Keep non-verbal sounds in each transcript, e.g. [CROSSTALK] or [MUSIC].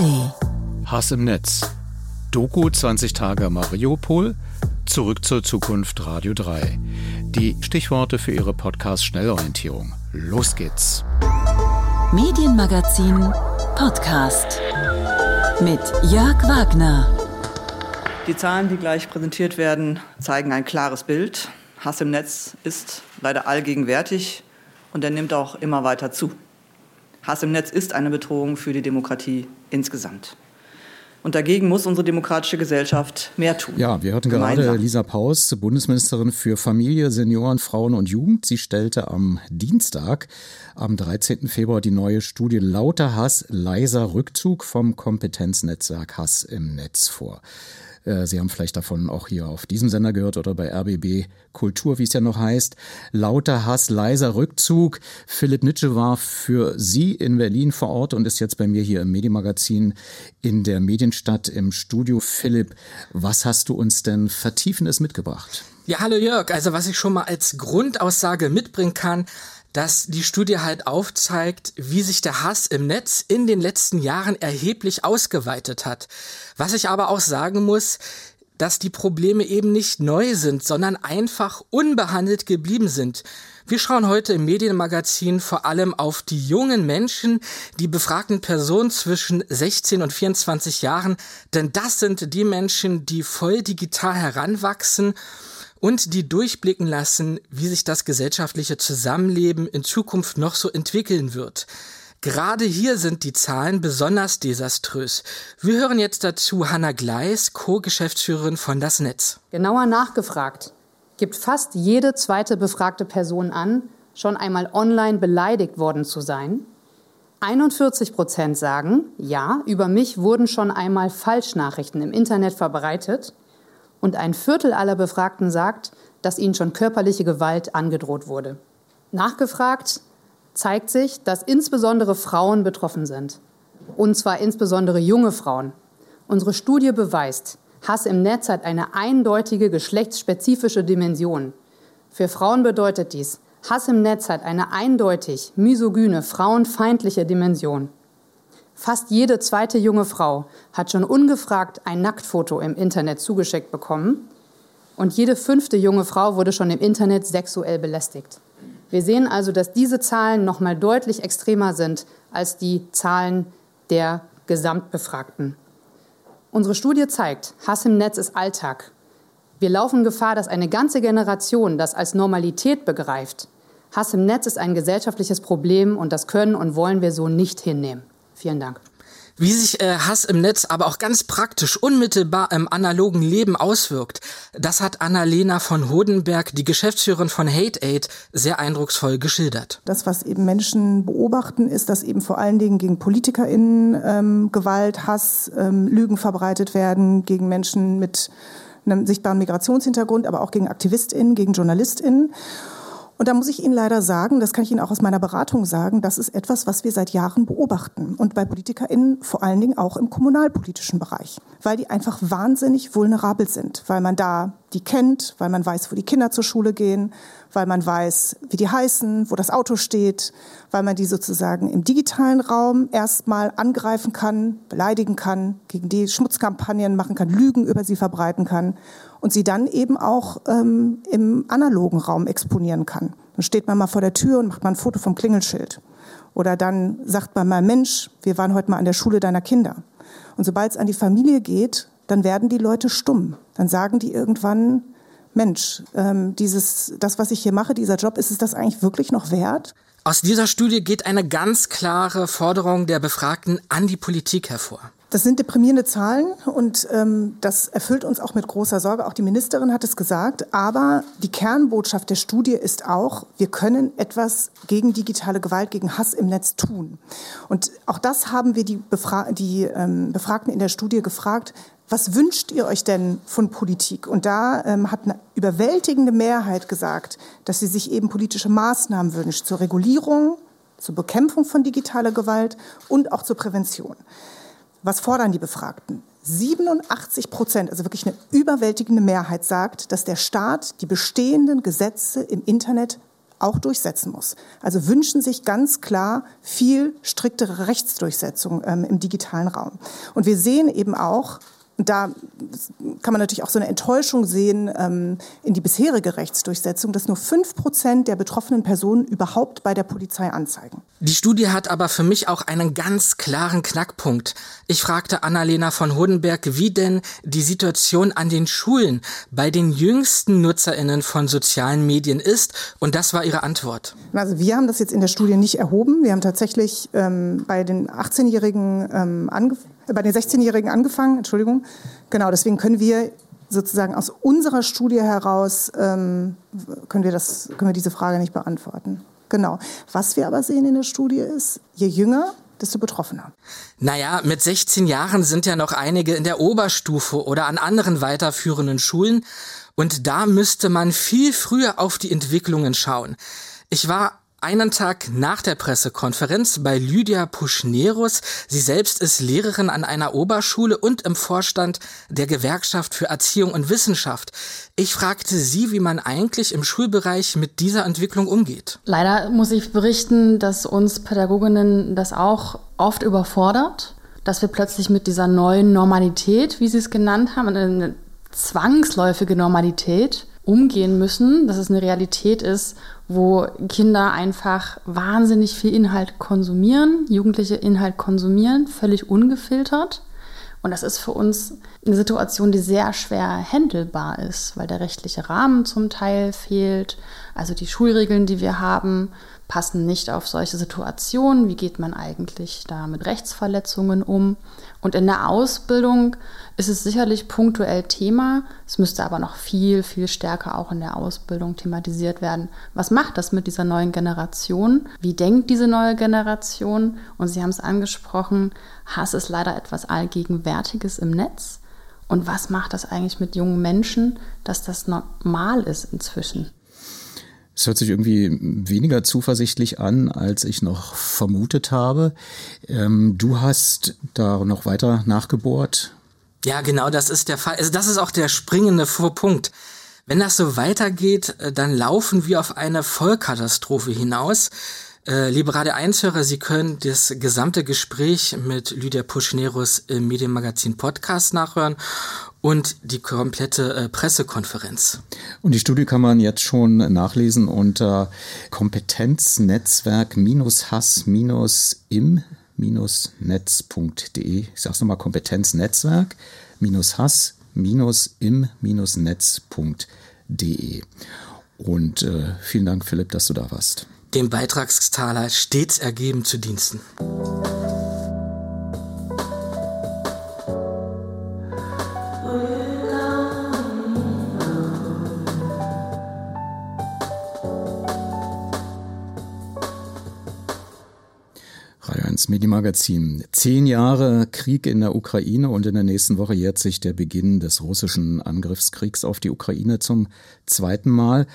ARD. Hass im Netz. Doku 20 Tage Mariupol. Zurück zur Zukunft Radio 3. Die Stichworte für Ihre Podcast-Schnellorientierung. Los geht's. Medienmagazin Podcast mit Jörg Wagner. Die Zahlen, die gleich präsentiert werden, zeigen ein klares Bild. Hass im Netz ist leider allgegenwärtig und er nimmt auch immer weiter zu. Hass im Netz ist eine Bedrohung für die Demokratie insgesamt. Und dagegen muss unsere demokratische Gesellschaft mehr tun. Ja, wir hörten Gemeinsam. gerade Lisa Paus, Bundesministerin für Familie, Senioren, Frauen und Jugend. Sie stellte am Dienstag, am 13. Februar, die neue Studie Lauter Hass, leiser Rückzug vom Kompetenznetzwerk Hass im Netz vor. Äh, Sie haben vielleicht davon auch hier auf diesem Sender gehört oder bei RBB Kultur, wie es ja noch heißt. Lauter Hass, leiser Rückzug. Philipp Nitsche war für Sie in Berlin vor Ort und ist jetzt bei mir hier im Medienmagazin in der Medienstadt im Studio. Philipp, was hast du uns denn Vertiefendes mitgebracht? Ja, hallo Jörg. Also was ich schon mal als Grundaussage mitbringen kann, dass die Studie halt aufzeigt, wie sich der Hass im Netz in den letzten Jahren erheblich ausgeweitet hat. Was ich aber auch sagen muss, dass die Probleme eben nicht neu sind, sondern einfach unbehandelt geblieben sind. Wir schauen heute im Medienmagazin vor allem auf die jungen Menschen, die befragten Personen zwischen 16 und 24 Jahren, denn das sind die Menschen, die voll digital heranwachsen und die durchblicken lassen, wie sich das gesellschaftliche Zusammenleben in Zukunft noch so entwickeln wird. Gerade hier sind die Zahlen besonders desaströs. Wir hören jetzt dazu Hanna Gleis, Co-Geschäftsführerin von Das Netz. Genauer nachgefragt gibt fast jede zweite befragte Person an, schon einmal online beleidigt worden zu sein. 41 Prozent sagen, ja, über mich wurden schon einmal Falschnachrichten im Internet verbreitet und ein Viertel aller Befragten sagt, dass ihnen schon körperliche Gewalt angedroht wurde. Nachgefragt zeigt sich, dass insbesondere Frauen betroffen sind. Und zwar insbesondere junge Frauen. Unsere Studie beweist, Hass im Netz hat eine eindeutige geschlechtsspezifische Dimension. Für Frauen bedeutet dies, Hass im Netz hat eine eindeutig misogyne, frauenfeindliche Dimension. Fast jede zweite junge Frau hat schon ungefragt ein Nacktfoto im Internet zugeschickt bekommen und jede fünfte junge Frau wurde schon im Internet sexuell belästigt. Wir sehen also, dass diese Zahlen noch mal deutlich extremer sind als die Zahlen der Gesamtbefragten. Unsere Studie zeigt, Hass im Netz ist Alltag. Wir laufen Gefahr, dass eine ganze Generation das als Normalität begreift. Hass im Netz ist ein gesellschaftliches Problem und das können und wollen wir so nicht hinnehmen. Vielen Dank. Wie sich äh, Hass im Netz aber auch ganz praktisch unmittelbar im analogen Leben auswirkt, das hat Annalena von Hodenberg, die Geschäftsführerin von Hate Aid, sehr eindrucksvoll geschildert. Das, was eben Menschen beobachten, ist, dass eben vor allen Dingen gegen PolitikerInnen ähm, Gewalt, Hass, ähm, Lügen verbreitet werden, gegen Menschen mit einem sichtbaren Migrationshintergrund, aber auch gegen AktivistInnen, gegen JournalistInnen. Und da muss ich Ihnen leider sagen, das kann ich Ihnen auch aus meiner Beratung sagen, das ist etwas, was wir seit Jahren beobachten. Und bei PolitikerInnen vor allen Dingen auch im kommunalpolitischen Bereich. Weil die einfach wahnsinnig vulnerabel sind. Weil man da die kennt, weil man weiß, wo die Kinder zur Schule gehen, weil man weiß, wie die heißen, wo das Auto steht, weil man die sozusagen im digitalen Raum erstmal angreifen kann, beleidigen kann, gegen die Schmutzkampagnen machen kann, Lügen über sie verbreiten kann und sie dann eben auch ähm, im analogen Raum exponieren kann. Dann steht man mal vor der Tür und macht mal ein Foto vom Klingelschild. Oder dann sagt man mal, Mensch, wir waren heute mal an der Schule deiner Kinder. Und sobald es an die Familie geht, dann werden die Leute stumm. Dann sagen die irgendwann, Mensch, ähm, dieses, das, was ich hier mache, dieser Job, ist es das eigentlich wirklich noch wert? Aus dieser Studie geht eine ganz klare Forderung der Befragten an die Politik hervor. Das sind deprimierende Zahlen und ähm, das erfüllt uns auch mit großer Sorge. Auch die Ministerin hat es gesagt. Aber die Kernbotschaft der Studie ist auch, wir können etwas gegen digitale Gewalt, gegen Hass im Netz tun. Und auch das haben wir die, Befra die ähm, Befragten in der Studie gefragt. Was wünscht ihr euch denn von Politik? Und da ähm, hat eine überwältigende Mehrheit gesagt, dass sie sich eben politische Maßnahmen wünscht zur Regulierung, zur Bekämpfung von digitaler Gewalt und auch zur Prävention. Was fordern die Befragten? 87 Prozent, also wirklich eine überwältigende Mehrheit, sagt, dass der Staat die bestehenden Gesetze im Internet auch durchsetzen muss. Also wünschen sich ganz klar viel striktere Rechtsdurchsetzung ähm, im digitalen Raum. Und wir sehen eben auch, da kann man natürlich auch so eine Enttäuschung sehen ähm, in die bisherige Rechtsdurchsetzung, dass nur fünf Prozent der betroffenen Personen überhaupt bei der Polizei anzeigen. Die Studie hat aber für mich auch einen ganz klaren Knackpunkt. Ich fragte Annalena von Hodenberg, wie denn die Situation an den Schulen bei den jüngsten NutzerInnen von sozialen Medien ist. Und das war ihre Antwort. Also wir haben das jetzt in der Studie nicht erhoben. Wir haben tatsächlich ähm, bei den 18-Jährigen ähm, angefangen bei den 16-Jährigen angefangen, Entschuldigung. Genau, deswegen können wir sozusagen aus unserer Studie heraus, ähm, können, wir das, können wir diese Frage nicht beantworten. Genau. Was wir aber sehen in der Studie ist, je jünger, desto betroffener. Naja, mit 16 Jahren sind ja noch einige in der Oberstufe oder an anderen weiterführenden Schulen. Und da müsste man viel früher auf die Entwicklungen schauen. Ich war einen Tag nach der Pressekonferenz bei Lydia Puschnerus. Sie selbst ist Lehrerin an einer Oberschule und im Vorstand der Gewerkschaft für Erziehung und Wissenschaft. Ich fragte sie, wie man eigentlich im Schulbereich mit dieser Entwicklung umgeht. Leider muss ich berichten, dass uns Pädagoginnen das auch oft überfordert, dass wir plötzlich mit dieser neuen Normalität, wie Sie es genannt haben, eine zwangsläufige Normalität umgehen müssen, dass es eine Realität ist, wo Kinder einfach wahnsinnig viel Inhalt konsumieren, Jugendliche Inhalt konsumieren, völlig ungefiltert. Und das ist für uns eine Situation, die sehr schwer handelbar ist, weil der rechtliche Rahmen zum Teil fehlt. Also die Schulregeln, die wir haben, passen nicht auf solche Situationen. Wie geht man eigentlich da mit Rechtsverletzungen um? Und in der Ausbildung ist es sicherlich punktuell Thema. Es müsste aber noch viel, viel stärker auch in der Ausbildung thematisiert werden. Was macht das mit dieser neuen Generation? Wie denkt diese neue Generation? Und Sie haben es angesprochen, Hass ist leider etwas Allgegenwärtiges im Netz. Und was macht das eigentlich mit jungen Menschen, dass das normal ist inzwischen? Es hört sich irgendwie weniger zuversichtlich an, als ich noch vermutet habe. Ähm, du hast da noch weiter nachgebohrt. Ja, genau, das ist der Fall. Also das ist auch der springende Vorpunkt. Wenn das so weitergeht, äh, dann laufen wir auf eine Vollkatastrophe hinaus. Äh, liebe Radio 1-Hörer, Sie können das gesamte Gespräch mit Lydia Puschnerus im Medienmagazin Podcast nachhören und die komplette äh, Pressekonferenz. Und die Studie kann man jetzt schon nachlesen unter Kompetenznetzwerk-hass-im-netz.de. Ich sage es nochmal, Kompetenznetzwerk-hass-im-netz.de. Und äh, vielen Dank, Philipp, dass du da warst. Dem Beitragstaler stets ergeben zu Diensten. Medienmagazin. Zehn Jahre Krieg in der Ukraine und in der nächsten Woche jährt sich der Beginn des russischen Angriffskriegs auf die Ukraine zum zweiten Mal.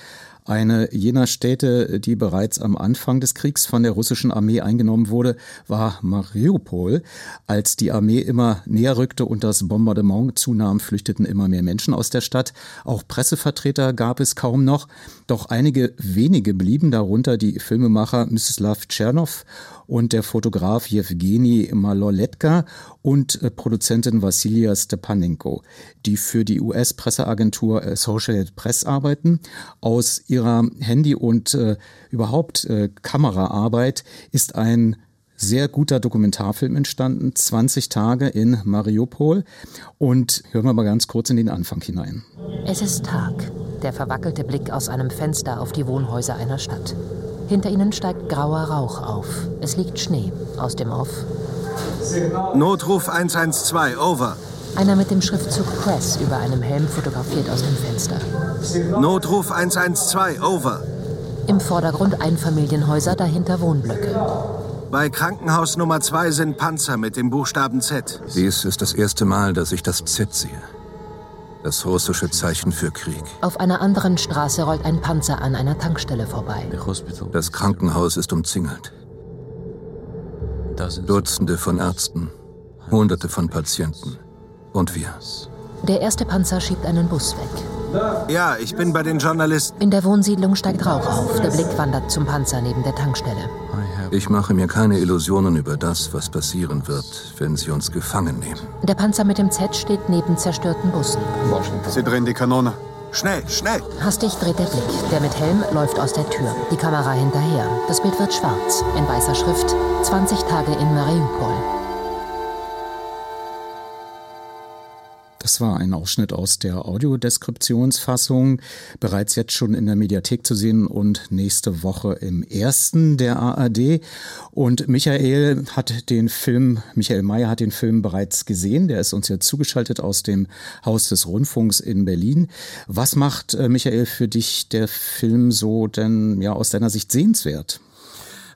Eine jener Städte, die bereits am Anfang des Kriegs von der russischen Armee eingenommen wurde, war Mariupol. Als die Armee immer näher rückte und das Bombardement zunahm, flüchteten immer mehr Menschen aus der Stadt. Auch Pressevertreter gab es kaum noch. Doch einige wenige blieben, darunter die Filmemacher Mstislav Tschernow und der Fotograf Jewgeni Maloletka und äh, Produzentin Vassilia Stepanenko, die für die US-Presseagentur äh, Associated Press arbeiten. Aus ihrer Handy- und äh, überhaupt äh, Kameraarbeit ist ein sehr guter Dokumentarfilm entstanden, 20 Tage in Mariupol. Und hören wir mal ganz kurz in den Anfang hinein. Es ist Tag, der verwackelte Blick aus einem Fenster auf die Wohnhäuser einer Stadt. Hinter ihnen steigt grauer Rauch auf. Es liegt Schnee. Aus dem Off. Notruf 112, over. Einer mit dem Schriftzug Press über einem Helm fotografiert aus dem Fenster. Notruf 112, over. Im Vordergrund Einfamilienhäuser, dahinter Wohnblöcke. Bei Krankenhaus Nummer 2 sind Panzer mit dem Buchstaben Z. Dies ist das erste Mal, dass ich das Z sehe. Das russische Zeichen für Krieg. Auf einer anderen Straße rollt ein Panzer an einer Tankstelle vorbei. Das Krankenhaus ist umzingelt. Dutzende von Ärzten, Hunderte von Patienten und wir. Der erste Panzer schiebt einen Bus weg. Ja, ich bin bei den Journalisten. In der Wohnsiedlung steigt Rauch auf. Der Blick wandert zum Panzer neben der Tankstelle. Ich mache mir keine Illusionen über das, was passieren wird, wenn sie uns gefangen nehmen. Der Panzer mit dem Z steht neben zerstörten Bussen. Sie drehen die Kanone. Schnell, schnell! Hastig dreht der Blick. Der mit Helm läuft aus der Tür. Die Kamera hinterher. Das Bild wird schwarz. In weißer Schrift. 20 Tage in Mariupol. Das war ein Ausschnitt aus der Audiodeskriptionsfassung, bereits jetzt schon in der Mediathek zu sehen und nächste Woche im ersten der ARD. Und Michael hat den Film, Michael Mayer hat den Film bereits gesehen. Der ist uns jetzt zugeschaltet aus dem Haus des Rundfunks in Berlin. Was macht, äh, Michael, für dich der Film so denn ja aus deiner Sicht sehenswert?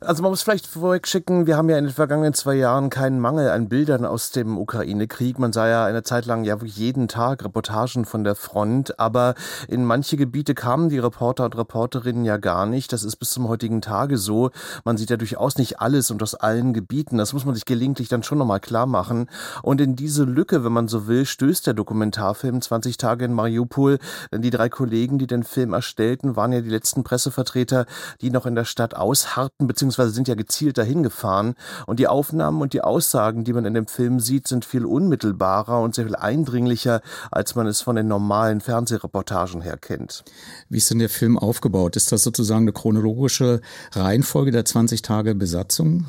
Also man muss vielleicht vorweg schicken, wir haben ja in den vergangenen zwei Jahren keinen Mangel an Bildern aus dem Ukraine-Krieg. Man sah ja eine Zeit lang ja jeden Tag Reportagen von der Front, aber in manche Gebiete kamen die Reporter und Reporterinnen ja gar nicht. Das ist bis zum heutigen Tage so. Man sieht ja durchaus nicht alles und aus allen Gebieten. Das muss man sich gelegentlich dann schon nochmal klar machen. Und in diese Lücke, wenn man so will, stößt der Dokumentarfilm 20 Tage in Mariupol. Denn die drei Kollegen, die den Film erstellten, waren ja die letzten Pressevertreter, die noch in der Stadt ausharrten, beziehungsweise beziehungsweise sind ja gezielt dahin gefahren. Und die Aufnahmen und die Aussagen, die man in dem Film sieht, sind viel unmittelbarer und sehr viel eindringlicher, als man es von den normalen Fernsehreportagen her kennt. Wie ist denn der Film aufgebaut? Ist das sozusagen eine chronologische Reihenfolge der 20 Tage Besatzung?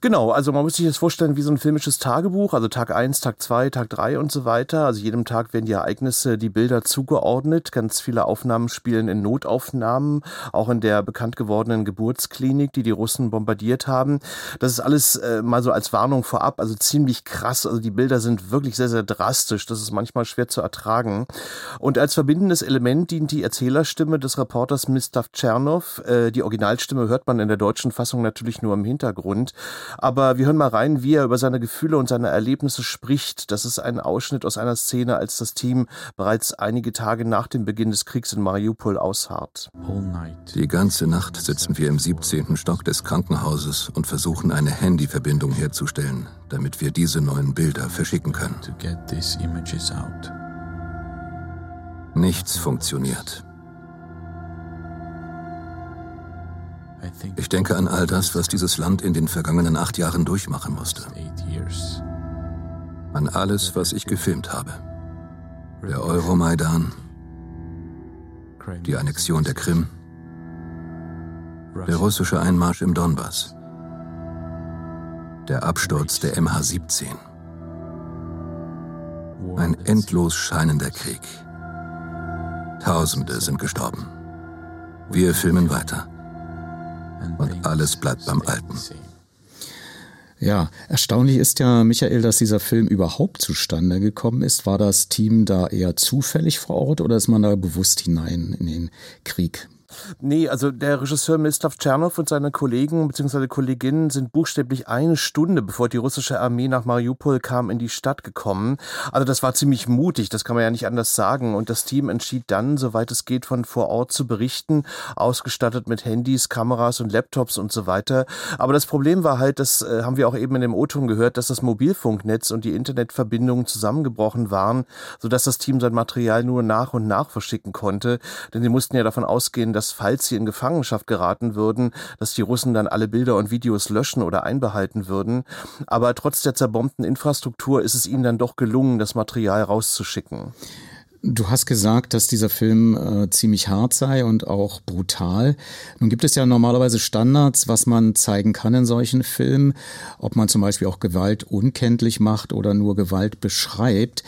Genau, also man muss sich das vorstellen wie so ein filmisches Tagebuch, also Tag 1, Tag 2, Tag 3 und so weiter. Also jedem Tag werden die Ereignisse, die Bilder zugeordnet. Ganz viele Aufnahmen spielen in Notaufnahmen, auch in der bekannt gewordenen Geburtsklinik, die die Russen Russen bombardiert haben. Das ist alles äh, mal so als Warnung vorab, also ziemlich krass. Also die Bilder sind wirklich sehr, sehr drastisch. Das ist manchmal schwer zu ertragen. Und als verbindendes Element dient die Erzählerstimme des Reporters Mistav Tschernow. Äh, die Originalstimme hört man in der deutschen Fassung natürlich nur im Hintergrund. Aber wir hören mal rein, wie er über seine Gefühle und seine Erlebnisse spricht. Das ist ein Ausschnitt aus einer Szene, als das Team bereits einige Tage nach dem Beginn des Kriegs in Mariupol ausharrt. Die ganze Nacht sitzen wir im 17. Stock des Krankenhauses und versuchen eine Handyverbindung herzustellen, damit wir diese neuen Bilder verschicken können. Nichts funktioniert. Ich denke an all das, was dieses Land in den vergangenen acht Jahren durchmachen musste. An alles, was ich gefilmt habe. Der Euromaidan, die Annexion der Krim, der russische Einmarsch im Donbass. Der Absturz der MH17. Ein endlos scheinender Krieg. Tausende sind gestorben. Wir filmen weiter. Und alles bleibt beim Alten. Ja, erstaunlich ist ja, Michael, dass dieser Film überhaupt zustande gekommen ist. War das Team da eher zufällig vor Ort oder ist man da bewusst hinein in den Krieg? Nee, also der Regisseur Mistav Tschernow und seine Kollegen bzw. Kolleginnen sind buchstäblich eine Stunde, bevor die russische Armee nach Mariupol kam, in die Stadt gekommen. Also das war ziemlich mutig, das kann man ja nicht anders sagen. Und das Team entschied dann, soweit es geht, von vor Ort zu berichten, ausgestattet mit Handys, Kameras und Laptops und so weiter. Aber das Problem war halt, das äh, haben wir auch eben in dem O-Ton gehört, dass das Mobilfunknetz und die Internetverbindungen zusammengebrochen waren, sodass das Team sein Material nur nach und nach verschicken konnte. Denn sie mussten ja davon ausgehen, dass falls sie in Gefangenschaft geraten würden, dass die Russen dann alle Bilder und Videos löschen oder einbehalten würden. Aber trotz der zerbombten Infrastruktur ist es ihnen dann doch gelungen, das Material rauszuschicken. Du hast gesagt, dass dieser Film äh, ziemlich hart sei und auch brutal. Nun gibt es ja normalerweise Standards, was man zeigen kann in solchen Filmen, ob man zum Beispiel auch Gewalt unkenntlich macht oder nur Gewalt beschreibt.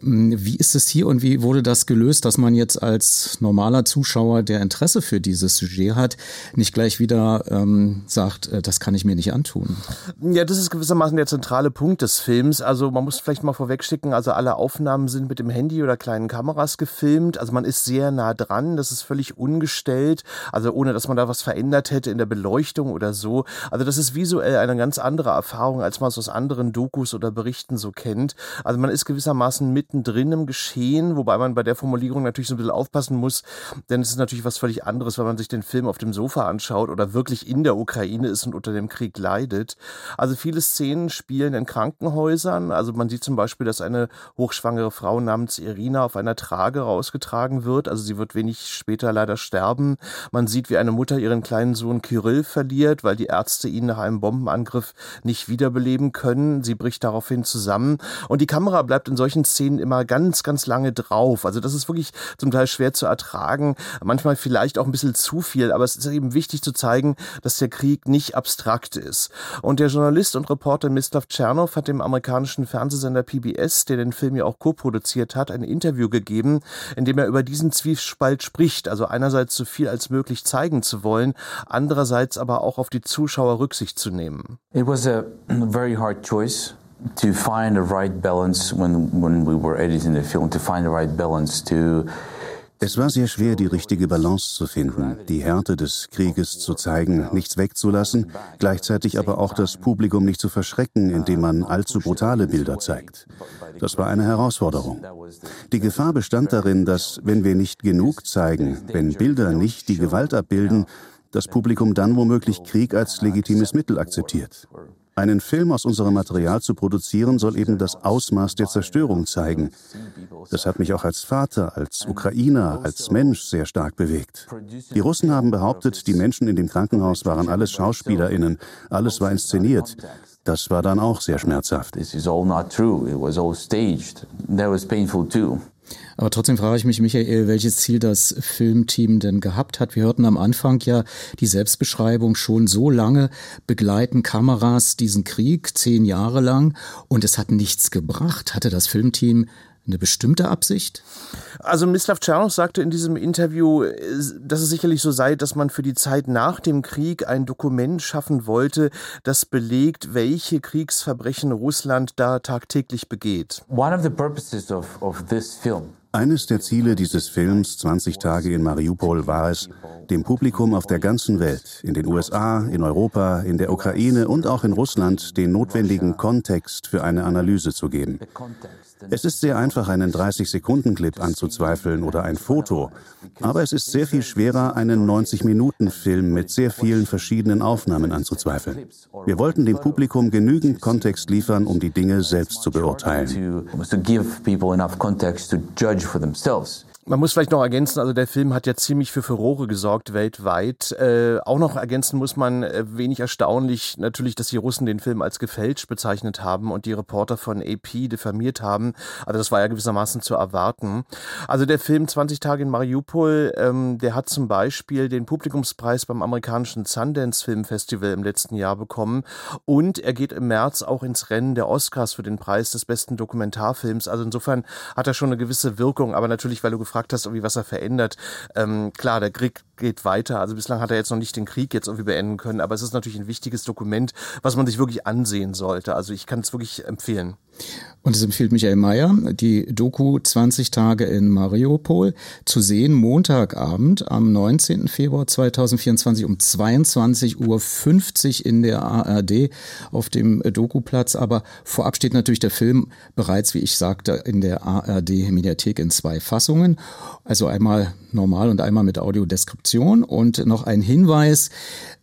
Ähm, wie ist es hier und wie wurde das gelöst, dass man jetzt als normaler Zuschauer, der Interesse für dieses Sujet hat, nicht gleich wieder ähm, sagt, äh, das kann ich mir nicht antun? Ja, das ist gewissermaßen der zentrale Punkt des Films. Also man muss vielleicht mal vorwegschicken, also alle Aufnahmen sind mit dem Handy oder kleinen Kameras gefilmt. Also man ist sehr nah dran, das ist völlig ungestellt, also ohne dass man da was verändert hätte in der Beleuchtung oder so. Also das ist visuell eine ganz andere Erfahrung, als man es aus anderen Dokus oder Berichten so kennt. Also man ist gewissermaßen mit mittendrin im Geschehen, wobei man bei der Formulierung natürlich so ein bisschen aufpassen muss, denn es ist natürlich was völlig anderes, wenn man sich den Film auf dem Sofa anschaut oder wirklich in der Ukraine ist und unter dem Krieg leidet. Also viele Szenen spielen in Krankenhäusern. Also man sieht zum Beispiel, dass eine hochschwangere Frau namens Irina auf einer Trage rausgetragen wird. Also sie wird wenig später leider sterben. Man sieht, wie eine Mutter ihren kleinen Sohn Kyrill verliert, weil die Ärzte ihn nach einem Bombenangriff nicht wiederbeleben können. Sie bricht daraufhin zusammen. Und die Kamera bleibt in solchen Szenen immer ganz, ganz lange drauf. Also das ist wirklich zum Teil schwer zu ertragen. Manchmal vielleicht auch ein bisschen zu viel. Aber es ist eben wichtig zu zeigen, dass der Krieg nicht abstrakt ist. Und der Journalist und Reporter Mislav Tschernow hat dem amerikanischen Fernsehsender PBS, der den Film ja auch co-produziert hat, ein Interview gegeben, in dem er über diesen Zwiespalt spricht. Also einerseits so viel als möglich zeigen zu wollen, andererseits aber auch auf die Zuschauer Rücksicht zu nehmen. It was a [CLEARS THROAT] very hard choice to find the right balance when when we were editing the film to find the right balance to es war sehr schwer, die richtige Balance zu finden, die Härte des Krieges zu zeigen, nichts wegzulassen, gleichzeitig aber auch das Publikum nicht zu verschrecken, indem man allzu brutale Bilder zeigt. Das war eine Herausforderung. Die Gefahr bestand darin, dass, wenn wir nicht genug zeigen, wenn Bilder nicht die Gewalt abbilden, das Publikum dann womöglich Krieg als legitimes Mittel akzeptiert. Einen Film aus unserem Material zu produzieren, soll eben das Ausmaß der Zerstörung zeigen. Das hat mich auch als Vater, als Ukrainer, als Mensch sehr stark bewegt. Die Russen haben behauptet, die Menschen in dem Krankenhaus waren alles Schauspielerinnen, alles war inszeniert. Das war dann auch sehr schmerzhaft. This is all not true. It was all staged. That was painful too. Aber trotzdem frage ich mich, Michael, welches Ziel das Filmteam denn gehabt hat. Wir hörten am Anfang ja die Selbstbeschreibung schon so lange begleiten Kameras diesen Krieg, zehn Jahre lang, und es hat nichts gebracht. Hatte das Filmteam eine bestimmte Absicht? Also Mislav Czernow sagte in diesem Interview, dass es sicherlich so sei, dass man für die Zeit nach dem Krieg ein Dokument schaffen wollte, das belegt, welche Kriegsverbrechen Russland da tagtäglich begeht. One of the purposes of, of this film eines der Ziele dieses Films 20 Tage in Mariupol war es, dem Publikum auf der ganzen Welt, in den USA, in Europa, in der Ukraine und auch in Russland den notwendigen Kontext für eine Analyse zu geben. Es ist sehr einfach, einen 30-Sekunden-Clip anzuzweifeln oder ein Foto, aber es ist sehr viel schwerer, einen 90-Minuten-Film mit sehr vielen verschiedenen Aufnahmen anzuzweifeln. Wir wollten dem Publikum genügend Kontext liefern, um die Dinge selbst zu beurteilen. Man muss vielleicht noch ergänzen, also der Film hat ja ziemlich für Furore gesorgt weltweit. Äh, auch noch ergänzen muss man äh, wenig erstaunlich natürlich, dass die Russen den Film als gefälscht bezeichnet haben und die Reporter von AP diffamiert haben. Also das war ja gewissermaßen zu erwarten. Also der Film 20 Tage in Mariupol, ähm, der hat zum Beispiel den Publikumspreis beim amerikanischen Sundance Film Festival im letzten Jahr bekommen und er geht im März auch ins Rennen der Oscars für den Preis des besten Dokumentarfilms. Also insofern hat er schon eine gewisse Wirkung, aber natürlich, weil du gefragt hast, irgendwie was er verändert. Ähm, klar, der Krieg geht weiter. Also bislang hat er jetzt noch nicht den Krieg jetzt irgendwie beenden können, aber es ist natürlich ein wichtiges Dokument, was man sich wirklich ansehen sollte. Also ich kann es wirklich empfehlen. Und es empfiehlt Michael Mayer, die Doku 20 Tage in Mariupol zu sehen, Montagabend am 19. Februar 2024 um 22.50 Uhr in der ARD auf dem Dokuplatz. Aber vorab steht natürlich der Film bereits, wie ich sagte, in der ARD-Mediathek in zwei Fassungen. Also einmal normal und einmal mit Audiodeskription. Und noch ein Hinweis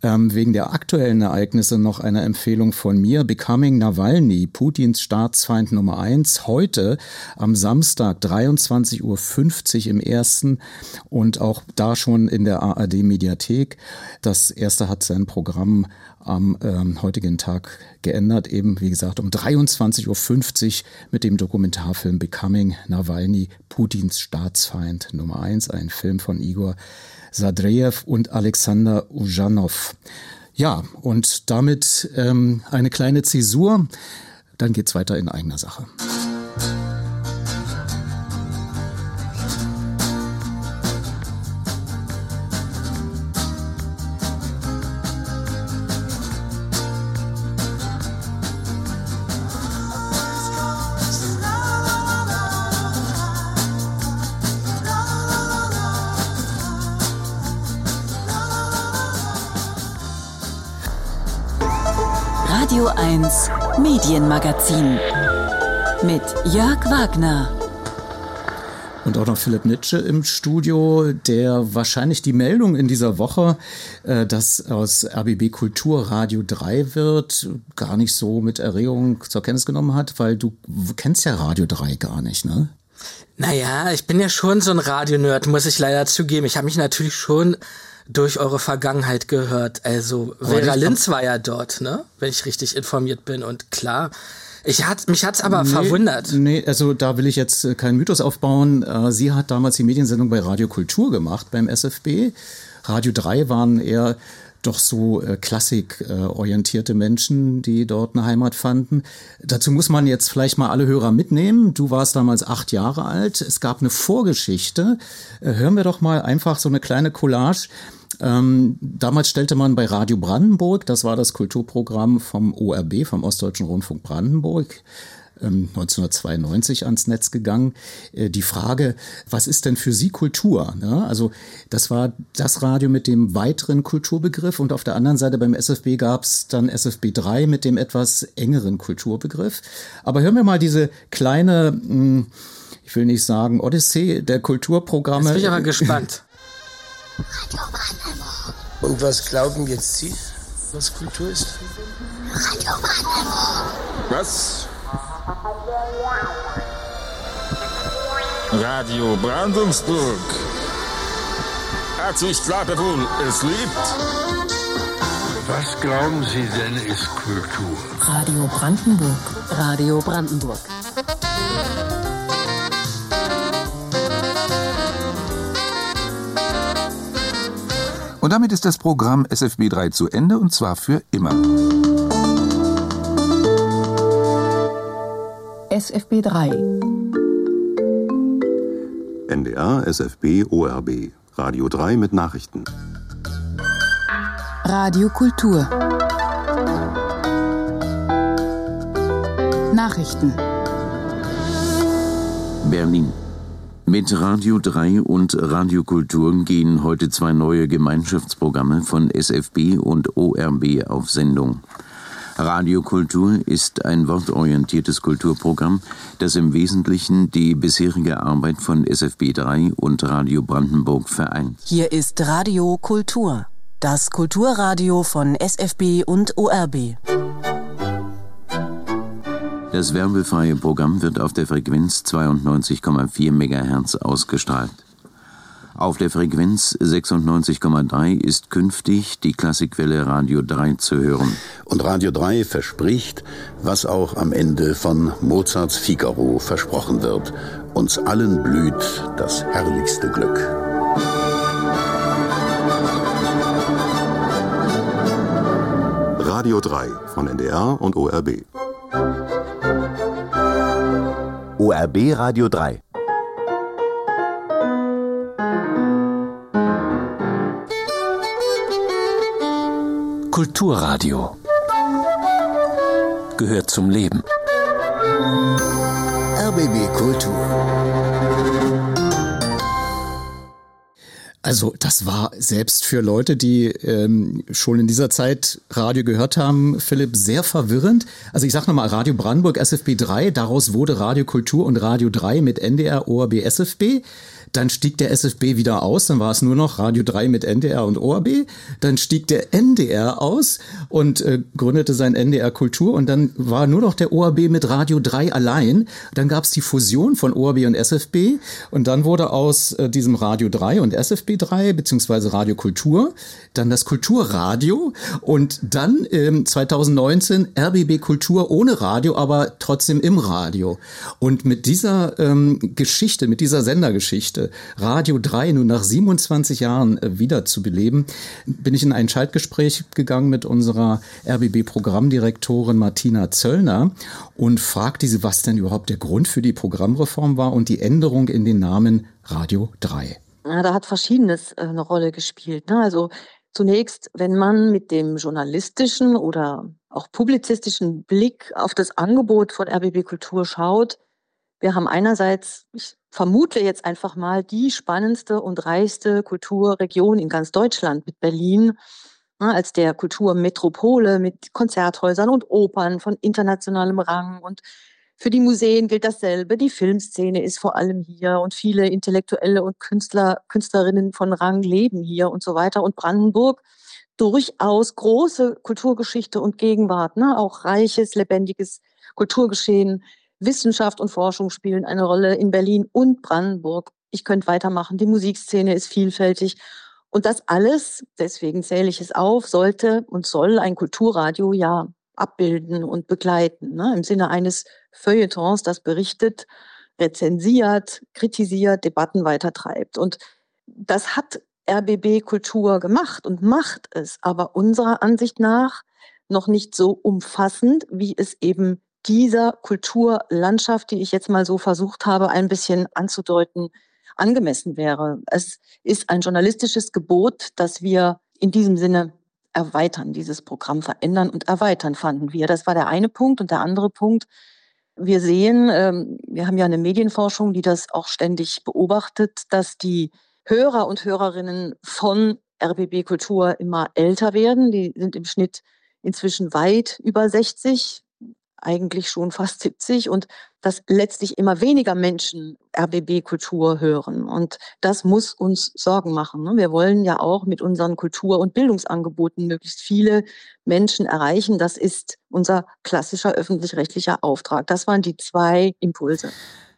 ähm, wegen der aktuellen Ereignisse noch eine Empfehlung von mir. Becoming Nawalny, Putins Staatsfeind Nummer eins. Heute am Samstag 23.50 Uhr im ersten und auch da schon in der ARD Mediathek. Das erste hat sein Programm am ähm, heutigen Tag geändert, eben wie gesagt um 23.50 Uhr mit dem Dokumentarfilm Becoming Nawalny, Putins Staatsfeind Nummer eins, ein Film von Igor Sadreev und Alexander Ujanov. Ja, und damit ähm, eine kleine Zäsur, dann geht's weiter in eigener Sache. Radio 1 Medienmagazin mit Jörg Wagner. Und auch noch Philipp Nitsche im Studio, der wahrscheinlich die Meldung in dieser Woche, äh, dass aus RBB Kultur Radio 3 wird, gar nicht so mit Erregung zur Kenntnis genommen hat, weil du kennst ja Radio 3 gar nicht, ne? Naja, ich bin ja schon so ein Radionerd, muss ich leider zugeben. Ich habe mich natürlich schon durch eure Vergangenheit gehört. Also Vera Linz war ja dort, ne? Wenn ich richtig informiert bin. Und klar, ich hat, mich hat's aber nee, verwundert. Nee, also da will ich jetzt äh, keinen Mythos aufbauen. Äh, sie hat damals die Mediensendung bei Radio Kultur gemacht, beim SFB. Radio 3 waren eher doch so äh, klassikorientierte äh, Menschen, die dort eine Heimat fanden. Dazu muss man jetzt vielleicht mal alle Hörer mitnehmen. Du warst damals acht Jahre alt. Es gab eine Vorgeschichte. Äh, hören wir doch mal einfach so eine kleine Collage ähm, damals stellte man bei Radio Brandenburg, das war das Kulturprogramm vom ORB, vom Ostdeutschen Rundfunk Brandenburg, 1992 ähm, ans Netz gegangen. Äh, die Frage, was ist denn für Sie Kultur? Also das war das Radio mit dem weiteren Kulturbegriff und auf der anderen Seite beim SFB gab es dann SFB 3 mit dem etwas engeren Kulturbegriff. Aber hören wir mal diese kleine, hm, ich will nicht sagen Odyssee der Kulturprogramme. Jetzt bin ich aber gespannt. Und was glauben jetzt Sie, was Kultur ist? Radio Was? Radio Brandenburg. Hat sich klar wohl, es liebt. Was glauben Sie denn ist Kultur? Radio Brandenburg. Radio Brandenburg. Und damit ist das Programm SFB 3 zu Ende und zwar für immer. SFB 3 NDR, SFB, ORB. Radio 3 mit Nachrichten. Radio Kultur. Nachrichten. Berlin. Mit Radio 3 und Radio Kultur gehen heute zwei neue Gemeinschaftsprogramme von SFB und ORB auf Sendung. Radio Kultur ist ein wortorientiertes Kulturprogramm, das im Wesentlichen die bisherige Arbeit von SFB 3 und Radio Brandenburg vereint. Hier ist Radio Kultur, das Kulturradio von SFB und ORB. Das werbefreie Programm wird auf der Frequenz 92,4 MHz ausgestrahlt. Auf der Frequenz 96,3 ist künftig die Klassikwelle Radio 3 zu hören. Und Radio 3 verspricht, was auch am Ende von Mozarts Figaro versprochen wird. Uns allen blüht das herrlichste Glück. Radio 3 von NDR und ORB. ORB Radio 3. Kulturradio gehört zum Leben. RBB Kultur. Also das war selbst für Leute, die ähm, schon in dieser Zeit Radio gehört haben, Philipp, sehr verwirrend. Also ich sage nochmal, Radio Brandenburg SFB 3, daraus wurde Radio Kultur und Radio 3 mit NDR, ORB, SFB. Dann stieg der SFB wieder aus, dann war es nur noch Radio 3 mit NDR und ORB. Dann stieg der NDR aus und äh, gründete sein NDR Kultur und dann war nur noch der ORB mit Radio 3 allein. Dann gab es die Fusion von ORB und SFB und dann wurde aus äh, diesem Radio 3 und SFB 3 beziehungsweise Radio Kultur dann das Kulturradio und dann ähm, 2019 RBB Kultur ohne Radio, aber trotzdem im Radio. Und mit dieser ähm, Geschichte, mit dieser Sendergeschichte Geschichte Radio 3 nun nach 27 Jahren äh, wieder zu beleben, bin ich in ein Schaltgespräch gegangen mit unserer RBB-Programmdirektorin Martina Zöllner und fragte sie, was denn überhaupt der Grund für die Programmreform war und die Änderung in den Namen Radio 3. Ja, da hat Verschiedenes äh, eine Rolle gespielt. Ne? Also zunächst, wenn man mit dem journalistischen oder auch publizistischen Blick auf das Angebot von RBB Kultur schaut, wir haben einerseits, ich vermute jetzt einfach mal, die spannendste und reichste Kulturregion in ganz Deutschland mit Berlin ne, als der Kulturmetropole mit Konzerthäusern und Opern von internationalem Rang und Für die Museen gilt dasselbe. Die Filmszene ist vor allem hier und viele Intellektuelle und Künstler, Künstlerinnen von Rang leben hier und so weiter. Und Brandenburg durchaus große Kulturgeschichte und Gegenwart, ne? auch reiches, lebendiges Kulturgeschehen. Wissenschaft und Forschung spielen eine Rolle in Berlin und Brandenburg. Ich könnte weitermachen. Die Musikszene ist vielfältig. Und das alles, deswegen zähle ich es auf, sollte und soll ein Kulturradio ja abbilden und begleiten. Ne? Im Sinne eines Feuilletons, das berichtet, rezensiert, kritisiert, Debatten weitertreibt. Und das hat RBB Kultur gemacht und macht es, aber unserer Ansicht nach noch nicht so umfassend, wie es eben dieser Kulturlandschaft, die ich jetzt mal so versucht habe, ein bisschen anzudeuten, angemessen wäre. Es ist ein journalistisches Gebot, dass wir in diesem Sinne erweitern, dieses Programm verändern und erweitern, fanden wir. Das war der eine Punkt. Und der andere Punkt, wir sehen, ähm, wir haben ja eine Medienforschung, die das auch ständig beobachtet, dass die Hörer und Hörerinnen von RBB Kultur immer älter werden. Die sind im Schnitt inzwischen weit über 60, eigentlich schon fast 70 und dass letztlich immer weniger Menschen RBB-Kultur hören. Und das muss uns Sorgen machen. Ne? Wir wollen ja auch mit unseren Kultur- und Bildungsangeboten möglichst viele Menschen erreichen. Das ist unser klassischer öffentlich-rechtlicher Auftrag. Das waren die zwei Impulse.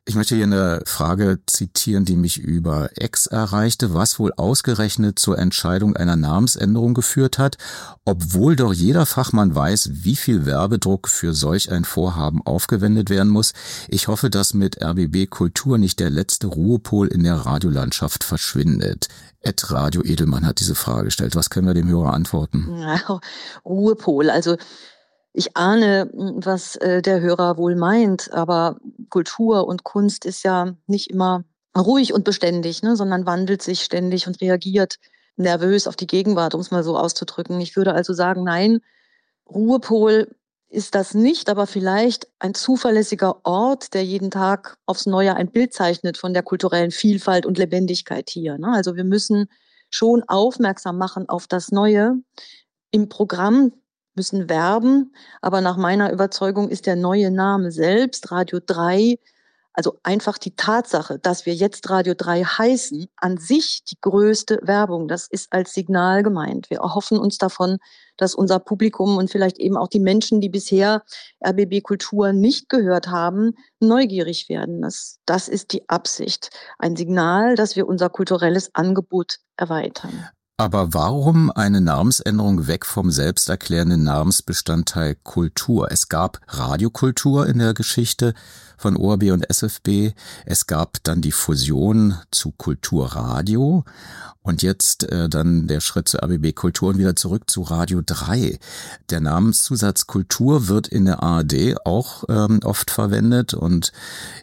Ich möchte hier eine Frage zitieren, die mich über Ex erreichte, was wohl ausgerechnet zur Entscheidung einer Namensänderung geführt hat, obwohl doch jeder Fachmann weiß, wie viel Werbedruck für solch ein Vorhaben aufgewendet werden muss. Ich hoffe, dass mit RBB Kultur nicht der letzte Ruhepol in der Radiolandschaft verschwindet. Ed Radio Edelmann hat diese Frage gestellt. Was können wir dem Hörer antworten? Ruhepol. Also ich ahne, hm, was äh, der Hörer wohl meint, aber Kultur und Kunst ist ja nicht immer ruhig und beständig, ne, sondern wandelt sich ständig und reagiert nervös auf die Gegenwart, um es mal so auszudrücken. Ich würde also sagen, nein, Ruhepol ist das nicht, aber vielleicht ein zuverlässiger Ort, der jeden Tag aufs Neue ein Bild zeichnet von der kulturellen Vielfalt und Lebendigkeit hier. Ne? Also wir müssen schon aufmerksam machen auf das Neue. Im Programm müssen werben. Aber nach meiner Überzeugung ist der neue Name selbst, Radio 3, also einfach die Tatsache, dass wir jetzt Radio 3 heißen, an sich die größte Werbung. Das ist als Signal gemeint. Wir erhoffen uns davon, dass unser Publikum und vielleicht eben auch die Menschen, die bisher RBB Kultur nicht gehört haben, neugierig werden. Das, das ist die Absicht. Ein Signal, dass wir unser kulturelles Angebot erweitern. Aber warum eine Namensänderung weg vom selbsterklärenden Namensbestandteil Kultur? Es gab Radiokultur in der Geschichte von ORB und SFB. Es gab dann die Fusion zu Kulturradio und jetzt äh, dann der Schritt zu RBB Kultur und wieder zurück zu Radio 3. Der Namenszusatz Kultur wird in der ARD auch ähm, oft verwendet und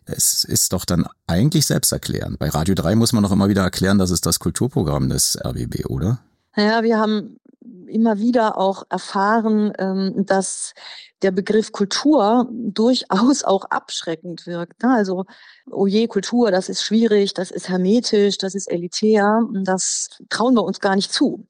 es ist doch dann eigentlich selbsterklärend. Bei Radio 3 muss man noch immer wieder erklären, dass es das Kulturprogramm des RBB, oder? Naja, wir haben immer wieder auch erfahren, ähm, dass der Begriff Kultur durchaus auch abschreckend wirkt. Ne? Also, oh je, Kultur, das ist schwierig, das ist hermetisch, das ist elitär, das trauen wir uns gar nicht zu.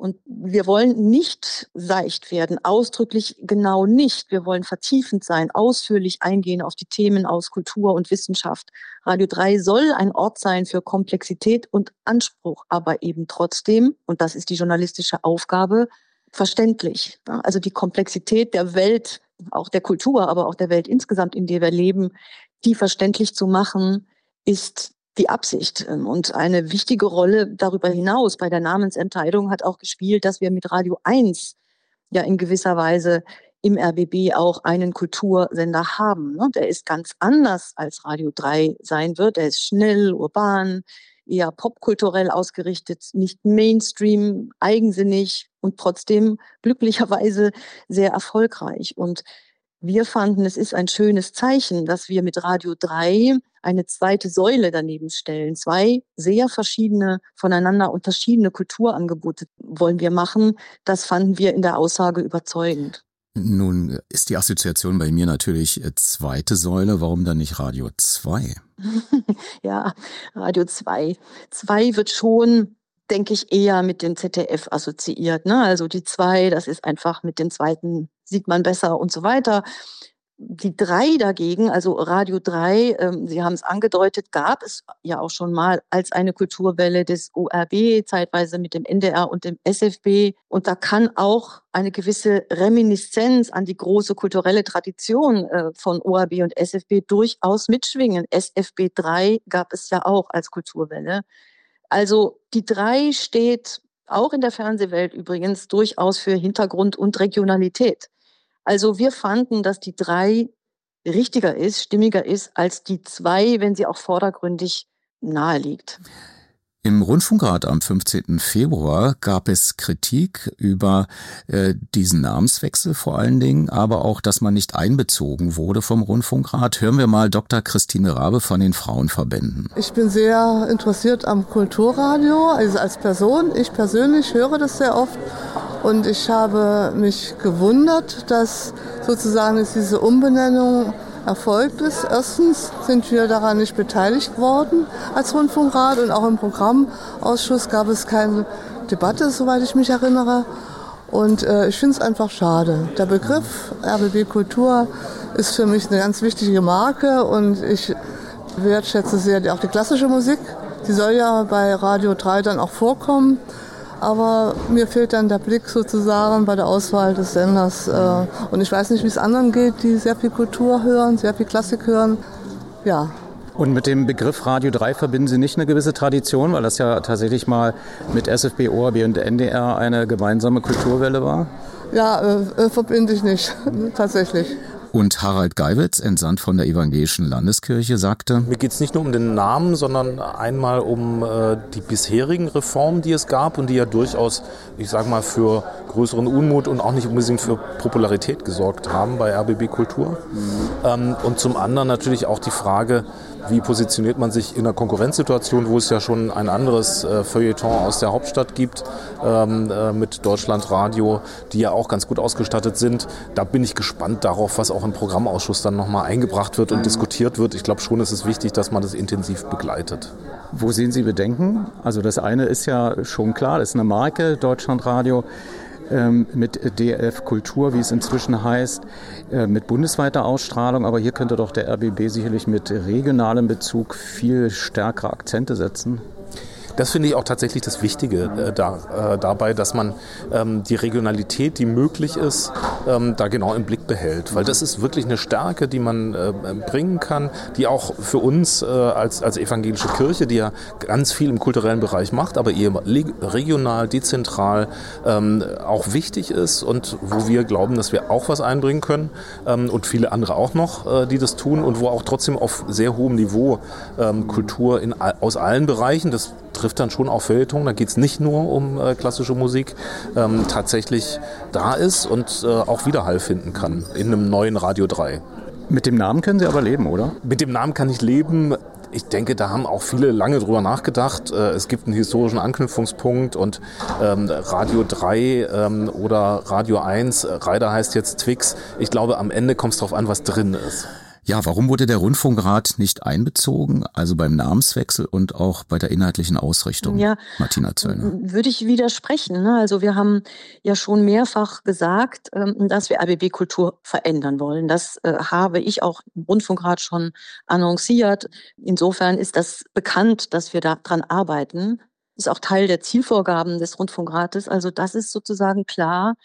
Und wir wollen nicht seicht werden, ausdrücklich genau nicht. Wir wollen vertiefend sein, ausführlich eingehen auf die Themen aus Kultur und Wissenschaft. Radio 3 soll ein Ort sein für Komplexität und Anspruch, aber eben trotzdem, und das ist die journalistische Aufgabe, verständlich. Also die Komplexität der Welt, auch der Kultur, aber auch der Welt insgesamt, in der wir leben, die verständlich zu machen, ist die Absicht. Ähm, und eine wichtige Rolle darüber hinaus bei der Namensentscheidung hat auch gespielt, dass wir mit Radio 1 ja in gewisser Weise im RBB auch einen Kultursender haben. Ne? Der ist ganz anders als Radio 3 sein wird. Er ist schnell, urban, eher popkulturell ausgerichtet, nicht Mainstream, eigensinnig und trotzdem glücklicherweise sehr erfolgreich. Und wir fanden, es ist ein schönes Zeichen, dass wir mit Radio 3 eine zweite Säule daneben stellen. Zwei sehr verschiedene, voneinander unterschiedene Kulturangebote wollen wir machen. Das fanden wir in der Aussage überzeugend. Nun ist die Assoziation bei mir natürlich äh, zweite Säule. Warum dann nicht Radio 2? [LAUGHS] ja, Radio 2. 2 wird schon denke ich, eher mit dem ZDF assoziiert. Ne? Also die zwei, das ist einfach mit dem zweiten sieht man besser und so weiter. die drei dagegen, also Radio 3, ähm, Sie haben es angedeutet, gab es ja auch schon mal als eine Kulturwelle des ORB, zeitweise mit dem NDR und dem SFB. Und da kann auch eine gewisse Reminiszenz an die große kulturelle Tradition äh, von ORB und SFB durchaus mitschwingen. SFB 3 gab es ja auch als Kulturwelle. Also die 3 steht auch in der Fernsehwelt übrigens durchaus für Hintergrund und Regionalität. Also wir fanden, dass die drei richtiger ist, stimmiger ist als die zwei, wenn sie auch vordergründig nahe liegt. Im Rundfunkrat am 15. Februar gab es Kritik über äh, diesen Namenswechsel vor allen Dingen, aber auch, dass man nicht einbezogen wurde vom Rundfunkrat. Hören wir mal Dr. Christine Rabe von den Frauenverbänden. Ich bin sehr interessiert am Kulturradio, also als Person. Ich persönlich höre das sehr oft und ich habe mich gewundert, dass sozusagen diese Umbenennung erfolgt ist. Erstens sind wir daran nicht beteiligt worden als Rundfunkrat und auch im Programmausschuss gab es keine Debatte, soweit ich mich erinnere. Und äh, ich finde es einfach schade. Der Begriff RBB Kultur ist für mich eine ganz wichtige Marke und ich wertschätze sehr auch die klassische Musik. Die soll ja bei Radio 3 dann auch vorkommen. Aber mir fehlt dann der Blick sozusagen bei der Auswahl des Senders. Äh, und ich weiß nicht, wie es anderen geht, die sehr viel Kultur hören, sehr viel Klassik hören. Ja, und mit dem Begriff Radio 3 verbinden Sie nicht eine gewisse Tradition, weil das ja tatsächlich mal mit SFB, ORB und NDR eine gemeinsame Kulturwelle war? Ja, äh, äh verbinde ich nicht, [LAUGHS] tatsächlich. Und Harald Geiwitz, entsandt von der Evangelischen Landeskirche, sagte, Mir geht es nicht nur um den Namen, sondern einmal um äh, die bisherigen Reformen, die es gab und die ja durchaus, ich sage mal, für größeren Unmut und auch nicht unbedingt für Popularität gesorgt haben bei RBB Kultur. Mhm. Ähm, und zum anderen natürlich auch die Frage, wie positioniert man sich in einer Konkurrenzsituation, wo es ja schon ein anderes äh, Feuilleton aus der Hauptstadt gibt ähm, äh, mit Deutschlandradio, die ja auch ganz gut ausgestattet sind. Da bin ich gespannt darauf, was auch im Programmausschuss dann nochmal eingebracht wird und diskutiert wird. Ich glaube schon, es ist wichtig, dass man das intensiv begleitet. Wo sehen Sie Bedenken? Also das eine ist ja schon klar, das ist eine Marke, Deutschlandradio mit DF Kultur, wie es inzwischen heißt, äh, mit bundesweiter Ausstrahlung. Aber hier könnte doch der RBB sicherlich mit regionalem Bezug viel stärkere Akzente setzen. Das finde ich auch tatsächlich das Wichtige äh, da, äh, dabei, dass man ähm, die Regionalität, die möglich ist, ähm, da genau im Blick behält. Weil das ist wirklich eine Stärke, die man äh, bringen kann, die auch für uns äh, als, als evangelische Kirche, die ja ganz viel im kulturellen Bereich macht, aber eher regional, dezentral ähm, auch wichtig ist und wo wir glauben, dass wir auch was einbringen können ähm, und viele andere auch noch, äh, die das tun und wo auch trotzdem auf sehr hohem Niveau ähm, Kultur in, aus allen Bereichen, das trifft dann schon auch Feuilleton. Da geht es nicht nur um äh, klassische Musik, ähm, tatsächlich da ist und äh, auch Widerhall finden kann in einem neuen Radio 3. Mit dem Namen können Sie aber leben, oder? Mit dem Namen kann ich leben. Ich denke, da haben auch viele lange drüber nachgedacht. Äh, es gibt einen historischen Anknüpfungspunkt und ähm, Radio 3 ähm, oder Radio 1, äh, Reiter heißt jetzt Twix. Ich glaube, am Ende kommt es darauf an, was drin ist. Ja, warum wurde der Rundfunkrat nicht einbezogen, also beim Namenswechsel und auch bei der inhaltlichen Ausrichtung? Ja, Martina Zöllner. Würde ich widersprechen. Ne? Also wir haben ja schon mehrfach gesagt, ähm, dass wir RBB Kultur verändern wollen. Das äh, habe ich auch im Rundfunkrat schon annonciert. Insofern ist das bekannt, dass wir daran arbeiten. Das ist auch Teil der Zielvorgaben des Rundfunkrates. Also das ist sozusagen klar.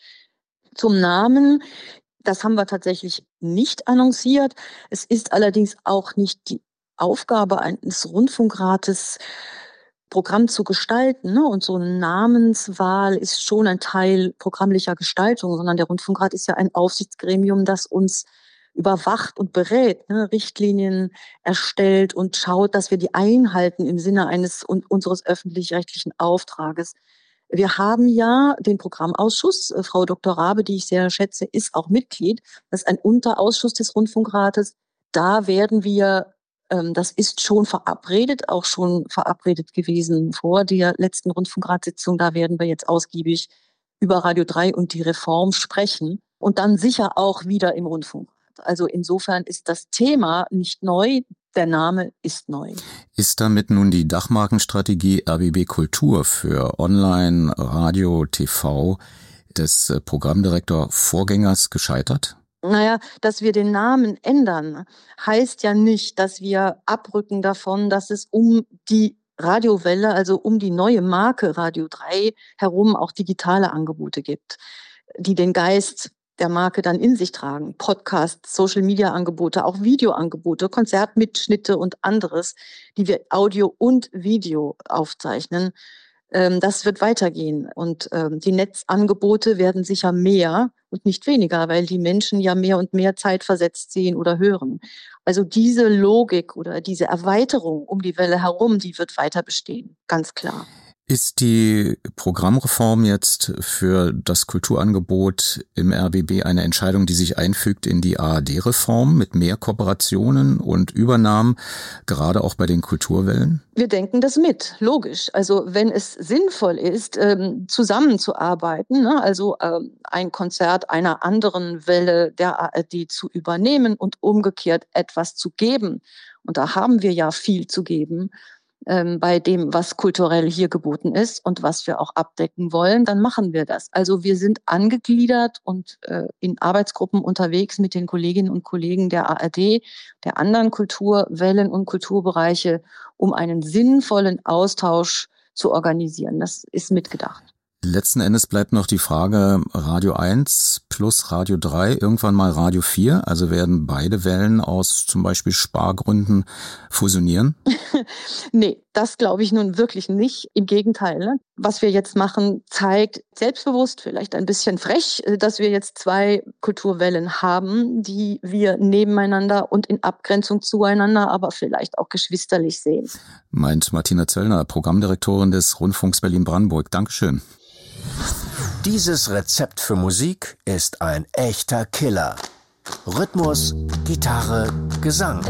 Zum Namen. Das haben wir tatsächlich nicht annonciert. Es ist allerdings auch nicht die Aufgabe eines Rundfunkrates, Programm zu gestalten. Ne? Und so eine Namenswahl ist schon ein Teil programmlicher Gestaltung, sondern der Rundfunkrat ist ja ein Aufsichtsgremium, das uns überwacht und berät, ne? Richtlinien erstellt und schaut, dass wir die einhalten im Sinne eines unseres öffentlich-rechtlichen Auftrages. Wir haben ja den Programmausschuss. Äh, Frau Dr. Rabe, die ich sehr schätze, ist auch Mitglied. Das ist ein Unterausschuss des Rundfunkrates. Da werden wir, ähm, das ist schon verabredet, auch schon verabredet gewesen vor der letzten Rundfunkratssitzung. Da werden wir jetzt ausgiebig über Radio 3 und die Reform sprechen und dann sicher auch wieder im Rundfunk. Also insofern ist das Thema nicht neu. Der Name ist neu. Ist damit nun die Dachmarkenstrategie RBB Kultur für Online, Radio, TV des äh, Programmdirektor Vorgängers gescheitert? Naja, dass wir den Namen ändern, heißt ja nicht, dass wir abrücken davon, dass es um die Radiowelle, also um die neue Marke Radio 3 herum auch digitale Angebote gibt, die den Geist der Marke dann in sich tragen. Podcasts, Social-Media-Angebote, auch Videoangebote, Konzertmitschnitte und anderes, die wir Audio und Video aufzeichnen. Ähm, das wird weitergehen. Und ähm, die Netzangebote werden sicher mehr und nicht weniger, weil die Menschen ja mehr und mehr zeitversetzt sehen oder hören. Also diese Logik oder diese Erweiterung um die Welle herum, die wird weiter bestehen, ganz klar. Ist die Programmreform jetzt für das Kulturangebot im RBB eine Entscheidung, die sich einfügt in die ARD-Reform mit mehr Kooperationen und Übernahmen, gerade auch bei den Kulturwellen? Wir denken das mit, logisch. Also wenn es sinnvoll ist, ähm, zusammenzuarbeiten, ne, also ähm, ein Konzert einer anderen Welle der ARD zu übernehmen und umgekehrt etwas zu geben. Und da haben wir ja viel zu geben ähm, bei dem, was kulturell hier geboten ist und was wir auch abdecken wollen, dann machen wir das. Also wir sind angegliedert und äh, in Arbeitsgruppen unterwegs mit den Kolleginnen und Kollegen der ARD, der anderen Kulturwellen und Kulturbereiche, um einen sinnvollen Austausch zu organisieren. Das ist mitgedacht. Letzten Endes bleibt noch die Frage Radio 1 plus Radio 3, irgendwann mal Radio 4. Also werden beide Wellen aus zum Beispiel Spargründen fusionieren? [LAUGHS] nee, das glaube ich nun wirklich nicht. Im Gegenteil. Ne? Was wir jetzt machen, zeigt selbstbewusst, vielleicht ein bisschen frech, äh, dass wir jetzt zwei Kulturwellen haben, die wir nebeneinander und in Abgrenzung zueinander, aber vielleicht auch geschwisterlich sehen. Meint Martina Zöllner, Programmdirektorin des Rundfunks Berlin-Brandenburg. Dankeschön. Dieses Rezept für Musik ist ein echter Killer. Rhythmus, Gitarre, Gesang.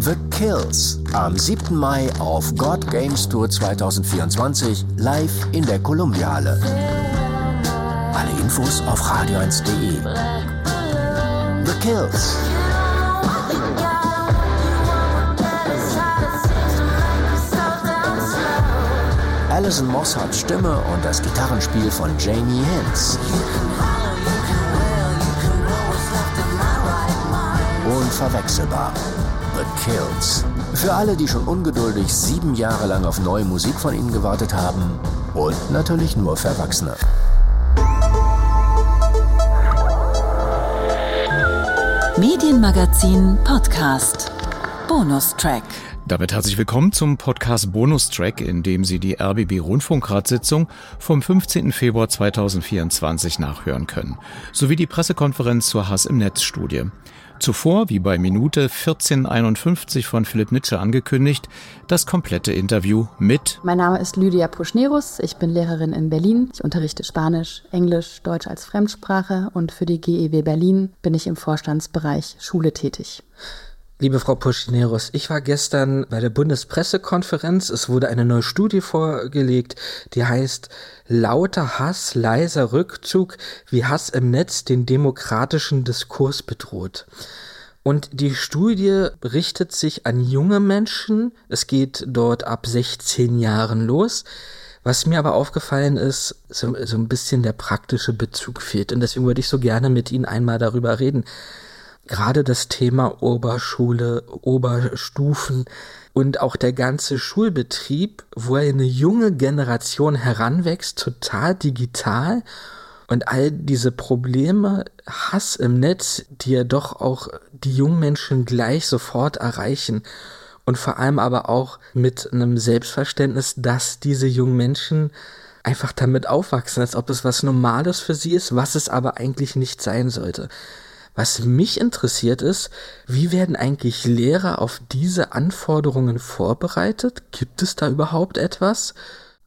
The Kills am 7. Mai auf God Games Tour 2024 live in der Kolumbiale. Alle Infos auf radio1.de. The Kills. Alison Moss hat Stimme und das Gitarrenspiel von Jamie Hinz. Unverwechselbar. The Kills. Für alle, die schon ungeduldig sieben Jahre lang auf neue Musik von ihnen gewartet haben. Und natürlich nur für Erwachsene. Medienmagazin Podcast. Bonustrack. Damit herzlich willkommen zum Podcast Bonustrack, in dem Sie die RBB Rundfunkratssitzung vom 15. Februar 2024 nachhören können, sowie die Pressekonferenz zur Hass im Netz Studie. Zuvor, wie bei Minute 1451 von Philipp Nitsche angekündigt, das komplette Interview mit Mein Name ist Lydia Puschnerus, ich bin Lehrerin in Berlin. Ich unterrichte Spanisch, Englisch, Deutsch als Fremdsprache und für die GEW Berlin bin ich im Vorstandsbereich Schule tätig. Liebe Frau Puschnerus, ich war gestern bei der Bundespressekonferenz. Es wurde eine neue Studie vorgelegt, die heißt Lauter Hass, leiser Rückzug, wie Hass im Netz den demokratischen Diskurs bedroht. Und die Studie richtet sich an junge Menschen. Es geht dort ab 16 Jahren los. Was mir aber aufgefallen ist, so, so ein bisschen der praktische Bezug fehlt. Und deswegen würde ich so gerne mit Ihnen einmal darüber reden gerade das Thema Oberschule, Oberstufen und auch der ganze Schulbetrieb, wo eine junge Generation heranwächst, total digital und all diese Probleme, Hass im Netz, die ja doch auch die jungen Menschen gleich sofort erreichen und vor allem aber auch mit einem Selbstverständnis, dass diese jungen Menschen einfach damit aufwachsen, als ob es was Normales für sie ist, was es aber eigentlich nicht sein sollte. Was mich interessiert ist, wie werden eigentlich Lehrer auf diese Anforderungen vorbereitet? Gibt es da überhaupt etwas?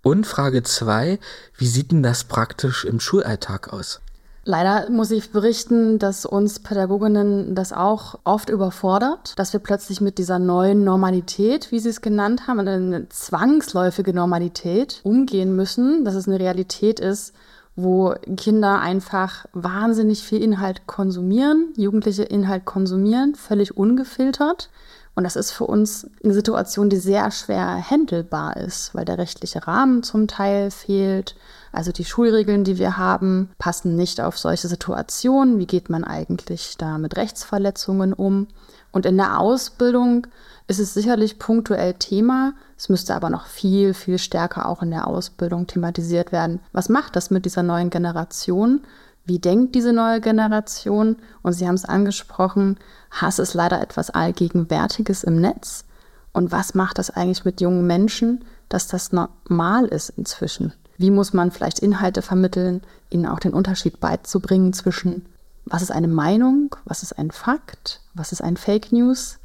Und Frage zwei: wie sieht denn das praktisch im Schulalltag aus? Leider muss ich berichten, dass uns Pädagoginnen das auch oft überfordert, dass wir plötzlich mit dieser neuen Normalität, wie Sie es genannt haben, eine zwangsläufige Normalität umgehen müssen, dass es eine Realität ist, wo Kinder einfach wahnsinnig viel Inhalt konsumieren, Jugendliche Inhalt konsumieren, völlig ungefiltert. Und das ist für uns eine Situation, die sehr schwer handelbar ist, weil der rechtliche Rahmen zum Teil fehlt, Also die Schulregeln, die wir haben, passen nicht auf solche Situationen. Wie geht man eigentlich da mit Rechtsverletzungen um? Und in der Ausbildung ist es sicherlich punktuell Thema. Es müsste aber noch viel, viel stärker auch in der Ausbildung thematisiert werden. Was macht das mit dieser neuen Generation? Wie denkt diese neue Generation? Und Sie haben es angesprochen, Hass ist leider etwas Allgegenwärtiges im Netz. Und was macht das eigentlich mit jungen Menschen, dass das normal ist inzwischen? Wie muss man vielleicht Inhalte vermitteln, ihnen auch den Unterschied beizubringen zwischen, was ist eine Meinung, was ist ein Fakt, was ist ein Fake News?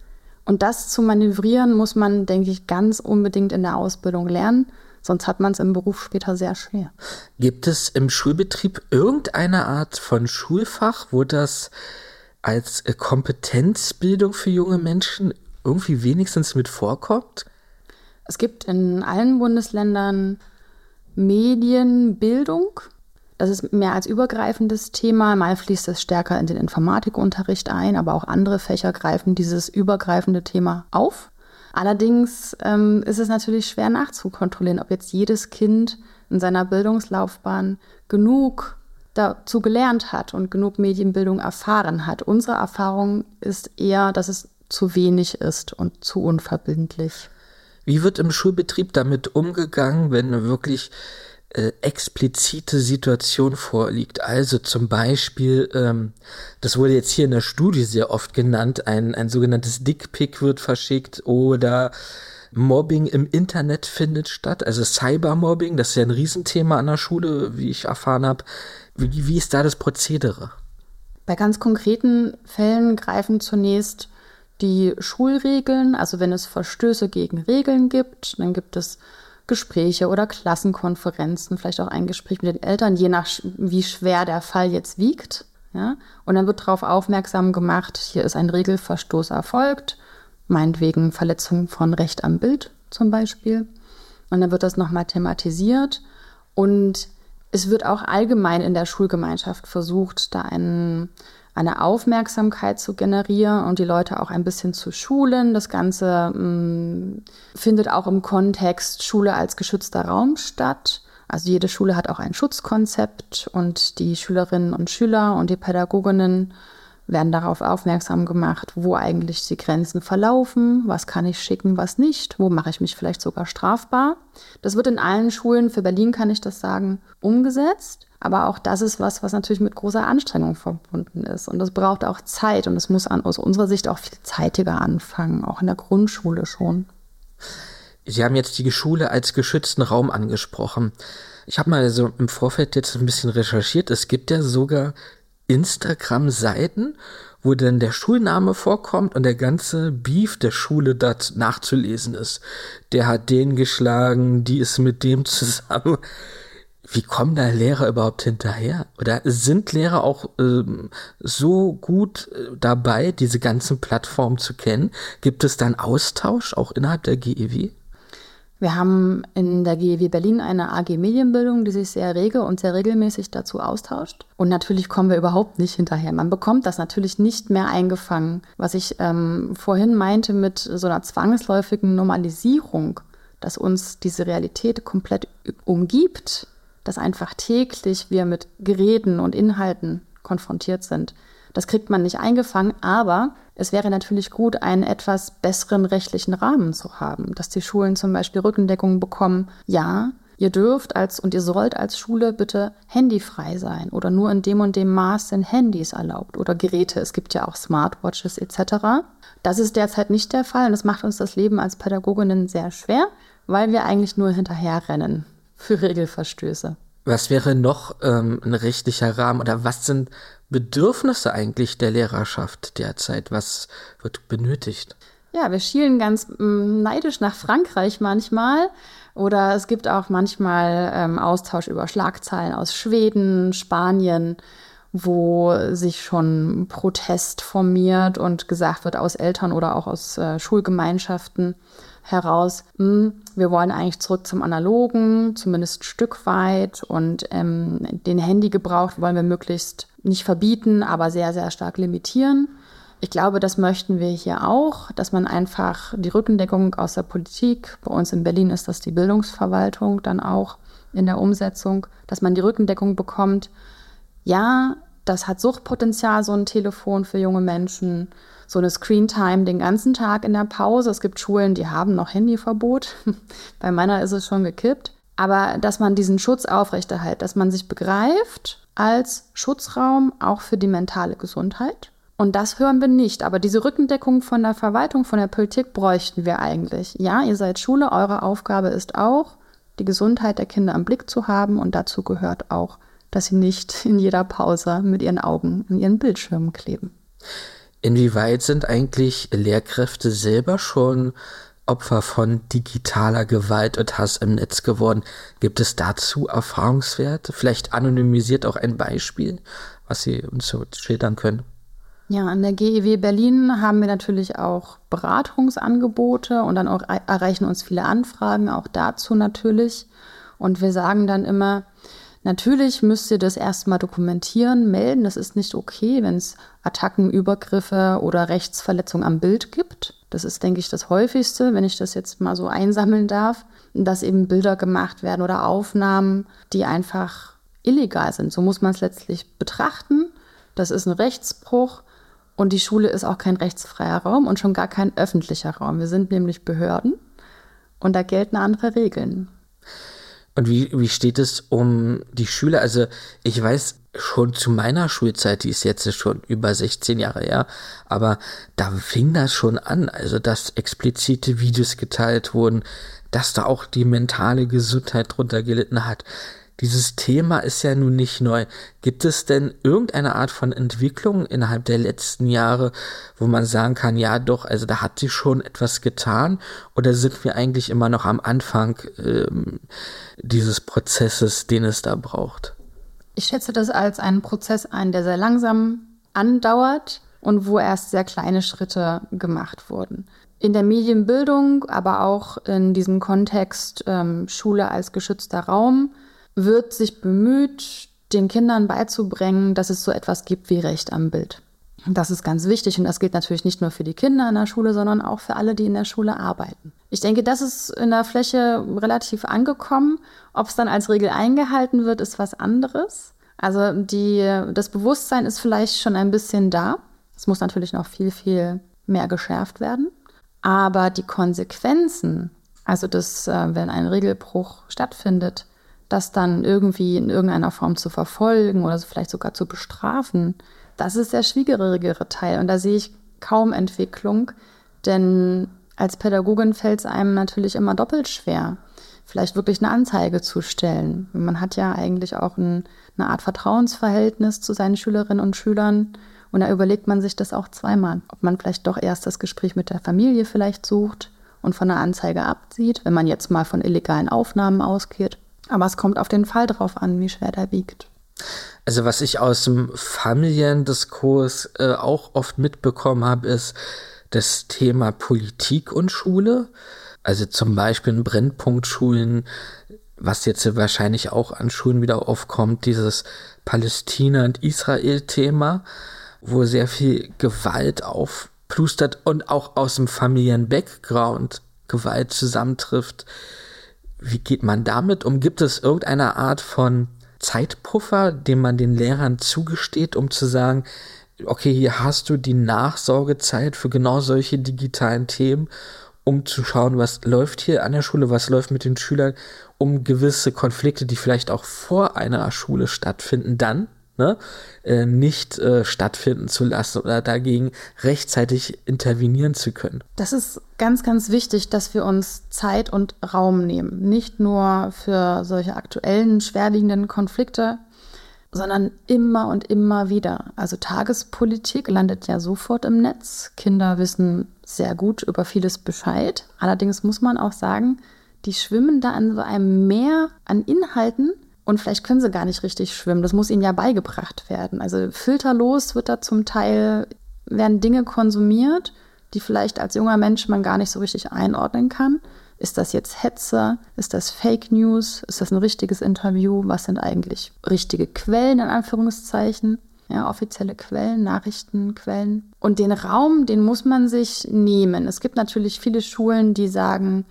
Und das zu manövrieren muss man, denke ich, ganz unbedingt in der Ausbildung lernen. Sonst hat man es im Beruf später sehr schwer. Gibt es im Schulbetrieb irgendeine Art von Schulfach, wo das als äh, Kompetenzbildung für junge Menschen irgendwie wenigstens mit vorkommt? Es gibt in allen Bundesländern Medienbildung. Das ist mehr als übergreifendes Thema. Mal fließt es stärker in den Informatikunterricht ein, aber auch andere Fächer greifen dieses übergreifende Thema auf. Allerdings ähm, ist es natürlich schwer nachzukontrollieren, ob jetzt jedes Kind in seiner Bildungslaufbahn genug dazu gelernt hat und genug Medienbildung erfahren hat. Unsere Erfahrung ist eher, dass es zu wenig ist und zu unverbindlich. Wie wird im Schulbetrieb damit umgegangen, wenn wirklich äh, explizite Situation vorliegt? Also zum Beispiel, ähm, das wurde jetzt hier in der Studie sehr oft genannt, ein, ein sogenanntes Dickpick wird verschickt oder Mobbing im Internet findet statt, also Cybermobbing, das ist ja ein Riesenthema an der Schule, wie ich erfahren habe. Wie, wie ist da das Prozedere? Bei ganz konkreten Fällen greifen zunächst die Schulregeln, also wenn es Verstöße gegen Regeln gibt, dann gibt es Gespräche oder Klassenkonferenzen, vielleicht auch ein Gespräch mit den Eltern, je nach wie schwer der Fall jetzt wiegt. Ja? Und dann wird darauf aufmerksam gemacht, hier ist ein Regelverstoß erfolgt, meinetwegen Verletzung von Recht am Bild zum Beispiel. Und dann wird das nochmal thematisiert und es wird auch allgemein in der Schulgemeinschaft versucht, da einen eine Aufmerksamkeit zu generieren und die Leute auch ein bisschen zu schulen. Das Ganze mh, mm, findet auch im Kontext Schule als geschützter Raum statt. Also jede Schule hat auch ein Schutzkonzept und die Schülerinnen und Schüler und die Pädagoginnen werden darauf aufmerksam gemacht, wo eigentlich die Grenzen verlaufen, was kann ich schicken, was nicht, wo mache ich mich vielleicht sogar strafbar. Das wird in allen Schulen, für Berlin kann ich das sagen, umgesetzt. Aber auch das ist was, was natürlich mit großer Anstrengung verbunden ist. Und das braucht auch Zeit. Und es muss an, aus unserer Sicht auch viel zeitiger anfangen, auch in der Grundschule schon. Sie haben jetzt die Schule als geschützten Raum angesprochen. Ich habe mal so im Vorfeld jetzt ein bisschen recherchiert. Es gibt ja sogar Instagram-Seiten, wo dann der Schulname vorkommt und der ganze Beef der Schule dort nachzulesen ist. Der hat den geschlagen, die ist mit dem zusammen. Wie kommen da Lehrer überhaupt hinterher? Oder sind Lehrer auch ähm, so gut äh, dabei, diese ganzen Plattformen zu kennen? Gibt es dann Austausch auch innerhalb der GEW? Wir haben in der GEW Berlin eine AG Medienbildung, die sich sehr rege und sehr regelmäßig dazu austauscht. Und natürlich kommen wir überhaupt nicht hinterher. Man bekommt das natürlich nicht mehr eingefangen. Was ich ähm, vorhin meinte mit so einer zwangsläufigen Normalisierung, dass uns diese Realität komplett umgibt, dass einfach täglich wir mit Geräten und Inhalten konfrontiert sind. Das kriegt man nicht eingefangen, aber es wäre natürlich gut, einen etwas besseren rechtlichen Rahmen zu haben, dass die Schulen zum Beispiel Rückendeckung bekommen. Ja, ihr dürft als und ihr sollt als Schule bitte handyfrei sein oder nur in dem und dem Maß sind Handys erlaubt oder Geräte. Es gibt ja auch Smartwatches etc. Das ist derzeit nicht der Fall und das macht uns das Leben als Pädagoginnen sehr schwer, weil wir eigentlich nur hinterherrennen für [LAUGHS] Regelverstöße. Was wäre noch ähm, ein rechtlicher Rahmen oder was sind Bedürfnisse eigentlich der Lehrerschaft derzeit? Was wird benötigt? Ja, wir schielen ganz mm, neidisch nach Frankreich manchmal. Oder es gibt auch manchmal ähm, Austausch über Schlagzeilen aus Schweden, Spanien, wo sich schon Protest formiert und gesagt wird aus Eltern oder auch aus äh, Schulgemeinschaften heraus, mh, hm, wir wollen eigentlich zurück zum Analogen, zumindest ein Stück weit. Und ähm, den Handygebrauch wollen wir möglichst nicht verbieten, aber sehr, sehr stark limitieren. Ich glaube, das möchten wir hier auch, dass man einfach die Rückendeckung aus der Politik, bei uns in Berlin ist das die Bildungsverwaltung dann auch, in der Umsetzung, dass man die Rückendeckung bekommt. Ja, das hat Suchtpotenzial, so ein Telefon für junge Menschen. So eine Screentime den ganzen Tag in der Pause. Es gibt Schulen, die haben noch Handyverbot. [LAUGHS] Bei meiner ist es schon gekippt. Aber dass man diesen Schutz aufrechterhält, dass man sich begreift als Schutzraum auch für die mentale Gesundheit. Und das hören wir nicht. Aber diese Rückendeckung von der Verwaltung, von der Politik bräuchten wir eigentlich. Ja, ihr seid Schule, eure Aufgabe ist auch, die Gesundheit der Kinder im Blick zu haben. Und dazu gehört auch, dass sie nicht in jeder Pause mit ihren Augen in ihren Bildschirmen kleben. Inwieweit sind eigentlich Lehrkräfte selber schon Opfer von digitaler Gewalt und Hass im Netz geworden. Gibt es dazu Erfahrungswerte? Vielleicht anonymisiert auch ein Beispiel, was Sie uns so schildern können? Ja, an der GEW Berlin haben wir natürlich auch Beratungsangebote und dann auch erreichen uns viele Anfragen, auch dazu natürlich. Und wir sagen dann immer, natürlich müsst ihr das erstmal dokumentieren, melden. Das ist nicht okay, wenn es Attacken, Übergriffe oder Rechtsverletzungen am Bild gibt. Das ist, denke ich, das häufigste, wenn ich das jetzt mal so einsammeln darf, dass eben Bilder gemacht werden oder Aufnahmen, die einfach illegal sind. So muss man es letztlich betrachten. Das ist ein Rechtsbruch und die Schule ist auch kein rechtsfreier Raum und schon gar kein öffentlicher Raum. Wir sind nämlich Behörden und da gelten andere Regeln. Und wie, wie steht es um die Schüler? Also ich weiß, schon zu meiner Schulzeit, die ist jetzt schon über 16 Jahre her, aber da fing das schon an, also dass explizite Videos geteilt wurden, dass da auch die mentale Gesundheit drunter gelitten hat. Dieses Thema ist ja nun nicht neu. Gibt es denn irgendeine Art von Entwicklung innerhalb der letzten Jahre, wo man sagen kann, ja doch, also da hat sich schon etwas getan? Oder sind wir eigentlich immer noch am Anfang ähm, dieses Prozesses, den es da braucht? Ich schätze das als einen Prozess ein, der sehr langsam andauert und wo erst sehr kleine Schritte gemacht wurden. In der Medienbildung, aber auch in diesem Kontext ähm, Schule als geschützter Raum, wird sich bemüht, den Kindern beizubringen, dass es so etwas gibt wie Recht am Bild. Das ist ganz wichtig und das gilt natürlich nicht nur für die Kinder in der Schule, sondern auch für alle, die in der Schule arbeiten. Ich denke, das ist in der Fläche relativ angekommen. Ob es dann als Regel eingehalten wird, ist was anderes. Also die, das Bewusstsein ist vielleicht schon ein bisschen da. Es muss natürlich noch viel, viel mehr geschärft werden. Aber die Konsequenzen, also das, äh, wenn ein Regelbruch stattfindet, das dann irgendwie in irgendeiner Form zu verfolgen oder vielleicht sogar zu bestrafen, das ist der schwierigere Teil. Und da sehe ich kaum Entwicklung, denn als Pädagogin fällt es einem natürlich immer doppelt schwer, vielleicht wirklich eine Anzeige zu stellen. Man hat ja eigentlich auch ein, eine Art Vertrauensverhältnis zu seinen Schülerinnen und Schülern. Und da überlegt man sich das auch zweimal, ob man vielleicht doch erst das Gespräch mit der Familie vielleicht sucht und von einer Anzeige absieht, wenn man jetzt mal von illegalen Aufnahmen ausgeht. Aber es kommt auf den Fall drauf an, wie schwer der wiegt. Also was ich aus dem Familiendiskurs äh, auch oft mitbekommen habe, ist das Thema Politik und Schule. Also zum Beispiel in Brennpunktschulen, was jetzt wahrscheinlich auch an Schulen wieder aufkommt, dieses Palästina- und Israel-Thema, wo sehr viel Gewalt aufplustert und auch aus dem Familien-Background Gewalt zusammentrifft. Wie geht man damit um? Gibt es irgendeine Art von Zeitpuffer, den man den Lehrern zugesteht, um zu sagen, okay, hier hast du die Nachsorgezeit für genau solche digitalen Themen, um zu schauen, was läuft hier an der Schule, was läuft mit den Schülern, um gewisse Konflikte, die vielleicht auch vor einer Schule stattfinden, dann ne, äh, nicht äh, stattfinden zu lassen oder dagegen rechtzeitig intervenieren zu können. Das ist ganz, ganz wichtig, dass wir uns Zeit und Raum nehmen. Nicht nur für solche aktuellen, schwerwiegenden Konflikte, sondern immer und immer wieder. Also Tagespolitik landet ja sofort im Netz. Kinder wissen sehr gut über vieles Bescheid. Allerdings muss man auch sagen, die schwimmen da an so einem Meer an Inhalten, und vielleicht können sie gar nicht richtig schwimmen. Das muss ihnen ja beigebracht werden. Also filterlos wird da zum Teil, werden Dinge konsumiert, die vielleicht als junger Mensch man gar nicht so richtig einordnen kann. Ist das jetzt Hetze? Ist das Fake News? Ist das ein richtiges Interview? Was sind eigentlich richtige Quellen in Anführungszeichen? Ja, offizielle Quellen, Nachrichtenquellen. Und den Raum, den muss man sich nehmen. Es gibt natürlich viele Schulen, die sagen,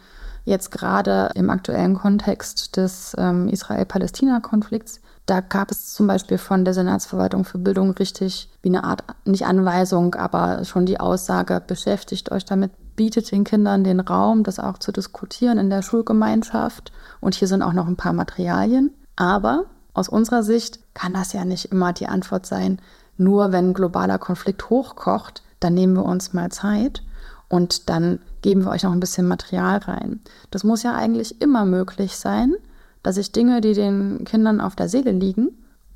Jetzt gerade im aktuellen Kontext des ähm, Israel-Palästina-Konflikts, da gab es zum Beispiel von der Senatsverwaltung für Bildung richtig wie eine Art, nicht Anweisung, aber schon die Aussage, beschäftigt euch damit, bietet den Kindern den Raum, das auch zu diskutieren in der Schulgemeinschaft. Und hier sind auch noch ein paar Materialien. Aber aus unserer Sicht kann das ja nicht immer die Antwort sein, nur wenn globaler Konflikt hochkocht, dann nehmen wir uns mal Zeit und dann geben wir euch noch ein bisschen Material rein. Das muss ja eigentlich immer möglich sein, dass ich Dinge, die den Kindern auf der Seele liegen,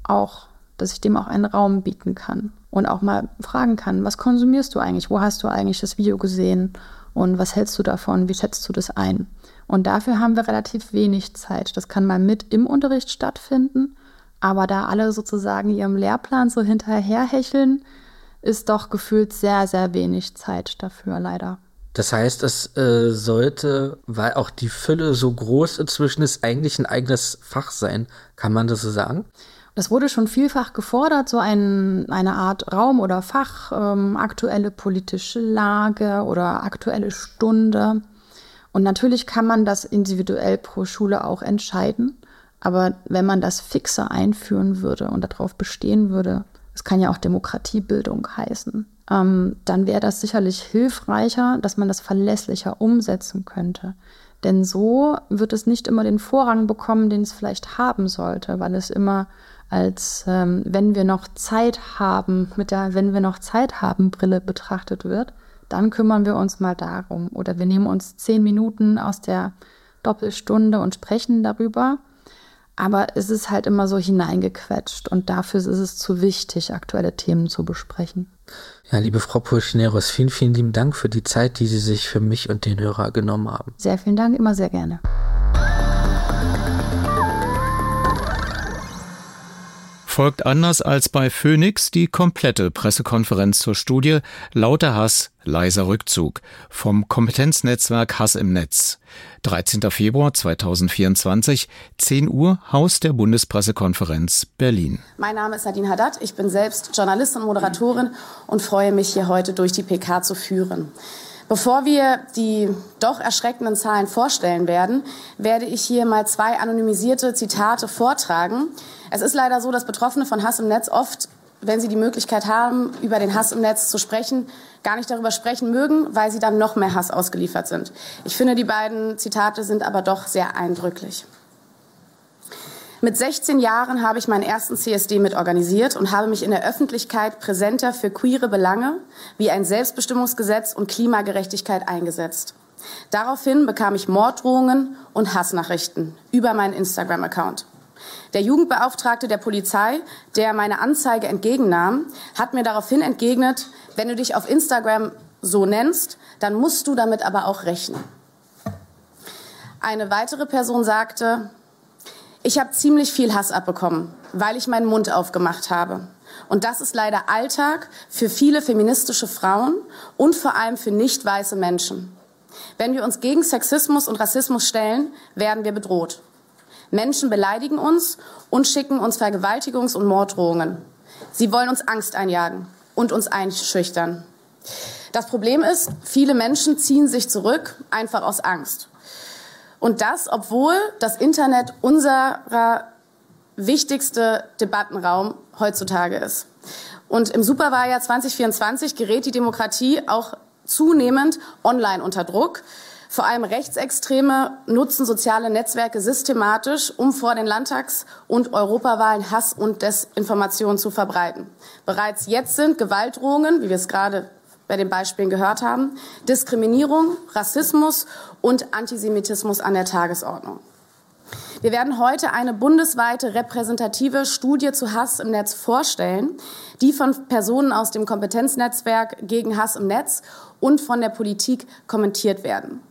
auch, dass ich dem auch einen Raum bieten kann und auch mal fragen kann, was konsumierst du eigentlich? Wo hast du eigentlich das Video gesehen? Und was hältst du davon? Wie schätzt du das ein? Und dafür haben wir relativ wenig Zeit. Das kann mal mit im Unterricht stattfinden, aber da alle sozusagen ihrem Lehrplan so hinterherhecheln, ist doch gefühlt sehr, sehr wenig Zeit dafür, leider. Das heißt, es äh, sollte, weil auch die Fülle so groß inzwischen ist, eigentlich ein eigenes Fach sein. Kann man das so sagen? Das wurde schon vielfach gefordert, so ein, eine Art Raum oder Fach, ähm, aktuelle politische Lage oder aktuelle Stunde. Und natürlich kann man das individuell pro Schule auch entscheiden. Aber wenn man das fixer einführen würde und darauf bestehen würde, es kann ja auch Demokratiebildung heißen, ähm, dann wäre das sicherlich hilfreicher, dass man das verlässlicher umsetzen könnte. Denn so wird es nicht immer den Vorrang bekommen, den es vielleicht haben sollte, weil es immer als ähm, wenn wir noch Zeit haben, mit der wenn wir noch Zeit haben Brille betrachtet wird, dann kümmern wir uns mal darum. Oder wir nehmen uns zehn Minuten aus der Doppelstunde und sprechen darüber. Aber es ist halt immer so hineingequetscht und dafür ist es zu wichtig, aktuelle Themen zu besprechen. Ja, liebe Frau Pulchineros, vielen, vielen lieben Dank für die Zeit, die Sie sich für mich und den Hörer genommen haben. Sehr vielen Dank, immer sehr gerne. Folgt anders als bei Phoenix die komplette Pressekonferenz zur Studie Lauter Hass, leiser Rückzug vom Kompetenznetzwerk Hass im Netz. 13. Februar 2024, 10 Uhr, Haus der Bundespressekonferenz Berlin. Mein Name ist Nadine Haddad, ich bin selbst Journalistin und Moderatorin und freue mich, hier heute durch die PK zu führen. Bevor wir die doch erschreckenden Zahlen vorstellen werden, werde ich hier mal zwei anonymisierte Zitate vortragen, es ist leider so, dass Betroffene von Hass im Netz oft, wenn sie die Möglichkeit haben, über den Hass im Netz zu sprechen, gar nicht darüber sprechen mögen, weil sie dann noch mehr Hass ausgeliefert sind. Ich finde, die beiden Zitate sind aber doch sehr eindrücklich. Mit 16 Jahren habe ich meinen ersten CSD mitorganisiert und habe mich in der Öffentlichkeit präsenter für queere Belange wie ein Selbstbestimmungsgesetz und Klimagerechtigkeit eingesetzt. Daraufhin bekam ich Morddrohungen und Hassnachrichten über meinen Instagram-Account. Der Jugendbeauftragte der Polizei, der meine Anzeige entgegennahm, hat mir daraufhin entgegnet, wenn du dich auf Instagram so nennst, dann musst du damit aber auch rechnen. Eine weitere Person sagte, ich habe ziemlich viel Hass abbekommen, weil ich meinen Mund aufgemacht habe. Und das ist leider Alltag für viele feministische Frauen und vor allem für nicht weiße Menschen. Wenn wir uns gegen Sexismus und Rassismus stellen, werden wir bedroht. Menschen beleidigen uns und schicken uns Vergewaltigungs- und Morddrohungen. Sie wollen uns Angst einjagen und uns einschüchtern. Das Problem ist, viele Menschen ziehen sich zurück, einfach aus Angst. Und das, obwohl das Internet unser wichtigste Debattenraum heutzutage ist. Und im Superwahljahr 2024 gerät die Demokratie auch zunehmend online unter Druck. Vor allem Rechtsextreme nutzen soziale Netzwerke systematisch, um vor den Landtags- und Europawahlen Hass und Desinformation zu verbreiten. Bereits jetzt sind Gewaltdrohungen, wie wir es gerade bei den Beispielen gehört haben, Diskriminierung, Rassismus und Antisemitismus an der Tagesordnung. Wir werden heute eine bundesweite repräsentative Studie zu Hass im Netz vorstellen, die von Personen aus dem Kompetenznetzwerk gegen Hass im Netz und von der Politik kommentiert werden.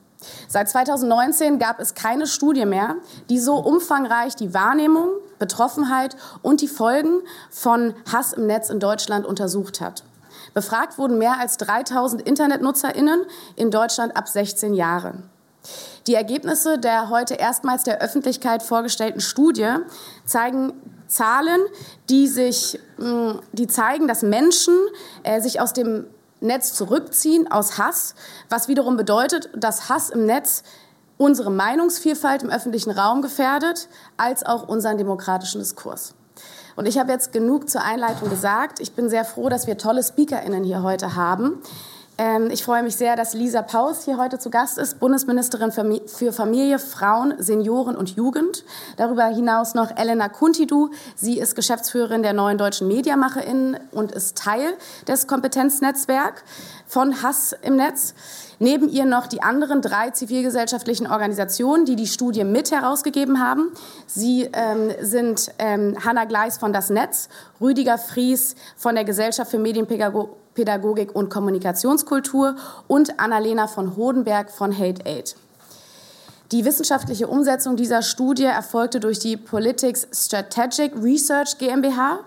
Seit 2019 gab es keine Studie mehr, die so umfangreich die Wahrnehmung, Betroffenheit und die Folgen von Hass im Netz in Deutschland untersucht hat. Befragt wurden mehr als 3000 Internetnutzerinnen in Deutschland ab 16 Jahren. Die Ergebnisse der heute erstmals der Öffentlichkeit vorgestellten Studie zeigen Zahlen, die, sich, die zeigen, dass Menschen äh, sich aus dem Netz zurückziehen aus Hass, was wiederum bedeutet, dass Hass im Netz unsere Meinungsvielfalt im öffentlichen Raum gefährdet, als auch unseren demokratischen Diskurs. Und ich habe jetzt genug zur Einleitung gesagt. Ich bin sehr froh, dass wir tolle SpeakerInnen hier heute haben. Ähm, ich freue mich sehr, dass Lisa Paus hier heute zu Gast ist, Bundesministerin für Familie, Frauen, Senioren und Jugend. Darüber hinaus noch Elena Kuntidu. Sie ist Geschäftsführerin der neuen deutschen MediamacherInnen und ist Teil des Kompetenznetzwerks von Hass im Netz. Neben ihr noch die anderen drei zivilgesellschaftlichen Organisationen, die die Studie mit herausgegeben haben. Sie ähm, sind ähm, Hanna Gleis von Das Netz, Rüdiger Fries von der Gesellschaft für Medienpädagogik und Kommunikationskultur und Annalena von Hodenberg von Hate Aid. Die wissenschaftliche Umsetzung dieser Studie erfolgte durch die Politics Strategic Research GmbH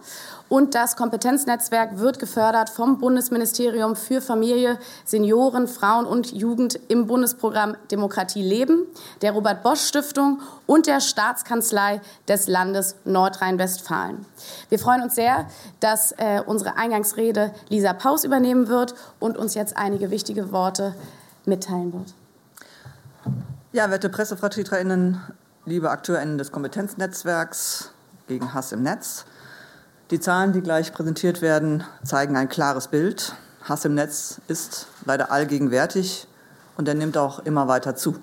und das Kompetenznetzwerk wird gefördert vom Bundesministerium für Familie, Senioren, Frauen und Jugend im Bundesprogramm Demokratie leben, der Robert Bosch Stiftung und der Staatskanzlei des Landes Nordrhein-Westfalen. Wir freuen uns sehr, dass äh, unsere Eingangsrede Lisa Paus übernehmen wird und uns jetzt einige wichtige Worte mitteilen wird. Ja, werte PressevertreterInnen, liebe AkteurInnen des Kompetenznetzwerks gegen Hass im Netz. Die Zahlen, die gleich präsentiert werden, zeigen ein klares Bild. Hass im Netz ist leider allgegenwärtig und er nimmt auch immer weiter zu.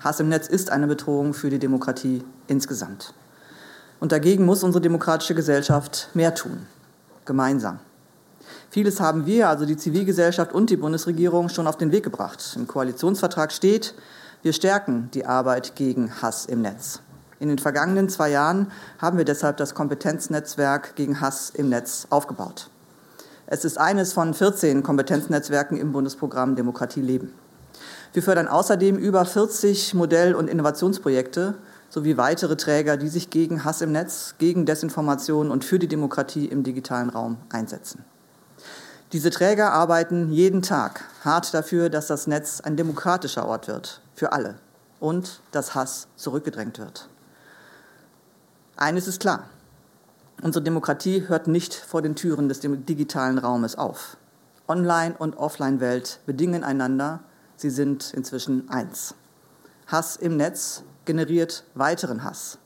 Hass im Netz ist eine Bedrohung für die Demokratie insgesamt. Und dagegen muss unsere demokratische Gesellschaft mehr tun, gemeinsam. Vieles haben wir, also die Zivilgesellschaft und die Bundesregierung, schon auf den Weg gebracht. Im Koalitionsvertrag steht, wir stärken die Arbeit gegen Hass im Netz. In den vergangenen zwei Jahren haben wir deshalb das Kompetenznetzwerk gegen Hass im Netz aufgebaut. Es ist eines von 14 Kompetenznetzwerken im Bundesprogramm Demokratie leben. Wir fördern außerdem über 40 Modell- und Innovationsprojekte sowie weitere Träger, die sich gegen Hass im Netz, gegen Desinformation und für die Demokratie im digitalen Raum einsetzen. Diese Träger arbeiten jeden Tag hart dafür, dass das Netz ein demokratischer Ort wird für alle und dass Hass zurückgedrängt wird. Eines ist klar. Unsere Demokratie hört nicht vor den Türen des digitalen Raumes auf. Online- und Offline-Welt bedingen einander. Sie sind inzwischen eins. Hass im Netz generiert weiteren Hass.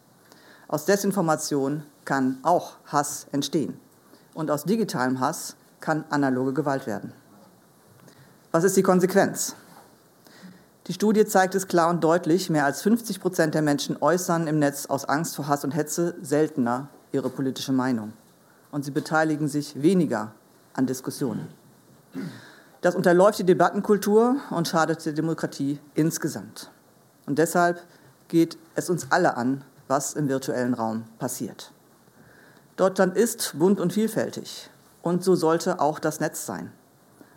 Aus Desinformation kann auch Hass entstehen. Und aus digitalem Hass kann analoge Gewalt werden. Was ist die Konsequenz? Die Studie zeigt es klar und deutlich, mehr als 50 Prozent der Menschen äußern im Netz aus Angst vor Hass und Hetze seltener ihre politische Meinung. Und sie beteiligen sich weniger an Diskussionen. Das unterläuft die Debattenkultur und schadet der Demokratie insgesamt. Und deshalb geht es uns alle an, was im virtuellen Raum passiert. Deutschland ist bunt und vielfältig. Und so sollte auch das Netz sein.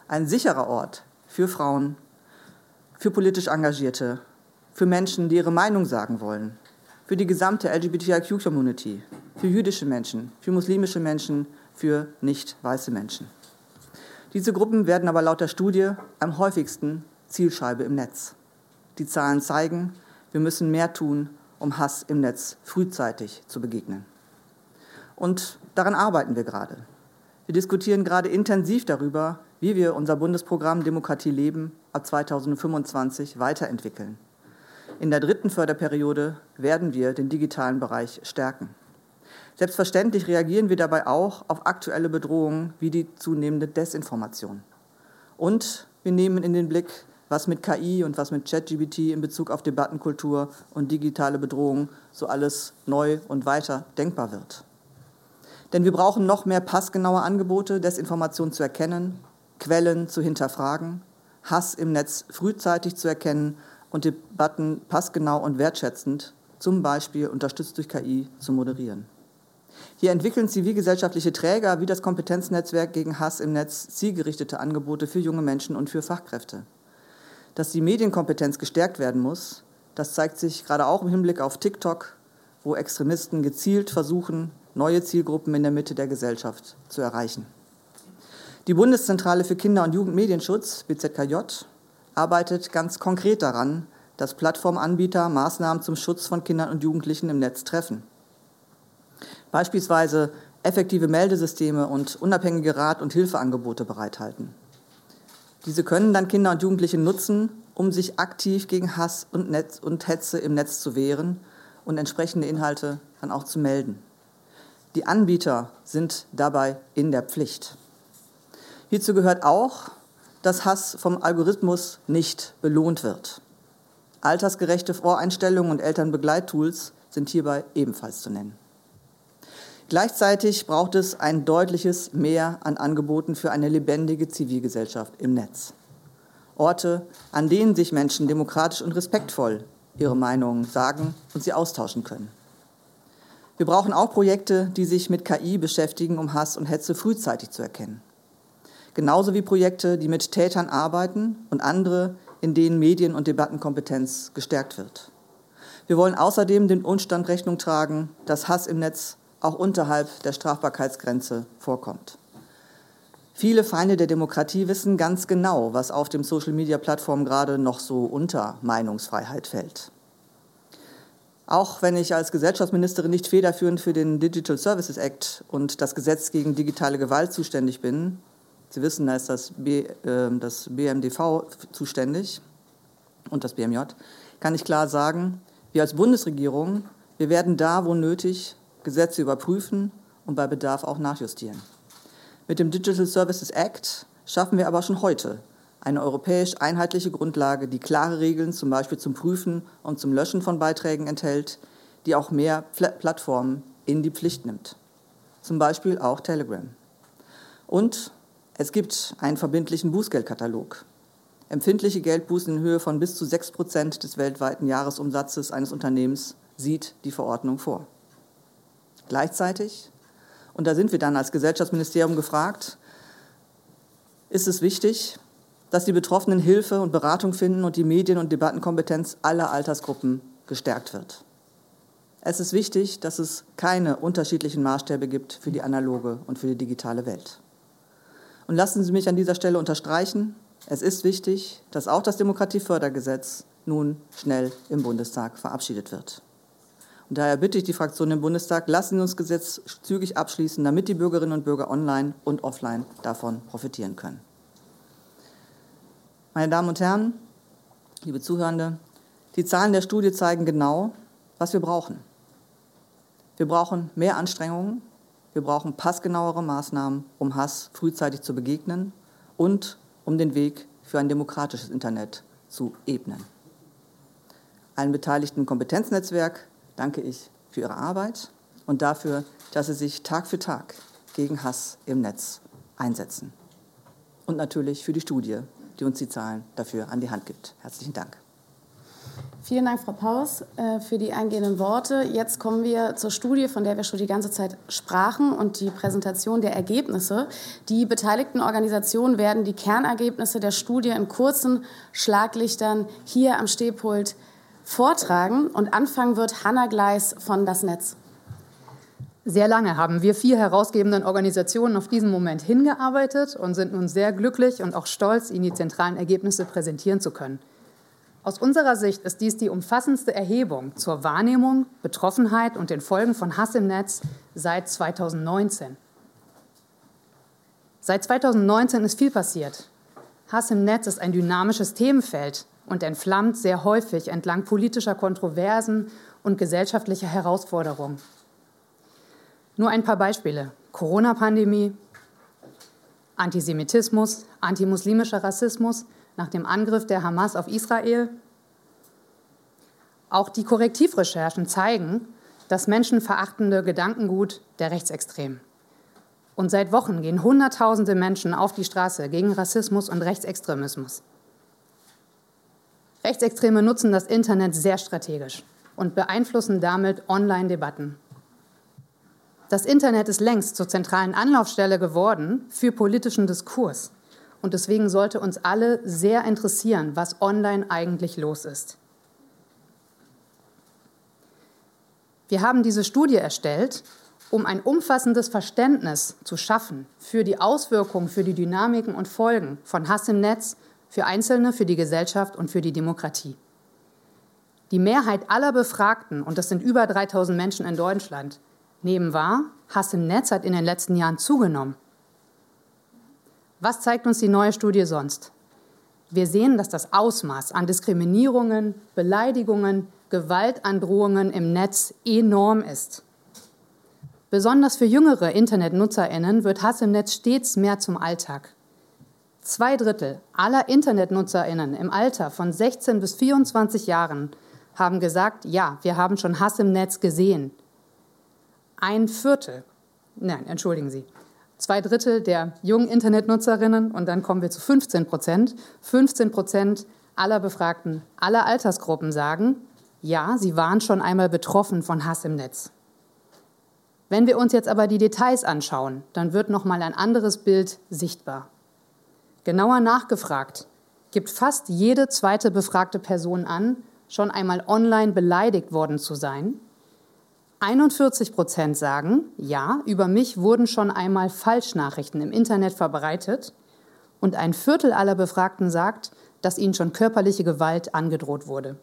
Ein sicherer Ort für Frauen, für politisch Engagierte, für Menschen, die ihre Meinung sagen wollen, für die gesamte LGBTIQ-Community, für jüdische Menschen, für muslimische Menschen, für nicht weiße Menschen. Diese Gruppen werden aber laut der Studie am häufigsten Zielscheibe im Netz. Die Zahlen zeigen, wir müssen mehr tun, um Hass im Netz frühzeitig zu begegnen. Und daran arbeiten wir gerade. Wir diskutieren gerade intensiv darüber, wie wir unser Bundesprogramm Demokratie leben ab 2025 weiterentwickeln. In der dritten Förderperiode werden wir den digitalen Bereich stärken. Selbstverständlich reagieren wir dabei auch auf aktuelle Bedrohungen wie die zunehmende Desinformation. Und wir nehmen in den Blick, was mit KI und was mit ChatGBT in Bezug auf Debattenkultur und digitale Bedrohungen so alles neu und weiter denkbar wird. Denn wir brauchen noch mehr passgenaue Angebote, Desinformation zu erkennen, Quellen zu hinterfragen Hass im Netz frühzeitig zu erkennen und Debatten passgenau und wertschätzend, zum Beispiel unterstützt durch KI, zu moderieren. Hier entwickeln zivilgesellschaftliche Träger wie das Kompetenznetzwerk gegen Hass im Netz zielgerichtete Angebote für junge Menschen und für Fachkräfte. Dass die Medienkompetenz gestärkt werden muss, das zeigt sich gerade auch im Hinblick auf TikTok, wo Extremisten gezielt versuchen, neue Zielgruppen in der Mitte der Gesellschaft zu erreichen. Die Bundeszentrale für Kinder- und Jugendmedienschutz, BZKJ, arbeitet ganz konkret daran, dass Plattformanbieter Maßnahmen zum Schutz von Kindern und Jugendlichen im Netz treffen. Beispielsweise effektive Meldesysteme und unabhängige Rat- und Hilfeangebote bereithalten. Diese können dann Kinder und Jugendliche nutzen, um sich aktiv gegen Hass und, Netz und Hetze im Netz zu wehren und entsprechende Inhalte dann auch zu melden. Die Anbieter sind dabei in der Pflicht. Hierzu gehört auch, dass Hass vom Algorithmus nicht belohnt wird. Altersgerechte Voreinstellungen und Elternbegleittools sind hierbei ebenfalls zu nennen. Gleichzeitig braucht es ein deutliches Mehr an Angeboten für eine lebendige Zivilgesellschaft im Netz. Orte, an denen sich Menschen demokratisch und respektvoll ihre Meinungen sagen und sie austauschen können. Wir brauchen auch Projekte, die sich mit KI beschäftigen, um Hass und Hetze frühzeitig zu erkennen. Genauso wie Projekte, die mit Tätern arbeiten und andere, in denen Medien- und Debattenkompetenz gestärkt wird. Wir wollen außerdem dem Umstand Rechnung tragen, dass Hass im Netz auch unterhalb der Strafbarkeitsgrenze vorkommt. Viele Feinde der Demokratie wissen ganz genau, was auf den Social-Media-Plattformen gerade noch so unter Meinungsfreiheit fällt. Auch wenn ich als Gesellschaftsministerin nicht federführend für den Digital Services Act und das Gesetz gegen digitale Gewalt zuständig bin, Sie wissen, da ist das, B, äh, das BMDV zuständig und das BMJ, kann ich klar sagen, wir als Bundesregierung, wir werden da, wo nötig, Gesetze überprüfen und bei Bedarf auch nachjustieren. Mit dem Digital Services Act schaffen wir aber schon heute eine europäisch einheitliche Grundlage, die klare Regeln zum Beispiel zum Prüfen und zum Löschen von Beiträgen enthält, die auch mehr Plattformen in die Pflicht nimmt. Zum Beispiel auch Telegram. Und es gibt einen verbindlichen Bußgeldkatalog. Empfindliche Geldbußen in Höhe von bis zu 6 Prozent des weltweiten Jahresumsatzes eines Unternehmens sieht die Verordnung vor. Gleichzeitig und da sind wir dann als Gesellschaftsministerium gefragt, ist es wichtig, dass die Betroffenen Hilfe und Beratung finden und die Medien- und Debattenkompetenz aller Altersgruppen gestärkt wird. Es ist wichtig, dass es keine unterschiedlichen Maßstäbe gibt für die analoge und für die digitale Welt. Und lassen Sie mich an dieser Stelle unterstreichen, es ist wichtig, dass auch das Demokratiefördergesetz nun schnell im Bundestag verabschiedet wird. Und daher bitte ich die Fraktion im Bundestag, lassen Sie uns das Gesetz zügig abschließen, damit die Bürgerinnen und Bürger online und offline davon profitieren können. Meine Damen und Herren, liebe Zuhörende, die Zahlen der Studie zeigen genau, was wir brauchen. Wir brauchen mehr Anstrengungen, wir brauchen passgenauere Maßnahmen, um Hass frühzeitig zu begegnen und um den Weg für ein demokratisches Internet zu ebnen. Allen beteiligten Kompetenznetzwerk danke ich für Ihre Arbeit und dafür, dass Sie sich Tag für Tag gegen Hass im Netz einsetzen. Und natürlich für die Studie, die uns die Zahlen dafür an die Hand gibt. Herzlichen Dank. Vielen Dank, Frau Paus, äh, für die eingehenden Worte. Jetzt kommen wir zur Studie, von der wir schon die ganze Zeit sprachen und die Präsentation der Ergebnisse. Die beteiligten Organisationen werden die Kernergebnisse der Studie in kurzen Schlaglichtern hier am Stehpult vortragen. Und anfangen wird Hanna Gleis von Das Netz. Sehr lange haben wir vier herausgebenden Organisationen auf diesen Moment hingearbeitet und sind nun sehr glücklich und auch stolz, Ihnen die zentralen Ergebnisse präsentieren zu können. Aus unserer Sicht ist dies die umfassendste Erhebung zur Wahrnehmung, Betroffenheit und den Folgen von Hass im Netz seit 2019. Seit 2019 ist viel passiert. Hass im Netz ist ein dynamisches Themenfeld, und entflammt sehr häufig entlang politischer Kontroversen und gesellschaftlicher Herausforderungen. Nur ein paar Beispiele. Corona-Pandemie, Antisemitismus, antimuslimischer Rassismus nach dem Angriff der Hamas auf Israel. Auch die Korrektivrecherchen zeigen das menschenverachtende Gedankengut der Rechtsextremen. Und seit Wochen gehen Hunderttausende Menschen auf die Straße gegen Rassismus und Rechtsextremismus. Rechtsextreme nutzen das Internet sehr strategisch und beeinflussen damit Online-Debatten. Das Internet ist längst zur zentralen Anlaufstelle geworden für politischen Diskurs. Und deswegen sollte uns alle sehr interessieren, was online eigentlich los ist. Wir haben diese Studie erstellt, um ein umfassendes Verständnis zu schaffen für die Auswirkungen, für die Dynamiken und Folgen von Hass im Netz für Einzelne, für die Gesellschaft und für die Demokratie. Die Mehrheit aller Befragten, und das sind über 3000 Menschen in Deutschland, nehmen wahr, Hass im Netz hat in den letzten Jahren zugenommen. Was zeigt uns die neue Studie sonst? Wir sehen, dass das Ausmaß an Diskriminierungen, Beleidigungen, Gewaltandrohungen im Netz enorm ist. Besonders für jüngere Internetnutzerinnen wird Hass im Netz stets mehr zum Alltag. Zwei Drittel aller Internetnutzerinnen im Alter von 16 bis 24 Jahren haben gesagt, ja, wir haben schon Hass im Netz gesehen. Ein Viertel, nein, entschuldigen Sie, zwei Drittel der jungen Internetnutzerinnen und dann kommen wir zu 15 Prozent. 15 Prozent aller Befragten aller Altersgruppen sagen, ja, sie waren schon einmal betroffen von Hass im Netz. Wenn wir uns jetzt aber die Details anschauen, dann wird noch mal ein anderes Bild sichtbar. Genauer nachgefragt, gibt fast jede zweite befragte Person an, schon einmal online beleidigt worden zu sein. 41 Prozent sagen, ja, über mich wurden schon einmal Falschnachrichten im Internet verbreitet. Und ein Viertel aller Befragten sagt, dass ihnen schon körperliche Gewalt angedroht wurde.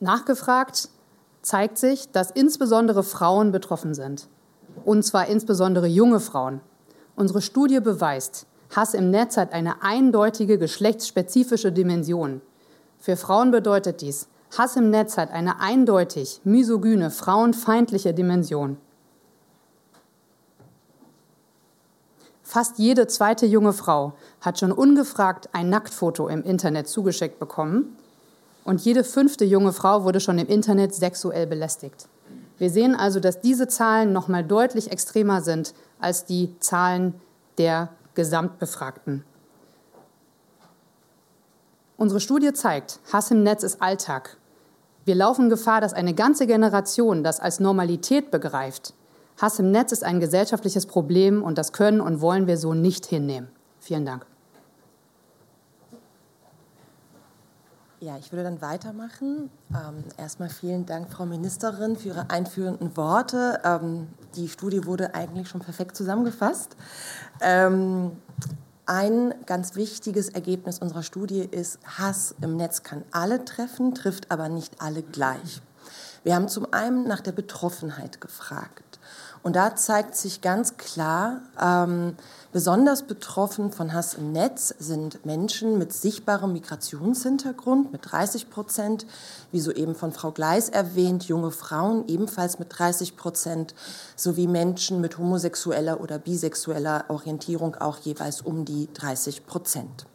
Nachgefragt zeigt sich, dass insbesondere Frauen betroffen sind. Und zwar insbesondere junge Frauen. Unsere Studie beweist, Hass im Netz hat eine eindeutige geschlechtsspezifische Dimension. Für Frauen bedeutet dies, Hass im Netz hat eine eindeutig misogyne, frauenfeindliche Dimension. Fast jede zweite junge Frau hat schon ungefragt ein Nacktfoto im Internet zugeschickt bekommen und jede fünfte junge Frau wurde schon im Internet sexuell belästigt. Wir sehen also, dass diese Zahlen noch mal deutlich extremer sind als die Zahlen der Gesamtbefragten. Unsere Studie zeigt, Hass im Netz ist Alltag. Wir laufen Gefahr, dass eine ganze Generation das als Normalität begreift. Hass im Netz ist ein gesellschaftliches Problem und das können und wollen wir so nicht hinnehmen. Vielen Dank. Ja, ich würde dann weitermachen. Ähm, erstmal vielen Dank, Frau Ministerin, für Ihre einführenden Worte. Ähm, die Studie wurde eigentlich schon perfekt zusammengefasst. Ähm, ein ganz wichtiges Ergebnis unserer Studie ist, Hass im Netz kann alle treffen, trifft aber nicht alle gleich. Wir haben zum einen nach der Betroffenheit gefragt. Und da zeigt sich ganz klar, ähm, Besonders betroffen von Hass im Netz sind Menschen mit sichtbarem Migrationshintergrund mit 30 Prozent, wie soeben von Frau Gleis erwähnt, junge Frauen ebenfalls mit 30 Prozent, sowie Menschen mit homosexueller oder bisexueller Orientierung auch jeweils um die 30 Prozent.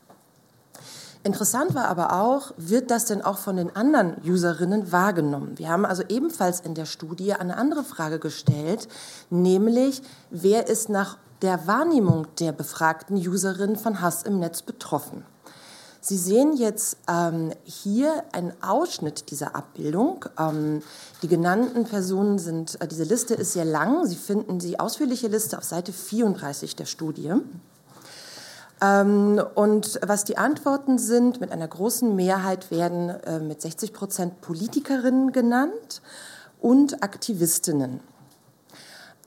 Interessant war aber auch, wird das denn auch von den anderen Userinnen wahrgenommen? Wir haben also ebenfalls in der Studie eine andere Frage gestellt, nämlich wer ist nach der Wahrnehmung der befragten Userinnen von Hass im Netz betroffen. Sie sehen jetzt ähm, hier einen Ausschnitt dieser Abbildung. Ähm, die genannten Personen sind, äh, diese Liste ist sehr lang. Sie finden die ausführliche Liste auf Seite 34 der Studie. Ähm, und was die Antworten sind, mit einer großen Mehrheit werden äh, mit 60 Prozent Politikerinnen genannt und Aktivistinnen.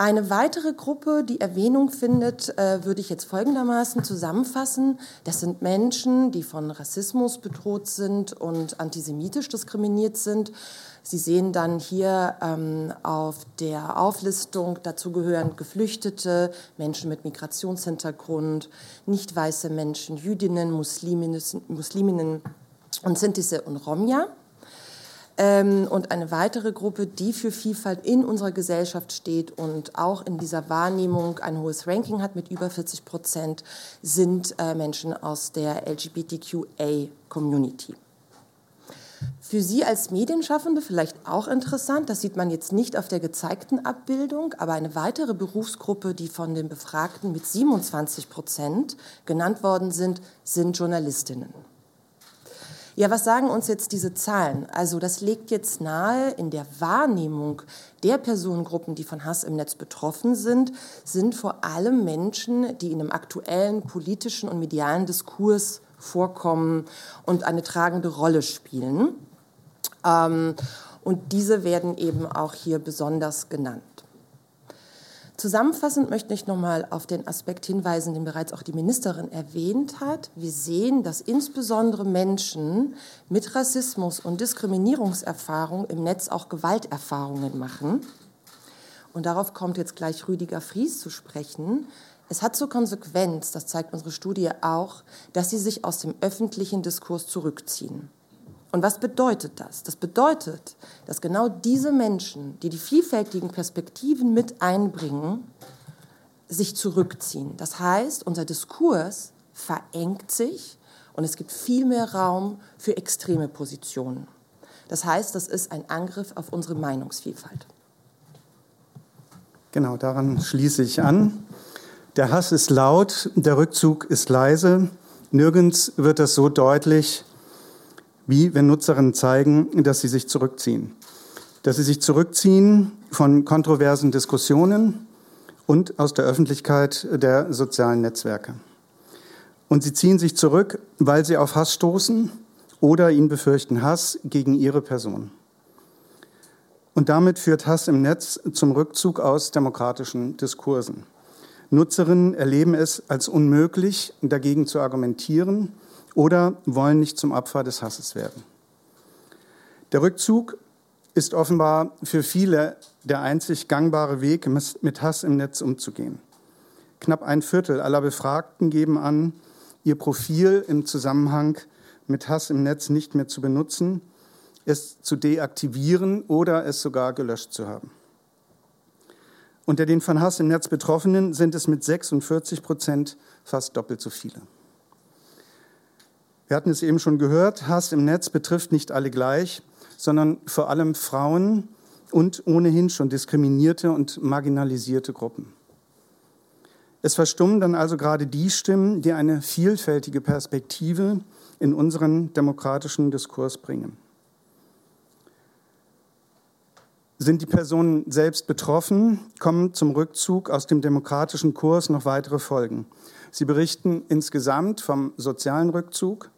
Eine weitere Gruppe, die Erwähnung findet, äh, würde ich jetzt folgendermaßen zusammenfassen. Das sind Menschen, die von Rassismus bedroht sind und antisemitisch diskriminiert sind. Sie sehen dann hier ähm, auf der Auflistung, dazu gehören Geflüchtete, Menschen mit Migrationshintergrund, nicht weiße Menschen, Jüdinnen, Musliminnen, Musliminnen und Sintise und Romja. Ähm, und eine weitere Gruppe, die für Vielfalt in unserer Gesellschaft steht und auch in dieser Wahrnehmung ein hohes Ranking hat mit über 40 Prozent, sind äh, Menschen aus der LGBTQA-Community. Für Sie als Medienschaffende vielleicht auch interessant, das sieht man jetzt nicht auf der gezeigten Abbildung, aber eine weitere Berufsgruppe, die von den Befragten mit 27 Prozent genannt worden sind, sind Journalistinnen. Ja, was sagen uns jetzt diese Zahlen? Also das legt jetzt nahe, in der Wahrnehmung der Personengruppen, die von Hass im Netz betroffen sind, sind vor allem Menschen, die in einem aktuellen politischen und medialen Diskurs vorkommen und eine tragende Rolle spielen. Ähm, und diese werden eben auch hier besonders genannt. Zusammenfassend möchte ich nochmal auf den Aspekt hinweisen, den bereits auch die Ministerin erwähnt hat. Wir sehen, dass insbesondere Menschen mit Rassismus und Diskriminierungserfahrung im Netz auch Gewalterfahrungen machen. Und darauf kommt jetzt gleich Rüdiger Fries zu sprechen. Es hat zur Konsequenz, das zeigt unsere Studie auch, dass sie sich aus dem öffentlichen Diskurs zurückziehen. Und was bedeutet das? Das bedeutet, dass genau diese Menschen, die die vielfältigen Perspektiven mit einbringen, sich zurückziehen. Das heißt, unser Diskurs verengt sich und es gibt viel mehr Raum für extreme Positionen. Das heißt, das ist ein Angriff auf unsere Meinungsvielfalt. Genau, daran schließe ich an. Der Hass ist laut, der Rückzug ist leise. Nirgends wird das so deutlich, wie wenn Nutzerinnen zeigen, dass sie sich zurückziehen. Dass sie sich zurückziehen von kontroversen Diskussionen und aus der Öffentlichkeit der sozialen Netzwerke. Und sie ziehen sich zurück, weil sie auf Hass stoßen oder ihn befürchten Hass gegen ihre Person. Und damit führt Hass im Netz zum Rückzug aus demokratischen Diskursen. Nutzerinnen erleben es als unmöglich, dagegen zu argumentieren oder wollen nicht zum Opfer des Hasses werden. Der Rückzug ist offenbar für viele der einzig gangbare Weg, mit Hass im Netz umzugehen. Knapp ein Viertel aller Befragten geben an, ihr Profil im Zusammenhang mit Hass im Netz nicht mehr zu benutzen, es zu deaktivieren oder es sogar gelöscht zu haben. Unter den von Hass im Netz Betroffenen sind es mit 46 Prozent fast doppelt so viele. Wir hatten es eben schon gehört, Hass im Netz betrifft nicht alle gleich, sondern vor allem Frauen und ohnehin schon diskriminierte und marginalisierte Gruppen. Es verstummen dann also gerade die Stimmen, die eine vielfältige Perspektive in unseren demokratischen Diskurs bringen. Sind die Personen selbst betroffen, kommen zum Rückzug aus dem demokratischen Kurs noch weitere Folgen. Sie berichten insgesamt vom sozialen Rückzug,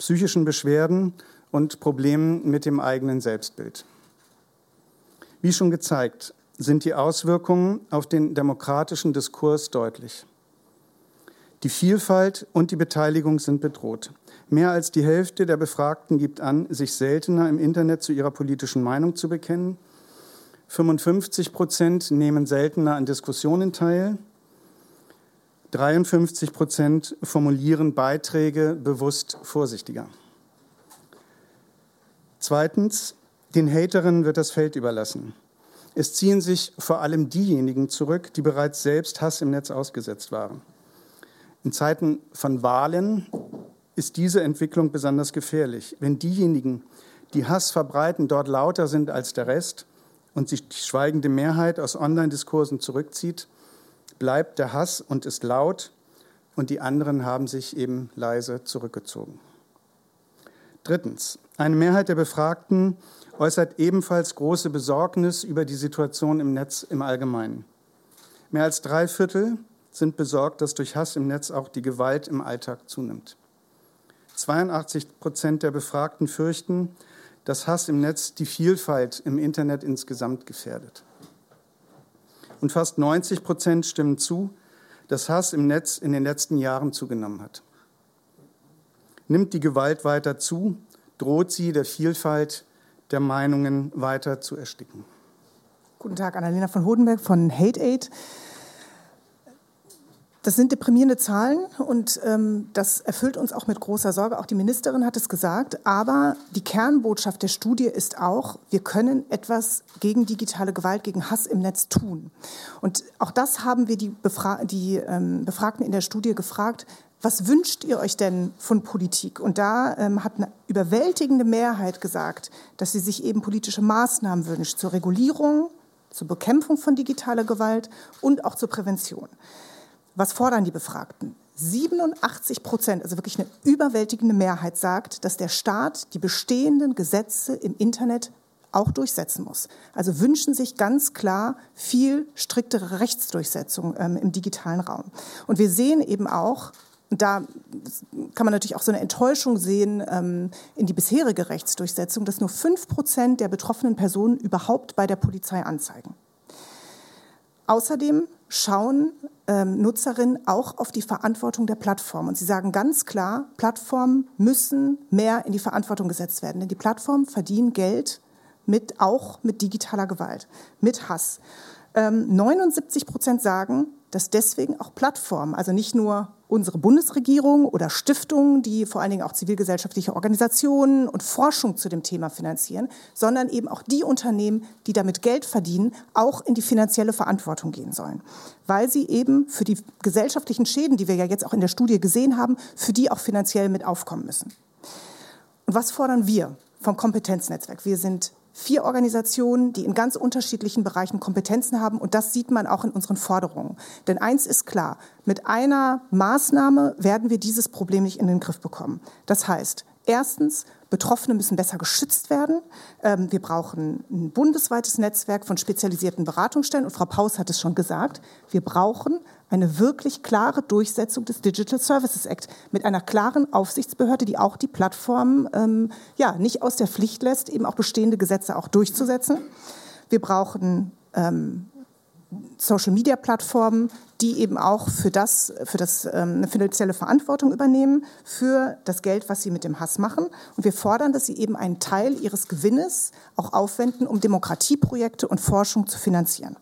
psychischen Beschwerden und Problemen mit dem eigenen Selbstbild. Wie schon gezeigt, sind die Auswirkungen auf den demokratischen Diskurs deutlich. Die Vielfalt und die Beteiligung sind bedroht. Mehr als die Hälfte der Befragten gibt an, sich seltener im Internet zu ihrer politischen Meinung zu bekennen. 55 Prozent nehmen seltener an Diskussionen teil. 53 Prozent formulieren Beiträge bewusst vorsichtiger. Zweitens, den Haterinnen wird das Feld überlassen. Es ziehen sich vor allem diejenigen zurück, die bereits selbst Hass im Netz ausgesetzt waren. In Zeiten von Wahlen ist diese Entwicklung besonders gefährlich. Wenn diejenigen, die Hass verbreiten, dort lauter sind als der Rest und sich die schweigende Mehrheit aus Online-Diskursen zurückzieht, bleibt der Hass und ist laut und die anderen haben sich eben leise zurückgezogen. Drittens. Eine Mehrheit der Befragten äußert ebenfalls große Besorgnis über die Situation im Netz im Allgemeinen. Mehr als drei Viertel sind besorgt, dass durch Hass im Netz auch die Gewalt im Alltag zunimmt. 82 Prozent der Befragten fürchten, dass Hass im Netz die Vielfalt im Internet insgesamt gefährdet. Und fast 90 Prozent stimmen zu, dass Hass im Netz in den letzten Jahren zugenommen hat. Nimmt die Gewalt weiter zu, droht sie der Vielfalt der Meinungen weiter zu ersticken. Guten Tag, Annalena von Hodenberg von Hate Aid. Das sind deprimierende Zahlen und ähm, das erfüllt uns auch mit großer Sorge. Auch die Ministerin hat es gesagt. Aber die Kernbotschaft der Studie ist auch, wir können etwas gegen digitale Gewalt, gegen Hass im Netz tun. Und auch das haben wir die, Befra die ähm, Befragten in der Studie gefragt was wünscht ihr euch denn von Politik? Und da ähm, hat eine überwältigende Mehrheit gesagt, dass sie sich eben politische Maßnahmen wünscht zur Regulierung, zur Bekämpfung von digitaler Gewalt und auch zur Prävention. Was fordern die Befragten? 87 Prozent, also wirklich eine überwältigende Mehrheit, sagt, dass der Staat die bestehenden Gesetze im Internet auch durchsetzen muss. Also wünschen sich ganz klar viel striktere Rechtsdurchsetzung ähm, im digitalen Raum. Und wir sehen eben auch, da kann man natürlich auch so eine Enttäuschung sehen ähm, in die bisherige Rechtsdurchsetzung, dass nur fünf Prozent der betroffenen Personen überhaupt bei der Polizei anzeigen. Außerdem schauen ähm, Nutzerinnen auch auf die Verantwortung der Plattform. Und sie sagen ganz klar, Plattformen müssen mehr in die Verantwortung gesetzt werden. Denn die Plattformen verdienen Geld mit, auch mit digitaler Gewalt, mit Hass. Ähm, 79 Prozent sagen, dass deswegen auch Plattformen, also nicht nur unsere Bundesregierung oder Stiftungen, die vor allen Dingen auch zivilgesellschaftliche Organisationen und Forschung zu dem Thema finanzieren, sondern eben auch die Unternehmen, die damit Geld verdienen, auch in die finanzielle Verantwortung gehen sollen, weil sie eben für die gesellschaftlichen Schäden, die wir ja jetzt auch in der Studie gesehen haben, für die auch finanziell mit aufkommen müssen. Und was fordern wir vom Kompetenznetzwerk? Wir sind vier Organisationen, die in ganz unterschiedlichen Bereichen Kompetenzen haben. Und das sieht man auch in unseren Forderungen. Denn eins ist klar, mit einer Maßnahme werden wir dieses Problem nicht in den Griff bekommen. Das heißt, erstens, Betroffene müssen besser geschützt werden. Ähm, wir brauchen ein bundesweites Netzwerk von spezialisierten Beratungsstellen. Und Frau Paus hat es schon gesagt, wir brauchen eine wirklich klare Durchsetzung des Digital Services Act mit einer klaren Aufsichtsbehörde, die auch die Plattformen ähm, ja, nicht aus der Pflicht lässt, eben auch bestehende Gesetze auch durchzusetzen. Wir brauchen ähm, Social-Media-Plattformen, die eben auch für das, für das ähm, eine finanzielle Verantwortung übernehmen für das Geld, was sie mit dem Hass machen. Und wir fordern, dass sie eben einen Teil ihres Gewinnes auch aufwenden, um Demokratieprojekte und Forschung zu finanzieren.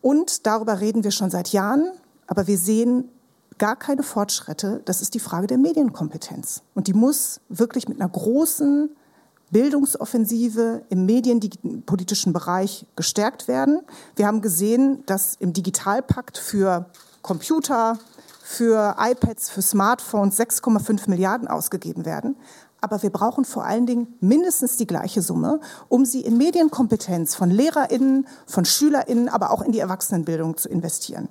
Und darüber reden wir schon seit Jahren, aber wir sehen gar keine Fortschritte. Das ist die Frage der Medienkompetenz. Und die muss wirklich mit einer großen Bildungsoffensive im medienpolitischen Bereich gestärkt werden. Wir haben gesehen, dass im Digitalpakt für Computer, für iPads, für Smartphones 6,5 Milliarden ausgegeben werden. Aber wir brauchen vor allen Dingen mindestens die gleiche Summe, um sie in Medienkompetenz von LehrerInnen, von SchülerInnen, aber auch in die Erwachsenenbildung zu investieren.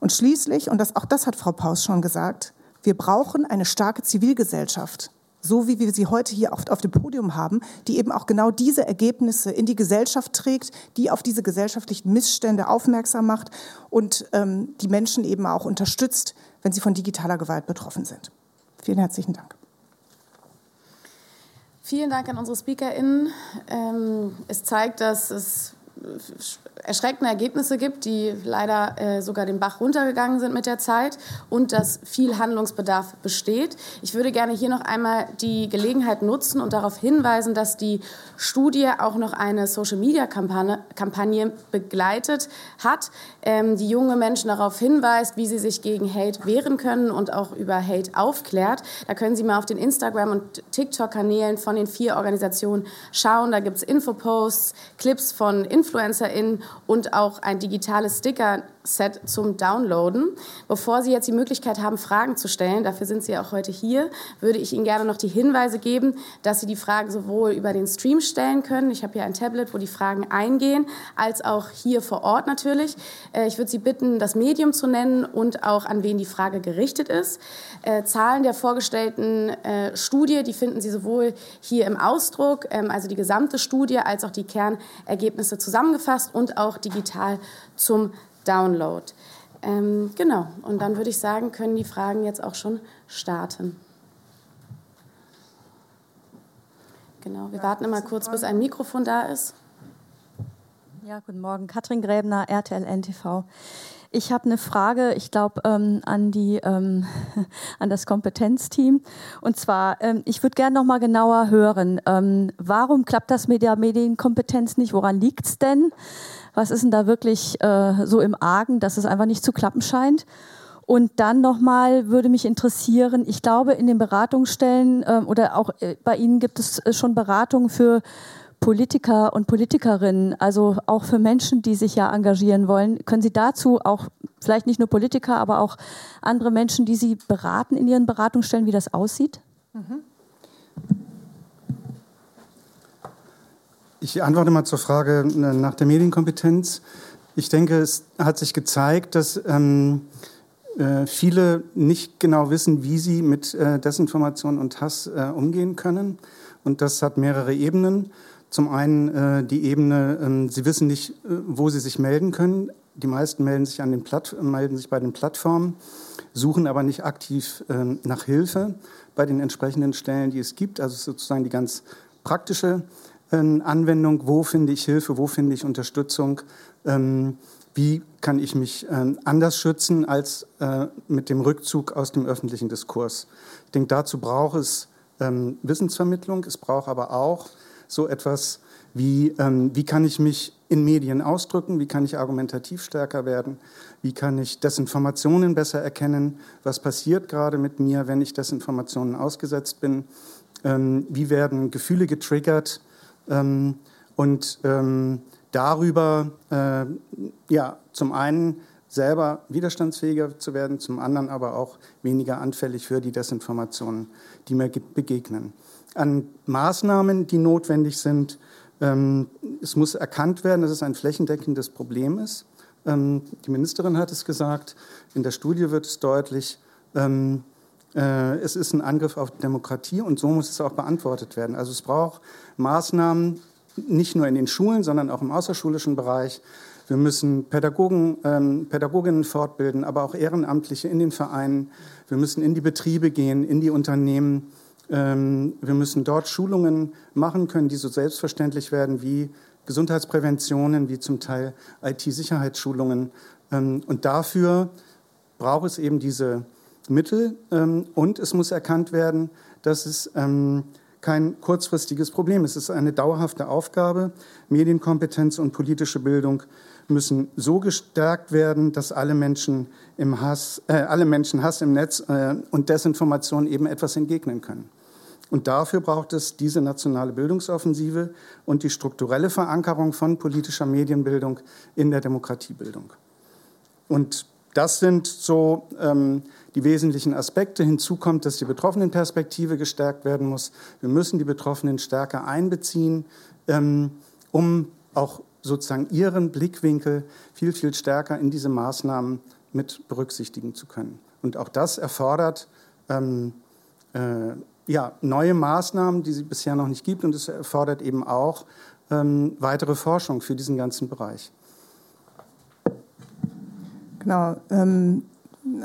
Und schließlich, und das, auch das hat Frau Paus schon gesagt, wir brauchen eine starke Zivilgesellschaft, so wie wir sie heute hier oft auf dem Podium haben, die eben auch genau diese Ergebnisse in die Gesellschaft trägt, die auf diese gesellschaftlichen Missstände aufmerksam macht und ähm, die Menschen eben auch unterstützt, wenn sie von digitaler Gewalt betroffen sind. Vielen herzlichen Dank. Vielen Dank an unsere SpeakerInnen. Ähm, es zeigt, dass es erschreckende Ergebnisse gibt, die leider äh, sogar den Bach runtergegangen sind mit der Zeit und dass viel Handlungsbedarf besteht. Ich würde gerne hier noch einmal die Gelegenheit nutzen und darauf hinweisen, dass die Studie auch noch eine Social-Media-Kampagne Kampagne begleitet hat, ähm, die junge Menschen darauf hinweist, wie sie sich gegen Hate wehren können und auch über Hate aufklärt. Da können Sie mal auf den Instagram- und TikTok-Kanälen von den vier Organisationen schauen. Da gibt es Infoposts, Clips von InfluencerInnen und auch ein digitales Sticker-Set zum Downloaden. Bevor Sie jetzt die Möglichkeit haben, Fragen zu stellen, dafür sind Sie auch heute hier, würde ich Ihnen gerne noch die Hinweise geben, dass Sie die Fragen sowohl über den Stream stellen können, ich habe hier ein Tablet, wo die Fragen eingehen, als auch hier vor Ort natürlich. Äh, ich würde Sie bitten, das Medium zu nennen und auch an wen die Frage gerichtet ist. Äh, Zahlen der vorgestellten äh, Studie, die finden Sie sowohl hier im Ausdruck, ähm, also die gesamte Studie, als auch die Kernergebnisse zusammengefasst und auch digital zum Download. Ähm, genau, und dann würde ich sagen, können die Fragen jetzt auch schon starten. Genau, wir warten immer kurz, bis ein Mikrofon da ist. Ja, guten Morgen. Katrin Gräbner, RTL NTV. Ich habe eine Frage, ich glaube, ähm, an, ähm, [LAUGHS] an das Kompetenzteam. Und zwar, ähm, ich würde gerne noch mal genauer hören, ähm, warum klappt das mit der Medienkompetenz nicht? Woran liegt es denn? Was ist denn da wirklich äh, so im Argen, dass es einfach nicht zu klappen scheint? Und dann nochmal würde mich interessieren, ich glaube, in den Beratungsstellen äh, oder auch äh, bei Ihnen gibt es äh, schon Beratungen für Politiker und Politikerinnen, also auch für Menschen, die sich ja engagieren wollen. Können Sie dazu auch vielleicht nicht nur Politiker, aber auch andere Menschen, die Sie beraten in Ihren Beratungsstellen, wie das aussieht? Mhm. Ich antworte mal zur Frage äh, nach der Medienkompetenz. Ich denke, es hat sich gezeigt, dass ähm, äh, viele nicht genau wissen, wie sie mit äh, Desinformation und Hass äh, umgehen können. Und das hat mehrere Ebenen. Zum einen äh, die Ebene, ähm, sie wissen nicht, äh, wo sie sich melden können. Die meisten melden sich, an den Platt, melden sich bei den Plattformen, suchen aber nicht aktiv ähm, nach Hilfe bei den entsprechenden Stellen, die es gibt. Also sozusagen die ganz praktische ähm, Anwendung. Wo finde ich Hilfe? Wo finde ich Unterstützung? Ähm, wie kann ich mich ähm, anders schützen als äh, mit dem Rückzug aus dem öffentlichen Diskurs? Ich denke, dazu braucht es ähm, Wissensvermittlung. Es braucht aber auch so etwas Wie, ähm, wie kann ich mich in Medien ausdrücken? Wie kann ich argumentativ stärker werden? Wie kann ich Desinformationen besser erkennen? Was passiert gerade mit mir, wenn ich Desinformationen ausgesetzt bin? Ähm, wie werden Gefühle getriggert? Ähm, und ähm, darüber, äh, ja, zum einen selber widerstandsfähiger zu werden, zum anderen aber auch weniger anfällig für die Desinformationen, die mir begegnen. An Maßnahmen, die notwendig sind, ähm, es muss erkannt werden, dass es ein flächendeckendes Problem ist. Ähm, die Ministerin hat es gesagt, in der Studie wird es deutlich, ähm, äh, es ist ein Angriff auf Demokratie und so muss es auch beantwortet werden. Also es braucht Maßnahmen, nicht nur in den Schulen, sondern auch im außerschulischen Bereich. Wir müssen Pädagogen, ähm, Pädagoginnen fortbilden, aber auch Ehrenamtliche in den Vereinen. Wir müssen in die Betriebe gehen, in die Unternehmen. Ähm, wir müssen dort Schulungen machen können, die so selbstverständlich werden wie Gesundheitspräventionen, wie zum Teil IT-Sicherheitsschulungen. Ähm, und dafür braucht es eben diese Mittel ähm, und es muss erkannt werden, dass es kein kurzfristiges Problem ist. Es ist eine dauerhafte Aufgabe. Medienkompetenz und politische Bildung müssen so gestärkt werden, dass alle Menschen, im Hass, äh, alle Menschen Hass im Netz äh, und Desinformation eben etwas entgegnen können. Und dafür braucht es diese nationale Bildungsoffensive und die strukturelle Verankerung von politischer Medienbildung in der Demokratiebildung. Und das sind so ähm, die wesentlichen Aspekte. Hinzu kommt, dass die Betroffenenperspektive gestärkt werden muss. Wir müssen die Betroffenen stärker einbeziehen, ähm, um auch sozusagen ihren Blickwinkel viel, viel stärker in diese Maßnahmen mit berücksichtigen zu können. Und auch das erfordert ähm, äh, ja, neue Maßnahmen, die es bisher noch nicht gibt. Und es erfordert eben auch ähm, weitere Forschung für diesen ganzen Bereich. Genau. Ähm,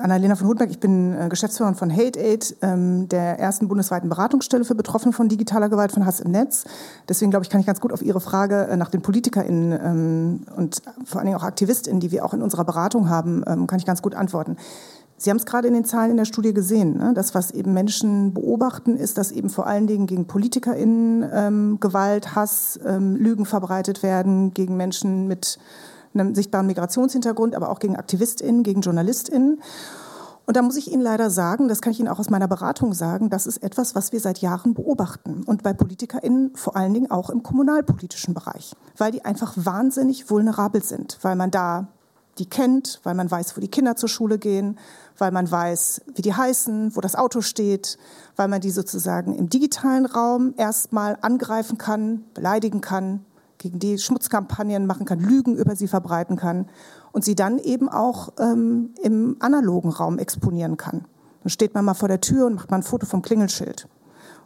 Annalena von Hutberg, ich bin äh, Geschäftsführerin von Hate Aid, ähm, der ersten bundesweiten Beratungsstelle für Betroffene von digitaler Gewalt von Hass im Netz. Deswegen glaube ich, kann ich ganz gut auf Ihre Frage äh, nach den PolitikerInnen ähm, und vor allen Dingen auch AktivistInnen, die wir auch in unserer Beratung haben, ähm, kann ich ganz gut antworten. Sie haben es gerade in den Zahlen in der Studie gesehen. Ne? Das, was eben Menschen beobachten, ist, dass eben vor allen Dingen gegen PolitikerInnen ähm, Gewalt, Hass, ähm, Lügen verbreitet werden, gegen Menschen mit einem sichtbaren Migrationshintergrund, aber auch gegen AktivistInnen, gegen JournalistInnen. Und da muss ich Ihnen leider sagen, das kann ich Ihnen auch aus meiner Beratung sagen, das ist etwas, was wir seit Jahren beobachten. Und bei PolitikerInnen vor allen Dingen auch im kommunalpolitischen Bereich, weil die einfach wahnsinnig vulnerabel sind, weil man da die kennt, weil man weiß, wo die Kinder zur Schule gehen, weil man weiß, wie die heißen, wo das Auto steht, weil man die sozusagen im digitalen Raum erstmal angreifen kann, beleidigen kann, gegen die Schmutzkampagnen machen kann, Lügen über sie verbreiten kann und sie dann eben auch ähm, im analogen Raum exponieren kann. Dann steht man mal vor der Tür und macht mal ein Foto vom Klingelschild.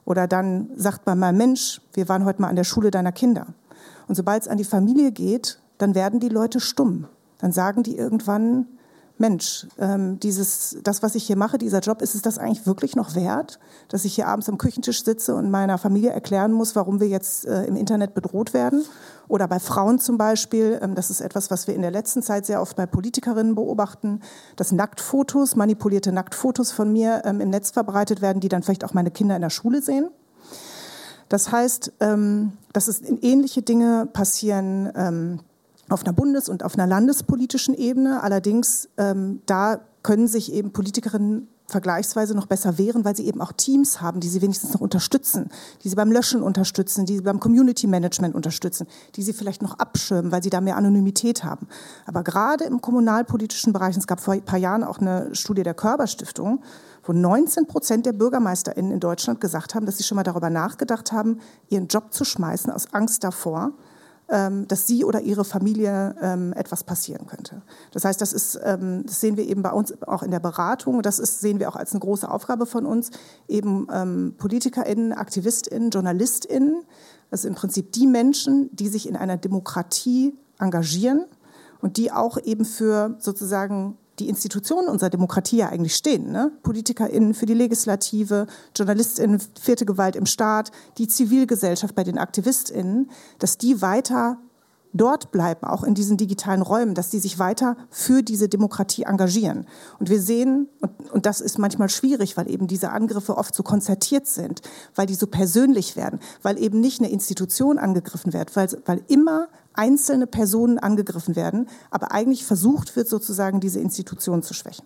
Oder dann sagt man mal, Mensch, wir waren heute mal an der Schule deiner Kinder. Und sobald es an die Familie geht, dann werden die Leute stumm. Dann sagen die irgendwann, Mensch, ähm, dieses, das, was ich hier mache, dieser Job, ist es das eigentlich wirklich noch wert, dass ich hier abends am Küchentisch sitze und meiner Familie erklären muss, warum wir jetzt äh, im Internet bedroht werden? Oder bei Frauen zum Beispiel, ähm, das ist etwas, was wir in der letzten Zeit sehr oft bei Politikerinnen beobachten, dass Nacktfotos, manipulierte Nacktfotos von mir ähm, im Netz verbreitet werden, die dann vielleicht auch meine Kinder in der Schule sehen. Das heißt, ähm, dass es ähnliche Dinge passieren, ähm, auf einer bundes- und auf einer landespolitischen Ebene. Allerdings, ähm, da können sich eben Politikerinnen vergleichsweise noch besser wehren, weil sie eben auch Teams haben, die sie wenigstens noch unterstützen, die sie beim Löschen unterstützen, die sie beim Community Management unterstützen, die sie vielleicht noch abschirmen, weil sie da mehr Anonymität haben. Aber gerade im kommunalpolitischen Bereich, es gab vor ein paar Jahren auch eine Studie der Körperstiftung, wo 19 Prozent der BürgermeisterInnen in Deutschland gesagt haben, dass sie schon mal darüber nachgedacht haben, ihren Job zu schmeißen aus Angst davor, dass sie oder ihre Familie ähm, etwas passieren könnte. Das heißt, das, ist, ähm, das sehen wir eben bei uns auch in der Beratung. Das ist, sehen wir auch als eine große Aufgabe von uns, eben PolitikerInnen, AktivistInnen, JournalistInnen, also im Prinzip die Menschen, die sich in einer Demokratie engagieren und die auch eben für sozusagen die Institutionen unserer Demokratie ja eigentlich stehen. Ne? PolitikerInnen für die Legislative, JournalistInnen, vierte Gewalt im Staat, die Zivilgesellschaft bei den AktivistInnen, dass die weiter dort bleiben, auch in diesen digitalen Räumen, dass die sich weiter für diese Demokratie engagieren. Und wir sehen, und, und das ist manchmal schwierig, weil eben diese Angriffe oft so konzertiert sind, weil die so persönlich werden, weil eben nicht eine Institution angegriffen wird, weil, weil immer einzelne Personen angegriffen werden, aber eigentlich versucht wird, sozusagen diese Institution zu schwächen.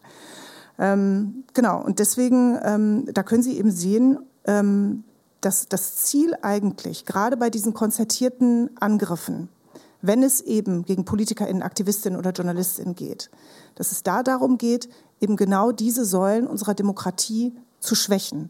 Ähm, genau, und deswegen, ähm, da können Sie eben sehen, ähm, dass das Ziel eigentlich, gerade bei diesen konzertierten Angriffen, wenn es eben gegen PolitikerInnen, Aktivistinnen oder JournalistInnen geht, dass es da darum geht, eben genau diese Säulen unserer Demokratie zu schwächen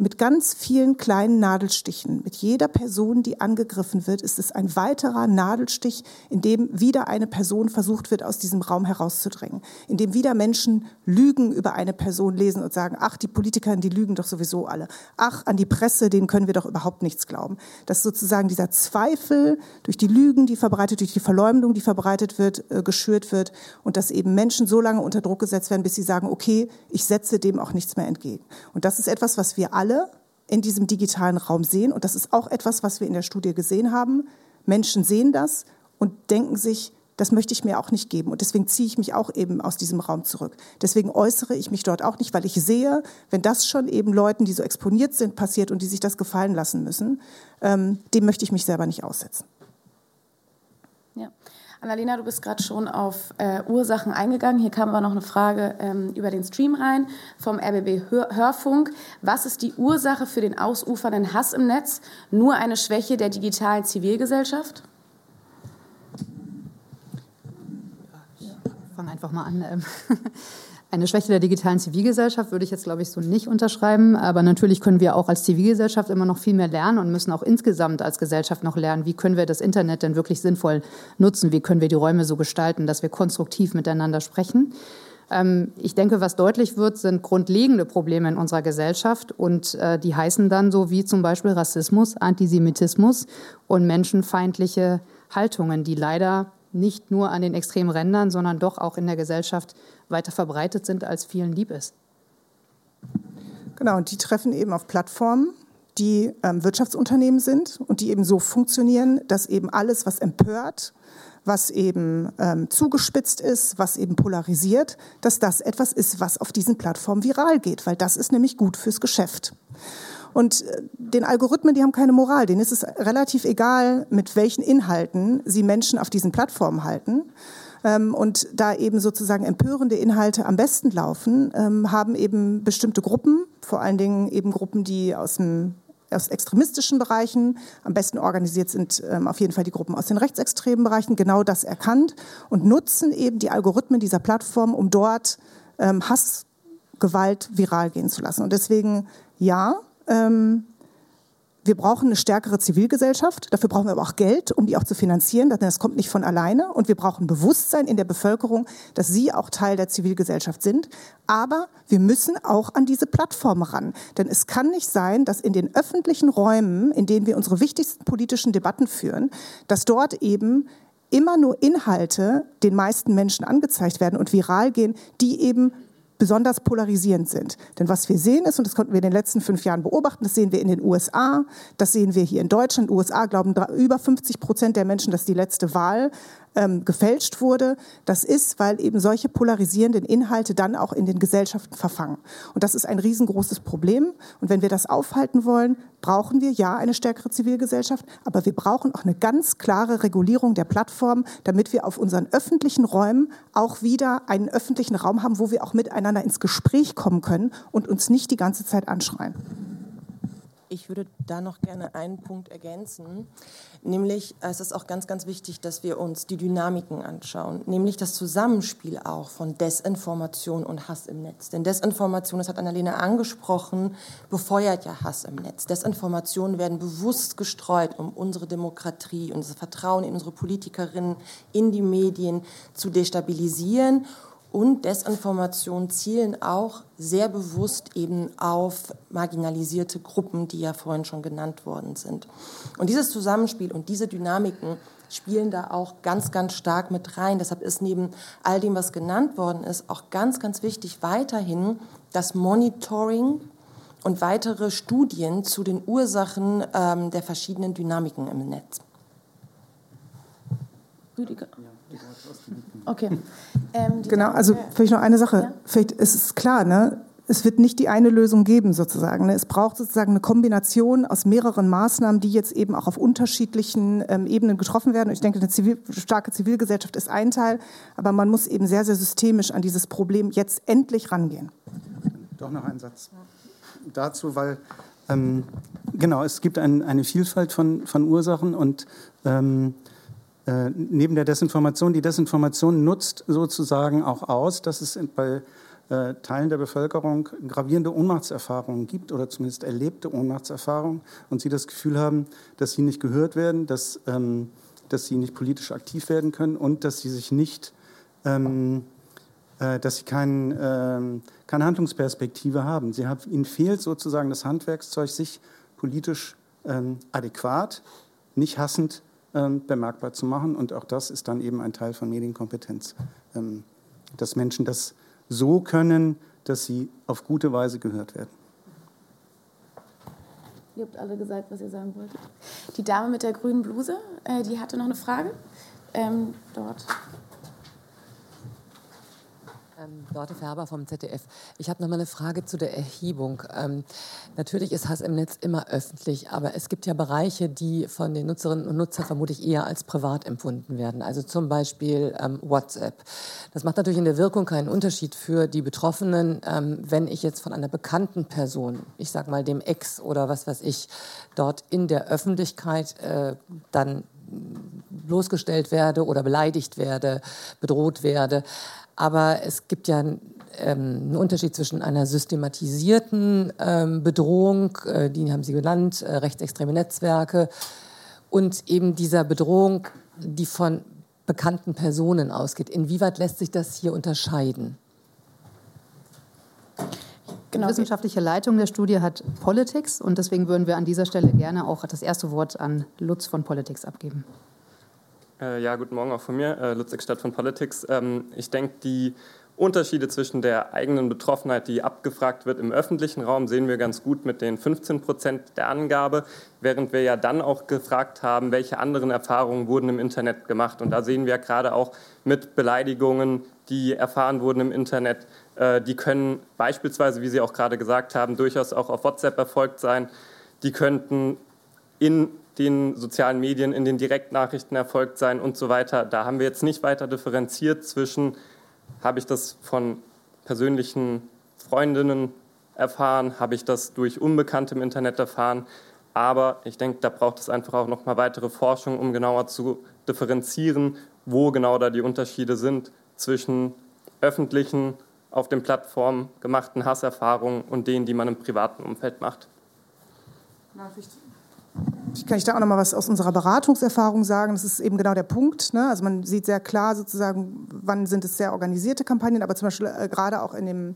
mit ganz vielen kleinen Nadelstichen. Mit jeder Person, die angegriffen wird, ist es ein weiterer Nadelstich, in dem wieder eine Person versucht wird, aus diesem Raum herauszudrängen. In dem wieder Menschen Lügen über eine Person lesen und sagen, ach, die Politiker, die lügen doch sowieso alle. Ach, an die Presse, denen können wir doch überhaupt nichts glauben. Dass sozusagen dieser Zweifel durch die Lügen, die verbreitet, durch die Verleumdung, die verbreitet wird, äh, geschürt wird und dass eben Menschen so lange unter Druck gesetzt werden, bis sie sagen, okay, ich setze dem auch nichts mehr entgegen. Und das ist etwas, was wir alle alle in diesem digitalen Raum sehen. Und das ist auch etwas, was wir in der Studie gesehen haben. Menschen sehen das und denken sich, das möchte ich mir auch nicht geben. Und deswegen ziehe ich mich auch eben aus diesem Raum zurück. Deswegen äußere ich mich dort auch nicht, weil ich sehe, wenn das schon eben Leuten, die so exponiert sind, passiert und die sich das gefallen lassen müssen, ähm, dem möchte ich mich selber nicht aussetzen. Ja. Annalena, du bist gerade schon auf äh, Ursachen eingegangen. Hier kam aber noch eine Frage ähm, über den Stream rein vom RBB Hör Hörfunk. Was ist die Ursache für den ausufernden Hass im Netz? Nur eine Schwäche der digitalen Zivilgesellschaft? Ich fange einfach mal an. Eine Schwäche der digitalen Zivilgesellschaft würde ich jetzt, glaube ich, so nicht unterschreiben. Aber natürlich können wir auch als Zivilgesellschaft immer noch viel mehr lernen und müssen auch insgesamt als Gesellschaft noch lernen, wie können wir das Internet denn wirklich sinnvoll nutzen? Wie können wir die Räume so gestalten, dass wir konstruktiv miteinander sprechen? Ähm, ich denke, was deutlich wird, sind grundlegende Probleme in unserer Gesellschaft und äh, die heißen dann so wie zum Beispiel Rassismus, Antisemitismus und menschenfeindliche Haltungen, die leider nicht nur an den extremen Rändern, sondern doch auch in der Gesellschaft weiter verbreitet sind, als vielen lieb ist. Genau, und die treffen eben auf Plattformen, die ähm, Wirtschaftsunternehmen sind und die eben so funktionieren, dass eben alles, was empört, was eben ähm, zugespitzt ist, was eben polarisiert, dass das etwas ist, was auf diesen Plattformen viral geht, weil das ist nämlich gut fürs Geschäft. Und äh, den Algorithmen, die haben keine Moral. Denen ist es relativ egal, mit welchen Inhalten sie Menschen auf diesen Plattformen halten. Ähm, und da eben sozusagen empörende Inhalte am besten laufen, ähm, haben eben bestimmte Gruppen, vor allen Dingen eben Gruppen, die aus dem aus extremistischen Bereichen, am besten organisiert sind ähm, auf jeden Fall die Gruppen aus den rechtsextremen Bereichen, genau das erkannt und nutzen eben die Algorithmen dieser Plattform, um dort ähm, Hassgewalt viral gehen zu lassen. Und deswegen ja, ähm, wir brauchen eine stärkere Zivilgesellschaft. Dafür brauchen wir aber auch Geld, um die auch zu finanzieren. Das kommt nicht von alleine. Und wir brauchen Bewusstsein in der Bevölkerung, dass sie auch Teil der Zivilgesellschaft sind. Aber wir müssen auch an diese Plattform ran. Denn es kann nicht sein, dass in den öffentlichen Räumen, in denen wir unsere wichtigsten politischen Debatten führen, dass dort eben immer nur Inhalte den meisten Menschen angezeigt werden und viral gehen, die eben besonders polarisierend sind. Denn was wir sehen ist, und das konnten wir in den letzten fünf Jahren beobachten, das sehen wir in den USA, das sehen wir hier in Deutschland. USA glauben über 50 Prozent der Menschen, dass die letzte Wahl ähm, gefälscht wurde. Das ist, weil eben solche polarisierenden Inhalte dann auch in den Gesellschaften verfangen. Und das ist ein riesengroßes Problem. Und wenn wir das aufhalten wollen, brauchen wir ja eine stärkere Zivilgesellschaft, aber wir brauchen auch eine ganz klare Regulierung der Plattform, damit wir auf unseren öffentlichen Räumen auch wieder einen öffentlichen Raum haben, wo wir auch miteinander ins Gespräch kommen können und uns nicht die ganze Zeit anschreien. Ich würde da noch gerne einen Punkt ergänzen, nämlich es ist auch ganz, ganz wichtig, dass wir uns die Dynamiken anschauen, nämlich das Zusammenspiel auch von Desinformation und Hass im Netz. Denn Desinformation, das hat Annalena angesprochen, befeuert ja Hass im Netz. Desinformationen werden bewusst gestreut, um unsere Demokratie, unser Vertrauen in unsere Politikerinnen, in die Medien zu destabilisieren und Desinformation zielen auch sehr bewusst eben auf marginalisierte Gruppen, die ja vorhin schon genannt worden sind. Und dieses Zusammenspiel und diese Dynamiken spielen da auch ganz, ganz stark mit rein. Deshalb ist neben all dem, was genannt worden ist, auch ganz, ganz wichtig weiterhin das Monitoring und weitere Studien zu den Ursachen ähm, der verschiedenen Dynamiken im Netz. Rüdiger. Okay. Ähm, genau, also vielleicht noch eine Sache. Ja? Vielleicht ist es klar, ne? es wird nicht die eine Lösung geben, sozusagen. Ne? Es braucht sozusagen eine Kombination aus mehreren Maßnahmen, die jetzt eben auch auf unterschiedlichen ähm, Ebenen getroffen werden. Und ich denke, eine zivil, starke Zivilgesellschaft ist ein Teil, aber man muss eben sehr, sehr systemisch an dieses Problem jetzt endlich rangehen. Doch noch ein Satz dazu, weil ähm, genau, es gibt ein, eine Vielfalt von, von Ursachen und ähm, äh, neben der Desinformation, die Desinformation nutzt sozusagen auch aus, dass es bei äh, Teilen der Bevölkerung gravierende Ohnmachtserfahrungen gibt oder zumindest erlebte Ohnmachtserfahrungen und sie das Gefühl haben, dass sie nicht gehört werden, dass, ähm, dass sie nicht politisch aktiv werden können und dass sie sich nicht, ähm, äh, dass sie kein, ähm, keine Handlungsperspektive haben. Sie haben. Ihnen fehlt sozusagen das Handwerkszeug, sich politisch ähm, adäquat, nicht hassend bemerkbar zu machen und auch das ist dann eben ein Teil von Medienkompetenz, ähm, dass Menschen das so können, dass sie auf gute Weise gehört werden. Ihr habt alle gesagt, was ihr sagen wolltet. Die Dame mit der grünen Bluse, äh, die hatte noch eine Frage. Ähm, dort. Ähm, Dorte Färber vom ZDF. Ich habe noch mal eine Frage zu der Erhebung. Ähm, natürlich ist Hass im Netz immer öffentlich, aber es gibt ja Bereiche, die von den Nutzerinnen und Nutzern vermutlich eher als privat empfunden werden. Also zum Beispiel ähm, WhatsApp. Das macht natürlich in der Wirkung keinen Unterschied für die Betroffenen, ähm, wenn ich jetzt von einer bekannten Person, ich sage mal dem Ex oder was weiß ich, dort in der Öffentlichkeit äh, dann bloßgestellt werde oder beleidigt werde, bedroht werde. Aber es gibt ja ähm, einen Unterschied zwischen einer systematisierten ähm, Bedrohung, äh, die haben Sie genannt, äh, rechtsextreme Netzwerke, und eben dieser Bedrohung, die von bekannten Personen ausgeht. Inwieweit lässt sich das hier unterscheiden? Genau. Die wissenschaftliche Leitung der Studie hat Politics und deswegen würden wir an dieser Stelle gerne auch das erste Wort an Lutz von Politics abgeben. Äh, ja, guten Morgen auch von mir, äh, Lutz Eckstadt von Politics. Ähm, ich denke, die Unterschiede zwischen der eigenen Betroffenheit, die abgefragt wird im öffentlichen Raum, sehen wir ganz gut mit den 15 Prozent der Angabe, während wir ja dann auch gefragt haben, welche anderen Erfahrungen wurden im Internet gemacht. Und da sehen wir gerade auch mit Beleidigungen, die erfahren wurden im Internet, äh, die können beispielsweise, wie Sie auch gerade gesagt haben, durchaus auch auf WhatsApp erfolgt sein. Die könnten in den sozialen Medien, in den Direktnachrichten erfolgt sein und so weiter. Da haben wir jetzt nicht weiter differenziert zwischen, habe ich das von persönlichen Freundinnen erfahren, habe ich das durch Unbekannte im Internet erfahren. Aber ich denke, da braucht es einfach auch noch mal weitere Forschung, um genauer zu differenzieren, wo genau da die Unterschiede sind zwischen öffentlichen, auf den Plattformen gemachten Hasserfahrungen und denen, die man im privaten Umfeld macht. Darf ich kann ich da auch noch mal was aus unserer Beratungserfahrung sagen. Das ist eben genau der Punkt. Ne? Also man sieht sehr klar sozusagen, wann sind es sehr organisierte Kampagnen, aber zum Beispiel äh, gerade auch in dem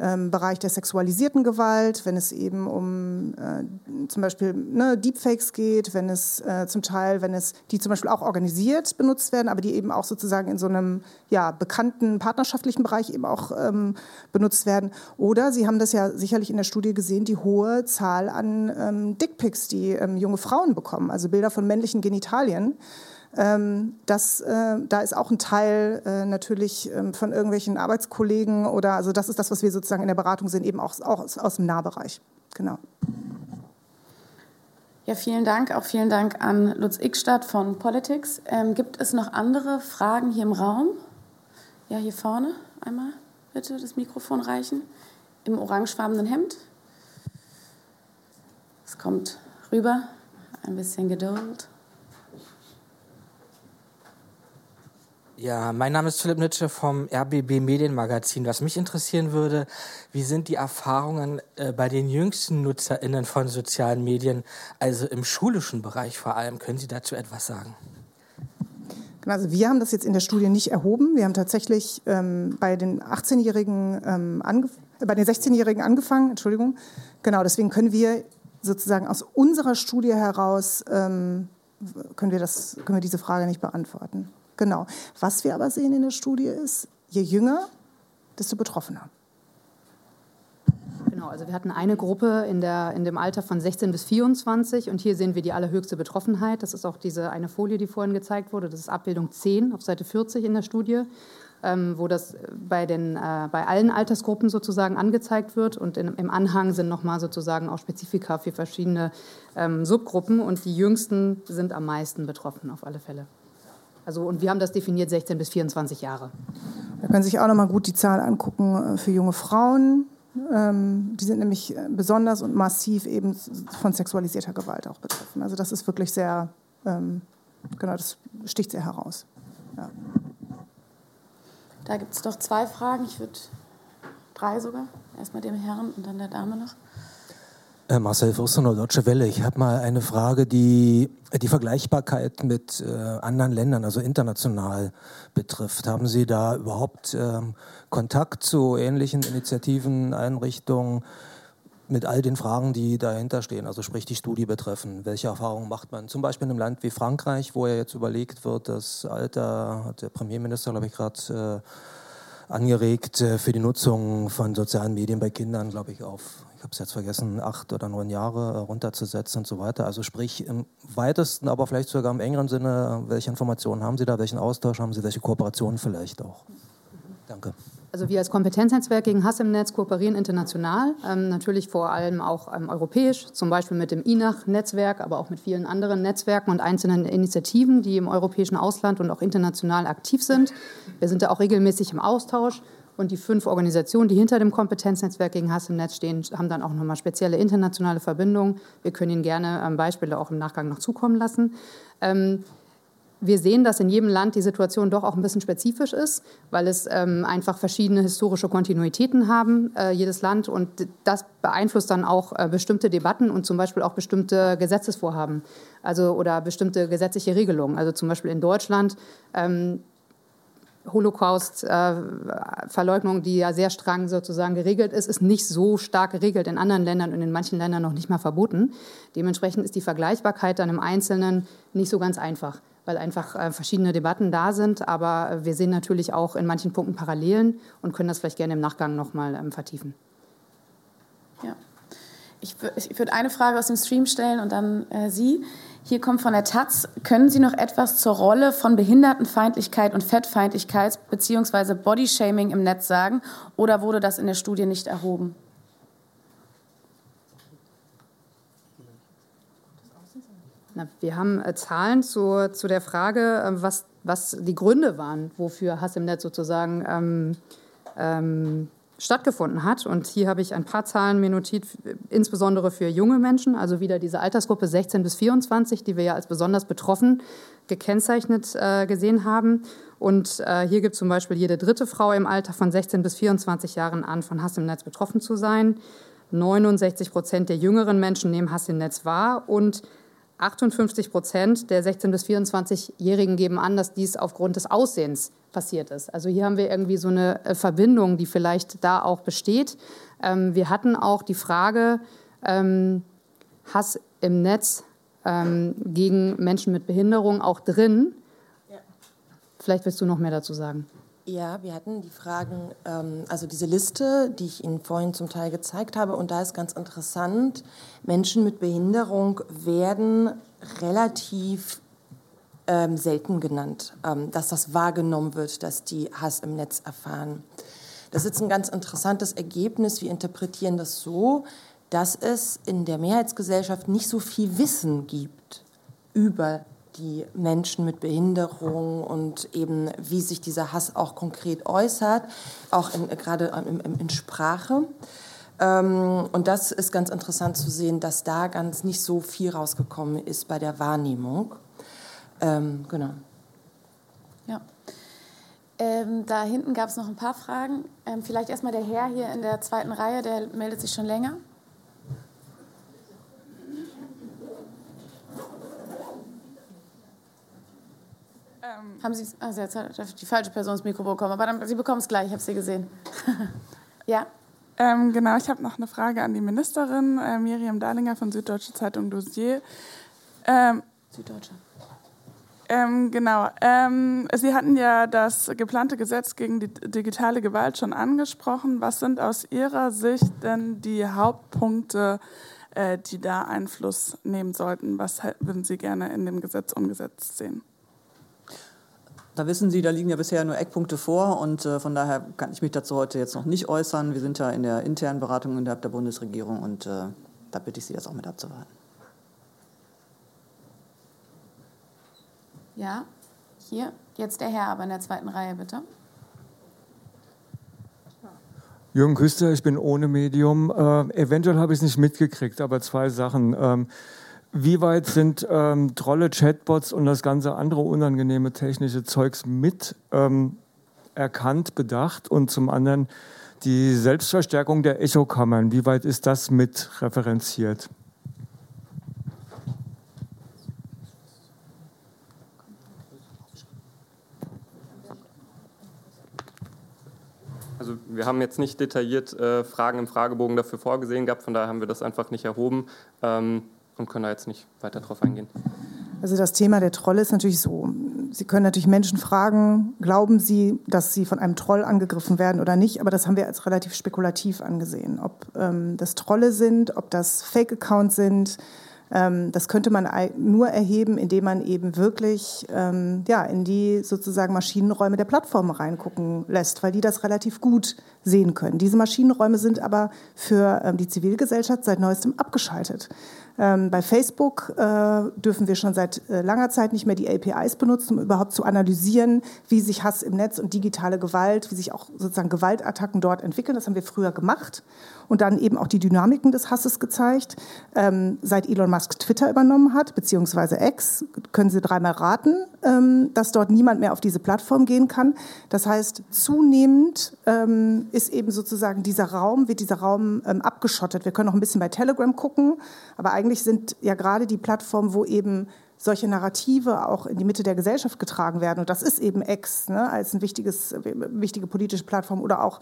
ähm, Bereich der sexualisierten Gewalt, wenn es eben um äh, zum Beispiel ne, Deepfakes geht, wenn es äh, zum Teil, wenn es die zum Beispiel auch organisiert benutzt werden, aber die eben auch sozusagen in so einem ja, bekannten partnerschaftlichen Bereich eben auch ähm, benutzt werden. Oder Sie haben das ja sicherlich in der Studie gesehen, die hohe Zahl an ähm, Dickpics, die ähm, junge Frauen bekommen, also Bilder von männlichen Genitalien. Ähm, das, äh, da ist auch ein Teil äh, natürlich ähm, von irgendwelchen Arbeitskollegen oder also das ist das, was wir sozusagen in der Beratung sehen, eben auch, auch aus, aus dem Nahbereich. Genau. Ja, vielen Dank. Auch vielen Dank an Lutz Ickstadt von Politics. Ähm, gibt es noch andere Fragen hier im Raum? Ja, hier vorne einmal bitte das Mikrofon reichen. Im orangefarbenen Hemd. Es kommt rüber. Ein bisschen Geduld. Ja, mein Name ist Philipp Nitsche vom RBB Medienmagazin. Was mich interessieren würde, wie sind die Erfahrungen äh, bei den jüngsten NutzerInnen von sozialen Medien, also im schulischen Bereich vor allem? Können Sie dazu etwas sagen? Also wir haben das jetzt in der Studie nicht erhoben. Wir haben tatsächlich ähm, bei den 18-Jährigen, ähm, äh, bei den 16-Jährigen angefangen. Entschuldigung. Genau, deswegen können wir sozusagen aus unserer Studie heraus ähm, können wir das, können wir diese Frage nicht beantworten. Genau. Was wir aber sehen in der Studie ist, je jünger, desto betroffener. Genau, also wir hatten eine Gruppe in, der, in dem Alter von 16 bis 24 und hier sehen wir die allerhöchste Betroffenheit. Das ist auch diese eine Folie, die vorhin gezeigt wurde. Das ist Abbildung 10 auf Seite 40 in der Studie, ähm, wo das bei, den, äh, bei allen Altersgruppen sozusagen angezeigt wird. Und in, im Anhang sind nochmal sozusagen auch Spezifika für verschiedene ähm, Subgruppen und die jüngsten sind am meisten betroffen auf alle Fälle. Also, und wir haben das definiert 16 bis 24 Jahre. Da können Sie sich auch noch mal gut die Zahl angucken äh, für junge Frauen. Ähm, die sind nämlich äh, besonders und massiv eben von sexualisierter Gewalt auch betroffen. Also das ist wirklich sehr, ähm, genau, das sticht sehr heraus. Ja. Da gibt es doch zwei Fragen. Ich würde drei sogar. Erstmal dem Herrn und dann der Dame noch. Äh, Marcel Fürstener, Deutsche Welle. Ich habe mal eine Frage, die die Vergleichbarkeit mit äh, anderen Ländern, also international betrifft. Haben Sie da überhaupt ähm, Kontakt zu ähnlichen Initiativen, Einrichtungen mit all den Fragen, die dahinter stehen, also sprich die Studie betreffen? Welche Erfahrungen macht man zum Beispiel in einem Land wie Frankreich, wo ja jetzt überlegt wird, das Alter, hat der Premierminister, glaube ich, gerade äh, angeregt, äh, für die Nutzung von sozialen Medien bei Kindern, glaube ich, auf habe es jetzt vergessen, acht oder neun Jahre äh, runterzusetzen und so weiter. Also sprich im weitesten, aber vielleicht sogar im engeren Sinne, welche Informationen haben Sie da, welchen Austausch haben Sie, welche Kooperationen vielleicht auch? Danke. Also wir als Kompetenznetzwerk gegen Hass im Netz kooperieren international, ähm, natürlich vor allem auch ähm, europäisch, zum Beispiel mit dem INACH-Netzwerk, aber auch mit vielen anderen Netzwerken und einzelnen Initiativen, die im europäischen Ausland und auch international aktiv sind. Wir sind da auch regelmäßig im Austausch und die fünf Organisationen, die hinter dem Kompetenznetzwerk gegen Hass im Netz stehen, haben dann auch nochmal spezielle internationale Verbindungen. Wir können Ihnen gerne ähm, Beispiele auch im Nachgang noch zukommen lassen. Ähm, wir sehen, dass in jedem Land die Situation doch auch ein bisschen spezifisch ist, weil es ähm, einfach verschiedene historische Kontinuitäten haben, äh, jedes Land. Und das beeinflusst dann auch äh, bestimmte Debatten und zum Beispiel auch bestimmte Gesetzesvorhaben also, oder bestimmte gesetzliche Regelungen. Also zum Beispiel in Deutschland Holocaust-Verleugnung, die ja sehr streng sozusagen geregelt ist, ist nicht so stark geregelt in anderen Ländern und in manchen Ländern noch nicht mal verboten. Dementsprechend ist die Vergleichbarkeit dann im Einzelnen nicht so ganz einfach, weil einfach äh, verschiedene Debatten da sind. Aber wir sehen natürlich auch in manchen Punkten Parallelen und können das vielleicht gerne im Nachgang nochmal ähm, vertiefen. Ja. Ich, ich würde eine Frage aus dem Stream stellen und dann äh, Sie. Hier kommt von der Taz. Können Sie noch etwas zur Rolle von Behindertenfeindlichkeit und Fettfeindlichkeit bzw. Bodyshaming im Netz sagen? Oder wurde das in der Studie nicht erhoben? Na, wir haben äh, Zahlen zu, zu der Frage, äh, was, was die Gründe waren, wofür Hass im Netz sozusagen ähm, ähm, stattgefunden hat. Und hier habe ich ein paar Zahlen mir notiert, insbesondere für junge Menschen, also wieder diese Altersgruppe 16 bis 24, die wir ja als besonders betroffen gekennzeichnet äh, gesehen haben. Und äh, hier gibt zum Beispiel jede dritte Frau im Alter von 16 bis 24 Jahren an, von Hass im Netz betroffen zu sein. 69 Prozent der jüngeren Menschen nehmen Hass im Netz wahr und 58 Prozent der 16- bis 24-Jährigen geben an, dass dies aufgrund des Aussehens passiert ist. Also hier haben wir irgendwie so eine äh, Verbindung, die vielleicht da auch besteht. Ähm, wir hatten auch die Frage, ähm, Hass im Netz ähm, gegen Menschen mit Behinderung auch drin. Vielleicht willst du noch mehr dazu sagen. Ja, wir hatten die Fragen, ähm, also diese Liste, die ich Ihnen vorhin zum Teil gezeigt habe, und da ist ganz interessant, Menschen mit Behinderung werden relativ ähm, selten genannt, ähm, dass das wahrgenommen wird, dass die Hass im Netz erfahren. Das ist ein ganz interessantes Ergebnis. Wir interpretieren das so, dass es in der Mehrheitsgesellschaft nicht so viel Wissen gibt über die Menschen mit Behinderung und eben wie sich dieser Hass auch konkret äußert, auch in, gerade in, in Sprache. Ähm, und das ist ganz interessant zu sehen, dass da ganz nicht so viel rausgekommen ist bei der Wahrnehmung. Ähm, genau. Ja. Ähm, da hinten gab es noch ein paar Fragen. Ähm, vielleicht erstmal der Herr hier in der zweiten Reihe, der meldet sich schon länger. Ähm, Haben Sie also jetzt hat die falsche Person ins Mikro bekommen, aber dann, Sie bekommen es gleich, ich habe Sie gesehen. [LAUGHS] ja? Ähm, genau, ich habe noch eine Frage an die Ministerin, äh, Miriam Dahlinger von Süddeutsche Zeitung Dossier. Ähm, Süddeutsche. Ähm, genau. Ähm, Sie hatten ja das geplante Gesetz gegen die digitale Gewalt schon angesprochen. Was sind aus Ihrer Sicht denn die Hauptpunkte, äh, die da Einfluss nehmen sollten? Was würden Sie gerne in dem Gesetz umgesetzt sehen? Da wissen Sie, da liegen ja bisher nur Eckpunkte vor und äh, von daher kann ich mich dazu heute jetzt noch nicht äußern. Wir sind ja in der internen Beratung innerhalb der Bundesregierung und äh, da bitte ich Sie das auch mit abzuwarten. Ja, hier, jetzt der Herr, aber in der zweiten Reihe, bitte. Jürgen Küster, ich bin ohne Medium. Äh, eventuell habe ich es nicht mitgekriegt, aber zwei Sachen. Ähm, wie weit sind ähm, Trolle, Chatbots und das ganze andere unangenehme technische Zeugs mit ähm, erkannt, bedacht? Und zum anderen die Selbstverstärkung der Echokammern, wie weit ist das mit referenziert? Also wir haben jetzt nicht detailliert äh, Fragen im Fragebogen dafür vorgesehen gehabt, von daher haben wir das einfach nicht erhoben ähm, und können da jetzt nicht weiter drauf eingehen. Also das Thema der Trolle ist natürlich so. Sie können natürlich Menschen fragen, glauben Sie, dass Sie von einem Troll angegriffen werden oder nicht, aber das haben wir als relativ spekulativ angesehen. Ob ähm, das Trolle sind, ob das Fake-Accounts sind, ähm, das könnte man nur erheben, indem man eben wirklich ähm, ja, in die sozusagen Maschinenräume der Plattform reingucken lässt, weil die das relativ gut sehen können. Diese Maschinenräume sind aber für ähm, die Zivilgesellschaft seit neuestem abgeschaltet. Ähm, bei Facebook äh, dürfen wir schon seit äh, langer Zeit nicht mehr die APIs benutzen, um überhaupt zu analysieren, wie sich Hass im Netz und digitale Gewalt, wie sich auch sozusagen Gewaltattacken dort entwickeln. Das haben wir früher gemacht und dann eben auch die Dynamiken des Hasses gezeigt. Ähm, seit Elon Musk Twitter übernommen hat, beziehungsweise X, können Sie dreimal raten, dass dort niemand mehr auf diese Plattform gehen kann. Das heißt, zunehmend ähm, ist eben sozusagen dieser Raum, wird dieser Raum ähm, abgeschottet. Wir können noch ein bisschen bei Telegram gucken, aber eigentlich sind ja gerade die Plattformen, wo eben solche Narrative auch in die Mitte der Gesellschaft getragen werden. Und das ist eben X ne, als eine wichtiges, wichtige politische Plattform oder auch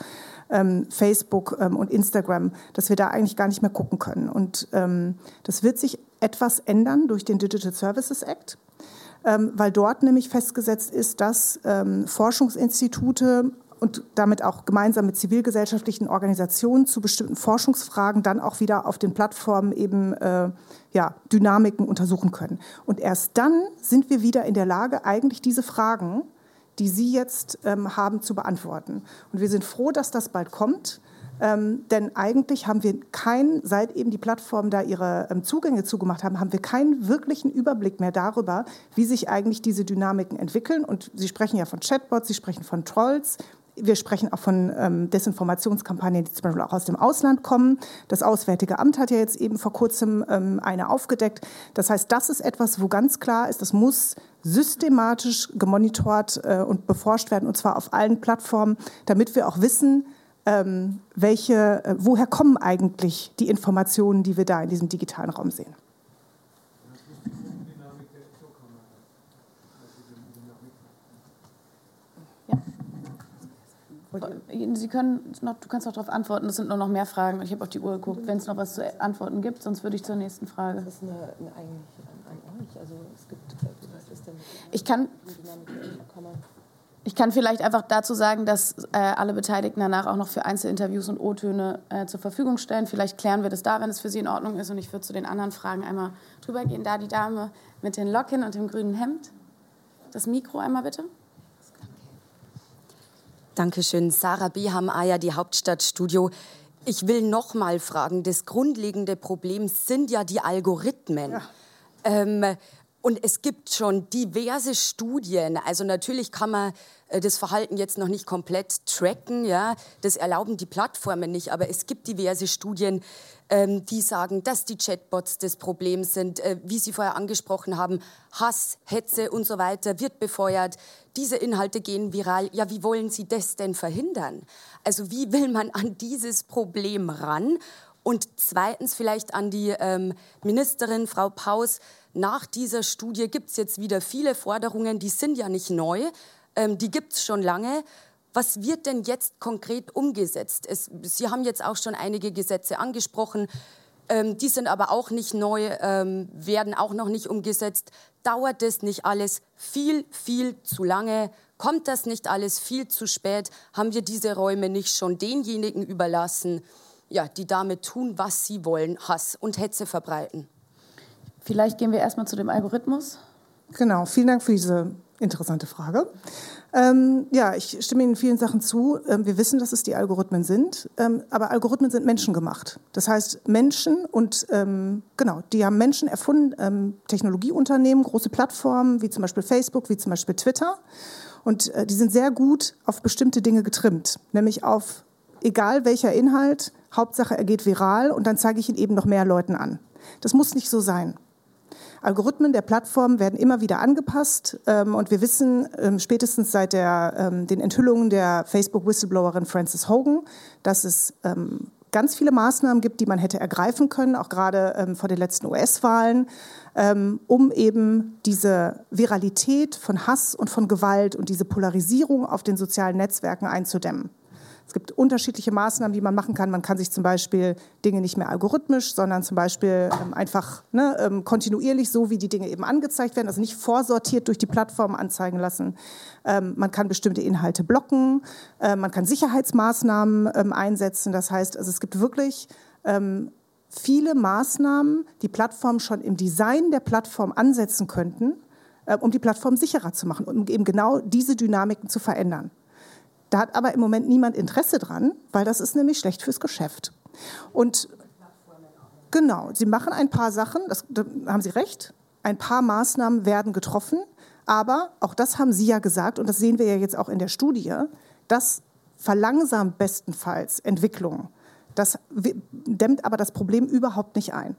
ähm, Facebook ähm, und Instagram, dass wir da eigentlich gar nicht mehr gucken können. Und ähm, das wird sich etwas ändern durch den Digital Services Act, ähm, weil dort nämlich festgesetzt ist, dass ähm, Forschungsinstitute und damit auch gemeinsam mit zivilgesellschaftlichen Organisationen zu bestimmten Forschungsfragen dann auch wieder auf den Plattformen eben äh, ja, Dynamiken untersuchen können. Und erst dann sind wir wieder in der Lage, eigentlich diese Fragen, die Sie jetzt ähm, haben, zu beantworten. Und wir sind froh, dass das bald kommt. Ähm, denn eigentlich haben wir keinen, seit eben die Plattformen da ihre ähm, Zugänge zugemacht haben, haben wir keinen wirklichen Überblick mehr darüber, wie sich eigentlich diese Dynamiken entwickeln. Und Sie sprechen ja von Chatbots, Sie sprechen von Trolls, wir sprechen auch von ähm, Desinformationskampagnen, die zum Beispiel auch aus dem Ausland kommen. Das Auswärtige Amt hat ja jetzt eben vor kurzem ähm, eine aufgedeckt. Das heißt, das ist etwas, wo ganz klar ist, das muss systematisch gemonitort äh, und beforscht werden, und zwar auf allen Plattformen, damit wir auch wissen, ähm, welche, äh, woher kommen eigentlich die Informationen, die wir da in diesem digitalen Raum sehen. Sie können noch, du kannst noch darauf antworten. Es sind nur noch mehr Fragen. Ich habe auf die Uhr geguckt. Wenn es noch was zu antworten gibt, sonst würde ich zur nächsten Frage. Das ist eine, eine eigentlich an, euch. Also es gibt, äh, was ist denn ich kann, ich kann vielleicht einfach dazu sagen, dass äh, alle Beteiligten danach auch noch für Einzelinterviews und O-Töne äh, zur Verfügung stellen. Vielleicht klären wir das da, wenn es für Sie in Ordnung ist. Und ich würde zu den anderen Fragen einmal drüber gehen. Da die Dame mit den Locken und dem grünen Hemd. Das Mikro einmal bitte. Dankeschön. Sarah Beham, Aya, die Hauptstadtstudio. Ich will noch mal fragen, das grundlegende Problem sind ja die Algorithmen. Ja. Ähm, und es gibt schon diverse Studien. Also natürlich kann man äh, das Verhalten jetzt noch nicht komplett tracken. Ja? Das erlauben die Plattformen nicht. Aber es gibt diverse Studien, ähm, die sagen, dass die Chatbots das Problem sind. Äh, wie Sie vorher angesprochen haben, Hass, Hetze und so weiter wird befeuert. Diese Inhalte gehen viral. Ja, wie wollen Sie das denn verhindern? Also wie will man an dieses Problem ran? Und zweitens vielleicht an die ähm, Ministerin, Frau Paus. Nach dieser Studie gibt es jetzt wieder viele Forderungen, die sind ja nicht neu, ähm, die gibt es schon lange. Was wird denn jetzt konkret umgesetzt? Es, Sie haben jetzt auch schon einige Gesetze angesprochen. Ähm, die sind aber auch nicht neu, ähm, werden auch noch nicht umgesetzt. Dauert das nicht alles viel, viel zu lange? Kommt das nicht alles viel zu spät? Haben wir diese Räume nicht schon denjenigen überlassen, ja, die damit tun, was sie wollen, Hass und Hetze verbreiten? Vielleicht gehen wir erstmal zu dem Algorithmus. Genau, vielen Dank für diese interessante Frage. Ähm, ja, ich stimme Ihnen vielen Sachen zu. Ähm, wir wissen, dass es die Algorithmen sind, ähm, aber Algorithmen sind menschengemacht. Das heißt, Menschen und ähm, genau, die haben Menschen erfunden, ähm, Technologieunternehmen, große Plattformen wie zum Beispiel Facebook, wie zum Beispiel Twitter. Und äh, die sind sehr gut auf bestimmte Dinge getrimmt, nämlich auf egal welcher Inhalt, Hauptsache er geht viral und dann zeige ich ihn eben noch mehr Leuten an. Das muss nicht so sein. Algorithmen der Plattform werden immer wieder angepasst ähm, und wir wissen ähm, spätestens seit der, ähm, den Enthüllungen der Facebook-Whistleblowerin Frances Hogan, dass es ganz viele Maßnahmen gibt, die man hätte ergreifen können, auch gerade vor den letzten US-Wahlen, um eben diese Viralität von Hass und von Gewalt und diese Polarisierung auf den sozialen Netzwerken einzudämmen. Es gibt unterschiedliche Maßnahmen, die man machen kann. Man kann sich zum Beispiel Dinge nicht mehr algorithmisch, sondern zum Beispiel ähm, einfach ne, ähm, kontinuierlich, so wie die Dinge eben angezeigt werden, also nicht vorsortiert durch die Plattform anzeigen lassen. Ähm, man kann bestimmte Inhalte blocken, äh, man kann Sicherheitsmaßnahmen ähm, einsetzen. Das heißt, also es gibt wirklich ähm, viele Maßnahmen, die Plattformen schon im Design der Plattform ansetzen könnten, äh, um die Plattform sicherer zu machen, um eben genau diese Dynamiken zu verändern. Da hat aber im Moment niemand Interesse dran, weil das ist nämlich schlecht fürs Geschäft. Und genau, sie machen ein paar Sachen, das, da haben Sie recht, ein paar Maßnahmen werden getroffen, aber auch das haben Sie ja gesagt und das sehen wir ja jetzt auch in der Studie, das verlangsamt bestenfalls Entwicklung. Das dämmt aber das Problem überhaupt nicht ein.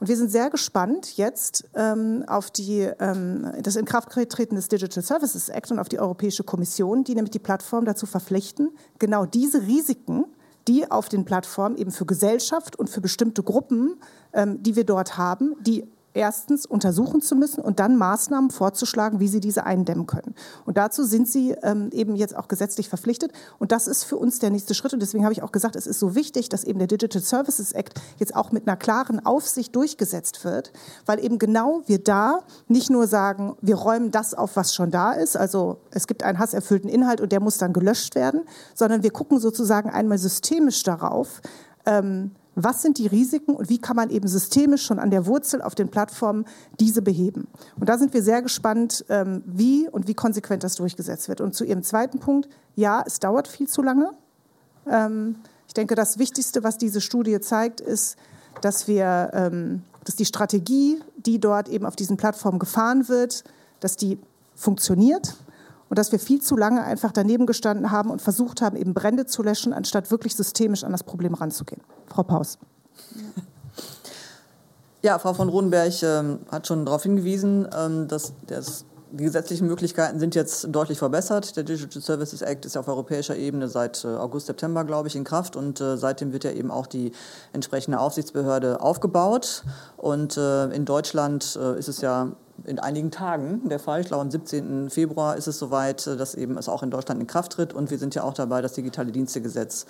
Und wir sind sehr gespannt jetzt ähm, auf die, ähm, das Inkrafttreten des Digital Services Act und auf die Europäische Kommission, die nämlich die Plattform dazu verpflichten, genau diese Risiken, die auf den Plattformen eben für Gesellschaft und für bestimmte Gruppen, ähm, die wir dort haben, die erstens untersuchen zu müssen und dann Maßnahmen vorzuschlagen, wie sie diese eindämmen können. Und dazu sind sie ähm, eben jetzt auch gesetzlich verpflichtet. Und das ist für uns der nächste Schritt. Und deswegen habe ich auch gesagt, es ist so wichtig, dass eben der Digital Services Act jetzt auch mit einer klaren Aufsicht durchgesetzt wird, weil eben genau wir da nicht nur sagen, wir räumen das auf, was schon da ist, also es gibt einen hasserfüllten Inhalt und der muss dann gelöscht werden, sondern wir gucken sozusagen einmal systemisch darauf, ähm, was sind die Risiken und wie kann man eben systemisch schon an der Wurzel auf den Plattformen diese beheben. Und da sind wir sehr gespannt, ähm, wie und wie konsequent das durchgesetzt wird. Und zu Ihrem zweiten Punkt, ja, es dauert viel zu lange. Ähm, ich denke, das Wichtigste, was diese Studie zeigt, ist, dass wir, ähm, dass die Strategie, die dort eben auf diesen Plattformen gefahren wird, dass die funktioniert und dass wir viel zu lange einfach daneben gestanden haben und versucht haben, eben Brände zu löschen, anstatt wirklich systemisch an das Problem ranzugehen. Frau Paus. Ja, Frau von Rodenberg ähm, hat schon darauf hingewiesen, ähm, dass das, die gesetzlichen Möglichkeiten sind jetzt deutlich verbessert. Der Digital Services Act ist ja auf europäischer Ebene seit äh, August, September, glaube ich, in Kraft und äh, seitdem wird ja eben auch die entsprechende Aufsichtsbehörde aufgebaut. Und äh, in Deutschland äh, ist es ja in einigen Tagen der Fall. Ich glaube, am 17. Februar ist es soweit, äh, dass eben es auch in Deutschland in Kraft tritt. Und wir sind ja auch dabei, das digitale Dienstegesetz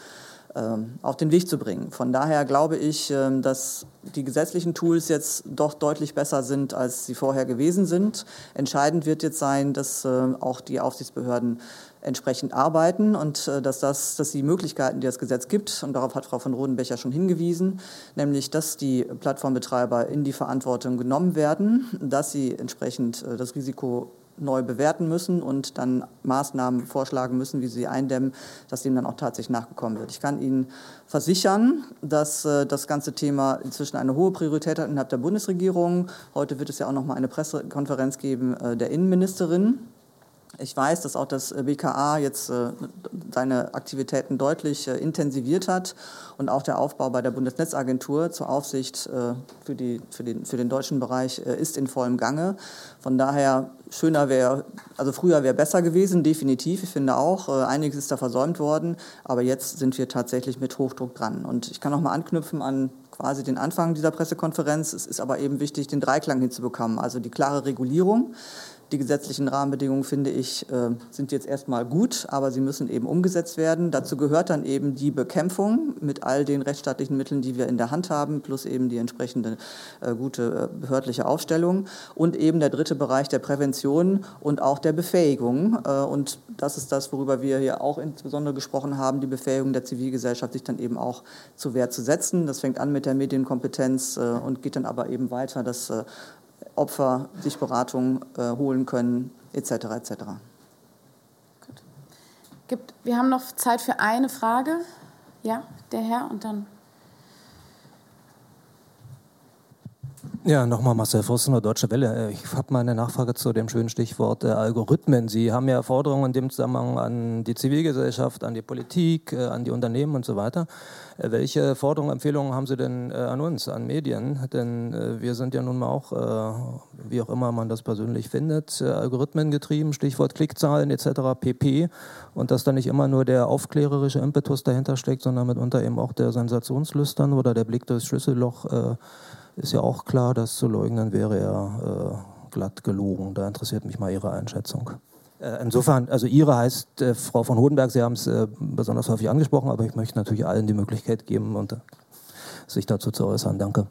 auf den Weg zu bringen. Von daher glaube ich, ähm, dass die gesetzlichen Tools jetzt doch deutlich besser sind, als sie vorher gewesen sind. Entscheidend wird jetzt sein, dass ähm, auch die Aufsichtsbehörden entsprechend arbeiten und äh, dass, das, dass die Möglichkeiten, die das Gesetz gibt, und darauf hat Frau von Rodenbecher schon hingewiesen, nämlich dass die Plattformbetreiber in die Verantwortung genommen werden, dass sie entsprechend äh, das Risiko neu bewerten müssen und dann Maßnahmen vorschlagen müssen, wie sie eindämmen, dass dem dann auch tatsächlich nachgekommen wird. Ich kann Ihnen versichern, dass äh, das ganze Thema inzwischen eine hohe Priorität hat innerhalb der Bundesregierung. Heute wird es ja auch noch mal eine Pressekonferenz geben äh, der Innenministerin ich weiß, dass auch das BKA jetzt äh, seine Aktivitäten deutlich äh, intensiviert hat und auch der Aufbau bei der Bundesnetzagentur zur Aufsicht äh, für, die, für, den, für den deutschen Bereich ist in vollem Gange. Von daher schöner wäre, also früher wäre besser gewesen, definitiv. Ich finde auch, einiges ist da versäumt worden, aber jetzt sind wir tatsächlich mit Hochdruck dran. Und ich kann noch mal anknüpfen an quasi den Anfang dieser Pressekonferenz. Es ist aber eben wichtig, den Dreiklang hinzubekommen, also die klare Regulierung Die gesetzlichen Rahmenbedingungen, finde ich, äh, sind jetzt erstmal gut, aber sie müssen eben umgesetzt werden. Dazu gehört dann eben die Bekämpfung mit all den rechtsstaatlichen Mitteln, die wir in der Hand haben, plus eben die entsprechende äh, gute äh, behördliche Aufstellung. Und eben der dritte Bereich der Prävention und auch der Befähigung. Und das ist das, worüber wir hier auch insbesondere gesprochen haben, die Befähigung der Zivilgesellschaft, sich dann eben auch zur Wehr zu setzen. Das fängt an mit der Medienkompetenz und geht dann aber eben weiter, dass Opfer sich Beratung äh, holen können, etc. etc. Gibt, wir haben noch Zeit für eine Frage. Ja, der Herr und dann. Ja, nochmal Marcel Forstner, Deutsche Welle. Äh, ich habe mal eine Nachfrage zu dem schönen Stichwort äh, Algorithmen. Sie haben ja Forderungen in dem Zusammenhang an die Zivilgesellschaft, an die Politik, äh, an die Unternehmen und so weiter. Äh, welche Forderungen, Empfehlungen haben Sie denn äh, an uns, an Medien? Denn äh, wir sind ja nun mal auch, wie auch immer man das persönlich findet, Algorithmen getrieben, Stichwort Klickzahlen etc. pp. Und dass da nicht immer nur der aufklärerische Impetus dahinter steckt, sondern mitunter eben auch der Sensationslüstern oder der Blick durchs Schlüsselloch ist ja auch klar, dass zu leugnen wäre ja äh, glatt gelogen. Da interessiert mich mal Ihre Einschätzung. Äh, insofern, also Ihre heißt äh, Frau von Hodenberg, Sie haben es äh, besonders häufig angesprochen, aber ich möchte natürlich allen die Möglichkeit geben, und, äh, sich dazu zu äußern. Danke.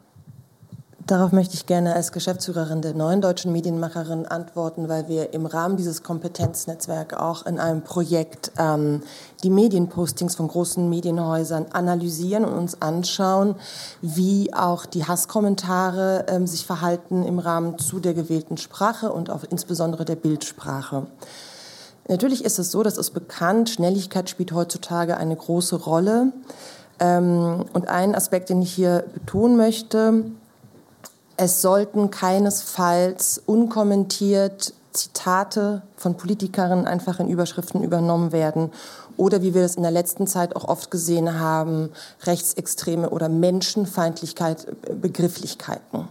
Darauf möchte ich gerne als Geschäftsführerin der neuen deutschen Medienmacherin antworten, weil wir im Rahmen dieses Kompetenznetzwerks auch in einem Projekt ähm, die Medienpostings von großen Medienhäusern analysieren und uns anschauen, wie auch die Hasskommentare ähm, sich verhalten im Rahmen zu der gewählten Sprache und auch insbesondere der Bildsprache. Natürlich ist es so, das ist bekannt, Schnelligkeit spielt heutzutage eine große Rolle. Ähm, und ein Aspekt, den ich hier betonen möchte, es sollten keinesfalls unkommentiert Zitate von Politikerinnen einfach in Überschriften übernommen werden oder wie wir das in der letzten Zeit auch oft gesehen haben, rechtsextreme oder Menschenfeindlichkeit, äh, Begrifflichkeiten.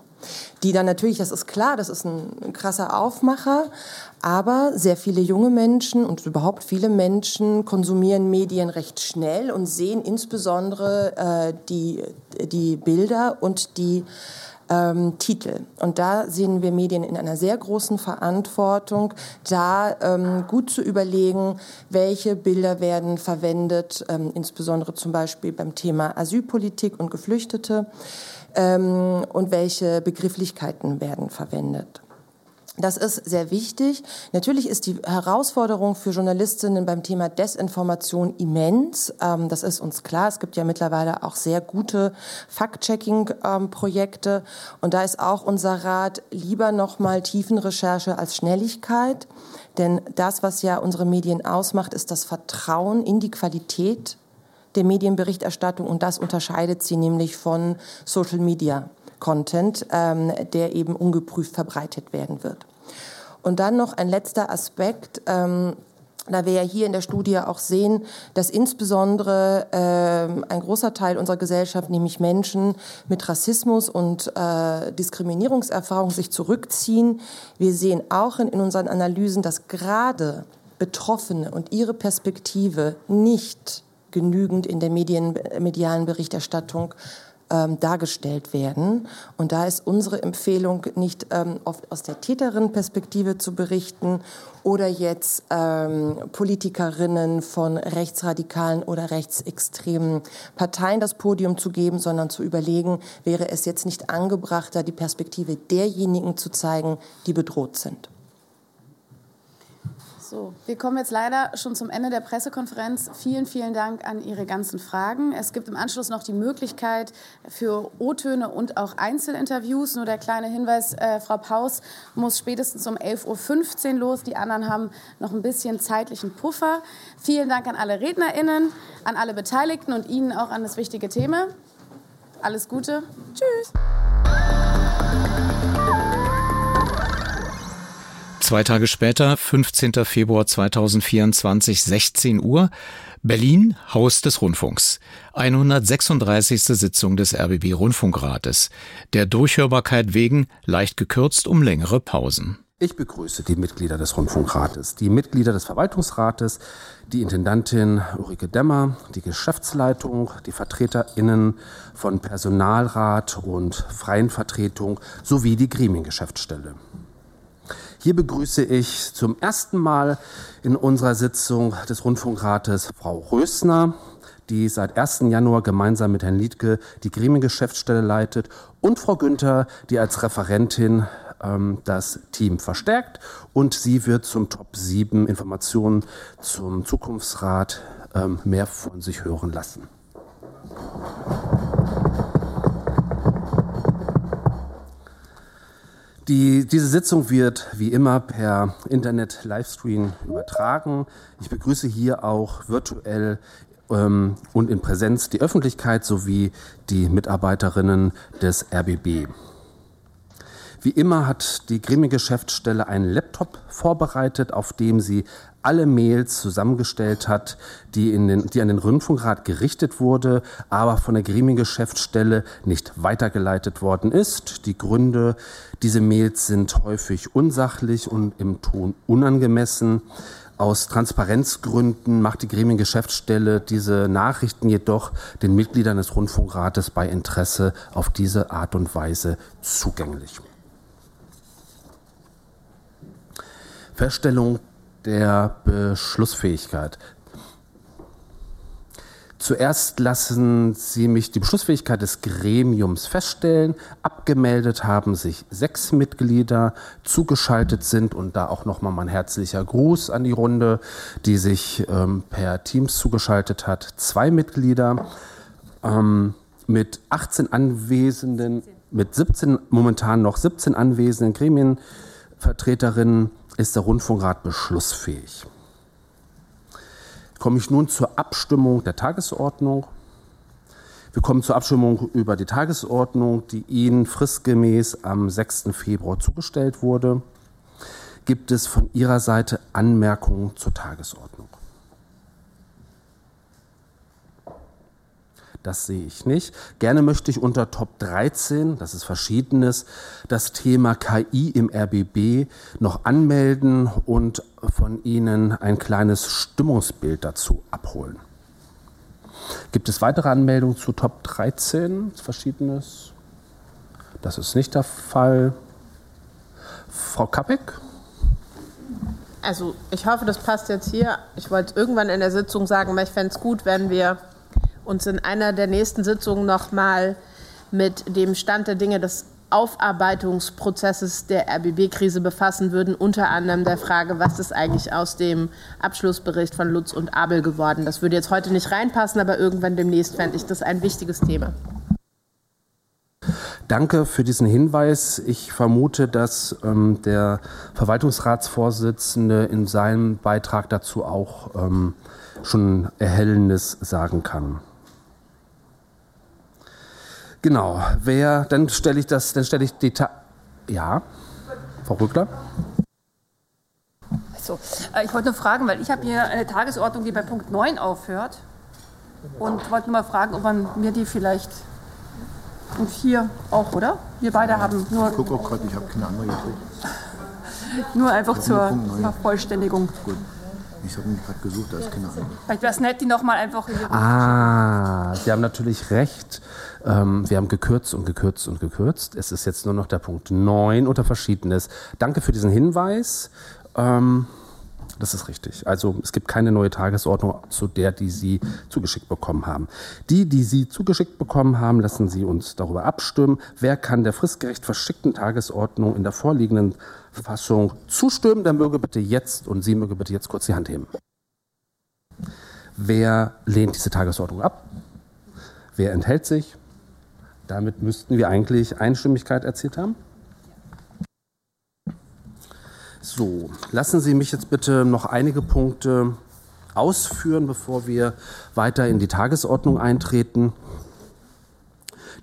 Die dann natürlich, das ist klar, das ist ein krasser Aufmacher, aber sehr viele junge Menschen und überhaupt viele Menschen konsumieren Medien recht schnell und sehen insbesondere äh, die, die Bilder und die ähm, Titel. Und da sehen wir Medien in einer sehr großen Verantwortung, da ähm, gut zu überlegen, welche Bilder werden verwendet, ähm, insbesondere zum Beispiel beim Thema Asylpolitik und Geflüchtete ähm, und welche Begrifflichkeiten werden verwendet. Das ist sehr wichtig. Natürlich ist die Herausforderung für Journalistinnen beim Thema Desinformation immens. Ähm, das ist uns klar. Es gibt ja mittlerweile auch sehr gute Fact-Checking-Projekte. Und da ist auch unser Rat lieber nochmal Tiefenrecherche als Schnelligkeit. Denn das, was ja unsere Medien ausmacht, ist das Vertrauen in die Qualität der Medienberichterstattung. Und das unterscheidet sie nämlich von Social Media. Content, ähm, der eben ungeprüft verbreitet werden wird. Und dann noch ein letzter Aspekt. Ähm, da wir ja hier in der Studie auch sehen, dass insbesondere äh, ein großer Teil unserer Gesellschaft, nämlich Menschen mit Rassismus und äh, Diskriminierungserfahrung, sich zurückziehen. Wir sehen auch in, in unseren Analysen, dass gerade Betroffene und ihre Perspektive nicht genügend in der Medien, medialen Berichterstattung ähm, dargestellt werden. Und da ist unsere Empfehlung nicht ähm, oft aus der Täterinnenperspektive zu berichten oder jetzt ähm, Politikerinnen von rechtsradikalen oder rechtsextremen Parteien das Podium zu geben, sondern zu überlegen, wäre es jetzt nicht angebrachter, die Perspektive derjenigen zu zeigen, die bedroht sind. So, wir kommen jetzt leider schon zum Ende der Pressekonferenz. Vielen, vielen Dank an Ihre ganzen Fragen. Es gibt im Anschluss noch die Möglichkeit für O-Töne und auch Einzelinterviews. Nur der kleine Hinweis, äh, Frau Paus muss spätestens um 11.15 Uhr los. Die anderen haben noch ein bisschen zeitlichen Puffer. Vielen Dank an alle RednerInnen, an alle Beteiligten und Ihnen auch an das wichtige Thema. Alles Gute. Tschüss. Zwei Tage später, 15. Februar 2024, 16 Uhr, Berlin, Haus des Rundfunks. 136. Sitzung des RBB Rundfunkrates. Der Durchhörbarkeit wegen leicht gekürzt um längere Pausen. Ich begrüße die Mitglieder des Rundfunkrates, die Mitglieder des Verwaltungsrates, die Intendantin Ulrike Demmer, die Geschäftsleitung, die VertreterInnen von Personalrat und Freien Vertretung sowie die Gremiengeschäftsstelle. Hier begrüße ich zum ersten Mal in unserer Sitzung des Rundfunkrates Frau Rösner, die seit 1. Januar gemeinsam mit Herrn Liedke die Gremiengeschäftsstelle leitet, und Frau Günther, die als Referentin ähm, das Team verstärkt. Und sie wird zum Top 7 Informationen zum Zukunftsrat ähm, mehr von sich hören lassen. Die, diese Sitzung wird wie immer per Internet-Livestream übertragen. Ich begrüße hier auch virtuell ähm, und in Präsenz die Öffentlichkeit sowie die Mitarbeiterinnen des RBB. Wie immer hat die Gremiengeschäftsstelle einen Laptop vorbereitet, auf dem sie alle Mails zusammengestellt hat, die, in den, die an den Rundfunkrat gerichtet wurde, aber von der Gremiengeschäftsstelle nicht weitergeleitet worden ist. Die Gründe, diese Mails sind häufig unsachlich und im Ton unangemessen. Aus Transparenzgründen macht die Gremiengeschäftsstelle diese Nachrichten jedoch den Mitgliedern des Rundfunkrates bei Interesse auf diese Art und Weise zugänglich. Feststellung der Beschlussfähigkeit. Zuerst lassen Sie mich die Beschlussfähigkeit des Gremiums feststellen. Abgemeldet haben sich sechs Mitglieder, zugeschaltet sind und da auch nochmal mein herzlicher Gruß an die Runde, die sich ähm, per Teams zugeschaltet hat. Zwei Mitglieder ähm, mit 18 Anwesenden, mit 17, momentan noch 17 anwesenden Gremienvertreterinnen ist der Rundfunkrat beschlussfähig. Komme ich nun zur Abstimmung der Tagesordnung. Wir kommen zur Abstimmung über die Tagesordnung, die Ihnen fristgemäß am 6. Februar zugestellt wurde. Gibt es von Ihrer Seite Anmerkungen zur Tagesordnung? Das sehe ich nicht. Gerne möchte ich unter Top 13, das ist Verschiedenes, das Thema KI im RBB noch anmelden und von Ihnen ein kleines Stimmungsbild dazu abholen. Gibt es weitere Anmeldungen zu Top 13? Verschiedenes? Das ist nicht der Fall. Frau Kappek? Also ich hoffe, das passt jetzt hier. Ich wollte irgendwann in der Sitzung sagen, aber ich fände es gut, wenn wir uns in einer der nächsten Sitzungen nochmal mit dem Stand der Dinge des Aufarbeitungsprozesses der RBB-Krise befassen würden, unter anderem der Frage, was ist eigentlich aus dem Abschlussbericht von Lutz und Abel geworden. Das würde jetzt heute nicht reinpassen, aber irgendwann demnächst fände ich das ein wichtiges Thema. Danke für diesen Hinweis. Ich vermute, dass ähm, der Verwaltungsratsvorsitzende in seinem Beitrag dazu auch ähm, schon Erhellendes sagen kann. Genau, wer, dann stelle ich das, dann stelle ich die, Ta ja, Frau Rückler. So, äh, ich wollte nur fragen, weil ich habe hier eine Tagesordnung, die bei Punkt 9 aufhört und wollte nur mal fragen, ob man mir die vielleicht und hier auch, oder? Wir beide haben nur. Ich gucke auch gerade, ich habe keine andere gekriegt. [LAUGHS] nur einfach zur Vervollständigung. Gut. Ich habe mich gerade gesucht, da ist keine andere. Vielleicht wäre es nett, die nochmal einfach. Ah, Sie haben natürlich recht. Ähm, wir haben gekürzt und gekürzt und gekürzt. Es ist jetzt nur noch der Punkt 9 unter Verschiedenes. Danke für diesen Hinweis. Ähm, das ist richtig. Also es gibt keine neue Tagesordnung zu der, die Sie zugeschickt bekommen haben. Die, die Sie zugeschickt bekommen haben, lassen Sie uns darüber abstimmen. Wer kann der fristgerecht verschickten Tagesordnung in der vorliegenden Fassung zustimmen? Der möge bitte jetzt und Sie möge bitte jetzt kurz die Hand heben. Wer lehnt diese Tagesordnung ab? Wer enthält sich? Damit müssten wir eigentlich Einstimmigkeit erzielt haben. So, lassen Sie mich jetzt bitte noch einige Punkte ausführen, bevor wir weiter in die Tagesordnung eintreten.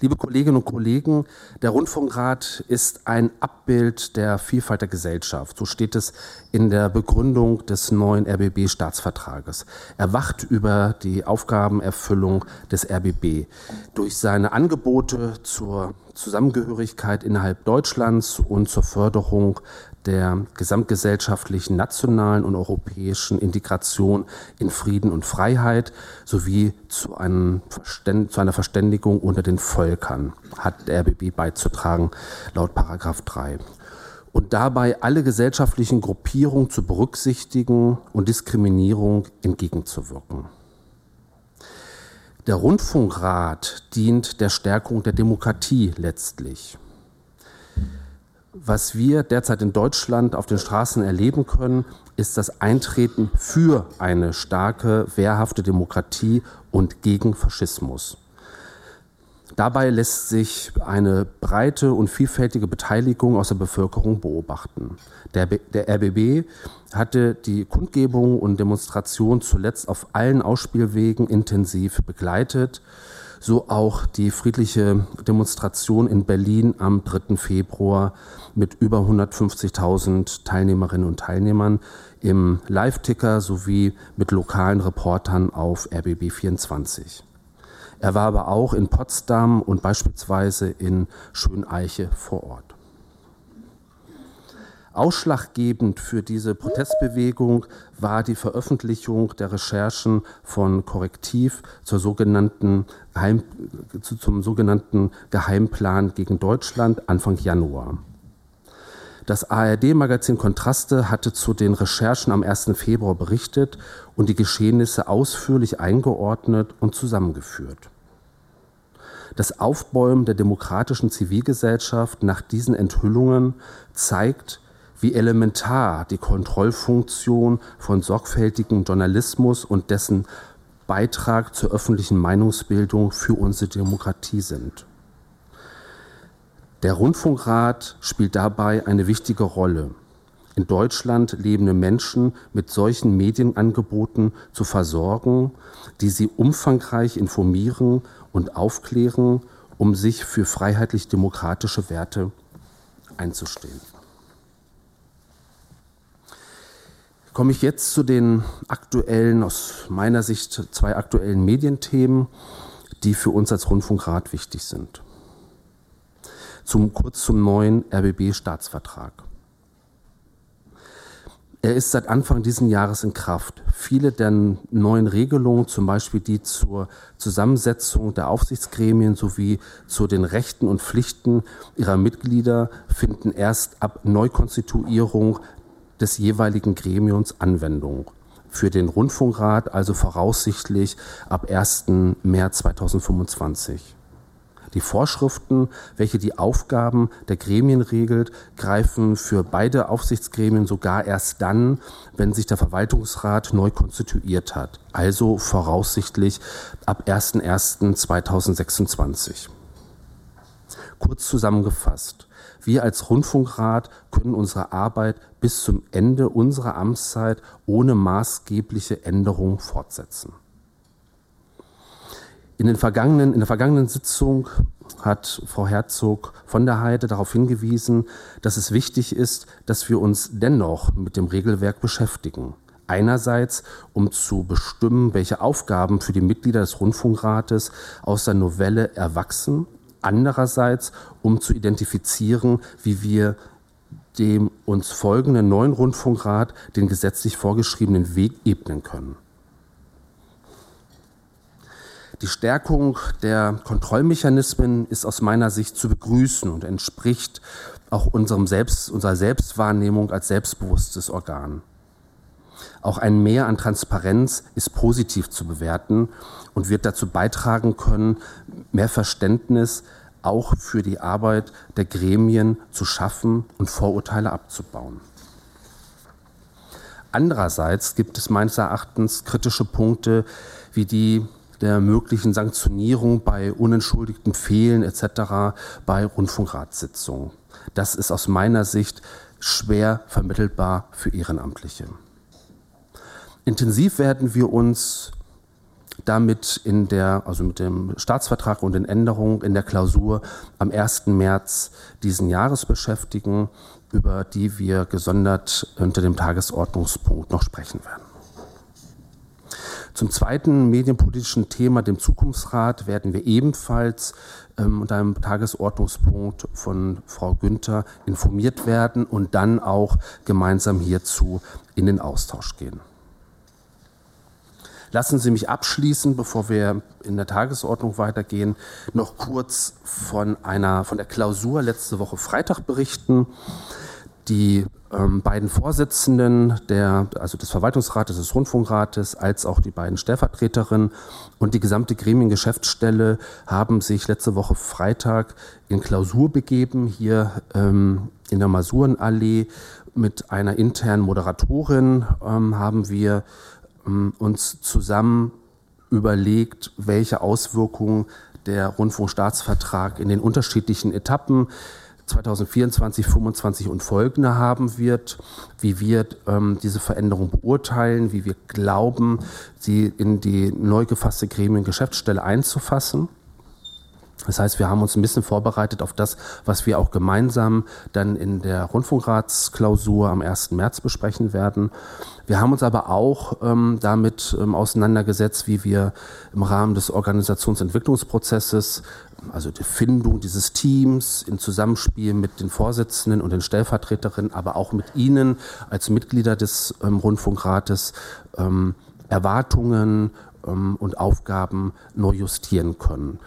Liebe Kolleginnen und Kollegen, der Rundfunkrat ist ein Abbild der Vielfalt der Gesellschaft. So steht es in der Begründung des neuen RBB-Staatsvertrages. Er wacht über die Aufgabenerfüllung des RBB durch seine Angebote zur Zusammengehörigkeit innerhalb Deutschlands und zur Förderung der gesamtgesellschaftlichen, nationalen und europäischen Integration in Frieden und Freiheit sowie zu, zu, einer Verständigung unter den Völkern hat der RBB beizutragen, laut Paragraph 3. und dabei alle gesellschaftlichen Gruppierungen zu berücksichtigen und Diskriminierung entgegenzuwirken. Der Rundfunkrat dient der Stärkung der Demokratie letztlich. Was wir derzeit in Deutschland auf den Straßen erleben können, ist das Eintreten für eine starke, wehrhafte Demokratie und gegen Faschismus. Dabei lässt sich eine breite und vielfältige Beteiligung aus der Bevölkerung beobachten. Der, der RBB hatte die Kundgebung und Demonstration zuletzt auf allen Ausspielwegen intensiv begleitet, so auch die friedliche Demonstration in Berlin am 3. Februar mit über 150.000 Teilnehmerinnen und Teilnehmern im Live-Ticker sowie mit lokalen Reportern auf RBB 24. Er war aber auch in Potsdam und beispielsweise in Schöneiche vor Ort. Ausschlaggebend für diese Protestbewegung war die Veröffentlichung der Recherchen von Korrektiv zur sogenannten Geheim, zum sogenannten Geheimplan gegen Deutschland Anfang Januar. Das ARD-Magazin Kontraste hatte zu den Recherchen am 1. Februar berichtet und die Geschehnisse ausführlich eingeordnet und zusammengeführt. Das Aufbäumen der demokratischen Zivilgesellschaft nach diesen Enthüllungen zeigt, wie elementar die Kontrollfunktion von sorgfältigem Journalismus und dessen Beitrag zur öffentlichen Meinungsbildung für unsere Demokratie sind. Der Rundfunkrat spielt dabei eine wichtige Rolle. In Deutschland lebende Menschen mit solchen Medienangeboten zu versorgen, die sie umfangreich informieren und aufklären, um sich für freiheitlich-demokratische Werte einzustehen. Komme ich jetzt zu den aktuellen, aus meiner Sicht zwei aktuellen Medienthemen, die für uns als Rundfunkrat wichtig sind zum, kurz zum neuen RBB-Staatsvertrag. Er ist seit Anfang dieses Jahres in Kraft. Viele der neuen Regelungen, zum Beispiel die zur Zusammensetzung der Aufsichtsgremien sowie zu den Rechten und Pflichten ihrer Mitglieder, finden erst ab Neukonstituierung des jeweiligen Gremiums Anwendung. Für den Rundfunkrat also voraussichtlich ab 1. März 2025. Die Vorschriften, welche die Aufgaben der Gremien regelt, greifen für beide Aufsichtsgremien sogar erst dann, wenn sich der Verwaltungsrat neu konstituiert hat, also voraussichtlich ab 01.01.2026. Kurz zusammengefasst. Wir als Rundfunkrat können unsere Arbeit bis zum Ende unserer Amtszeit ohne maßgebliche Änderung fortsetzen. In, den vergangenen, in der vergangenen Sitzung hat Frau Herzog von der Heide darauf hingewiesen, dass es wichtig ist, dass wir uns dennoch mit dem Regelwerk beschäftigen. Einerseits, um zu bestimmen, welche Aufgaben für die Mitglieder des Rundfunkrates aus der Novelle erwachsen. Andererseits, um zu identifizieren, wie wir dem uns folgenden neuen Rundfunkrat den gesetzlich vorgeschriebenen Weg ebnen können. Die Stärkung der Kontrollmechanismen ist aus meiner Sicht zu begrüßen und entspricht auch unserem Selbst, unserer Selbstwahrnehmung als selbstbewusstes Organ. Auch ein Mehr an Transparenz ist positiv zu bewerten und wird dazu beitragen können, mehr Verständnis auch für die Arbeit der Gremien zu schaffen und Vorurteile abzubauen. Andererseits gibt es meines Erachtens kritische Punkte wie die der möglichen Sanktionierung bei unentschuldigten Fehlen etc. bei Rundfunkratssitzungen. Das ist aus meiner Sicht schwer vermittelbar für Ehrenamtliche. Intensiv werden wir uns damit in der, also mit dem Staatsvertrag und den Änderungen in der Klausur am 1. März diesen Jahres beschäftigen, über die wir gesondert unter dem Tagesordnungspunkt noch sprechen werden. Zum zweiten medienpolitischen Thema, dem Zukunftsrat, werden wir ebenfalls ähm, unter einem Tagesordnungspunkt von Frau Günther informiert werden und dann auch gemeinsam hierzu in den Austausch gehen. Lassen Sie mich abschließen, bevor wir in der Tagesordnung weitergehen, noch kurz von einer, von der Klausur letzte Woche Freitag berichten. die ähm, beiden Vorsitzenden der, also des Verwaltungsrates, des Rundfunkrates, als auch die beiden Stellvertreterinnen und die gesamte Gremiengeschäftsstelle haben sich letzte Woche Freitag in Klausur begeben, hier ähm, in der Masurenallee mit einer internen Moderatorin ähm, haben wir uns zusammen überlegt, welche Auswirkungen der Rundfunkstaatsvertrag in den unterschiedlichen Etappen 2024, 2025 und folgende haben wird, wie wir ähm, diese Veränderung beurteilen, wie wir glauben, sie in die neu gefasste Gremiengeschäftsstelle einzufassen. Das heißt, wir haben uns ein bisschen vorbereitet auf das, was wir auch gemeinsam dann in der Rundfunkratsklausur am 1. März besprechen werden. Wir haben uns aber auch ähm, damit ähm, auseinandergesetzt, wie wir im Rahmen des Organisationsentwicklungsprozesses, also die Findung dieses Teams in Zusammenspiel mit den Vorsitzenden und den Stellvertreterinnen, aber auch mit Ihnen als Mitglieder des ähm, Rundfunkrates ähm, Erwartungen ähm, und Aufgaben neu justieren können.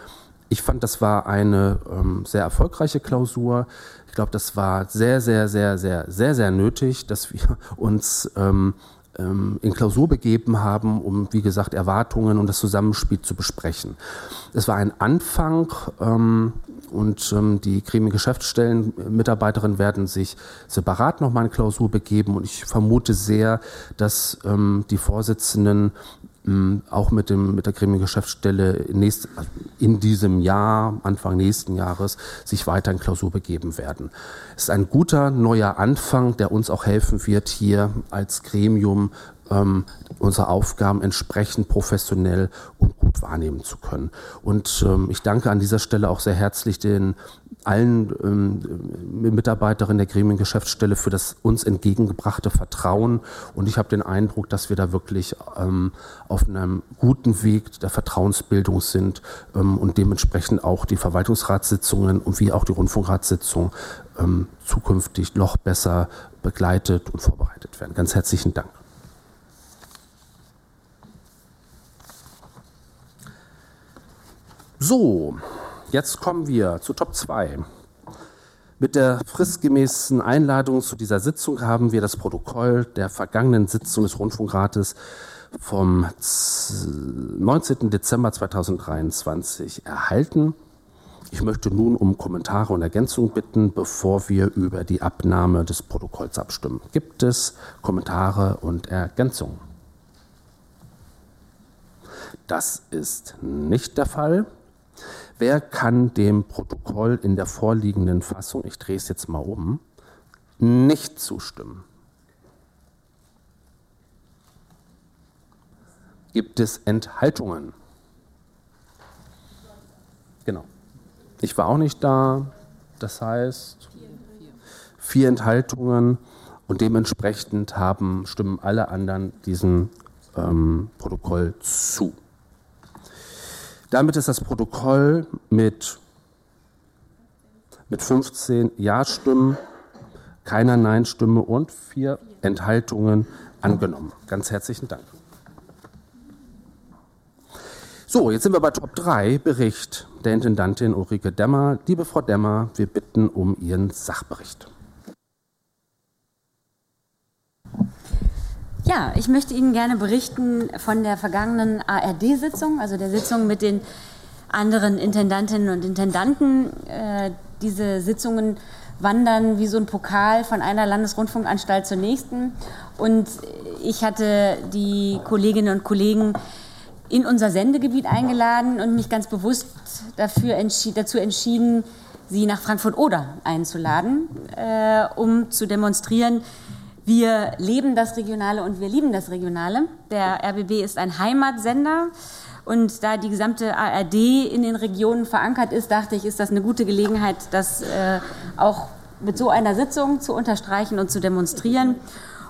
Ich fand, das war eine ähm, sehr erfolgreiche Klausur. Glaube, das war sehr, sehr, sehr, sehr, sehr, sehr nötig, dass wir [LAUGHS] uns ähm, ähm, in Klausur begeben haben, um, wie gesagt, Erwartungen und das Zusammenspiel zu besprechen. Es war ein Anfang ähm, und ähm, die Gremiengeschäftsstellen-Mitarbeiterinnen werden sich separat nochmal in Klausur begeben und ich vermute sehr, dass ähm, die Vorsitzenden auch mit, dem, mit der Gremiengeschäftsstelle nächst, also in diesem Jahr, Anfang nächsten Jahres, sich weiter in Klausur begeben werden. Es ist ein guter neuer Anfang, der uns auch helfen wird, hier als Gremium ähm, unsere Aufgaben entsprechend professionell und gut wahrnehmen zu können. Und ähm, ich danke an dieser Stelle auch sehr herzlich den allen ähm, Mitarbeiterinnen der Gremiengeschäftsstelle für das uns entgegengebrachte Vertrauen. Und ich habe den Eindruck, dass wir da wirklich ähm, auf einem guten Weg der Vertrauensbildung sind ähm, und dementsprechend auch die Verwaltungsratssitzungen und wie auch die Rundfunkratssitzung ähm, zukünftig noch besser begleitet und vorbereitet werden. Ganz herzlichen Dank. So, jetzt kommen wir zu Top 2. Mit der fristgemäßen Einladung zu dieser Sitzung haben wir das Protokoll der vergangenen Sitzung des Rundfunkrates vom 19. Dezember 2023 erhalten. Ich möchte nun um Kommentare und Ergänzungen bitten, bevor wir über die Abnahme des Protokolls abstimmen. Gibt es Kommentare und Ergänzungen? Das ist nicht der Fall. Wer kann dem Protokoll in der vorliegenden Fassung, ich drehe es jetzt mal um, nicht zustimmen? Gibt es Enthaltungen? Genau. Ich war auch nicht da. Das heißt, vier Enthaltungen und dementsprechend haben, stimmen alle anderen diesem ähm, Protokoll zu. Damit ist das Protokoll mit, mit 15 Ja-Stimmen, keiner Nein-Stimme und vier Enthaltungen angenommen. Ganz herzlichen Dank. So, jetzt sind wir bei Top 3, Bericht der Intendantin Ulrike Demmer. Liebe Frau Demmer, wir bitten um Ihren Sachbericht. Ja, ich möchte Ihnen gerne berichten von der vergangenen ARD-Sitzung, also der Sitzung mit den anderen Intendantinnen und Intendanten. Äh, diese Sitzungen wandern wie so ein Pokal von einer Landesrundfunkanstalt zur nächsten. Und ich hatte die Kolleginnen und Kollegen in unser Sendegebiet eingeladen und mich ganz bewusst dafür entschied, dazu entschieden, sie nach Frankfurt-Oder einzuladen, äh, um zu demonstrieren, wir leben das Regionale und wir lieben das Regionale. Der RBB ist ein Heimatsender. Und da die gesamte ARD in den Regionen verankert ist, dachte ich, ist das eine gute Gelegenheit, das äh, auch mit so einer Sitzung zu unterstreichen und zu demonstrieren.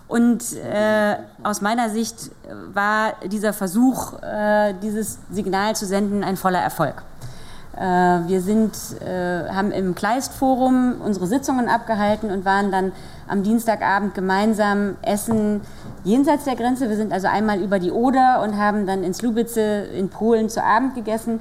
Und äh, aus meiner Sicht war dieser Versuch, äh, dieses Signal zu senden, ein voller Erfolg. Äh, wir sind, äh, haben im Kleistforum unsere Sitzungen abgehalten und waren dann am Dienstagabend gemeinsam essen jenseits der Grenze. Wir sind also einmal über die Oder und haben dann in Slubice in Polen zu Abend gegessen,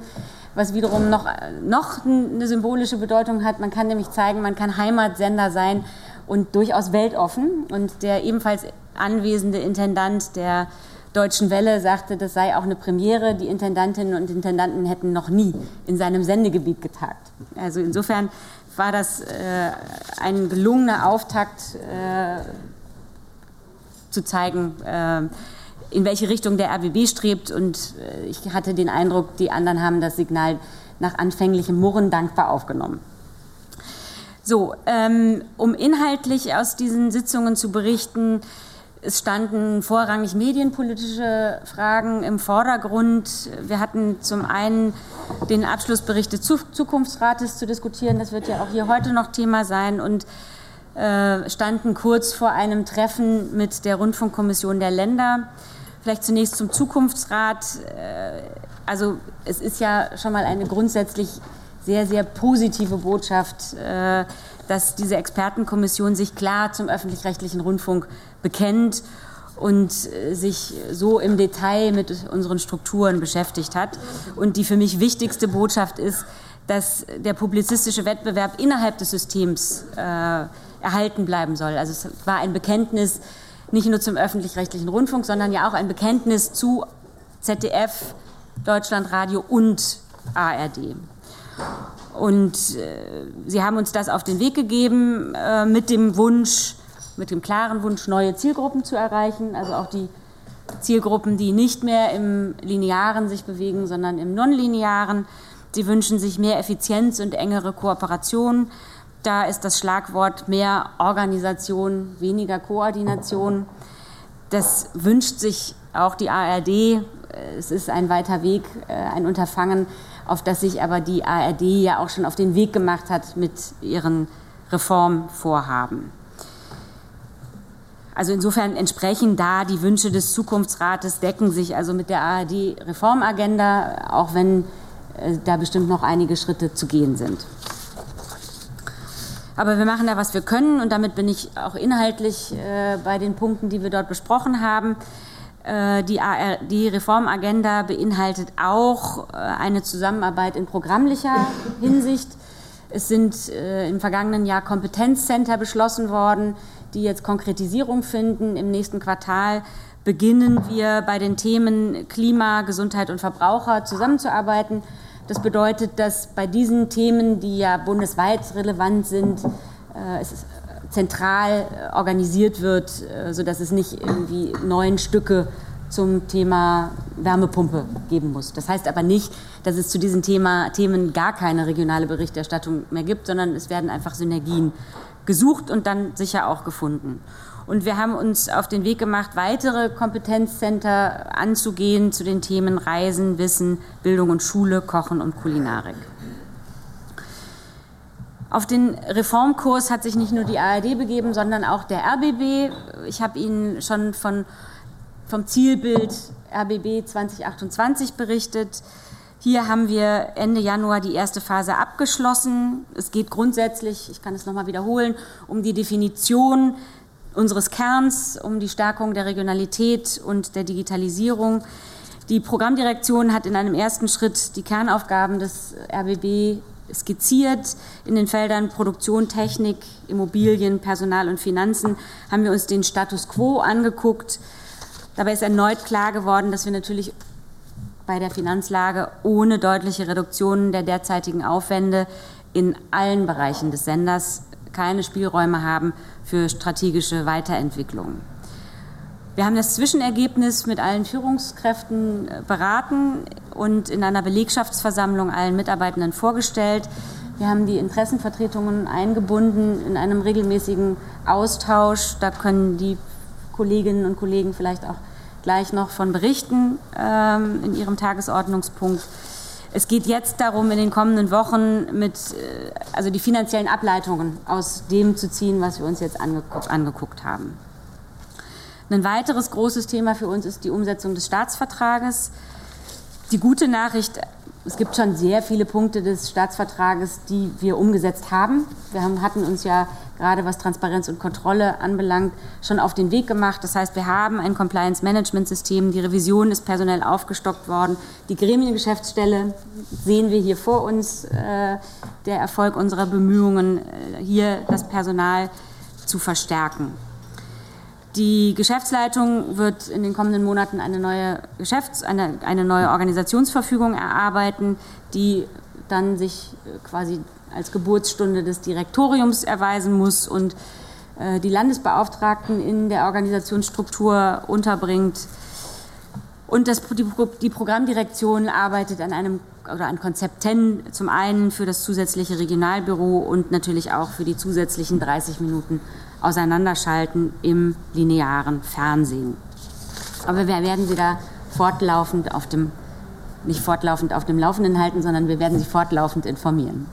was wiederum noch, noch eine symbolische Bedeutung hat. Man kann nämlich zeigen, man kann Heimatsender sein und durchaus weltoffen. Und der ebenfalls anwesende Intendant der Deutschen Welle sagte, das sei auch eine Premiere. Die Intendantinnen und Intendanten hätten noch nie in seinem Sendegebiet getagt. Also insofern war das äh, ein gelungener Auftakt äh, zu zeigen, äh, in welche Richtung der RBB strebt. Und äh, ich hatte den Eindruck, die anderen haben das Signal nach anfänglichem Murren dankbar aufgenommen. So, ähm, um inhaltlich aus diesen Sitzungen zu berichten, es standen vorrangig medienpolitische Fragen im Vordergrund. Wir hatten zum einen den Abschlussbericht des Zukunftsrates zu diskutieren. Das wird ja auch hier heute noch Thema sein. Und äh, standen kurz vor einem Treffen mit der Rundfunkkommission der Länder. Vielleicht zunächst zum Zukunftsrat. Äh, also es ist ja schon mal eine grundsätzlich sehr, sehr positive Botschaft, äh, dass diese Expertenkommission sich klar zum öffentlich-rechtlichen Rundfunk bekennt und äh, sich so im Detail mit unseren Strukturen beschäftigt hat. Und die für mich wichtigste Botschaft ist, dass der publizistische Wettbewerb innerhalb des Systems äh, erhalten bleiben soll. Also es war ein Bekenntnis nicht nur zum öffentlich-rechtlichen Rundfunk, sondern ja auch ein Bekenntnis zu ZDF, Deutschlandradio und ARD. Und äh, sie haben uns das auf den Weg gegeben äh, mit dem Wunsch, mit dem klaren Wunsch, neue Zielgruppen zu erreichen, also auch die Zielgruppen, die nicht mehr im Linearen sich bewegen, sondern im Nonlinearen. Sie wünschen sich mehr Effizienz und engere Kooperation. Da ist das Schlagwort mehr Organisation, weniger Koordination. Das wünscht sich auch die ARD. Es ist ein weiter Weg, äh, ein Unterfangen, auf das sich aber die ARD ja auch schon auf den Weg gemacht hat mit ihren Reformvorhaben. Also insofern entsprechen da die Wünsche des Zukunftsrates, decken sich also mit der ARD-Reformagenda, auch wenn äh, da bestimmt noch einige Schritte zu gehen sind. Aber wir machen da, was wir können und damit bin ich auch inhaltlich äh, bei den Punkten, die wir dort besprochen haben. Äh, die ARD-Reformagenda beinhaltet auch äh, eine Zusammenarbeit in programmlicher [LAUGHS] Hinsicht. Es sind äh, im vergangenen Jahr Kompetenzcenter beschlossen worden, die jetzt Konkretisierung finden. Im nächsten Quartal beginnen wir bei den Themen Klima, Gesundheit und Verbraucher zusammenzuarbeiten. Das bedeutet, dass bei diesen Themen, die ja bundesweit relevant sind, äh, es zentral äh, organisiert wird, äh, sodass es nicht irgendwie neun Stücke zum Thema Wärmepumpe geben muss. Das heißt aber nicht, dass es zu diesen Thema, Themen gar keine regionale Berichterstattung mehr gibt, sondern es werden einfach Synergien gesucht und dann sicher auch gefunden. Und wir haben uns auf den Weg gemacht, weitere Kompetenzcenter anzugehen zu den Themen Reisen, Wissen, Bildung und Schule, Kochen und Kulinarik. Auf den Reformkurs hat sich nicht nur die ARD begeben, sondern auch der RBB. Ich habe Ihnen schon von, vom Zielbild RBB 2028 berichtet. Hier haben wir Ende Januar die erste Phase abgeschlossen. Es geht grundsätzlich, ich kann es nochmal wiederholen, um die Definition unseres Kerns, um die Stärkung der Regionalität und der Digitalisierung. Die Programmdirektion hat in einem ersten Schritt die Kernaufgaben des RBB skizziert. In den Feldern Produktion, Technik, Immobilien, Personal und Finanzen haben wir uns den Status quo angeguckt. Dabei ist erneut klar geworden, dass wir natürlich bei der Finanzlage ohne deutliche Reduktionen der derzeitigen Aufwände in allen Bereichen des Senders keine Spielräume haben für strategische Weiterentwicklung. Wir haben das Zwischenergebnis mit allen Führungskräften äh, beraten und in einer Belegschaftsversammlung allen Mitarbeitenden vorgestellt. Wir haben die Interessenvertretungen eingebunden in einem regelmäßigen Austausch. Da können die Kolleginnen und Kollegen vielleicht auch gleich noch von berichten ähm, in ihrem Tagesordnungspunkt. Es geht jetzt darum, in den kommenden Wochen mit, äh, also die finanziellen Ableitungen aus dem zu ziehen, was wir uns jetzt angeguckt, angeguckt haben. Ein weiteres großes Thema für uns ist die Umsetzung des Staatsvertrages. Die gute Nachricht, es gibt schon sehr viele Punkte des Staatsvertrages, die wir umgesetzt haben. Wir haben, hatten uns ja gerade was Transparenz und Kontrolle anbelangt, schon auf den Weg gemacht. Das heißt, wir haben ein Compliance-Management-System, die Revision ist personell aufgestockt worden, die Gremiengeschäftsstelle sehen wir hier vor uns, äh, der Erfolg unserer Bemühungen, äh, hier das Personal zu verstärken. Die Geschäftsleitung wird in den kommenden Monaten eine neue Geschäfts-, eine, eine neue Organisationsverfügung erarbeiten, die dann sich äh, quasi als Geburtsstunde des Direktoriums erweisen muss und äh, die Landesbeauftragten in der Organisationsstruktur unterbringt. Und das, die, die Programmdirektion arbeitet an einem oder an Konzepten zum einen für das zusätzliche Regionalbüro und natürlich auch für die zusätzlichen 30 Minuten Auseinanderschalten im linearen Fernsehen. Aber wir werden Sie da fortlaufend auf dem, nicht fortlaufend auf dem Laufenden halten, sondern wir werden Sie fortlaufend informieren.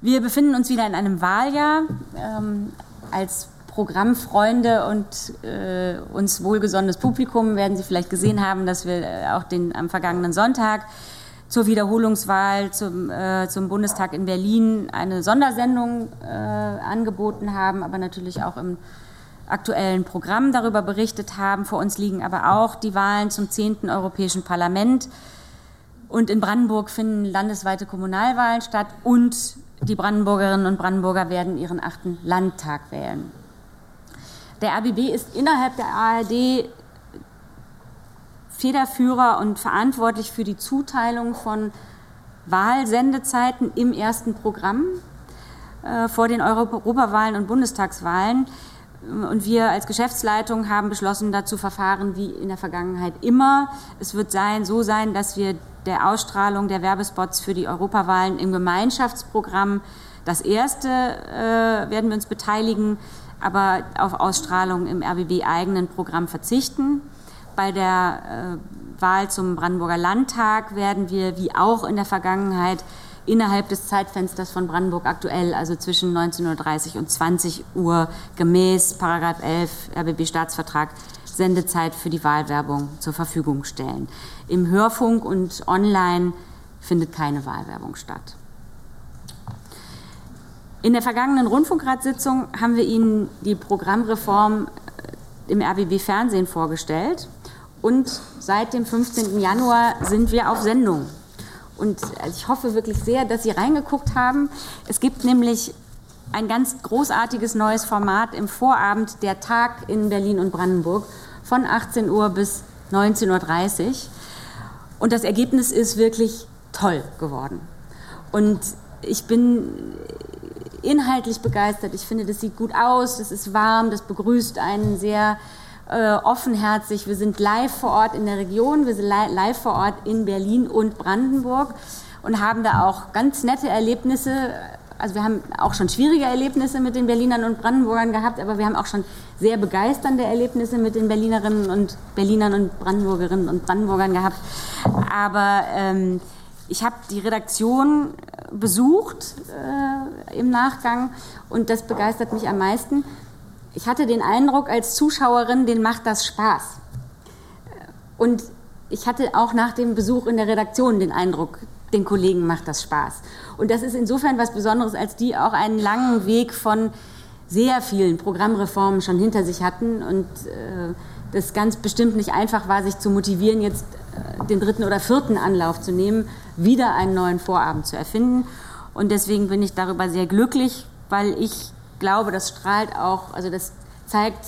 Wir befinden uns wieder in einem Wahljahr. Ähm, als Programmfreunde und äh, uns wohlgesonnenes Publikum werden Sie vielleicht gesehen haben, dass wir äh, auch den, am vergangenen Sonntag zur Wiederholungswahl zum, äh, zum Bundestag in Berlin eine Sondersendung äh, angeboten haben, aber natürlich auch im aktuellen Programm darüber berichtet haben. Vor uns liegen aber auch die Wahlen zum 10. Europäischen Parlament. Und in Brandenburg finden landesweite Kommunalwahlen statt und die Brandenburgerinnen und Brandenburger werden ihren achten Landtag wählen. Der RBB ist innerhalb der ARD Federführer und verantwortlich für die Zuteilung von Wahlsendezeiten im ersten Programm äh, vor den Europawahlen und Bundestagswahlen. Und wir als Geschäftsleitung haben beschlossen, dazu verfahren wie in der Vergangenheit immer. Es wird sein, so sein, dass wir der Ausstrahlung der Werbespots für die Europawahlen im Gemeinschaftsprogramm das erste äh, werden wir uns beteiligen, aber auf Ausstrahlung im RBB-eigenen Programm verzichten. Bei der äh, Wahl zum Brandenburger Landtag werden wir, wie auch in der Vergangenheit, innerhalb des Zeitfensters von Brandenburg aktuell, also zwischen 19.30 Uhr und 20 Uhr, gemäß 11 RBB-Staatsvertrag Sendezeit für die Wahlwerbung zur Verfügung stellen. Im Hörfunk und online findet keine Wahlwerbung statt. In der vergangenen Rundfunkratssitzung haben wir Ihnen die Programmreform äh, im RBB Fernsehen vorgestellt. Und seit dem 15. Januar sind wir auf Sendung. Und ich hoffe wirklich sehr, dass Sie reingeguckt haben. Es gibt nämlich ein ganz großartiges neues Format im Vorabend, der Tag in Berlin und Brandenburg, von 18 Uhr bis 19.30 Uhr. Und das Ergebnis ist wirklich toll geworden. Und ich bin inhaltlich begeistert. Ich finde, das sieht gut aus, das ist warm, das begrüßt einen sehr äh, offenherzig. Wir sind live vor Ort in der Region, wir sind li live vor Ort in Berlin und Brandenburg und haben da auch ganz nette Erlebnisse. Also wir haben auch schon schwierige Erlebnisse mit den Berlinern und Brandenburgern gehabt, aber wir haben auch schon sehr begeisternde Erlebnisse mit den Berlinerinnen und Berlinern und Brandenburgerinnen und Brandenburgern gehabt. Aber ähm, ich habe die Redaktion äh, besucht äh, im Nachgang und das begeistert mich am meisten. Ich hatte den Eindruck als Zuschauerin, denen macht das Spaß. Und ich hatte auch nach dem Besuch in der Redaktion den Eindruck, den Kollegen macht das Spaß. Und das ist insofern was Besonderes, als die auch einen langen Weg von sehr vielen Programmreformen schon hinter sich hatten und äh, das ganz bestimmt nicht einfach war, sich zu motivieren, jetzt äh, den dritten oder vierten Anlauf zu nehmen, wieder einen neuen Vorabend zu erfinden. Und deswegen bin ich darüber sehr glücklich, weil ich glaube, das strahlt auch, also das zeigt,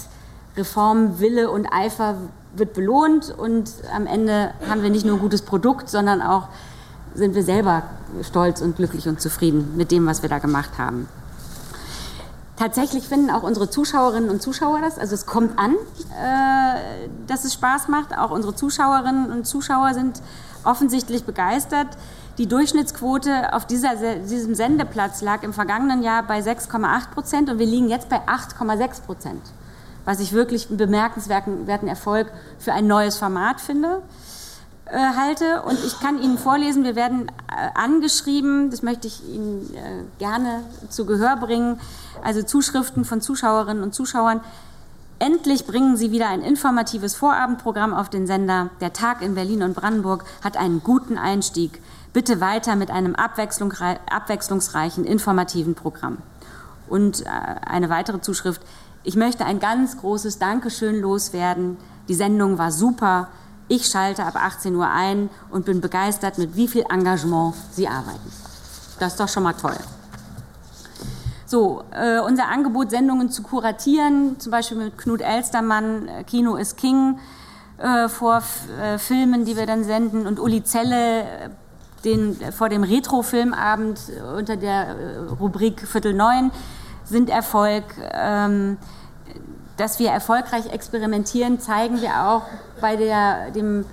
Reformwille und Eifer wird belohnt und am Ende haben wir nicht nur ein gutes Produkt, sondern auch sind wir selber stolz und glücklich und zufrieden mit dem, was wir da gemacht haben. Tatsächlich finden auch unsere Zuschauerinnen und Zuschauer das. Also es kommt an, äh, dass es Spaß macht. Auch unsere Zuschauerinnen und Zuschauer sind offensichtlich begeistert. Die Durchschnittsquote auf dieser, diesem Sendeplatz lag im vergangenen Jahr bei 6,8 Prozent und wir liegen jetzt bei 8,6 Prozent, was ich wirklich einen bemerkenswerten Erfolg für ein neues Format finde. Äh, halte. Und ich kann Ihnen vorlesen, wir werden äh, angeschrieben, das möchte ich Ihnen äh, gerne zu Gehör bringen, also Zuschriften von Zuschauerinnen und Zuschauern. Endlich bringen Sie wieder ein informatives Vorabendprogramm auf den Sender. Der Tag in Berlin und Brandenburg hat einen guten Einstieg. Bitte weiter mit einem abwechslungsreichen, informativen Programm. Und eine weitere Zuschrift. Ich möchte ein ganz großes Dankeschön loswerden. Die Sendung war super. Ich schalte ab 18 Uhr ein und bin begeistert, mit wie viel Engagement Sie arbeiten. Das ist doch schon mal toll. So, äh, unser Angebot, Sendungen zu kuratieren, zum Beispiel mit Knut Elstermann, äh, Kino ist King, äh, vor äh, Filmen, die wir dann senden, und Uli Zelle äh, den, vor dem Retro-Filmabend unter der Rubrik Viertel neun sind Erfolg. Ähm, dass wir erfolgreich experimentieren, zeigen wir auch bei der, dem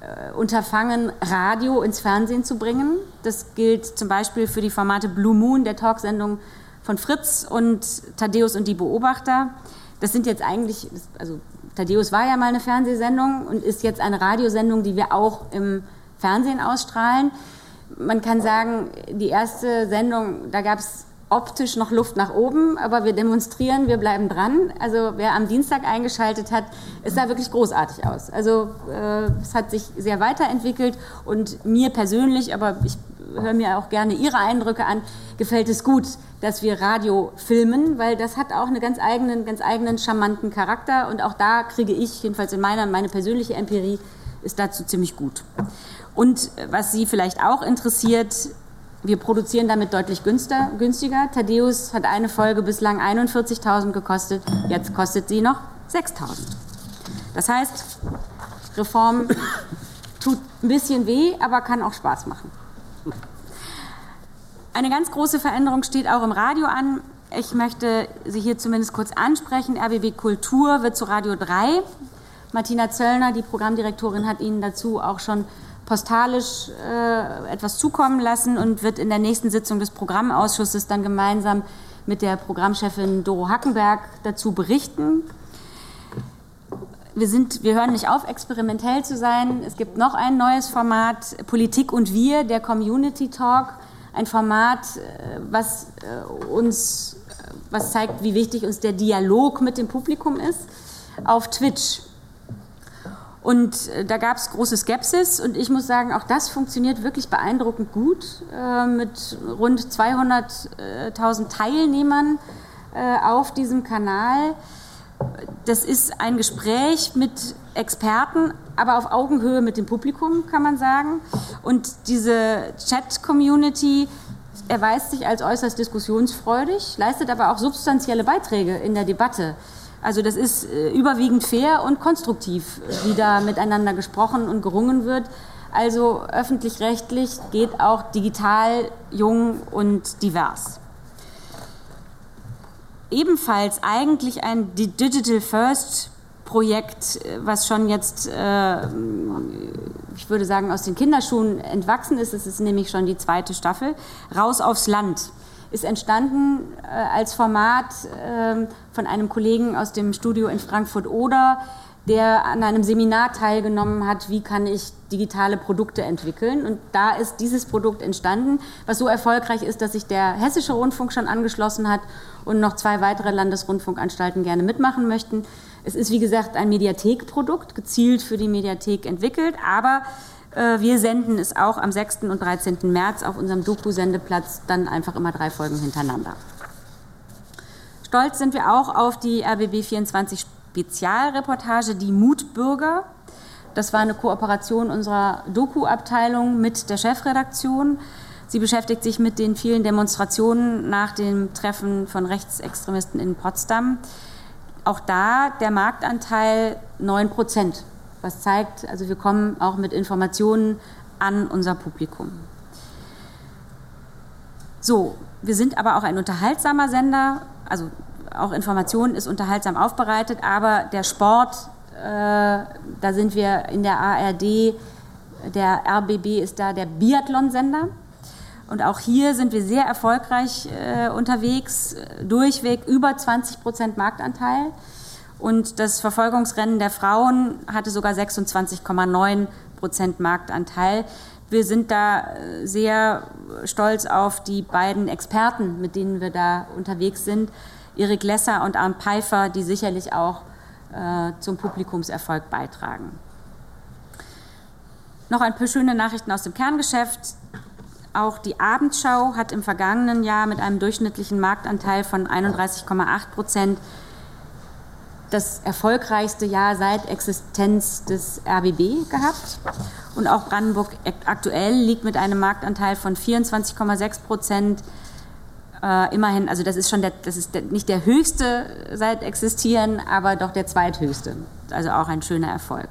äh, Unterfangen, Radio ins Fernsehen zu bringen. Das gilt zum Beispiel für die Formate Blue Moon, der Talksendung von Fritz und Thaddeus und die Beobachter. Das sind jetzt eigentlich, also Thaddeus war ja mal eine Fernsehsendung und ist jetzt eine Radiosendung, die wir auch im Fernsehen ausstrahlen. Man kann sagen, die erste Sendung, da gab es optisch noch Luft nach oben, aber wir demonstrieren, wir bleiben dran. Also wer am Dienstag eingeschaltet hat, es sah wirklich großartig aus. Also äh, es hat sich sehr weiterentwickelt und mir persönlich, aber ich höre mir auch gerne Ihre Eindrücke an, gefällt es gut, dass wir Radio filmen, weil das hat auch einen ganz eigenen, ganz eigenen charmanten Charakter und auch da kriege ich, jedenfalls in meiner, meine persönliche Empirie, ist dazu ziemlich gut. Und was Sie vielleicht auch interessiert, wir produzieren damit deutlich günstiger. Thaddeus hat eine Folge bislang 41.000 gekostet, jetzt kostet sie noch 6.000. Das heißt, Reform tut ein bisschen weh, aber kann auch Spaß machen. Eine ganz große Veränderung steht auch im Radio an. Ich möchte sie hier zumindest kurz ansprechen. RBB Kultur wird zu Radio 3. Martina Zöllner, die Programmdirektorin, hat Ihnen dazu auch schon postalisch äh, etwas zukommen lassen und wird in der nächsten Sitzung des Programmausschusses dann gemeinsam mit der Programmchefin Doro Hackenberg dazu berichten. Wir, sind, wir hören nicht auf, experimentell zu sein. Es gibt noch ein neues Format, Politik und Wir, der Community Talk. Ein Format, äh, was äh, uns was zeigt, wie wichtig uns der Dialog mit dem Publikum ist, auf Twitch. Und äh, da gab es große Skepsis und ich muss sagen, auch das funktioniert wirklich beeindruckend gut äh, mit rund 200.000 Teilnehmern äh, auf diesem Kanal. Das ist ein Gespräch mit Experten, aber auf Augenhöhe mit dem Publikum, kann man sagen. Und diese Chat-Community erweist sich als äußerst diskussionsfreudig, leistet aber auch substanzielle Beiträge in der Debatte. Also das ist äh, überwiegend fair und konstruktiv, wie da miteinander gesprochen und gerungen wird. Also öffentlich-rechtlich geht auch digital, jung und divers. Ebenfalls eigentlich ein Digital First Projekt, äh, was schon jetzt, äh, ich würde sagen, aus den Kinderschuhen entwachsen ist. Es ist nämlich schon die zweite Staffel. Raus aufs Land ist entstanden als Format äh, von einem Kollegen aus dem Studio in Frankfurt-Oder, der an einem Seminar teilgenommen hat, wie kann ich digitale Produkte entwickeln. Und da ist dieses Produkt entstanden, was so erfolgreich ist, dass sich der Hessische Rundfunk schon angeschlossen hat und noch zwei weitere Landesrundfunkanstalten gerne mitmachen möchten. Es ist, wie gesagt, ein Mediathekprodukt, gezielt für die Mediathek entwickelt, aber äh, wir senden es auch am 6. und 13. März auf unserem Doku-Sendeplatz dann einfach immer drei Folgen hintereinander. Stolz sind wir auch auf die RBB 24 Spezialreportage Die Mutbürger. Das war eine Kooperation unserer Doku-Abteilung mit der Chefredaktion. Sie beschäftigt sich mit den vielen Demonstrationen nach dem Treffen von Rechtsextremisten in Potsdam. Auch da der Marktanteil 9 Prozent was zeigt, also wir kommen auch mit Informationen an unser Publikum. So, wir sind aber auch ein unterhaltsamer Sender, also auch Information ist unterhaltsam aufbereitet, aber der Sport, äh, da sind wir in der ARD, der RBB ist da der Biathlon-Sender. Und auch hier sind wir sehr erfolgreich äh, unterwegs, durchweg über 20 Prozent Marktanteil. Und das Verfolgungsrennen der Frauen hatte sogar 26,9 Prozent Marktanteil. Wir sind da äh, sehr stolz auf die beiden Experten, mit denen wir da unterwegs sind, Erik Lesser und Arndt Pfeiffer, die sicherlich auch äh, zum Publikumserfolg beitragen. Noch ein paar schöne Nachrichten aus dem Kerngeschäft. Auch die Abendschau hat im vergangenen Jahr mit einem durchschnittlichen Marktanteil von 31,8 Prozent das erfolgreichste Jahr seit Existenz des RBB gehabt. Und auch Brandenburg aktuell liegt mit einem Marktanteil von 24,6 Prozent äh, immerhin, also das ist schon der, das ist der, nicht der höchste seit existieren, aber doch der zweithöchste. Also auch ein schöner Erfolg.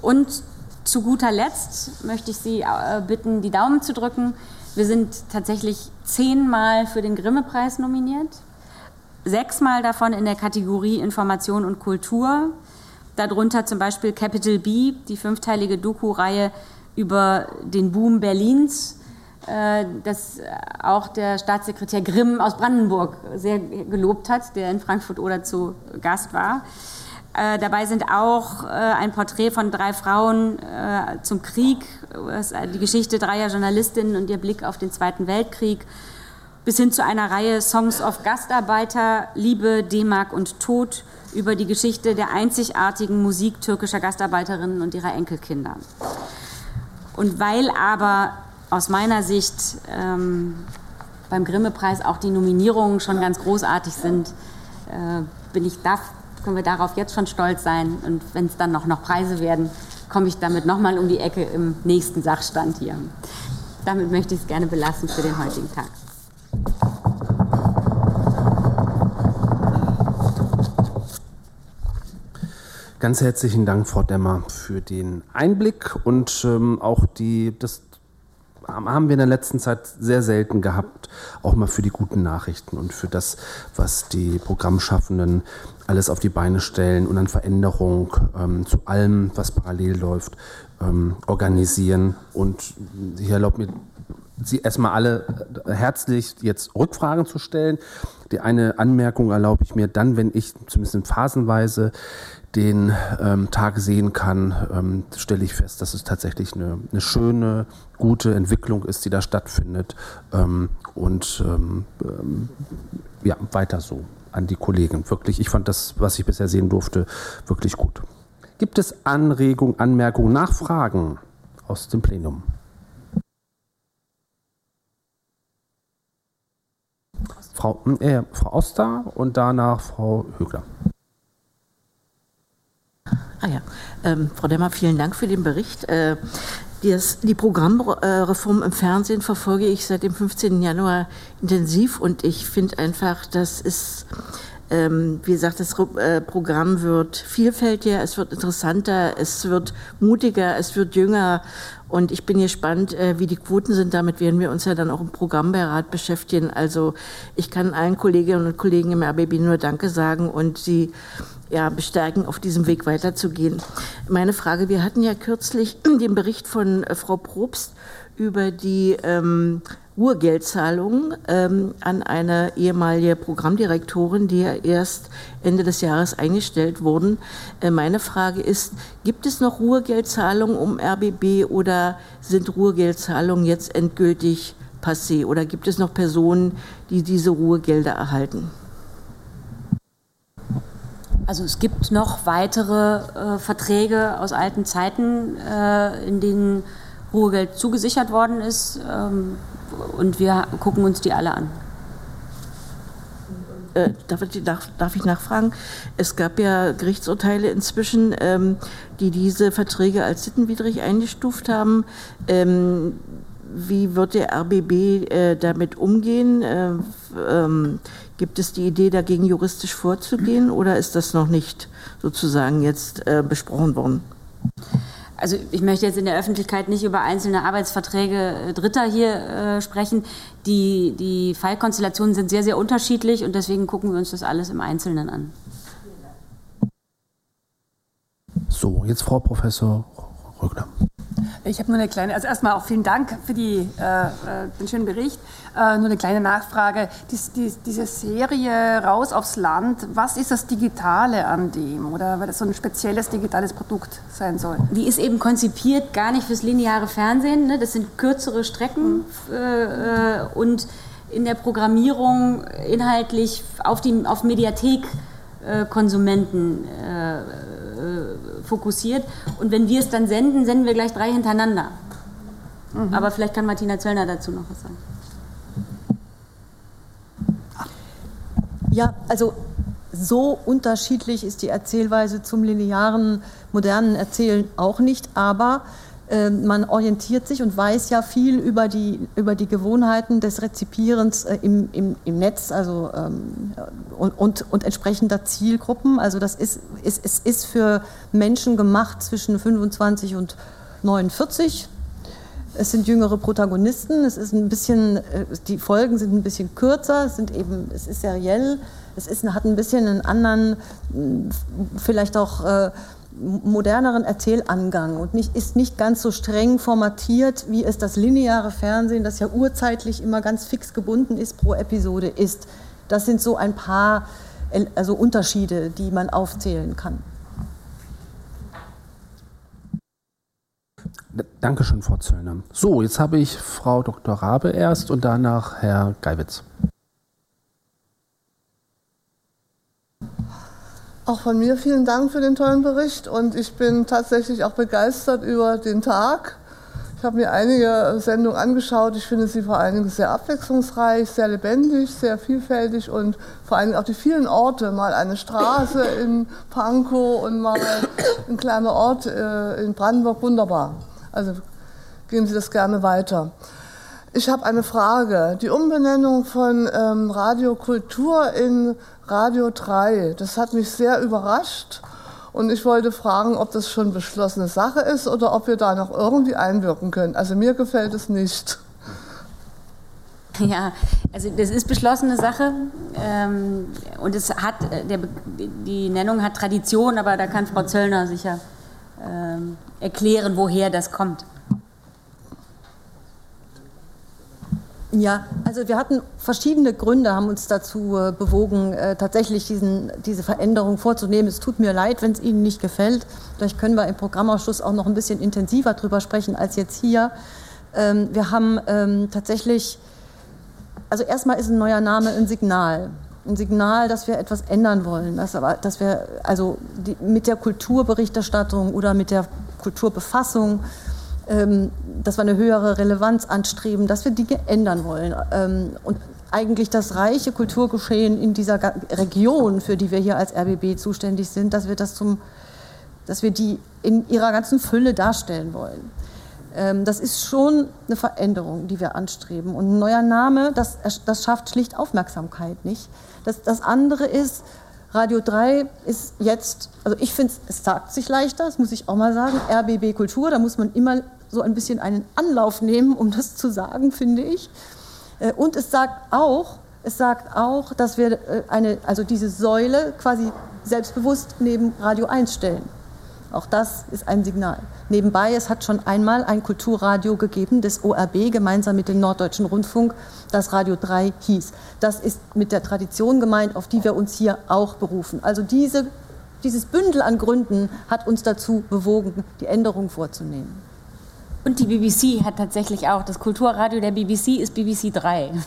Und zu guter Letzt möchte ich Sie äh, bitten, die Daumen zu drücken. Wir sind tatsächlich zehnmal für den Grimme-Preis nominiert. Sechsmal davon in der Kategorie Information und Kultur. Darunter zum Beispiel Capital B, die fünfteilige Doku-Reihe über den Boom Berlins, äh, das auch der Staatssekretär Grimm aus Brandenburg sehr gelobt hat, der in Frankfurt oder zu Gast war. Äh, dabei sind auch äh, ein Porträt von drei Frauen zum Krieg, die Geschichte dreier Journalistinnen und ihr Blick auf den Zweiten Weltkrieg, bis hin zu einer Reihe Songs of Gastarbeiter, Liebe, D-Mark und Tod über die Geschichte der einzigartigen Musik türkischer Gastarbeiterinnen und ihrer Enkelkinder. Und weil aber aus meiner Sicht ähm, beim Grimme-Preis auch die Nominierungen schon ganz großartig sind, äh, bin ich da, können wir darauf jetzt schon stolz sein. Und wenn es dann noch, noch Preise werden, komme ich damit nochmal um die Ecke im nächsten Sachstand hier. Damit möchte ich es gerne belassen für den heutigen Tag. Ganz herzlichen Dank, Frau Demmer, für den Einblick und ähm, auch die, das haben wir in der letzten Zeit sehr selten gehabt, auch mal für die guten Nachrichten und für das, was die Programmschaffenden alles auf die Beine stellen und an Veränderung ähm, zu allem, was parallel läuft, ähm, organisieren. Und ich erlaube mir, Sie erstmal alle herzlich jetzt Rückfragen zu stellen. Die eine Anmerkung erlaube ich mir dann, wenn ich zumindest phasenweise den ähm, Tag sehen kann, ähm, stelle ich fest, dass es tatsächlich eine, eine, schöne, gute Entwicklung ist, die da stattfindet. Ähm, und ähm, ähm, ja, weiter so an die Kollegen. Wirklich, ich fand das, was ich bisher sehen durfte, wirklich gut. Gibt es Anregungen, Anmerkungen, Nachfragen aus dem Plenum? Frau, äh, Frau Oster und danach Frau Högler. Ah ja, ähm, Frau Demmer, vielen Dank für den Bericht. Äh, das, die Programmreform im Fernsehen verfolge ich seit dem 15. Januar intensiv und ich finde einfach, das ist, ähm, wie gesagt, das äh, Programm wird vielfältiger, es wird interessanter, es wird mutiger, es wird jünger und ich bin gespannt, äh, wie die Quoten sind. Damit werden wir uns ja dann auch im Programmbeirat beschäftigen. Also ich kann allen Kolleginnen und Kollegen im RBB nur Danke sagen und sie ja, bestärken, auf diesem Weg weiterzugehen. Meine Frage, wir hatten ja kürzlich den Bericht von äh, Frau Probst über die ähm, Ruhegeldzahlung ähm, an eine ehemalige Programmdirektorin, die ja erst Ende des Jahres eingestellt wurden. Äh, meine Frage ist, gibt es noch Ruhegeldzahlungen um RBB oder sind Ruhegeldzahlungen jetzt endgültig passé oder gibt es noch Personen, die diese Ruhegelder erhalten? Also es gibt noch weitere äh, Verträge aus alten Zeiten, äh, in denen Ruhegeld zugesichert worden ist. Ähm, und wir gucken uns die alle an. Äh, darf, ich, darf, ich nachfragen? Es gab ja Gerichtsurteile inzwischen, ähm, die diese Verträge als sittenwidrig eingestuft haben. Ähm, wie wird der RBB äh, damit umgehen? Äh, ähm, Gibt es die Idee, dagegen juristisch vorzugehen oder ist das noch nicht sozusagen jetzt äh, besprochen worden? Also ich möchte jetzt in der Öffentlichkeit nicht über einzelne Arbeitsverträge äh, Dritter hier äh, sprechen. Die, die Fallkonstellationen sind sehr, sehr unterschiedlich und deswegen gucken wir uns das alles im Einzelnen an. So, jetzt Frau Professor Rögner. Ich habe nur eine kleine, also erstmal auch vielen Dank für die, äh, äh, den schönen Bericht. Äh, nur eine kleine Nachfrage. Dies, dies, diese Serie Raus aufs Land, was ist das Digitale an dem? Oder weil das so ein spezielles digitales Produkt sein soll? Die ist eben konzipiert gar nicht fürs lineare Fernsehen. Ne? Das sind kürzere Strecken mhm. äh, und in der Programmierung inhaltlich auf, die, auf Mediathek-Konsumenten äh, äh, fokussiert. Und wenn wir es dann senden, senden wir gleich drei hintereinander. Mhm. Aber vielleicht kann Martina Zöllner dazu noch was sagen. Ja, also so unterschiedlich ist die Erzählweise zum linearen, modernen Erzählen auch nicht, aber man orientiert sich und weiß ja viel über die, über die Gewohnheiten des Rezipierens äh, im, im, im Netz also, ähm, und, und, und, entsprechender Zielgruppen. Also das ist, ist, es ist für Menschen gemacht zwischen 25 und 49. Es sind jüngere Protagonisten, es ist ein bisschen, äh, die Folgen sind ein bisschen kürzer, es, sind eben, es ist seriell, es ist, hat ein bisschen einen anderen, vielleicht auch äh, moderneren Erzählangang und nicht, ist nicht ganz so streng formatiert, wie es das lineare Fernsehen, das ja urzeitlich immer ganz fix gebunden ist, pro Episode ist. Das sind so ein paar also Unterschiede, die man aufzählen kann. Dankeschön, Frau Zöllner. So, jetzt habe ich Frau Dr. Rabe erst und danach Herr Geiwitz. Auch von mir vielen Dank für den tollen Bericht und ich bin tatsächlich auch begeistert über den Tag. Ich habe mir einige Sendungen angeschaut. Ich finde sie vor allen Dingen sehr abwechslungsreich, sehr lebendig, sehr vielfältig und vor allen Dingen auch die vielen Orte. Mal eine Straße in Pankow und mal ein kleiner Ort äh, in Brandenburg. Wunderbar. Also gehen Sie das gerne weiter. Ich habe eine Frage. Die Umbenennung von ähm, Radio Kultur in Radio 3, das hat mich sehr überrascht. Und ich wollte fragen, ob das schon beschlossene Sache ist oder ob wir da noch irgendwie einwirken können. Also mir gefällt es nicht. Ja, also das ist beschlossene Sache ähm, und es hat äh, der, die Nennung hat Tradition, aber da kann Frau Zöllner sicher ähm, erklären, woher das kommt. Ja, also wir hatten verschiedene Gründe, haben uns dazu äh, bewogen, äh, tatsächlich diesen, diese Veränderung vorzunehmen. Es tut mir leid, wenn es Ihnen nicht gefällt. Vielleicht können wir im Programmausschuss auch noch ein bisschen intensiver drüber sprechen als jetzt hier. Ähm, wir haben ähm, tatsächlich, also erstmal ist ein neuer Name ein Signal. Ein Signal, dass wir etwas ändern wollen, dass, dass wir also die, mit der Kulturberichterstattung oder mit der Kulturbefassung dass wir eine höhere Relevanz anstreben, dass wir Dinge ändern wollen. Ähm, und eigentlich das reiche Kulturgeschehen in dieser Region, für die wir hier als RBB zuständig sind, dass wir das zum, dass wir die in ihrer ganzen Fülle darstellen wollen. Ähm, das ist schon eine Veränderung, die wir anstreben. Und ein neuer Name, das, das schafft schlicht Aufmerksamkeit nicht. Das, das andere ist, Radio 3 ist jetzt, also ich finde, es sagt sich leichter, das muss ich auch mal sagen, RBB Kultur, da muss man immer so ein bisschen einen Anlauf nehmen, um das zu sagen, finde ich. Äh, und es sagt auch, es sagt auch, dass wir äh, eine, also diese Säule quasi selbstbewusst neben Radio 1 stellen. Auch das ist ein Signal. Nebenbei, es hat schon einmal ein Kulturradio gegeben des ORB gemeinsam mit dem Norddeutschen Rundfunk, das Radio 3 hieß. Das ist mit der Tradition gemeint, auf die wir uns hier auch berufen. Also diese, dieses Bündel an Gründen hat uns dazu bewogen, die Änderung vorzunehmen. Und die BBC hat tatsächlich auch, das Kulturradio der BBC ist BBC 3. [LAUGHS]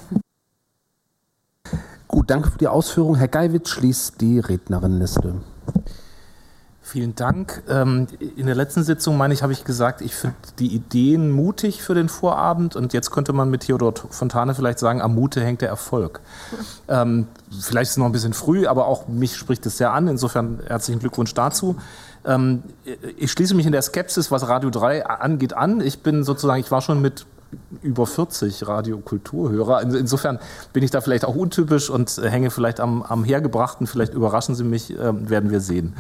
Gut, danke für die Ausführung. Herr Geiwitz schließt die Rednerinnenliste. Vielen Dank. Ähm, in der letzten Sitzung, meine ich, habe ich gesagt, ich finde die Ideen mutig für den Vorabend und jetzt könnte man mit Theodor Fontane vielleicht sagen, am Mute hängt der Erfolg. [LAUGHS] Ähm, vielleicht ist es noch ein bisschen früh, aber auch mich spricht es sehr an. Insofern herzlichen Glückwunsch dazu. Ähm, ich schließe mich in der Skepsis, was Radio 3 angeht, an. Ich bin sozusagen, ich war schon mit über 40 Radiokulturhörer. Insofern bin ich da vielleicht auch untypisch und hänge vielleicht am, am Hergebrachten. Vielleicht überraschen Sie mich, äh, werden wir sehen.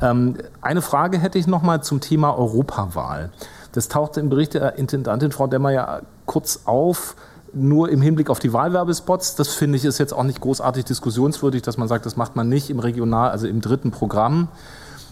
Ähm, eine Frage hätte ich noch mal zum Thema Europawahl. Das tauchte im Bericht der Intendantin Frau Demmer ja kurz auf nur im Hinblick auf die Wahlwerbespots. Das finde ich ist jetzt auch nicht großartig diskussionswürdig, dass man sagt, das macht man nicht im Regional, also im dritten Programm.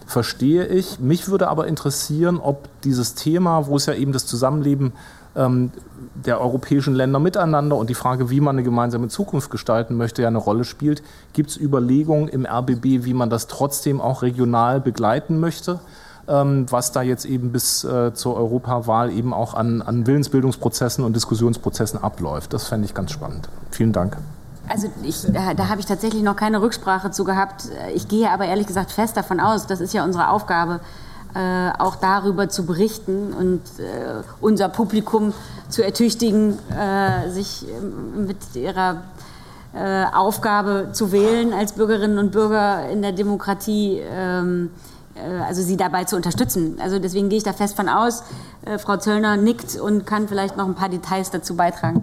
Verstehe ich. Mich würde aber interessieren, ob dieses Thema, wo es ja eben das Zusammenleben ähm, der europäischen Länder miteinander und die Frage, wie man eine gemeinsame Zukunft gestalten möchte, ja eine Rolle spielt. Gibt es Überlegungen im RBB, wie man das trotzdem auch regional begleiten möchte? Ähm, was da jetzt eben bis äh, zur Europawahl eben auch an, an Willensbildungsprozessen und Diskussionsprozessen abläuft. Das fände ich ganz spannend. Vielen Dank. Also ich, da, da habe ich tatsächlich noch keine Rücksprache zu gehabt. Ich gehe aber ehrlich gesagt fest davon aus, das ist ja unsere Aufgabe, äh, auch darüber zu berichten und äh, unser Publikum zu ertüchtigen, äh, sich ähm, mit ihrer äh, Aufgabe zu wählen als Bürgerinnen und Bürger in der Demokratie ähm, äh, also sie dabei zu unterstützen. Also deswegen gehe ich da fest von aus. Äh, Frau Zöllner nickt und kann vielleicht noch ein paar Details dazu beitragen.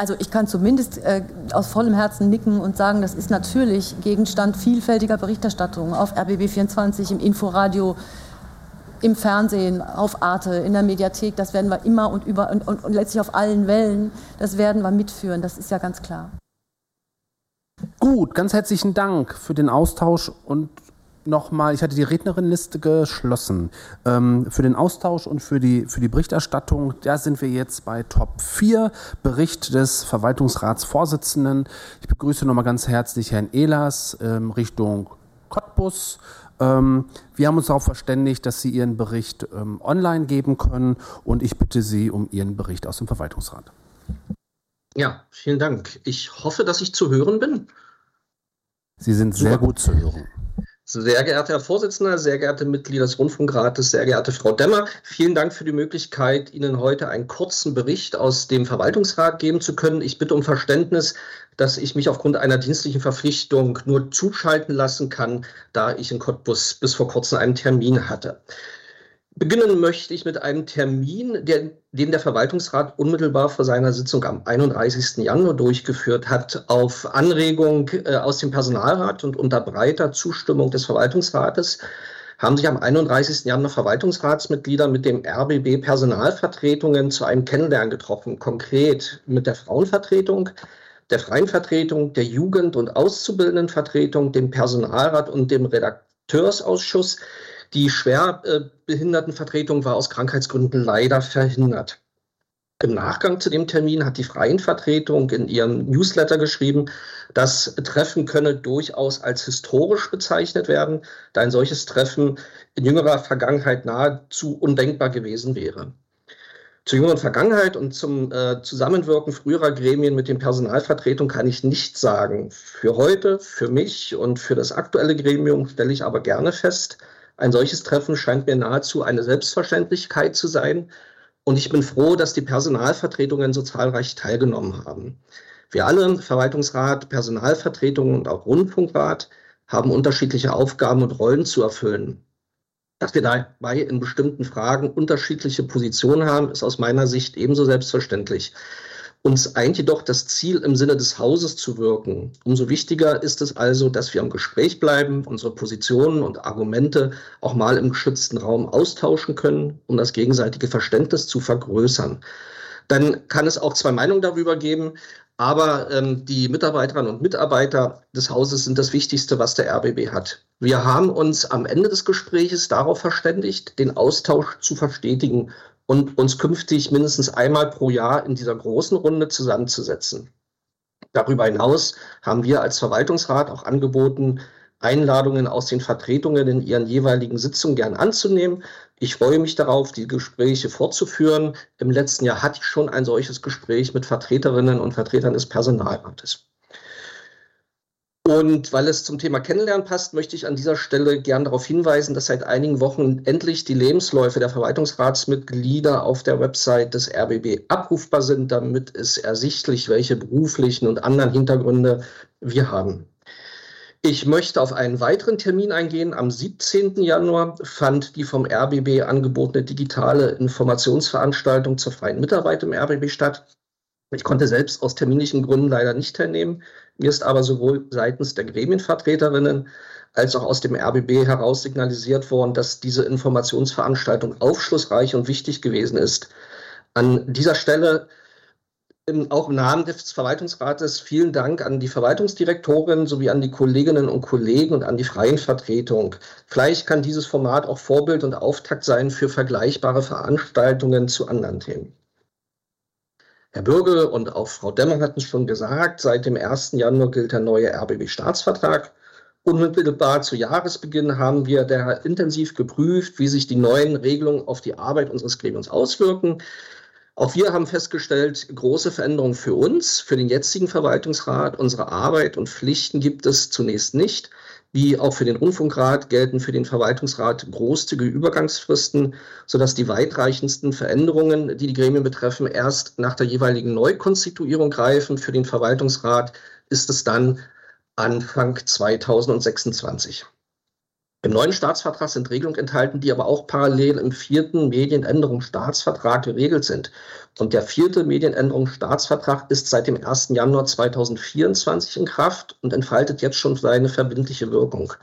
Also ich kann zumindest äh, aus vollem Herzen nicken und sagen, das ist natürlich Gegenstand vielfältiger Berichterstattung auf RBB24, im Inforadio, im Fernsehen, auf Arte, in der Mediathek. Das werden wir immer und über und, und, und letztlich auf allen Wellen. Das werden wir mitführen. Das ist ja ganz klar. Gut, ganz herzlichen Dank für den Austausch und nochmal, ich hatte die Rednerinnenliste geschlossen. Ähm, für den Austausch und für die, für die Berichterstattung, da sind wir jetzt bei Top 4, Bericht des Verwaltungsratsvorsitzenden. Ich begrüße nochmal ganz herzlich Herrn Ehlers ähm, Richtung Cottbus. Ähm, wir haben uns darauf verständigt, dass Sie Ihren Bericht ähm, online geben können und ich bitte Sie um Ihren Bericht aus dem Verwaltungsrat. Ja, vielen Dank. Ich hoffe, dass ich zu hören bin. Sie sind sehr gut zu hören. Sehr geehrter Herr Vorsitzender, sehr geehrte Mitglieder des Rundfunkrates, sehr geehrte Frau Demmer, vielen Dank für die Möglichkeit, Ihnen heute einen kurzen Bericht aus dem Verwaltungsrat geben zu können. Ich bitte um Verständnis, dass ich mich aufgrund einer dienstlichen Verpflichtung nur zuschalten lassen kann, da ich in Cottbus bis vor kurzem einen Termin hatte. Beginnen möchte ich mit einem Termin, der, den der Verwaltungsrat unmittelbar vor seiner Sitzung am 31. Januar durchgeführt hat, auf Anregung äh, aus dem Personalrat und unter breiter Zustimmung des Verwaltungsrates haben sich am 31. Januar Verwaltungsratsmitglieder mit dem RBB Personalvertretungen zu einem Kennenlernen getroffen, konkret mit der Frauenvertretung, der Freien Vertretung, der Jugend- und Auszubildendenvertretung, dem Personalrat und dem Redakteursausschuss die Schwerbehindertenvertretung war aus Krankheitsgründen leider verhindert. Im Nachgang zu dem Termin hat die Freien Vertretung in ihrem Newsletter geschrieben, das Treffen könne durchaus als historisch bezeichnet werden, da ein solches Treffen in jüngerer Vergangenheit nahezu undenkbar gewesen wäre. Zur jüngeren Vergangenheit und zum äh, Zusammenwirken früherer Gremien mit den Personalvertretungen kann ich nichts sagen. Für heute, für mich und für das aktuelle Gremium stelle ich aber gerne fest, ein solches Treffen scheint mir nahezu eine Selbstverständlichkeit zu sein. Und ich bin froh, dass die Personalvertretungen so zahlreich teilgenommen haben. Wir alle, Verwaltungsrat, Personalvertretungen und auch Rundfunkrat, haben unterschiedliche Aufgaben und Rollen zu erfüllen. Dass wir dabei in bestimmten Fragen unterschiedliche Positionen haben, ist aus meiner Sicht ebenso selbstverständlich. Uns eint jedoch das Ziel, im Sinne des Hauses zu wirken. Umso wichtiger ist es also, dass wir im Gespräch bleiben, unsere Positionen und Argumente auch mal im geschützten Raum austauschen können, um das gegenseitige Verständnis zu vergrößern. Dann kann es auch zwei Meinungen darüber geben, aber ähm, die Mitarbeiterinnen und Mitarbeiter des Hauses sind das Wichtigste, was der RBB hat. Wir haben uns am Ende des Gesprächs darauf verständigt, den Austausch zu verstetigen und uns künftig mindestens einmal pro Jahr in dieser großen Runde zusammenzusetzen. Darüber hinaus haben wir als Verwaltungsrat auch angeboten, Einladungen aus den Vertretungen in ihren jeweiligen Sitzungen gern anzunehmen. Ich freue mich darauf, die Gespräche fortzuführen. Im letzten Jahr hatte ich schon ein solches Gespräch mit Vertreterinnen und Vertretern des Personalrates. Und weil es zum Thema Kennenlernen passt, möchte ich an dieser Stelle gern darauf hinweisen, dass seit einigen Wochen endlich die Lebensläufe der Verwaltungsratsmitglieder auf der Website des RBB abrufbar sind. Damit ist ersichtlich, welche beruflichen und anderen Hintergründe wir haben. Ich möchte auf einen weiteren Termin eingehen. Am 17. Januar fand die vom RBB angebotene digitale Informationsveranstaltung zur freien Mitarbeit im RBB statt. Ich konnte selbst aus terminlichen Gründen leider nicht teilnehmen. Mir ist aber sowohl seitens der Gremienvertreterinnen als auch aus dem RBB heraus signalisiert worden, dass diese Informationsveranstaltung aufschlussreich und wichtig gewesen ist. An dieser Stelle auch im Namen des Verwaltungsrates vielen Dank an die Verwaltungsdirektorin sowie an die Kolleginnen und Kollegen und an die freien Vertretung. Vielleicht kann dieses Format auch Vorbild und Auftakt sein für vergleichbare Veranstaltungen zu anderen Themen. Herr Bürge und auch Frau Demmer hatten schon gesagt, seit dem 1. Januar gilt der neue RBB-Staatsvertrag. Unmittelbar zu Jahresbeginn haben wir daher intensiv geprüft, wie sich die neuen Regelungen auf die Arbeit unseres Gremiums auswirken. Auch wir haben festgestellt, große Veränderungen für uns, für den jetzigen Verwaltungsrat. Unsere Arbeit und Pflichten gibt es zunächst nicht wie auch für den Rundfunkrat gelten für den Verwaltungsrat großzügige Übergangsfristen, sodass die weitreichendsten Veränderungen, die die Gremien betreffen, erst nach der jeweiligen Neukonstituierung greifen. Für den Verwaltungsrat ist es dann Anfang 2026. Im neuen Staatsvertrag sind Regelungen enthalten, die aber auch parallel im vierten Medienänderungsstaatsvertrag geregelt sind. Und der vierte Medienänderungsstaatsvertrag ist seit dem 1. Januar 2024 in Kraft und entfaltet jetzt schon seine verbindliche Wirkung.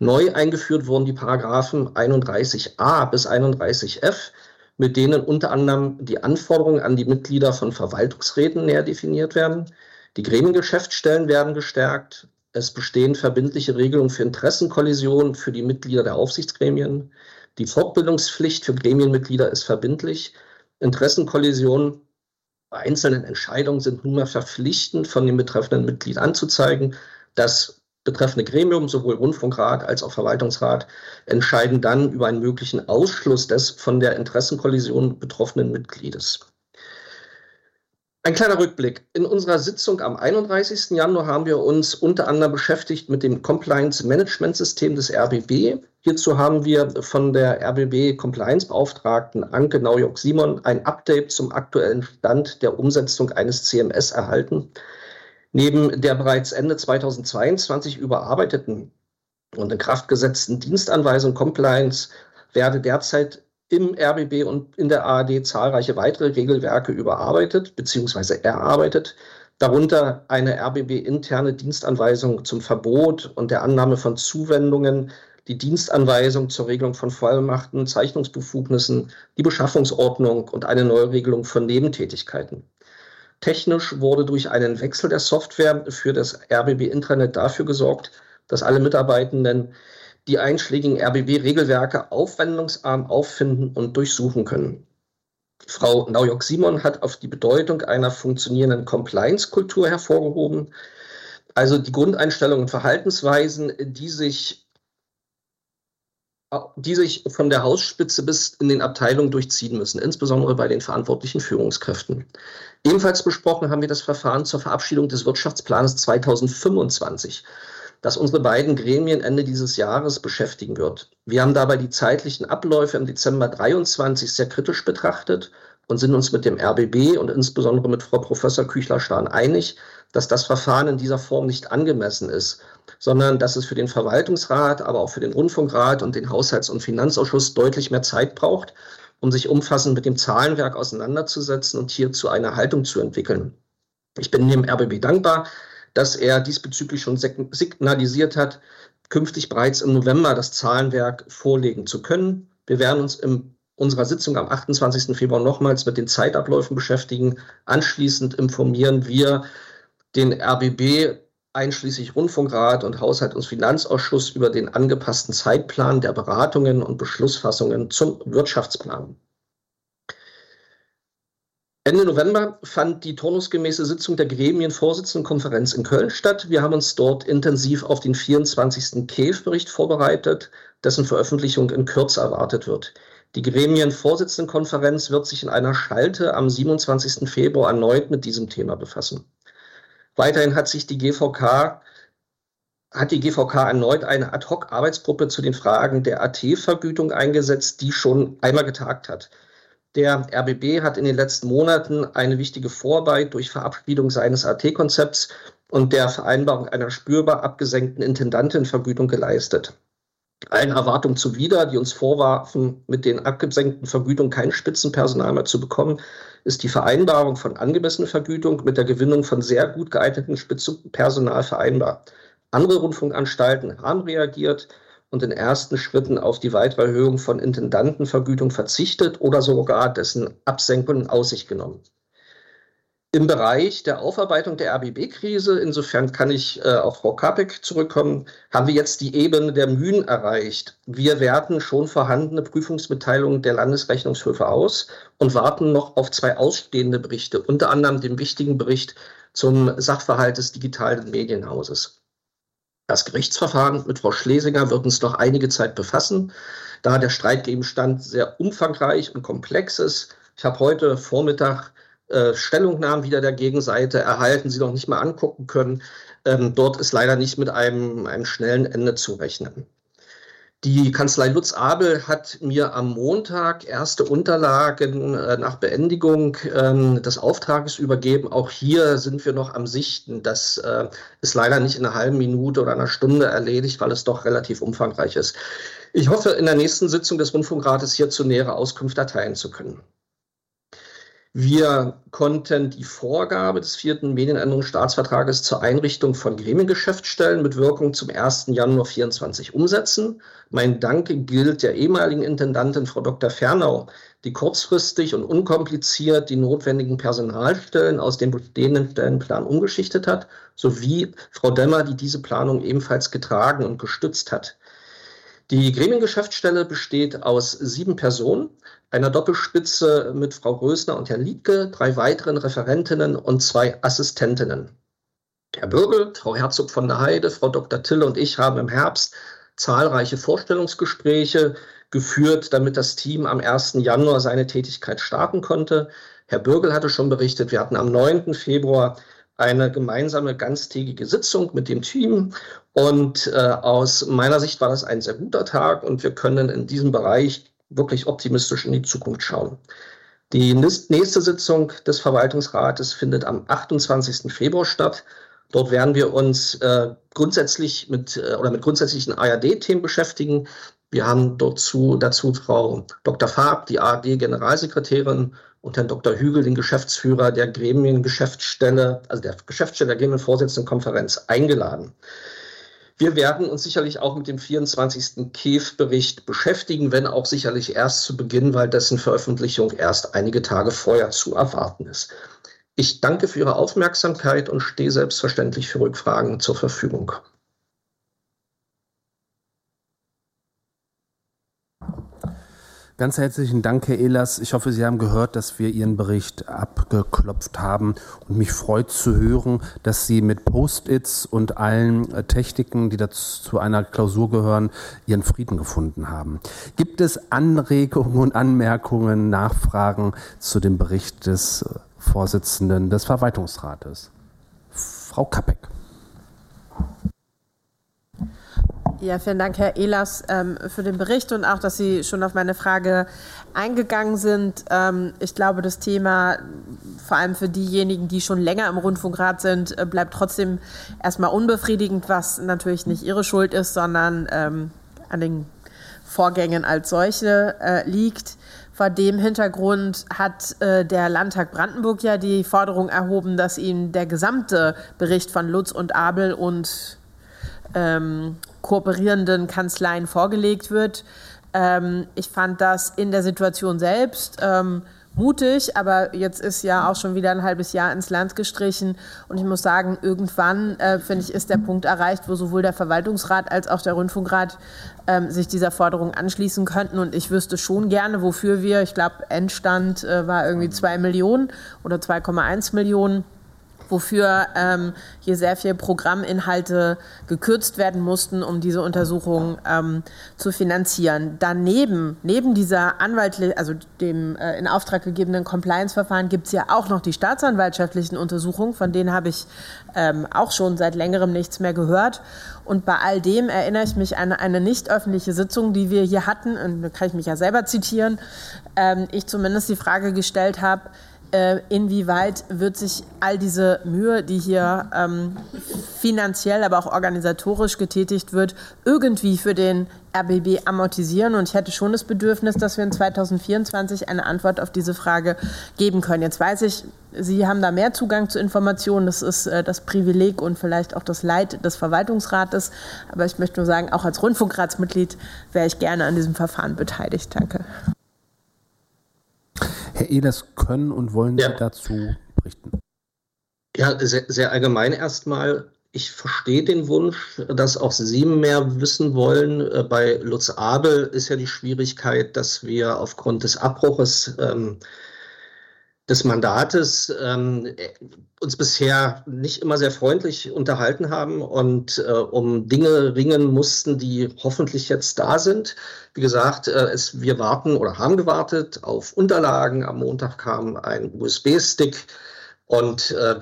Neu eingeführt wurden die Paragraphen 31a bis 31f, mit denen unter anderem die Anforderungen an die Mitglieder von Verwaltungsräten näher definiert werden. Die Gremiengeschäftsstellen werden gestärkt. Es bestehen verbindliche Regelungen für Interessenkollisionen für die Mitglieder der Aufsichtsgremien. Die Fortbildungspflicht für Gremienmitglieder ist verbindlich. Interessenkollisionen bei einzelnen Entscheidungen sind nunmehr verpflichtend von dem betreffenden Mitglied anzuzeigen. Das betreffende Gremium, sowohl Rundfunkrat als auch Verwaltungsrat, entscheiden dann über einen möglichen Ausschluss des von der Interessenkollision betroffenen Mitgliedes. Ein kleiner Rückblick. In unserer Sitzung am 31. Januar haben wir uns unter anderem beschäftigt mit dem Compliance Management System des RBB. Hierzu haben wir von der RBB Compliance Beauftragten Anke Naujok-Simon ein Update zum aktuellen Stand der Umsetzung eines CMS erhalten. Neben der bereits Ende 2022 überarbeiteten und in Kraft gesetzten Dienstanweisung Compliance werde derzeit im RBB und in der ARD zahlreiche weitere Regelwerke überarbeitet bzw. erarbeitet, darunter eine RBB-interne Dienstanweisung zum Verbot und der Annahme von Zuwendungen, die Dienstanweisung zur Regelung von Vollmachten, Zeichnungsbefugnissen, die Beschaffungsordnung und eine Neuregelung von Nebentätigkeiten. Technisch wurde durch einen Wechsel der Software für das RBB-Intranet dafür gesorgt, dass alle Mitarbeitenden die einschlägigen RBB-Regelwerke aufwendungsarm auffinden und durchsuchen können. Frau Naujok-Simon hat auf die Bedeutung einer funktionierenden Compliance-Kultur hervorgehoben, also die Grundeinstellungen und Verhaltensweisen, die sich, die sich von der Hausspitze bis in den Abteilungen durchziehen müssen, insbesondere bei den verantwortlichen Führungskräften. Ebenfalls besprochen haben wir das Verfahren zur Verabschiedung des Wirtschaftsplans 2025 das unsere beiden Gremien Ende dieses Jahres beschäftigen wird. Wir haben dabei die zeitlichen Abläufe im Dezember 23 sehr kritisch betrachtet und sind uns mit dem RBB und insbesondere mit Frau Professor Küchler-Stahn einig, dass das Verfahren in dieser Form nicht angemessen ist, sondern dass es für den Verwaltungsrat, aber auch für den Rundfunkrat und den Haushalts- und Finanzausschuss deutlich mehr Zeit braucht, um sich umfassend mit dem Zahlenwerk auseinanderzusetzen und hierzu eine Haltung zu entwickeln. Ich bin dem RBB dankbar, dass er diesbezüglich schon signalisiert hat, künftig bereits im November das Zahlenwerk vorlegen zu können. Wir werden uns in unserer Sitzung am 28. Februar nochmals mit den Zeitabläufen beschäftigen. Anschließend informieren wir den RBB einschließlich Rundfunkrat und Haushalt- und Finanzausschuss über den angepassten Zeitplan der Beratungen und Beschlussfassungen zum Wirtschaftsplan. Ende November fand die turnusgemäße Sitzung der Gremienvorsitzendenkonferenz in Köln statt. Wir haben uns dort intensiv auf den 24. KEF-Bericht vorbereitet, dessen Veröffentlichung in Kürze erwartet wird. Die Gremienvorsitzendenkonferenz wird sich in einer Schalte am 27. Februar erneut mit diesem Thema befassen. Weiterhin hat sich die GVK hat die GVK erneut eine Ad-hoc-Arbeitsgruppe zu den Fragen der AT-Vergütung eingesetzt, die schon einmal getagt hat. Der RBB hat in den letzten Monaten eine wichtige Vorarbeit durch Verabschiedung seines AT-Konzepts und der Vereinbarung einer spürbar abgesenkten Intendantenvergütung geleistet. Allen Erwartungen zuwider, die uns vorwarfen, mit den abgesenkten Vergütungen kein Spitzenpersonal mehr zu bekommen, ist die Vereinbarung von angemessener Vergütung mit der Gewinnung von sehr gut geeigneten Spitzenpersonal vereinbar. Andere Rundfunkanstalten haben reagiert, und in ersten Schritten auf die weitere Erhöhung von Intendantenvergütung verzichtet oder sogar dessen Absenkung in Aussicht genommen. Im Bereich der Aufarbeitung der RBB-Krise, insofern kann ich äh, auf Frau Kapek zurückkommen, haben wir jetzt die Ebene der Mühen erreicht. Wir werten schon vorhandene Prüfungsmitteilungen der Landesrechnungshöfe aus und warten noch auf zwei ausstehende Berichte, unter anderem den wichtigen Bericht zum Sachverhalt des digitalen Medienhauses. Das Gerichtsverfahren mit Frau Schlesinger wird uns noch einige Zeit befassen, da der Streitgegenstand sehr umfangreich und komplex ist. Ich habe heute Vormittag äh, Stellungnahmen wieder der Gegenseite erhalten, sie noch nicht mal angucken können. Ähm, dort ist leider nicht mit einem, einem schnellen Ende zu rechnen. Die Kanzlei Lutz Abel hat mir am Montag erste Unterlagen äh, nach Beendigung äh, des Auftrages übergeben. Auch hier sind wir noch am Sichten. Das äh, ist leider nicht in einer halben Minute oder einer Stunde erledigt, weil es doch relativ umfangreich ist. Ich hoffe, in der nächsten Sitzung des Rundfunkrates hierzu nähere Auskunft erteilen zu können. Wir konnten die Vorgabe des vierten Medienänderungsstaatsvertrages zur Einrichtung von Gremiengeschäftsstellen mit Wirkung zum 1. Januar 2024 umsetzen. Mein Dank gilt der ehemaligen Intendantin Frau Dr. Fernau, die kurzfristig und unkompliziert die notwendigen Personalstellen aus dem bestehenden Stellenplan umgeschichtet hat, sowie Frau Demmer, die diese Planung ebenfalls getragen und gestützt hat. Die Gremiengeschäftsstelle besteht aus sieben Personen einer Doppelspitze mit Frau Rösner und Herrn Liedke, drei weiteren Referentinnen und zwei Assistentinnen. Herr Bürgel, Frau Herzog von der Heide, Frau Dr. Tille und ich haben im Herbst zahlreiche Vorstellungsgespräche geführt, damit das Team am 1. Januar seine Tätigkeit starten konnte. Herr Bürgel hatte schon berichtet, wir hatten am 9. Februar eine gemeinsame ganztägige Sitzung mit dem Team. Und äh, aus meiner Sicht war das ein sehr guter Tag und wir können in diesem Bereich wirklich optimistisch in die Zukunft schauen. Die nächste Sitzung des Verwaltungsrates findet am 28. Februar statt. Dort werden wir uns äh, grundsätzlich mit äh, oder mit grundsätzlichen ARD-Themen beschäftigen. Wir haben dazu, dazu Frau Dr. Farb, die ARD-Generalsekretärin, und Herrn Dr. Hügel, den Geschäftsführer der Gremiengeschäftsstelle, also der Geschäftsstelle der Gremienvorsitzendenkonferenz, eingeladen. Wir werden uns sicherlich auch mit dem 24. KEF-Bericht beschäftigen, wenn auch sicherlich erst zu Beginn, weil dessen Veröffentlichung erst einige Tage vorher zu erwarten ist. Ich danke für Ihre Aufmerksamkeit und stehe selbstverständlich für Rückfragen zur Verfügung. Ganz herzlichen Dank, Herr Ehlers. Ich hoffe, Sie haben gehört, dass wir Ihren Bericht abgeklopft haben und mich freut zu hören, dass Sie mit Post-its und allen äh, Techniken, die dazu zu einer Klausur gehören, Ihren Frieden gefunden haben. Gibt es Anregungen und Anmerkungen, Nachfragen zu dem Bericht des äh, Vorsitzenden des Verwaltungsrates? Frau Kappeck. Ja, vielen Dank, Herr Ehlers, ähm, für den Bericht und auch, dass Sie schon auf meine Frage eingegangen sind. Ähm, ich glaube, das Thema, vor allem für diejenigen, die schon länger im Rundfunkrat sind, äh, bleibt trotzdem erstmal unbefriedigend, was natürlich nicht Ihre Schuld ist, sondern ähm, an den Vorgängen als solche äh, liegt. Vor dem Hintergrund hat äh, der Landtag Brandenburg ja die Forderung erhoben, dass ihm der gesamte Bericht von Lutz und Abel und ähm, kooperierenden Kanzleien vorgelegt wird. Ähm, ich fand das in der Situation selbst ähm, mutig, aber jetzt ist ja auch schon wieder ein halbes Jahr ins Land gestrichen. Und ich muss sagen, irgendwann, äh, finde ich, ist der Punkt erreicht, wo sowohl der Verwaltungsrat als auch der Rundfunkrat ähm, sich dieser Forderung anschließen könnten. Und ich wüsste schon gerne, wofür wir, ich glaube, Endstand äh, war irgendwie 2 Millionen oder 2,1 Millionen wofür ähm, hier sehr viele Programminhalte gekürzt werden mussten, um diese Untersuchung ähm, zu finanzieren. Daneben, neben dieser anwaltlichen, also dem äh, in Auftrag gegebenen Compliance-Verfahren, gibt es ja auch noch die staatsanwaltschaftlichen Untersuchungen, von denen habe ich ähm, auch schon seit längerem nichts mehr gehört. Und bei all dem erinnere ich mich an eine nicht öffentliche Sitzung, die wir hier hatten, und da kann ich mich ja selber zitieren, ähm, ich zumindest die Frage gestellt habe, inwieweit wird sich all diese Mühe, die hier ähm, finanziell, aber auch organisatorisch getätigt wird, irgendwie für den RBB amortisieren. Und ich hätte schon das Bedürfnis, dass wir in 2024 eine Antwort auf diese Frage geben können. Jetzt weiß ich, Sie haben da mehr Zugang zu Informationen. Das ist äh, das Privileg und vielleicht auch das Leid des Verwaltungsrates. Aber ich möchte nur sagen, auch als Rundfunkratsmitglied wäre ich gerne an diesem Verfahren beteiligt. Danke. Herr Ehlers, können und wollen ja. Sie dazu berichten? Ja, sehr, sehr allgemein erstmal. Ich verstehe den Wunsch, dass auch Sie mehr wissen wollen. Äh, bei Lutz Abel ist ja die Schwierigkeit, dass wir aufgrund des Abbruches ähm, des Mandates ähm, uns bisher nicht immer sehr freundlich unterhalten haben und äh, um Dinge ringen mussten, die hoffentlich jetzt da sind. Wie gesagt, äh, es, wir warten oder haben gewartet auf Unterlagen. Am Montag kam ein USB-Stick und äh,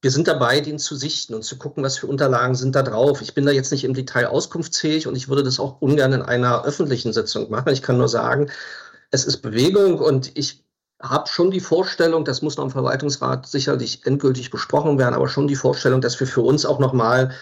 wir sind dabei, den zu sichten und zu gucken, was für Unterlagen sind da drauf. Ich bin da jetzt nicht im Detail auskunftsfähig und ich würde das auch ungern in einer öffentlichen Sitzung machen. Ich kann nur sagen, es ist Bewegung und ich habe schon die Vorstellung, das muss noch im Verwaltungsrat sicherlich endgültig besprochen werden, aber schon die Vorstellung, dass wir für uns auch nochmal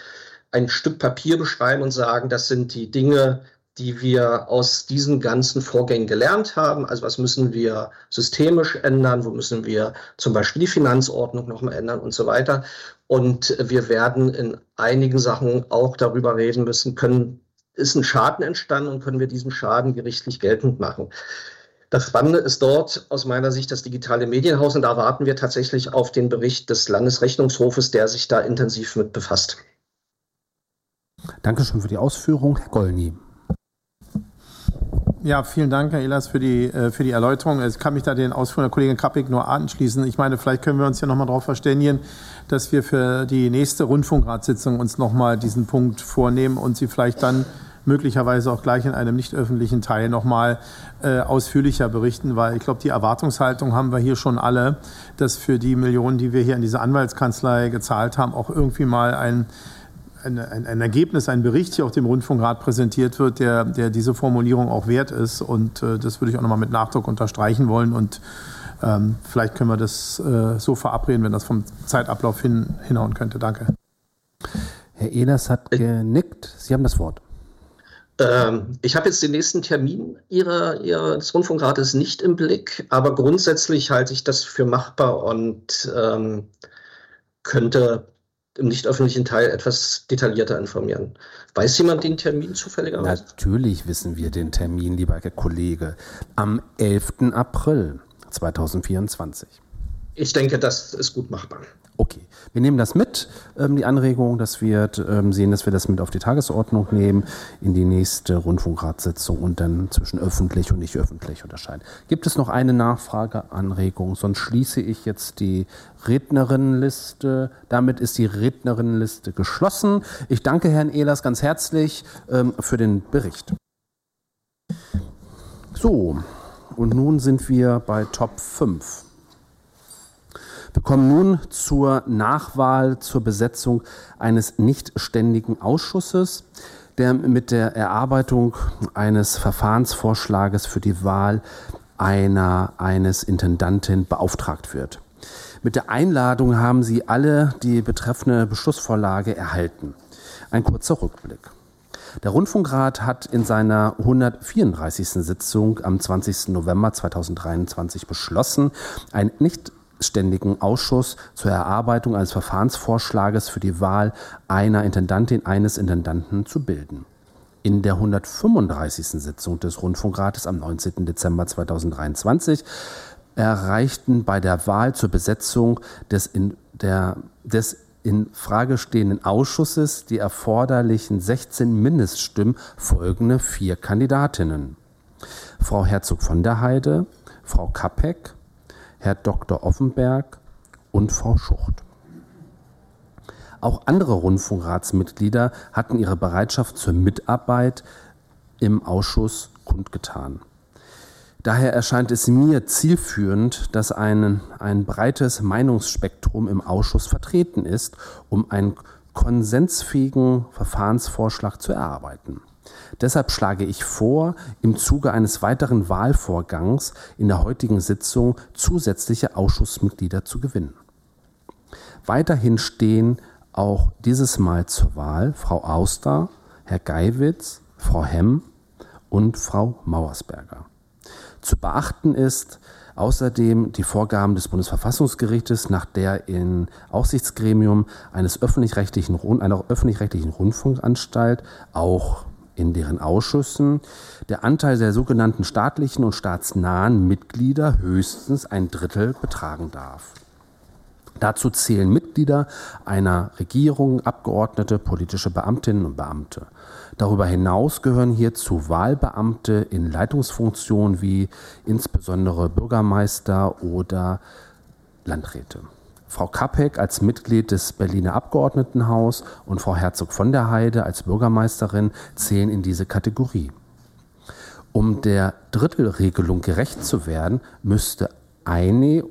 ein Stück Papier beschreiben und sagen, das sind die Dinge, die wir aus diesen ganzen Vorgängen gelernt haben. Also was müssen wir systemisch ändern, wo müssen wir zum Beispiel die Finanzordnung nochmal ändern und so weiter. Und wir werden in einigen Sachen auch darüber reden müssen, können, ist ein Schaden entstanden und können wir diesen Schaden gerichtlich geltend machen. Das Spannende ist dort aus meiner Sicht das digitale Medienhaus und da warten wir tatsächlich auf den Bericht des Landesrechnungshofes, der sich da intensiv mit befasst. Dankeschön für die Ausführung. Herr Gollny. Ja, vielen Dank, Herr Ehlers, für die, äh, für die Erläuterung. Ich kann mich da den Ausführungen der Kollegin Kappig nur anschließen. Ich meine, vielleicht können wir uns ja nochmal darauf verständigen, dass wir für die nächste Rundfunkratssitzung uns nochmal diesen Punkt vornehmen und Sie vielleicht dann möglicherweise auch gleich in einem nicht öffentlichen Teil nochmal äh, ausführlicher berichten, weil ich glaube, die Erwartungshaltung haben wir hier schon alle, dass für die Millionen, die wir hier in diese Anwaltskanzlei gezahlt haben, auch irgendwie mal ein ein, ein, ein, Ergebnis, ein Bericht hier auf dem Rundfunkrat präsentiert wird, der, der diese Formulierung auch wert ist. Und äh, das würde ich auch nochmal mit Nachdruck unterstreichen wollen. Und ähm, vielleicht können wir das äh, so verabreden, wenn das vom Zeitablauf hin, hinhauen könnte. Danke. Herr Ehlers hat genickt. Sie haben das Wort. Ähm, ich habe jetzt den nächsten Termin Ihrer, Ihres Rundfunkrates nicht im Blick, aber grundsätzlich halte ich das für machbar und ähm, könnte im nicht öffentlichen Teil etwas detaillierter informieren. Weiß jemand den Termin zufälligerweise? Natürlich wissen wir den Termin, lieber Herr Kollege. Am 11. April 2024. Ich denke, das ist gut machbar. Okay, wir nehmen das mit, ähm, die Anregung, dass wir ähm, sehen, dass wir das mit auf die Tagesordnung nehmen, in die nächste Rundfunkratssitzung und dann zwischen öffentlich und nicht öffentlich unterscheiden. Gibt es noch eine Nachfrage, Anregung? Sonst schließe ich jetzt die Rednerinnenliste. Damit ist die Rednerinnenliste geschlossen. Ich danke Herrn Ehlers ganz herzlich ähm, für den Bericht. So, und nun sind wir bei Top 5. Wir kommen nun zur Nachwahl zur Besetzung eines nichtständigen Ausschusses, der mit der Erarbeitung eines Verfahrensvorschlages für die Wahl einer, eines Intendanten beauftragt wird. Mit der Einladung haben Sie alle die betreffende Beschlussvorlage erhalten. Ein kurzer Rückblick. Der Rundfunkrat hat in seiner 134. Sitzung am 20. November 2023 beschlossen, ein nicht ständigen Ausschuss zur Erarbeitung eines Verfahrensvorschlages für die Wahl einer Intendantin eines Intendanten zu bilden. In der 135. Sitzung des Rundfunkrates am 19. Dezember 2023 erreichten bei der Wahl zur Besetzung des in, der, des in Frage stehenden Ausschusses die erforderlichen 16 Mindeststimmen folgende vier Kandidatinnen. Frau Herzog von der Heide, Frau Kapek, Herr Dr. Offenberg und Frau Schucht. Auch andere Rundfunkratsmitglieder hatten ihre Bereitschaft zur Mitarbeit im Ausschuss kundgetan. Daher erscheint es mir zielführend, dass ein, ein breites Meinungsspektrum im Ausschuss vertreten ist, um einen konsensfähigen Verfahrensvorschlag zu erarbeiten. Deshalb schlage ich vor, im Zuge eines weiteren Wahlvorgangs in der heutigen Sitzung zusätzliche Ausschussmitglieder zu gewinnen. Weiterhin stehen auch dieses Mal zur Wahl Frau Auster, Herr Geiwitz, Frau Hemm und Frau Mauersberger. Zu beachten ist außerdem die Vorgaben des Bundesverfassungsgerichtes, nach der im Aufsichtsgremium eines öffentlich-rechtlichen, einer öffentlich-rechtlichen Rundfunkanstalt auch in deren Ausschüssen der Anteil der sogenannten staatlichen und staatsnahen Mitglieder höchstens ein Drittel betragen darf. Dazu zählen Mitglieder einer Regierung, Abgeordnete, politische Beamtinnen und Beamte. Darüber hinaus gehören hierzu Wahlbeamte in Leitungsfunktionen wie insbesondere Bürgermeister oder Landräte. Frau Kapek als Mitglied des Berliner Abgeordnetenhaus und Frau Herzog von der Heide als Bürgermeisterin zählen in diese Kategorie. Um der Drittelregelung gerecht zu werden, müsste eine,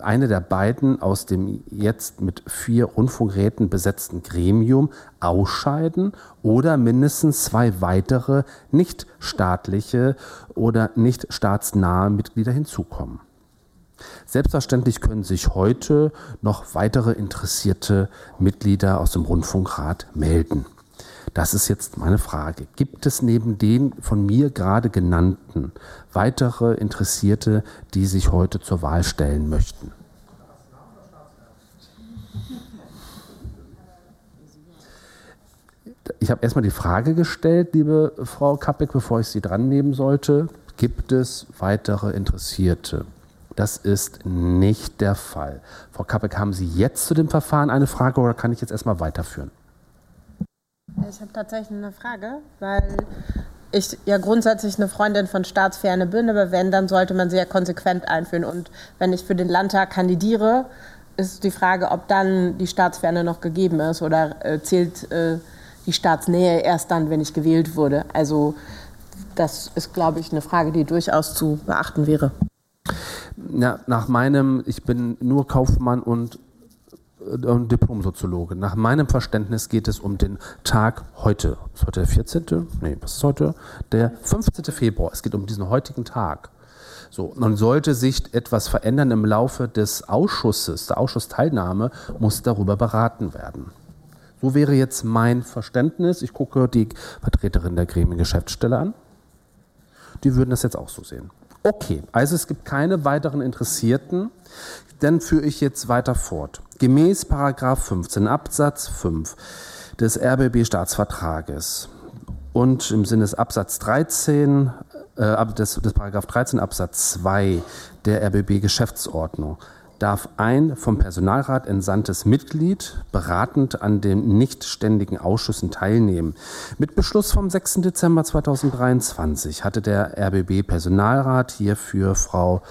eine der beiden aus dem jetzt mit vier Rundfunkräten besetzten Gremium ausscheiden oder mindestens zwei weitere nichtstaatliche oder nicht staatsnahe Mitglieder hinzukommen. Selbstverständlich können sich heute noch weitere interessierte Mitglieder aus dem Rundfunkrat melden. Das ist jetzt meine Frage. Gibt es neben den von mir gerade genannten weitere Interessierte, die sich heute zur Wahl stellen möchten? Ich habe erstmal die Frage gestellt, liebe Frau Kappek, bevor ich Sie dran nehmen sollte. Gibt es weitere Interessierte? Das ist nicht der Fall. Frau Kappek, haben Sie jetzt zu dem Verfahren eine Frage oder kann ich jetzt erstmal weiterführen? Ich habe tatsächlich eine Frage, weil ich ja grundsätzlich eine Freundin von Staatsferne bin, aber wenn, dann sollte man sie ja konsequent einführen. Und wenn ich für den Landtag kandidiere, ist die Frage, ob dann die Staatsferne noch gegeben ist oder äh, zählt äh, die Staatsnähe erst dann, wenn ich gewählt wurde. Also das ist, glaube ich, eine Frage, die durchaus zu beachten wäre. Ja, nach meinem, ich bin nur Kaufmann und und Diplomsoziologe. Nach meinem Verständnis geht es um den Tag heute. Ist heute der 14.? Nee, was ist heute? Der 15. Februar. Es geht um diesen heutigen Tag. So, nun sollte sich etwas verändern im Laufe des Ausschusses, der Ausschussteilnahme, muss darüber beraten werden. So wäre jetzt mein Verständnis. Ich gucke die Vertreterin der Gremiengeschäftsstelle an. Die würden das jetzt auch so sehen. Okay, also es gibt keine weiteren Interessierten. Dann führe ich jetzt weiter fort. Gemäß 15 Absatz 5 des RBB-Staatsvertrages und im Sinne des Absatz 13, äh, des, des Paragraph 13 Absatz 2 der RBB-Geschäftsordnung darf ein vom Personalrat entsandtes Mitglied beratend an den nichtständigen Ausschüssen teilnehmen. Mit Beschluss vom 6. Dezember 2023 hatte der RBB-Personalrat hierfür Frau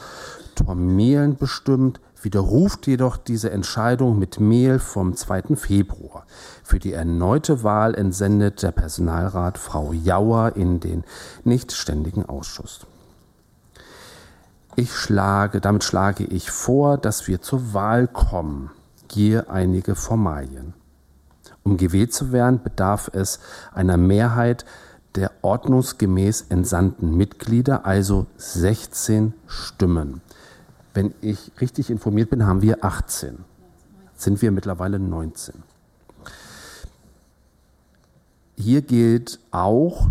Tormehlen bestimmt, widerruft jedoch diese Entscheidung mit Mail vom 2. Februar. Für die erneute Wahl entsendet der Personalrat Frau Jauer in den nichtständigen Ausschuss. Ich schlage, damit schlage ich vor, dass wir zur Wahl kommen. Hier einige Formalien. Um gewählt zu werden, bedarf es einer Mehrheit der ordnungsgemäß entsandten Mitglieder, also 16 Stimmen. Wenn ich richtig informiert bin, haben wir 18. Sind wir mittlerweile 19. Hier gilt auch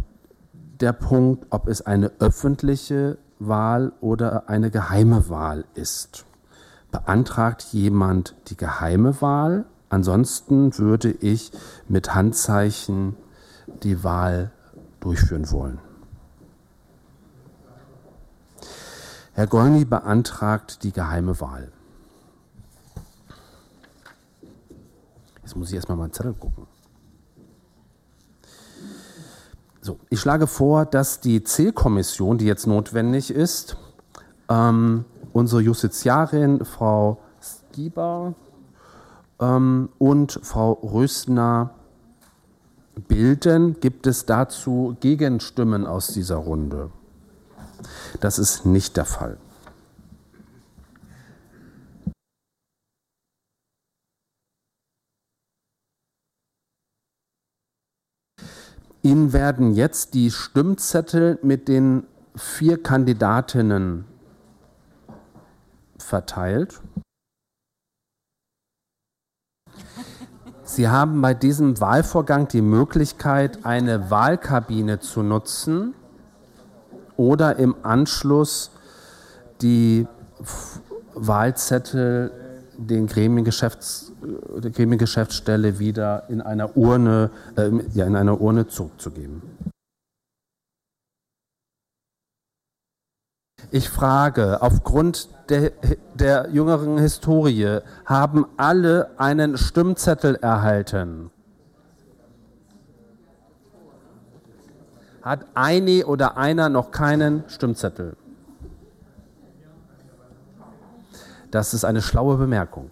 der Punkt, ob es eine öffentliche Wahl oder eine geheime Wahl ist. Beantragt jemand die geheime Wahl? Ansonsten würde ich mit Handzeichen die Wahl durchführen wollen. Herr Golny beantragt die geheime Wahl. Jetzt muss ich erstmal meinen Zettel gucken. So, ich schlage vor, dass die Zählkommission, die jetzt notwendig ist, ähm, unsere Justiziarin Frau Stieber ähm, und Frau Röstner bilden. Gibt es dazu Gegenstimmen aus dieser Runde? Das ist nicht der Fall. Ihnen werden jetzt die Stimmzettel mit den vier Kandidatinnen verteilt. Sie haben bei diesem Wahlvorgang die Möglichkeit, eine Wahlkabine zu nutzen oder im Anschluss die Wahlzettel den Gremiengeschäfts, der Gremiengeschäftsstelle wieder in einer Urne, äh, ja, in einer Urne zurückzugeben. Ich frage, aufgrund der, der jüngeren Historie, haben alle einen Stimmzettel erhalten? Hat eine oder einer noch keinen Stimmzettel? Das ist eine schlaue Bemerkung.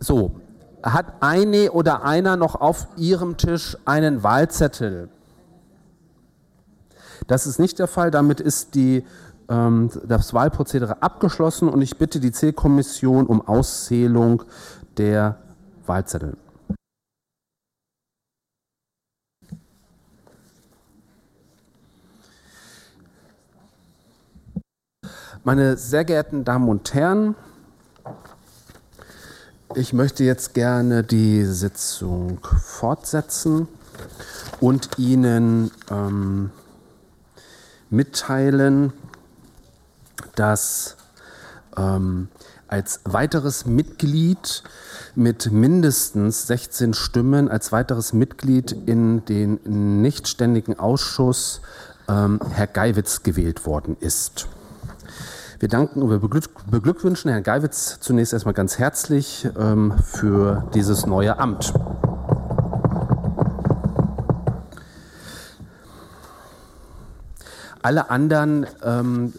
So, hat eine oder einer noch auf ihrem Tisch einen Wahlzettel? Das ist nicht der Fall. Damit ist die, ähm, das Wahlprozedere abgeschlossen und ich bitte die Zählkommission um Auszählung der Wahlzettel. Meine sehr geehrten Damen und Herren, ich möchte jetzt gerne die Sitzung fortsetzen und Ihnen ähm, mitteilen, dass ähm, als weiteres Mitglied mit mindestens 16 Stimmen als weiteres Mitglied in den nichtständigen Ausschuss ähm, Herr Geiwitz gewählt worden ist. Wir danken und wir beglückwünschen Herrn Geiwitz zunächst erstmal ganz herzlich ähm, für dieses neue Amt. Alle anderen ähm,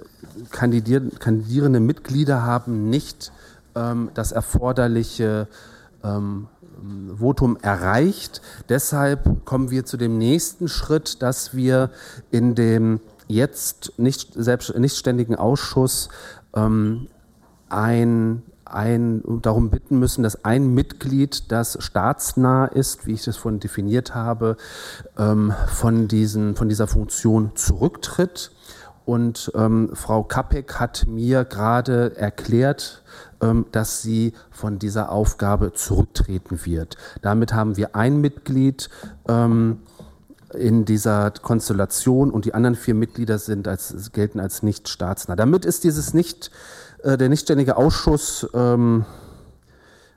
kandidierenden Mitglieder haben nicht ähm, das erforderliche ähm, Votum erreicht. Deshalb kommen wir zu dem nächsten Schritt, dass wir in dem jetzt nicht, selbst, nicht ständigen Ausschuss ähm, ein, ein, darum bitten müssen, dass ein Mitglied, das staatsnah ist, wie ich das vorhin definiert habe, ähm, von, diesen, von dieser Funktion zurücktritt. Und ähm, Frau Kapek hat mir gerade erklärt, ähm, dass sie von dieser Aufgabe zurücktreten wird. Damit haben wir ein Mitglied, ähm, in dieser Konstellation und die anderen vier Mitglieder sind als, gelten als nicht staatsnah. Damit ist dieses nicht, äh, der nichtständige Ausschuss ähm,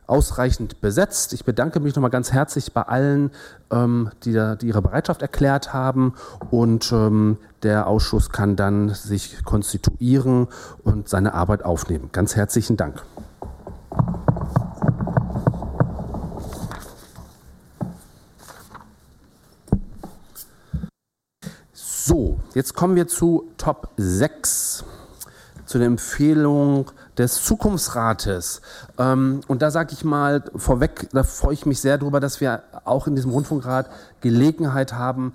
ausreichend besetzt. Ich bedanke mich nochmal ganz herzlich bei allen, ähm, die, da, die, ihre Bereitschaft erklärt haben und ähm, der Ausschuss kann dann sich konstituieren und seine Arbeit aufnehmen. Ganz herzlichen Dank. So, jetzt kommen wir zu Top 6, zu der Empfehlung des Zukunftsrates. Ähm, und da sage ich mal vorweg, da freue ich mich sehr darüber, dass wir auch in diesem Rundfunkrat Gelegenheit haben,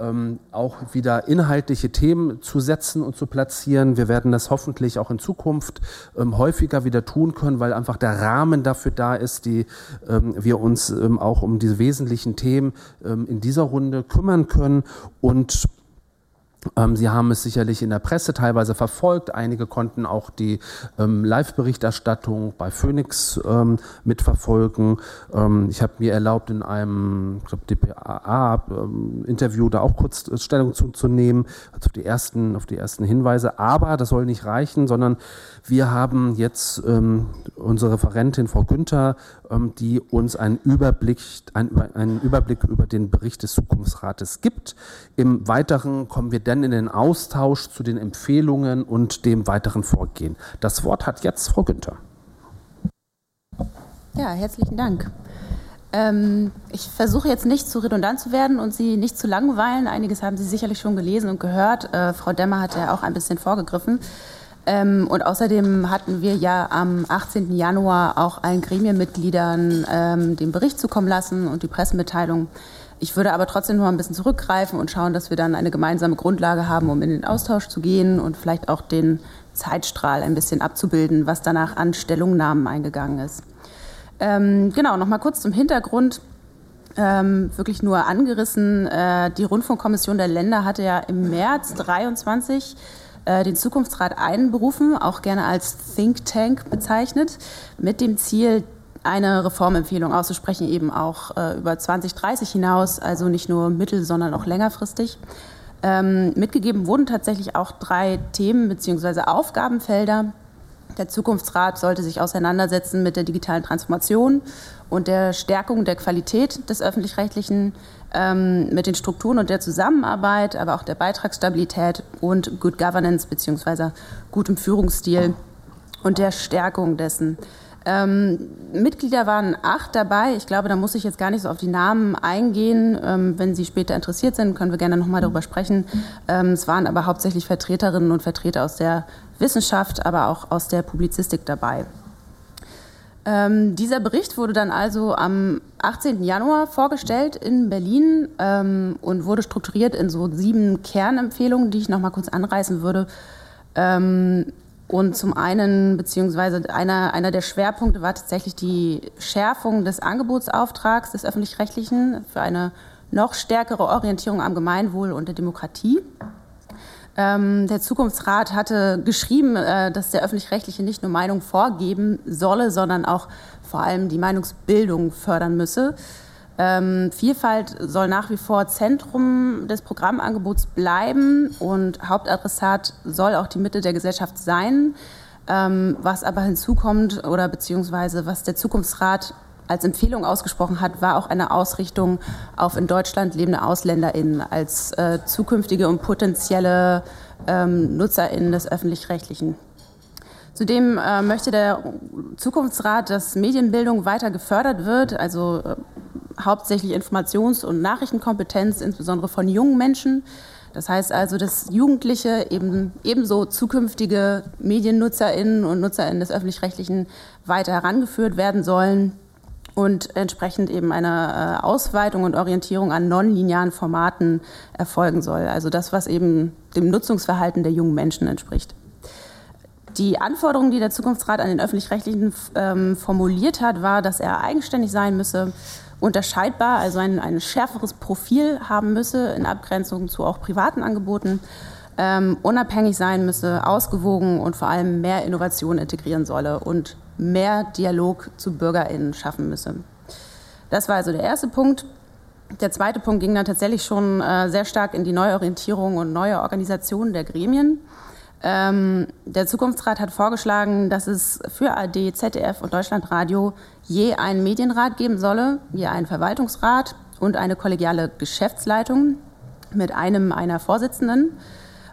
ähm, auch wieder inhaltliche Themen zu setzen und zu platzieren. Wir werden das hoffentlich auch in Zukunft ähm, häufiger wieder tun können, weil einfach der Rahmen dafür da ist, die wir uns auch um diese wesentlichen Themen in dieser Runde kümmern können und Sie haben es sicherlich in der Presse teilweise verfolgt. Einige konnten auch die ähm, Live-Berichterstattung bei Phoenix ähm, mitverfolgen. Ähm, ich habe mir erlaubt, in einem DPA-Interview ähm, da auch kurz Stellung zu, zu nehmen, also die, ersten, auf die ersten Hinweise. Aber das soll nicht reichen, sondern wir haben jetzt ähm, unsere Referentin Frau Günther, ähm, die uns einen Überblick, ein, einen Überblick über den Bericht des Zukunftsrates gibt. Im Weiteren kommen wir dann in den Austausch zu den Empfehlungen und dem weiteren Vorgehen. Das Wort hat jetzt Frau Günther. Ja, herzlichen Dank. Ähm, ich versuche jetzt nicht zu redundant zu werden und Sie nicht zu langweilen. Einiges haben Sie sicherlich schon gelesen und gehört. Äh, Frau Demmer hat ja auch ein bisschen vorgegriffen. Ähm, und außerdem hatten wir ja am 18. Januar auch allen Gremienmitgliedern ähm, den Bericht zukommen lassen und die Pressemitteilung. Ich würde aber trotzdem noch ein bisschen zurückgreifen und schauen, dass wir dann eine gemeinsame Grundlage haben, um in den Austausch zu gehen und vielleicht auch den Zeitstrahl ein bisschen abzubilden, was danach an Stellungnahmen eingegangen ist. Ähm, genau, noch mal kurz zum Hintergrund. Ähm, wirklich nur angerissen. Äh, die Rundfunkkommission der Länder hatte ja im März 23 äh, den Zukunftsrat einberufen, auch gerne als Think Tank bezeichnet, mit dem Ziel, eine Reformempfehlung auszusprechen, eben auch äh, über 2030 hinaus, also nicht nur mittel-, sondern auch längerfristig. Ähm, mitgegeben wurden tatsächlich auch drei Themen bzw. Aufgabenfelder. Der Zukunftsrat sollte sich auseinandersetzen mit der digitalen Transformation und der Stärkung der Qualität des öffentlich-rechtlichen ähm, mit den Strukturen und der Zusammenarbeit, aber auch der Beitragsstabilität und Good Governance bzw. gutem Führungsstil und der Stärkung dessen. Ähm, Mitglieder waren acht dabei. Ich glaube, da muss ich jetzt gar nicht so auf die Namen eingehen. Ähm, wenn Sie später interessiert sind, können wir gerne nochmal darüber sprechen. Ähm, es waren aber hauptsächlich Vertreterinnen und Vertreter aus der Wissenschaft, aber auch aus der Publizistik dabei. Ähm, dieser Bericht wurde dann also am 18. Januar vorgestellt in Berlin ähm, und wurde strukturiert in so sieben Kernempfehlungen, die ich noch mal kurz anreißen würde. Ähm, und zum einen, beziehungsweise einer, einer der Schwerpunkte war tatsächlich die Schärfung des Angebotsauftrags des Öffentlich-Rechtlichen für eine noch stärkere Orientierung am Gemeinwohl und der Demokratie. Ähm, der Zukunftsrat hatte geschrieben, äh, dass der öffentlich-rechtliche nicht nur Meinung vorgeben solle, sondern auch vor allem die Meinungsbildung fördern müsse. Ähm, Vielfalt soll nach wie vor Zentrum des Programmangebots bleiben und Hauptadressat soll auch die Mitte der Gesellschaft sein. Ähm, was aber hinzukommt oder beziehungsweise was der Zukunftsrat als Empfehlung ausgesprochen hat, war auch eine Ausrichtung auf in Deutschland lebende AusländerInnen als äh, zukünftige und potenzielle ähm, NutzerInnen des Öffentlich-Rechtlichen. Zudem äh, möchte der Zukunftsrat, dass Medienbildung weiter gefördert wird, also äh, hauptsächlich Informations- und Nachrichtenkompetenz, insbesondere von jungen Menschen. Das heißt also, dass Jugendliche eben ebenso zukünftige MediennutzerInnen und NutzerInnen des Öffentlich-Rechtlichen weiter herangeführt werden sollen und entsprechend eben eine äh, Ausweitung und Orientierung an nonlinearen Formaten erfolgen soll. Also das, was eben dem Nutzungsverhalten der jungen Menschen entspricht. Die Anforderung, die der Zukunftsrat an den öffentlich-rechtlichen ähm, formuliert hat, war, dass er eigenständig sein müsse, unterscheidbar, also ein, ein schärferes Profil haben müsse in Abgrenzung zu auch privaten Angeboten, ähm, unabhängig sein müsse, ausgewogen und vor allem mehr Innovation integrieren solle und mehr Dialog zu BürgerInnen schaffen müsse. Das war also der erste Punkt. Der zweite Punkt ging dann tatsächlich schon äh, sehr stark in die Neuorientierung und neue Organisation der Gremien. Ähm, der Zukunftsrat hat vorgeschlagen, dass es für AD, ZDF und Deutschlandradio je einen Medienrat geben solle, je einen Verwaltungsrat und eine kollegiale Geschäftsleitung mit einem einer Vorsitzenden.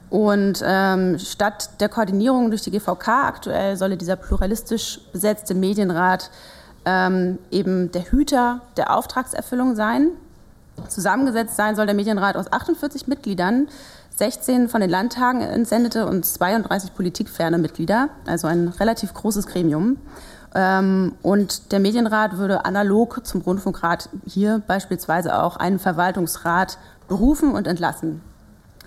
Und ähm, statt der Koordinierung durch die GVK aktuell solle dieser pluralistisch besetzte Medienrat ähm, eben der Hüter der Auftragserfüllung sein. Zusammengesetzt sein soll der Medienrat aus 48 Mitgliedern, 16 von den Landtagen entsendete und 32 politikferne Mitglieder, also ein relativ großes Gremium. Ähm, und der Medienrat würde analog zum Rundfunkrat hier beispielsweise auch einen Verwaltungsrat berufen und entlassen.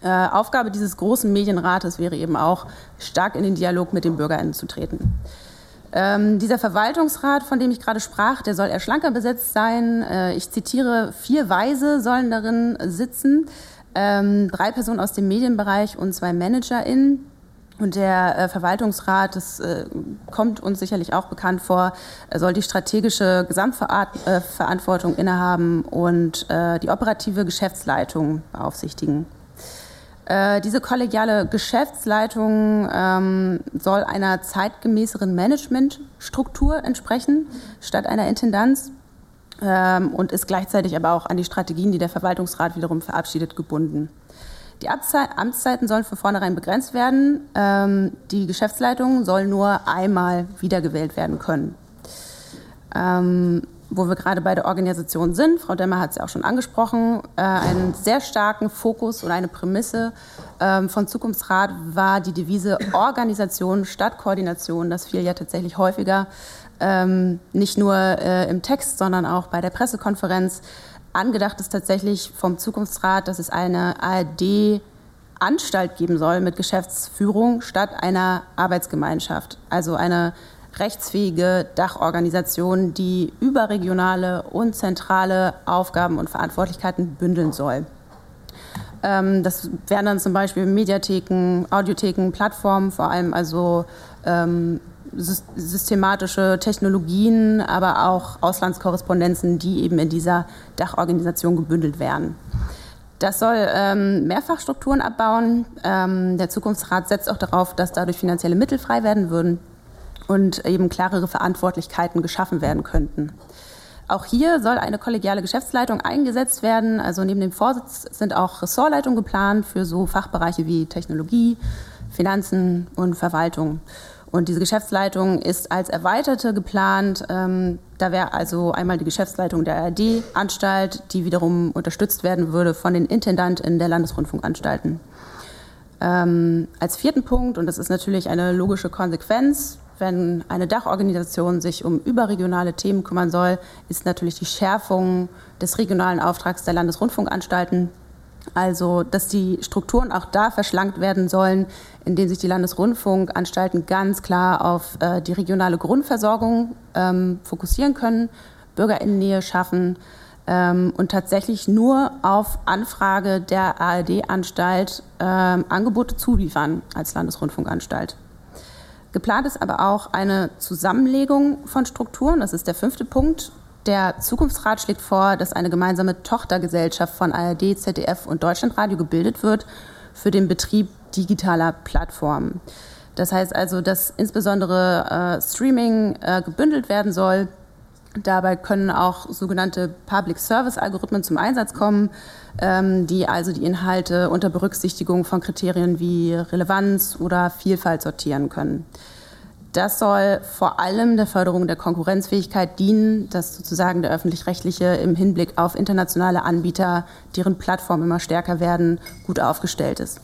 Äh, Aufgabe dieses großen Medienrates wäre eben auch, stark in den Dialog mit den BürgerInnen zu treten. Ähm, dieser Verwaltungsrat, von dem ich gerade sprach, der soll eher schlanker besetzt sein. Äh, ich zitiere, vier Weise sollen darin sitzen, ähm, drei Personen aus dem Medienbereich und zwei ManagerInnen. Und der äh, Verwaltungsrat, das äh, kommt uns sicherlich auch bekannt vor, soll die strategische Gesamtverantwortung äh, innehaben und äh, die operative Geschäftsleitung beaufsichtigen. Äh, diese kollegiale Geschäftsleitung ähm, soll einer zeitgemäßeren Managementstruktur entsprechen, statt einer Intendanz ähm, und ist gleichzeitig aber auch an die Strategien, die der Verwaltungsrat wiederum verabschiedet, gebunden. Die Amtszeiten sollen von vornherein begrenzt werden. Ähm, die Geschäftsleitung soll nur einmal wiedergewählt werden können. Ähm, wo wir gerade bei der Organisation sind, Frau Demmer hat es ja auch schon angesprochen, äh, einen sehr starken Fokus oder eine Prämisse ähm, von Zukunftsrat war die Devise Organisation statt Koordination. Das fiel ja tatsächlich häufiger, ähm, nicht nur äh, im Text, sondern auch bei der Pressekonferenz. Angedacht ist tatsächlich vom Zukunftsrat, dass es eine ARD Anstalt geben soll mit Geschäftsführung statt einer Arbeitsgemeinschaft. Also eine rechtsfähige Dachorganisation, die überregionale und zentrale Aufgaben und Verantwortlichkeiten bündeln soll. Ähm, das wären dann zum Beispiel Mediatheken, Audiotheken, Plattformen, vor allem also ähm, systematische Technologien, aber auch Auslandskorrespondenzen, die eben in dieser Dachorganisation gebündelt werden. Das soll ähm, Mehrfachstrukturen abbauen. Ähm, der Zukunftsrat setzt auch darauf, dass dadurch finanzielle Mittel frei werden würden und eben klarere Verantwortlichkeiten geschaffen werden könnten. Auch hier soll eine kollegiale Geschäftsleitung eingesetzt werden. Also neben dem Vorsitz sind auch Ressortleitungen geplant für so Fachbereiche wie Technologie, Finanzen und Verwaltung. Und diese Geschäftsleitung ist als erweiterte geplant. Ähm, da wäre also einmal die Geschäftsleitung der ARD-Anstalt, die wiederum unterstützt werden würde von den Intendanten der Landesrundfunkanstalten. Ähm, als vierten Punkt, und das ist natürlich eine logische Konsequenz wenn eine Dachorganisation sich um überregionale Themen kümmern soll, ist natürlich die Schärfung des regionalen Auftrags der Landesrundfunkanstalten. Also, dass die Strukturen auch da verschlankt werden sollen, indem sich die Landesrundfunkanstalten ganz klar auf äh, die regionale Grundversorgung ähm, fokussieren können, Bürgerinnennähe schaffen ähm, und tatsächlich nur auf Anfrage der ARD-Anstalt ähm, Angebote zuliefern als Landesrundfunkanstalt. Geplant ist aber auch eine Zusammenlegung von Strukturen. Das ist der fünfte Punkt. Der Zukunftsrat schlägt vor, dass eine gemeinsame Tochtergesellschaft von ARD, ZDF und Deutschlandradio gebildet wird für den Betrieb digitaler Plattformen. Das heißt also, dass insbesondere äh, Streaming äh, gebündelt werden soll. Dabei können auch sogenannte Public Service Algorithmen zum Einsatz kommen, die also die Inhalte unter Berücksichtigung von Kriterien wie Relevanz oder Vielfalt sortieren können. Das soll vor allem der Förderung der Konkurrenzfähigkeit dienen, dass sozusagen der öffentlich-rechtliche im Hinblick auf internationale Anbieter, deren Plattformen immer stärker werden, gut aufgestellt ist.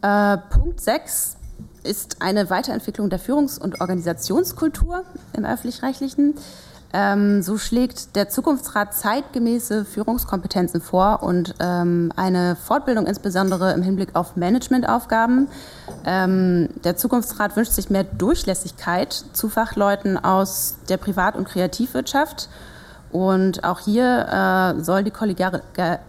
Äh, Punkt 6 ist eine Weiterentwicklung der Führungs- und Organisationskultur im öffentlich-rechtlichen. Ähm, so schlägt der Zukunftsrat zeitgemäße Führungskompetenzen vor und ähm, eine Fortbildung insbesondere im Hinblick auf Managementaufgaben. Ähm, der Zukunftsrat wünscht sich mehr Durchlässigkeit zu Fachleuten aus der Privat- und Kreativwirtschaft. Und auch hier äh, soll die kollegiale,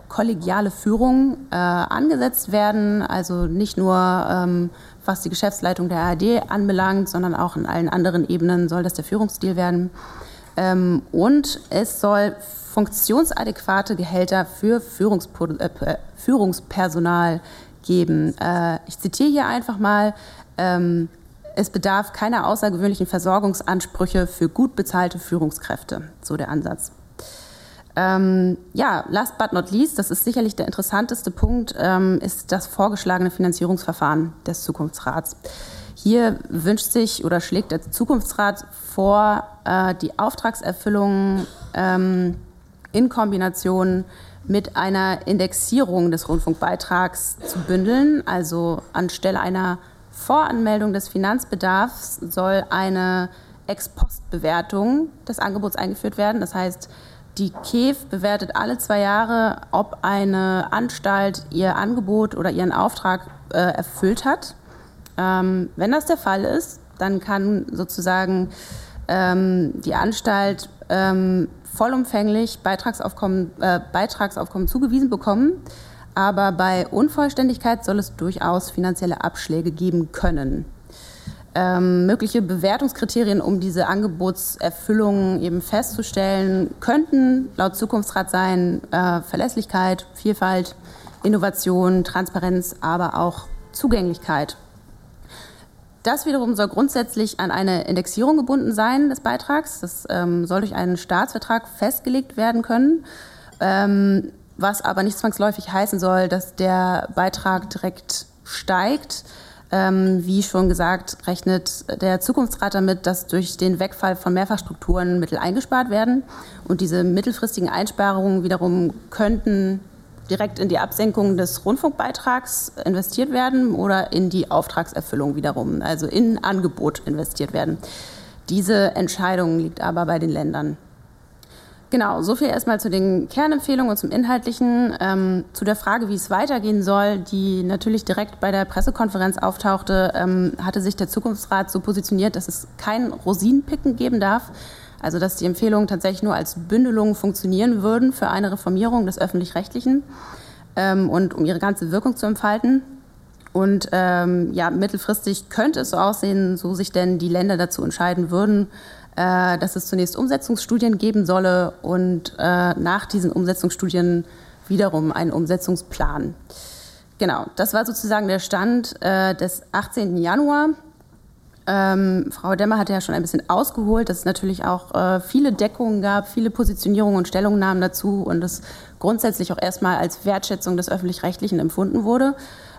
kollegiale Führung äh, angesetzt werden, also nicht nur ähm, was die Geschäftsleitung der ARD anbelangt, sondern auch in allen anderen Ebenen soll das der Führungsstil werden. Ähm, und es soll funktionsadäquate Gehälter für Führungspro äh, Führungspersonal geben. Äh, ich zitiere hier einfach mal. Ähm, es bedarf keiner außergewöhnlichen Versorgungsansprüche für gut bezahlte Führungskräfte, so der Ansatz. Ähm, ja, last but not least, das ist sicherlich der interessanteste Punkt, ähm, ist das vorgeschlagene Finanzierungsverfahren des Zukunftsrats. Hier wünscht sich oder schlägt der Zukunftsrat vor, äh, die Auftragserfüllung ähm, in Kombination mit einer Indexierung des Rundfunkbeitrags zu bündeln. Also anstelle einer Voranmeldung des Finanzbedarfs soll eine Ex-Post-Bewertung des Angebots eingeführt werden. Das heißt, die KEF bewertet alle zwei Jahre, ob eine Anstalt ihr Angebot oder ihren Auftrag äh, erfüllt hat. Ähm, wenn das der Fall ist, dann kann sozusagen ähm, die Anstalt ähm, vollumfänglich Beitragsaufkommen, äh, Beitragsaufkommen zugewiesen bekommen. Aber bei Unvollständigkeit soll es durchaus finanzielle Abschläge geben können. Ähm, mögliche Bewertungskriterien, um diese Angebotserfüllung eben festzustellen, könnten laut Zukunftsrat sein äh, Verlässlichkeit, Vielfalt, Innovation, Transparenz, aber auch Zugänglichkeit. Das wiederum soll grundsätzlich an eine Indexierung gebunden sein des Beitrags. Das ähm, soll durch einen Staatsvertrag festgelegt werden können, ähm, was aber nicht zwangsläufig heißen soll, dass der Beitrag direkt steigt. Ähm, wie schon gesagt, rechnet der Zukunftsrat damit, dass durch den Wegfall von Mehrfachstrukturen Mittel eingespart werden. Und diese mittelfristigen Einsparungen wiederum könnten direkt in die Absenkung des Rundfunkbeitrags investiert werden oder in die Auftragserfüllung wiederum, also in Angebot investiert werden. Diese Entscheidung liegt aber bei den Ländern. Genau, so viel erstmal zu den Kernempfehlungen und zum Inhaltlichen. Ähm, zu der Frage, wie es weitergehen soll, die natürlich direkt bei der Pressekonferenz auftauchte, ähm, hatte sich der Zukunftsrat so positioniert, dass es kein Rosinenpicken geben darf. Also dass die Empfehlungen tatsächlich nur als Bündelung funktionieren würden für eine Reformierung des öffentlich-rechtlichen ähm, und um ihre ganze Wirkung zu entfalten. Und ähm, ja, mittelfristig könnte es so aussehen, so sich denn die Länder dazu entscheiden würden, äh, dass es zunächst Umsetzungsstudien geben solle und äh, nach diesen Umsetzungsstudien wiederum einen Umsetzungsplan. Genau, das war sozusagen der Stand äh, des 18. Januar. Ähm, Frau Demmer hatte ja schon ein bisschen ausgeholt, dass es natürlich auch äh, viele Deckungen gab, viele Positionierungen und Stellungnahmen dazu und es grundsätzlich auch erstmal als Wertschätzung des öffentlich-rechtlichen empfunden wurde.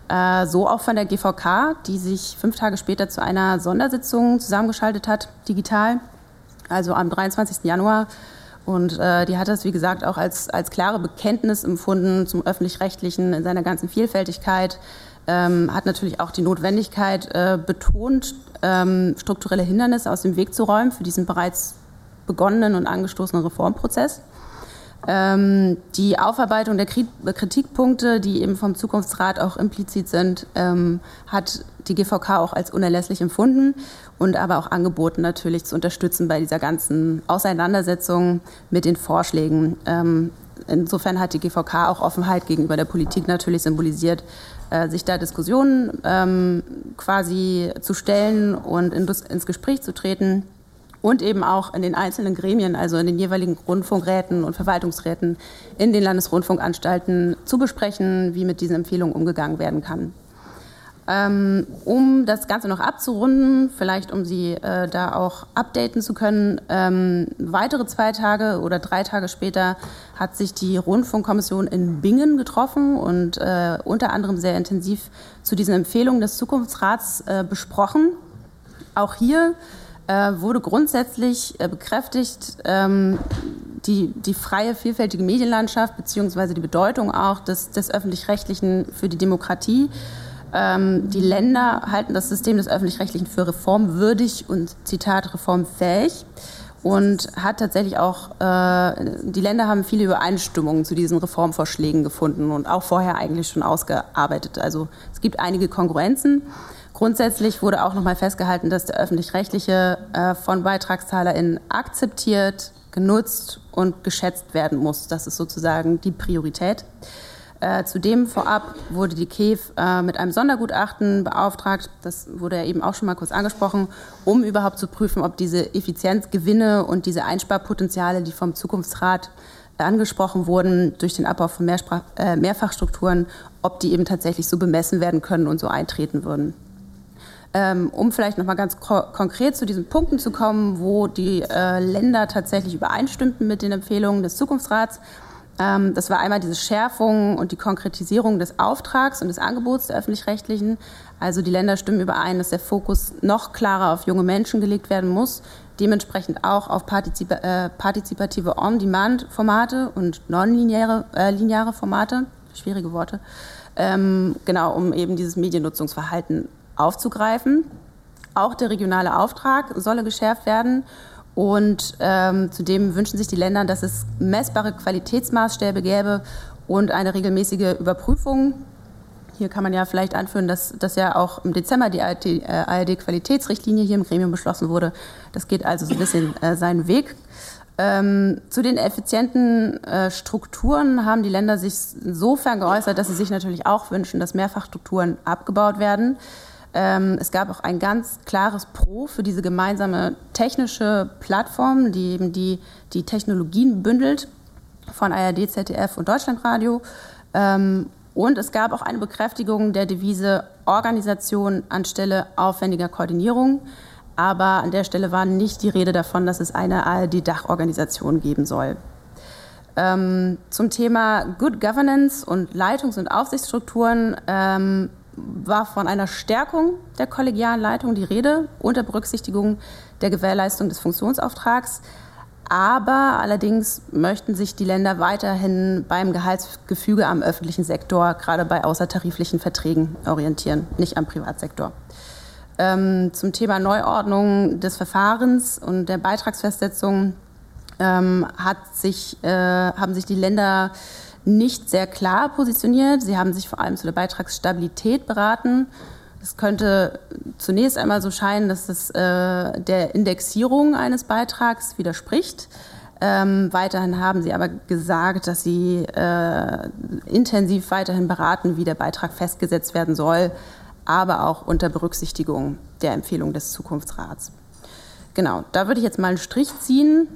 Äh, so auch von der GVK, die sich fünf Tage später zu einer Sondersitzung zusammengeschaltet hat, digital, also am 23. Januar. Und äh, die hat das, wie gesagt, auch als, als klare Bekenntnis empfunden zum öffentlich-rechtlichen in seiner ganzen Vielfältigkeit ähm, hat natürlich auch die Notwendigkeit äh, betont, ähm, strukturelle Hindernisse aus dem Weg zu räumen für diesen bereits begonnenen und angestoßenen Reformprozess. Ähm, die Aufarbeitung der Kritikpunkte, die eben vom Zukunftsrat auch implizit sind, ähm, hat die GVK auch als unerlässlich empfunden und aber auch angeboten, natürlich zu unterstützen bei dieser ganzen Auseinandersetzung mit den Vorschlägen. Ähm, insofern hat die GVK auch Offenheit gegenüber der Politik natürlich symbolisiert, äh, sich da Diskussionen ähm, quasi zu stellen und in, ins Gespräch zu treten und eben auch in den einzelnen Gremien, also in den jeweiligen Rundfunkräten und Verwaltungsräten in den Landesrundfunkanstalten zu besprechen, wie mit diesen Empfehlungen umgegangen werden kann. Ähm, um das Ganze noch abzurunden, vielleicht um Sie äh, da auch updaten zu können, ähm, weitere zwei Tage oder drei Tage später hat sich die Rundfunkkommission in Bingen getroffen und äh, unter anderem sehr intensiv zu diesen Empfehlungen des Zukunftsrats äh, besprochen. Auch hier äh, wurde grundsätzlich äh, bekräftigt, ähm, die, die freie, vielfältige Medienlandschaft beziehungsweise die Bedeutung auch des, des öffentlich-rechtlichen für die Demokratie ähm, die Länder halten das System des Öffentlich-Rechtlichen für reformwürdig und, Zitat, reformfähig. Und hat tatsächlich auch, äh, die Länder haben viele Übereinstimmungen zu diesen Reformvorschlägen gefunden und auch vorher eigentlich schon ausgearbeitet. Also es gibt einige Kongruenzen. Grundsätzlich wurde auch nochmal festgehalten, dass der öffentlich-rechtliche äh, von BeitragszahlerInnen akzeptiert, genutzt und geschätzt werden muss. Das ist sozusagen die Priorität. Äh, zudem vorab wurde die KEF äh, mit einem Sondergutachten beauftragt, das wurde ja eben auch schon mal kurz angesprochen, um überhaupt zu prüfen, ob diese Effizienzgewinne und diese Einsparpotenziale, die vom Zukunftsrat angesprochen wurden durch den Abbau von Mehrsprach äh, Mehrfachstrukturen, ob die eben tatsächlich so bemessen werden können und so eintreten würden. Ähm, um vielleicht noch mal ganz ko konkret zu diesen Punkten zu kommen, wo die äh, Länder tatsächlich übereinstimmten mit den Empfehlungen des Zukunftsrats, das war einmal diese Schärfung und die Konkretisierung des Auftrags und des Angebots der öffentlich-rechtlichen. Also die Länder stimmen überein, dass der Fokus noch klarer auf junge Menschen gelegt werden muss, dementsprechend auch auf partizip äh, partizipative On-Demand-Formate und nonlineare äh, Formate, schwierige Worte, ähm, genau, um eben dieses Mediennutzungsverhalten aufzugreifen. Auch der regionale Auftrag solle geschärft werden und ähm, zudem wünschen sich die Länder, dass es messbare Qualitätsmaßstäbe gäbe und eine regelmäßige Überprüfung. Hier kann man ja vielleicht anführen, dass, dass ja auch im Dezember die ARD-Qualitätsrichtlinie hier im Gremium beschlossen wurde. Das geht also so ein bisschen äh, seinen Weg. Ähm, zu den effizienten äh, Strukturen haben die Länder sich insofern geäußert, dass sie sich natürlich auch wünschen, dass Mehrfachstrukturen abgebaut werden. Ähm, es gab auch ein ganz klares Pro für diese gemeinsame technische Plattform, die eben die, die Technologien bündelt von ARD, ZDF und Deutschlandradio. Ähm, und es gab auch eine Bekräftigung der Devise Organisation anstelle aufwendiger Koordinierung. Aber an der Stelle war nicht die Rede davon, dass es eine ARD-Dachorganisation geben soll. Ähm, zum Thema Good Governance und Leitungs- und Aufsichtsstrukturen war von einer Stärkung der kollegialen Leitung die Rede unter Berücksichtigung der Gewährleistung des Funktionsauftrags. Aber allerdings möchten sich die Länder weiterhin beim Gehaltsgefüge am öffentlichen Sektor, gerade bei außertariflichen Verträgen, orientieren, nicht am Privatsektor. Ähm, zum Thema Neuordnung des Verfahrens und der Beitragsfestsetzung ähm, sich, äh, haben sich die Länder nicht sehr klar positioniert. Sie haben sich vor allem zu der Beitragsstabilität beraten. Es könnte zunächst einmal so scheinen, dass es äh, der Indexierung eines Beitrags widerspricht. Ähm, weiterhin haben Sie aber gesagt, dass Sie äh, intensiv weiterhin beraten, wie der Beitrag festgesetzt werden soll, aber auch unter Berücksichtigung der Empfehlung des Zukunftsrats. Genau, da würde ich jetzt mal einen Strich ziehen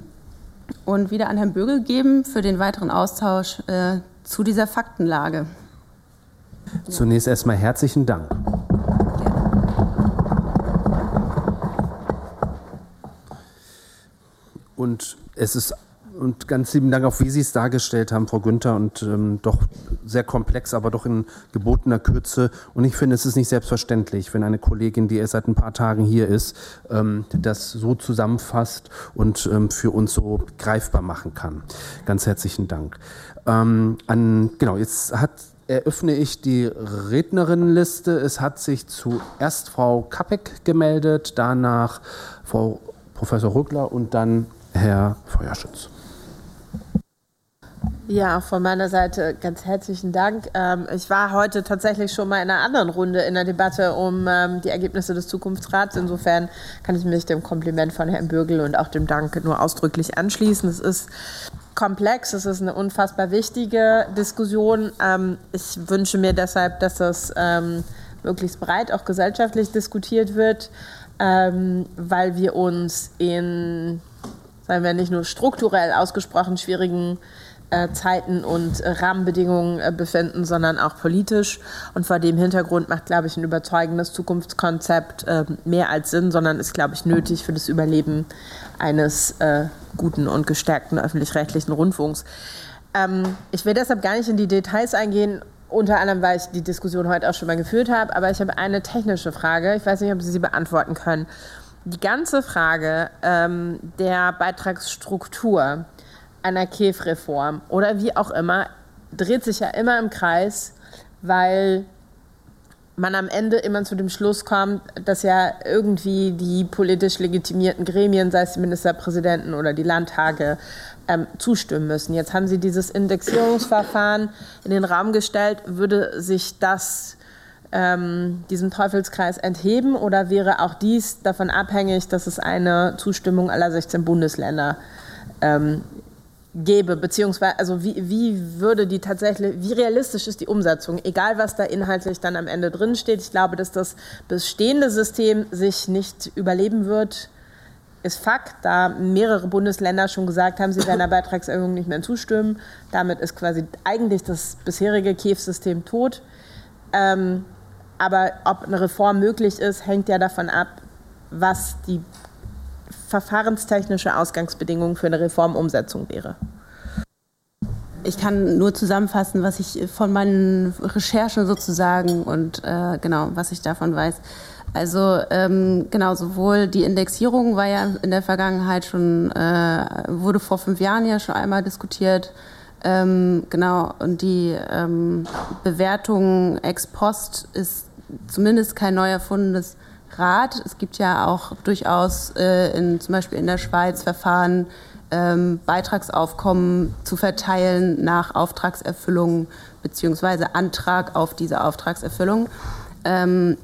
und wieder an Herrn Bögel geben für den weiteren Austausch äh, zu dieser Faktenlage. Zunächst erstmal herzlichen Dank. Und es ist und ganz lieben Dank auch, wie Sie es dargestellt haben, Frau Günther, und ähm, doch sehr komplex, aber doch in gebotener Kürze. Und ich finde, es ist nicht selbstverständlich, wenn eine Kollegin, die erst seit ein paar Tagen hier ist, ähm, das so zusammenfasst und ähm, für uns so greifbar machen kann. Ganz herzlichen Dank. Ähm, an, genau, jetzt hat eröffne ich die Rednerinnenliste. Es hat sich zuerst Frau Kappek gemeldet, danach Frau Professor Rückler und dann Herr Feuerschütz. Ja, von meiner Seite ganz herzlichen Dank. Ähm, ich war heute tatsächlich schon mal in einer anderen Runde in der Debatte um ähm, die Ergebnisse des Zukunftsrats. Insofern kann ich mich dem Kompliment von Herrn Bürgel und auch dem Dank nur ausdrücklich anschließen. Es ist komplex, es ist eine unfassbar wichtige Diskussion. Ähm, ich wünsche mir deshalb, dass das möglichst breit auch gesellschaftlich diskutiert wird, weil wir uns in, sagen wir nicht nur strukturell ausgesprochen schwierigen Zeiten und äh, Rahmenbedingungen äh, befinden, sondern auch politisch. Und vor dem Hintergrund macht, glaube ich, ein überzeugendes Zukunftskonzept mehr als Sinn, sondern ist, glaube ich, nötig für das Überleben eines guten und gestärkten öffentlich-rechtlichen Rundfunks. Ähm, ich will deshalb gar nicht in die Details eingehen, unter anderem, weil ich die Diskussion heute auch schon mal geführt habe, aber ich habe eine technische Frage. Ich weiß nicht, ob Sie sie beantworten können. Die ganze Frage ähm, der Beitragsstruktur einer KEF-Reform oder wie auch immer, dreht sich ja immer im Kreis, weil man am Ende immer zu dem Schluss kommt, dass ja irgendwie die politisch legitimierten Gremien, sei es die Ministerpräsidenten oder die Landtage, ähm, zustimmen müssen. Jetzt haben Sie dieses Indexierungsverfahren in den Raum gestellt. Würde sich das ähm, diesem Teufelskreis entheben oder wäre auch dies davon abhängig, dass es eine Zustimmung aller 16 Bundesländer ähm, gäbe, beziehungsweise also wie, wie würde die tatsächlich, wie realistisch ist die Umsetzung, egal was da inhaltlich dann am Ende drin steht. Ich glaube, dass das bestehende System sich nicht überleben wird, ist Fakt, da mehrere Bundesländer schon gesagt haben, sie werden der [COUGHS] Beitragserhöhung nicht mehr zustimmen. Damit ist quasi eigentlich das bisherige KEF-System tot. Ähm, aber ob eine Reform möglich ist, hängt ja davon ab, was die verfahrenstechnische Ausgangsbedingung für eine Reformumsetzung wäre. Ich kann nur zusammenfassen, was ich von meinen Recherchen sozusagen und äh, genau, was ich davon weiß. Also ähm, genau, sowohl die Indexierung war ja in der Vergangenheit schon, äh, wurde vor fünf Jahren ja schon einmal diskutiert. Ähm, genau, und die ähm, Bewertung ex post ist zumindest kein neu erfundenes Rat. Es gibt ja auch durchaus äh, in, zum Beispiel in der Schweiz Verfahren, ähm, Beitragsaufkommen zu verteilen nach Auftragserfüllung bzw. Antrag auf diese Auftragserfüllung. Ähm,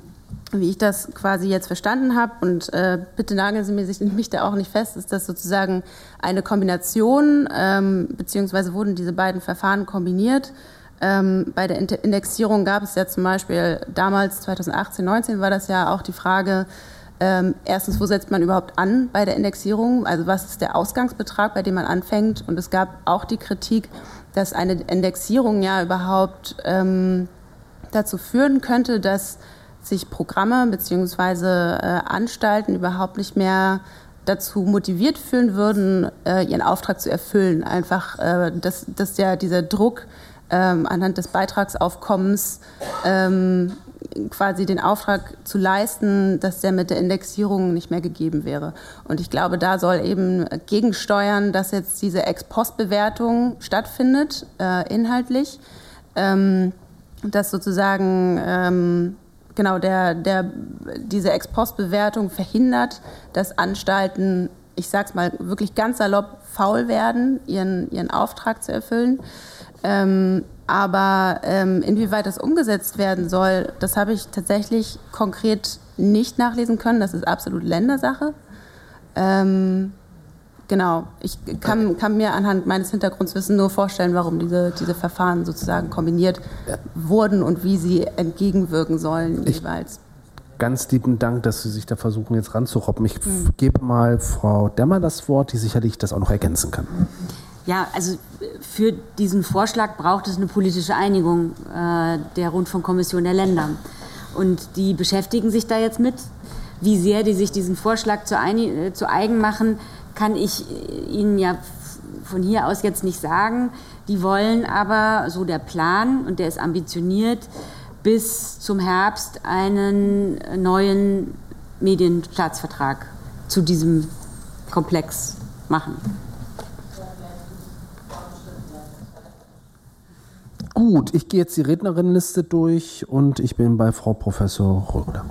wie ich das quasi jetzt verstanden habe, und äh, bitte nageln Sie mich, [LAUGHS] mich da auch nicht fest, ist das sozusagen eine Kombination, ähm, beziehungsweise wurden diese beiden Verfahren kombiniert ähm, bei der Indexierung gab es ja zum Beispiel damals 2018, 19 war das ja auch die Frage, ähm, erstens, wo setzt man überhaupt an bei der Indexierung? Also was ist der Ausgangsbetrag, bei dem man anfängt? Und es gab auch die Kritik, dass eine Indexierung ja überhaupt ähm, dazu führen könnte, dass sich Programme bzw. Äh, Anstalten überhaupt nicht mehr dazu motiviert fühlen würden, äh, ihren Auftrag zu erfüllen. Einfach, äh, dass, dass ja dieser Druck ähm, anhand des Beitragsaufkommens ähm, quasi den Auftrag zu leisten, dass der mit der Indexierung nicht mehr gegeben wäre. Und ich glaube, da soll eben gegensteuern, dass jetzt diese Ex-Post-Bewertung stattfindet, äh, inhaltlich, ähm, dass sozusagen ähm, genau der, der, diese Ex-Post-Bewertung verhindert, dass Anstalten, ich sage es mal wirklich ganz salopp, faul werden, ihren, ihren Auftrag zu erfüllen. Ähm, aber ähm, inwieweit das umgesetzt werden soll, das habe ich tatsächlich konkret nicht nachlesen können. Das ist absolut Ländersache. Ähm, genau, ich kann, kann, mir anhand meines Hintergrundwissens nur vorstellen, warum diese, diese Verfahren sozusagen kombiniert ja. wurden und wie sie entgegenwirken sollen ich jeweils. Ganz lieben Dank, dass Sie sich da versuchen, jetzt ranzuroppen. Ich mhm. gebe mal Frau Demmer das Wort, die sicherlich das auch noch ergänzen kann. Ja, also für diesen Vorschlag braucht es eine politische Einigung äh, der Rundfunkkommission der Länder. Und die beschäftigen sich da jetzt mit. Wie sehr die sich diesen Vorschlag zu, äh, zu eigen machen, kann ich Ihnen ja von hier aus jetzt nicht sagen. Die wollen aber, so der Plan, und der ist ambitioniert, bis zum Herbst einen neuen Medienstaatsvertrag zu diesem Komplex machen. Gut, ich gehe jetzt die Rednerinnenliste durch und ich bin bei Frau Professor Rögler.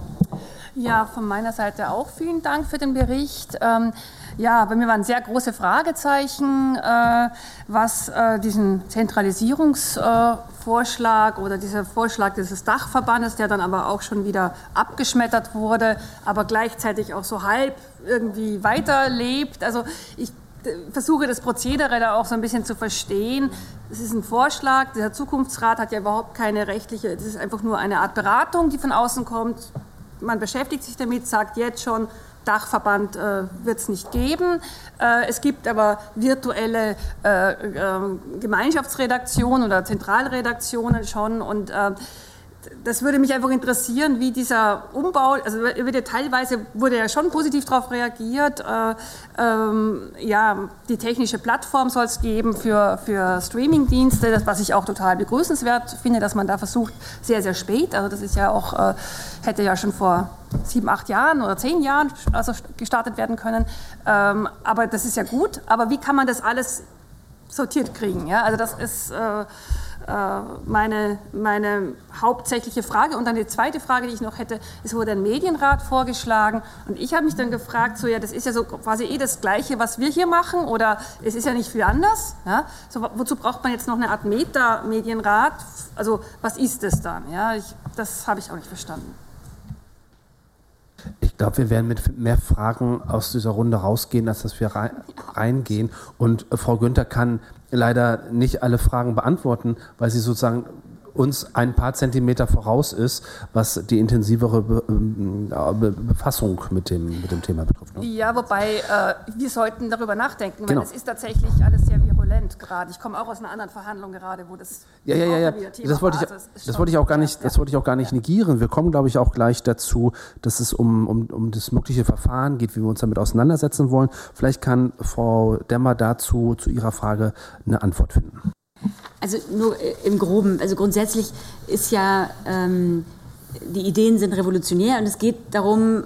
Ja, von meiner Seite auch vielen Dank für den Bericht. Ähm, ja, bei mir waren sehr große Fragezeichen, äh, was äh, diesen Zentralisierungsvorschlag äh, oder dieser Vorschlag dieses Dachverbandes, der dann aber auch schon wieder abgeschmettert wurde, aber gleichzeitig auch so halb irgendwie weiterlebt. Also ich versuche das Prozedere da auch so ein bisschen zu verstehen. Es ist ein Vorschlag, der Zukunftsrat hat ja überhaupt keine rechtliche, das ist einfach nur eine Art Beratung, die von außen kommt man beschäftigt sich damit, sagt jetzt schon, Dachverband äh, wird es nicht geben. Äh, es gibt aber virtuelle äh, äh Gemeinschaftsredaktionen oder Zentralredaktionen schon und äh, das würde mich einfach interessieren, wie dieser Umbau, also wurde teilweise wurde ja schon positiv darauf reagiert. Äh, ähm, ja, die technische Plattform soll es geben für, für Streamingdienste, was ich auch total begrüßenswert finde, dass man da versucht, sehr, sehr spät, also das ist ja auch, äh, hätte ja schon vor sieben, acht Jahren oder zehn Jahren also gestartet werden können. Ähm, aber das ist ja gut. Aber wie kann man das alles sortiert kriegen? Ja? Also das ist... Äh, meine, meine hauptsächliche Frage. Und dann die zweite Frage, die ich noch hätte, es wurde ein Medienrat vorgeschlagen. Und ich habe mich dann gefragt, so ja, das ist ja so quasi eh das Gleiche, was wir hier machen, oder es ist ja nicht viel anders. Ja? So, wozu braucht man jetzt noch eine Art Meta-Medienrat? Also was ist das dann? Ja, ich, das habe ich auch nicht verstanden. Ich glaube, wir werden mit mehr Fragen aus dieser Runde rausgehen, als dass wir reingehen. Und äh, Frau Günther kann leider nicht alle Fragen beantworten, weil sie sozusagen uns ein paar Zentimeter voraus ist, was die intensivere Be ähm, Be Befassung mit dem, mit dem Thema betrifft. Ne? Ja, wobei äh, wir sollten darüber nachdenken, genau. weil es ist tatsächlich alles sehr virulent gerade. Ich komme auch aus einer anderen Verhandlung gerade, wo das ja, ja, ja, ja. Das wollte ich, also das wollte ich auch gar nicht, das wollte ich auch gar nicht negieren. Wir kommen, glaube ich, auch gleich dazu, dass es um, um, um das mögliche Verfahren geht, wie wir uns damit auseinandersetzen wollen. Vielleicht kann Frau Demmer dazu zu Ihrer Frage eine Antwort finden. Also nur äh, im Groben. Also grundsätzlich ist ja, ähm, die Ideen sind revolutionär und es geht darum,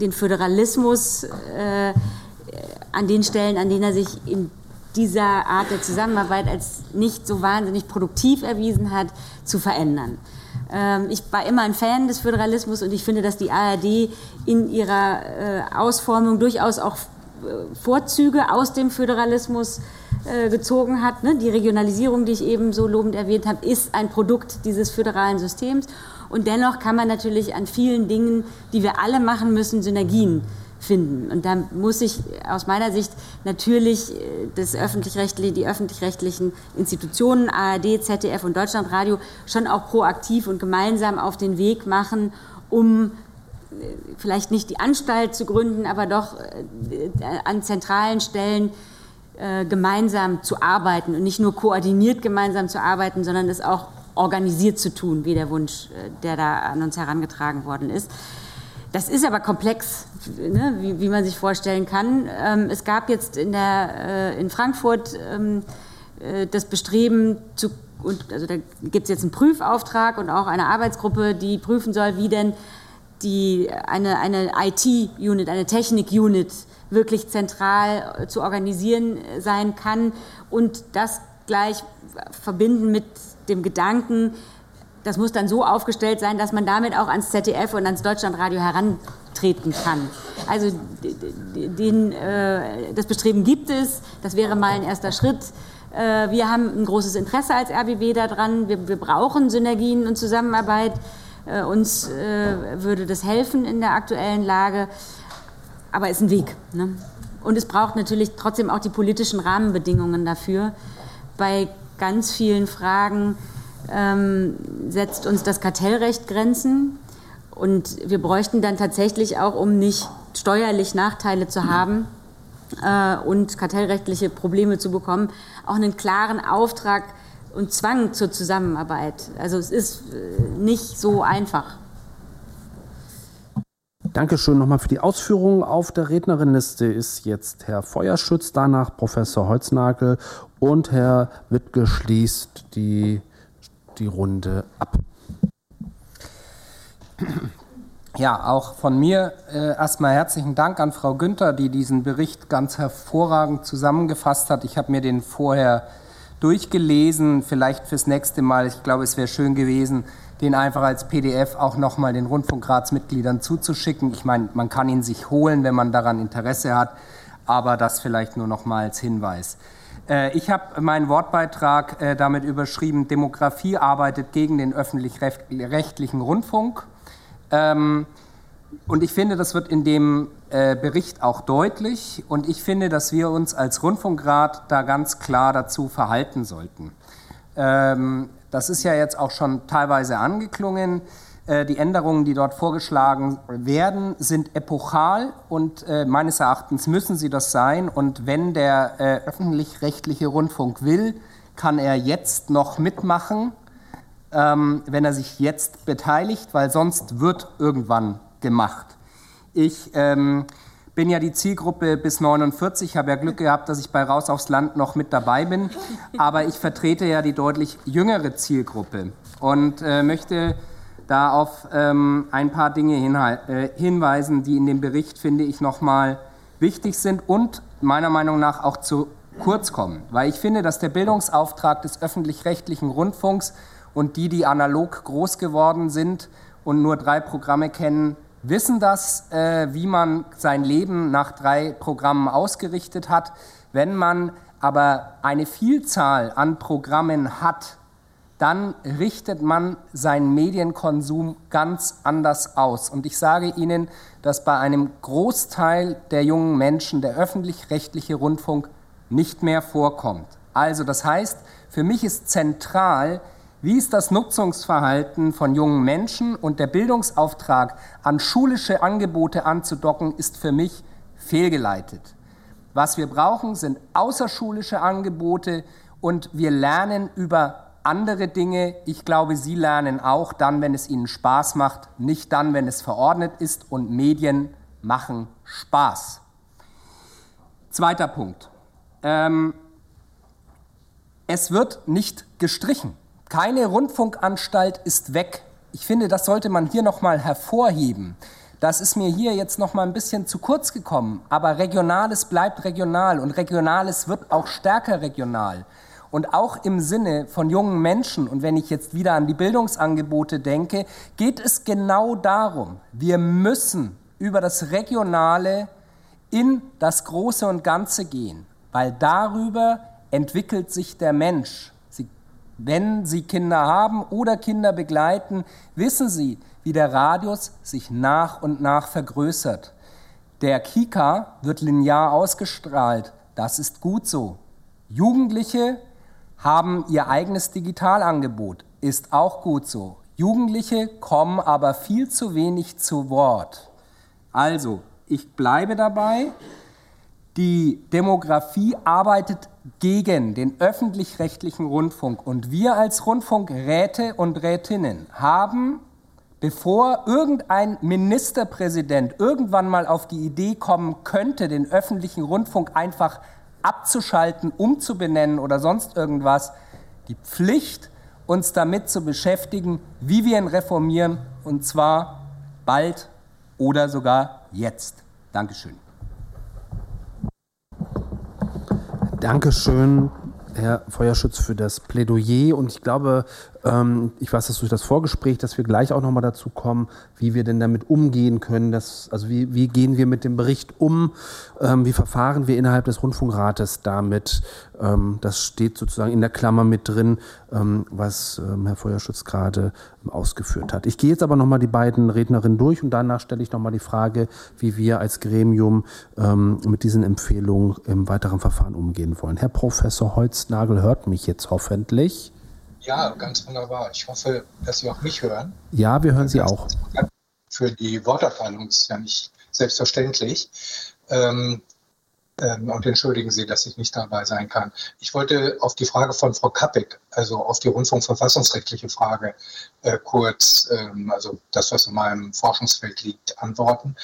den Föderalismus äh, an den Stellen, an denen er sich in dieser Art der Zusammenarbeit als nicht so wahnsinnig produktiv erwiesen hat, zu verändern. Ähm, ich war immer ein Fan des Föderalismus und ich finde, dass die ARD in ihrer äh, Ausformung durchaus auch äh, Vorzüge aus dem Föderalismus äh, gezogen hat. Ne? Die Regionalisierung, die ich eben so lobend erwähnt habe, ist ein Produkt dieses föderalen Systems. Und dennoch kann man natürlich an vielen Dingen, die wir alle machen müssen, Synergien finden. Und da muss sich aus meiner Sicht natürlich äh, das öffentlich-rechtliche, die öffentlich-rechtlichen Institutionen, ARD, ZDF und Deutschlandradio, schon auch proaktiv und gemeinsam auf den Weg machen, um vielleicht nicht die Anstalt zu gründen, aber doch an zentralen Stellen äh, gemeinsam zu arbeiten und nicht nur koordiniert gemeinsam zu arbeiten, sondern es auch organisiert zu tun, wie der Wunsch, äh, der da an uns herangetragen worden ist. Das ist aber komplex, ne, wie, wie, man sich vorstellen kann. Ähm, es gab jetzt in, der, äh, in Frankfurt ähm, äh, das Bestreben zu und also da gibt es jetzt einen Prüfauftrag und auch eine Arbeitsgruppe, die prüfen soll, wie denn die, eine, eine IT-Unit, eine Technik-Unit wirklich zentral äh, zu organisieren äh, sein kann und das gleich verbinden mit dem Gedanken, das muss dann so aufgestellt sein, dass man damit auch ans ZDF und ans Deutschlandradio herantreten kann. Also den, äh, das Bestreben gibt es, das wäre mal ein erster Schritt. Äh, wir haben ein großes Interesse als RBB daran, wir, wir brauchen Synergien und Zusammenarbeit. Äh, uns äh, würde das helfen in der aktuellen Lage aber ist ein Weg. Ne? Und es braucht natürlich trotzdem auch die politischen Rahmenbedingungen dafür. Bei ganz vielen Fragen ähm, setzt uns das Kartellrecht Grenzen. Und wir bräuchten dann tatsächlich auch, um nicht steuerlich Nachteile zu haben äh, und kartellrechtliche Probleme zu bekommen, auch einen klaren Auftrag und Zwang zur Zusammenarbeit. Also es ist äh, nicht so einfach. Dankeschön nochmal für die Ausführungen. Auf der Rednerinnenliste ist jetzt Herr Feuerschütz, danach Professor Holznagel und Herr Wittge schließt die, die Runde ab. Ja, auch von mir äh, erstmal herzlichen Dank an Frau Günther, die diesen Bericht ganz hervorragend zusammengefasst hat. Ich habe mir den vorher durchgelesen, vielleicht fürs nächste Mal. Ich glaube, es wäre schön gewesen, den einfach als PDF auch nochmal den Rundfunkratsmitgliedern zuzuschicken. Ich meine, man kann ihn sich holen, wenn man daran Interesse hat, aber das vielleicht nur nochmal als Hinweis. Äh, ich habe meinen Wortbeitrag äh, damit überschrieben, Demografie arbeitet gegen den öffentlich-rechtlichen Rundfunk. Ähm, und ich finde, das wird in dem äh, Bericht auch deutlich. Und ich finde, dass wir uns als Rundfunkrat da ganz klar dazu verhalten sollten. Das ist ja jetzt auch schon teilweise angeklungen. Äh, die Änderungen, die dort vorgeschlagen werden, sind epochal und äh, meines Erachtens müssen sie das sein. Und wenn der äh, öffentlich-rechtliche Rundfunk will, kann er jetzt noch mitmachen, ähm, wenn er sich jetzt beteiligt, weil sonst wird irgendwann gemacht. Ich ähm, bin ja die Zielgruppe bis 49, habe ja Glück gehabt, dass ich bei Raus aufs Land noch mit dabei bin, aber ich vertrete ja die deutlich jüngere Zielgruppe und äh, möchte da auf ähm, ein paar Dinge äh, hinweisen, die in dem Bericht, finde ich, nochmal wichtig sind und meiner Meinung nach auch zu kurz kommen. Weil ich finde, dass der Bildungsauftrag des öffentlich-rechtlichen Rundfunks und die, die analog groß geworden sind und nur drei Programme kennen, wissen das, äh, wie man sein Leben nach drei Programmen ausgerichtet hat. Wenn man aber eine Vielzahl an Programmen hat, dann richtet man seinen Medienkonsum ganz anders aus. Und ich sage Ihnen, dass bei einem Großteil der jungen Menschen der öffentlich-rechtliche Rundfunk nicht mehr vorkommt. Also das heißt, für mich ist zentral, wie ist das Nutzungsverhalten von jungen Menschen und der Bildungsauftrag an schulische Angebote anzudocken, ist für mich fehlgeleitet. Was wir brauchen, sind außerschulische Angebote und wir lernen über andere Dinge. Ich glaube, Sie lernen auch dann, wenn es Ihnen Spaß macht, nicht dann, wenn es verordnet ist und Medien machen Spaß. Zweiter Punkt. Ähm, es wird nicht gestrichen. Keine Rundfunkanstalt ist weg. Ich finde, das sollte man hier noch mal hervorheben. Das ist mir hier jetzt noch mal ein bisschen zu kurz gekommen, aber Regionales bleibt regional und Regionales wird auch stärker regional. Und auch im Sinne von jungen Menschen, und wenn ich jetzt wieder an die Bildungsangebote denke, geht es genau darum, wir müssen über das Regionale in das Große und Ganze gehen, weil darüber entwickelt sich der Mensch. Wenn Sie Kinder haben oder Kinder begleiten, wissen Sie, wie der Radius sich nach und nach vergrößert. Der Kika wird linear ausgestrahlt. Das ist gut so. Jugendliche haben ihr eigenes Digitalangebot. Ist auch gut so. Jugendliche kommen aber viel zu wenig zu Wort. Also, ich bleibe dabei. Die Demografie arbeitet gegen den öffentlich-rechtlichen Rundfunk und wir als Rundfunkräte und Rätinnen haben, bevor irgendein Ministerpräsident irgendwann mal auf die Idee kommen könnte, den öffentlichen Rundfunk einfach abzuschalten, umzubenennen oder sonst irgendwas, die Pflicht, uns damit zu beschäftigen, wie wir ihn reformieren, und zwar bald oder sogar jetzt. Dankeschön. Dankeschön, Herr Feuerschütz, für das Plädoyer. Und ich glaube, ich weiß das durch das Vorgespräch, dass wir gleich auch nochmal dazu kommen, wie wir denn damit umgehen können. Dass, also wie, wie gehen wir mit dem Bericht um? Ähm, wie verfahren wir innerhalb des Rundfunkrates damit? Ähm, das steht sozusagen in der Klammer mit drin, ähm, was ähm, Herr Feuerschütz gerade ausgeführt hat. Ich gehe jetzt aber nochmal die beiden Rednerinnen durch und danach stelle ich nochmal die Frage, wie wir als Gremium ähm, mit diesen Empfehlungen im weiteren Verfahren umgehen wollen. Herr Professor Holznagel hört mich jetzt hoffentlich. Ja, ganz wunderbar. Ich hoffe, dass Sie auch mich hören. Ja, wir hören Sie auch. Für die Worterteilung ist ja nicht selbstverständlich. Ähm, ähm, und entschuldigen Sie, dass ich nicht dabei sein kann. Ich wollte auf die Frage von Frau Kappig, also auf die rundfunkverfassungsrechtliche Frage, äh, kurz, ähm, also das, was in meinem Forschungsfeld liegt, antworten.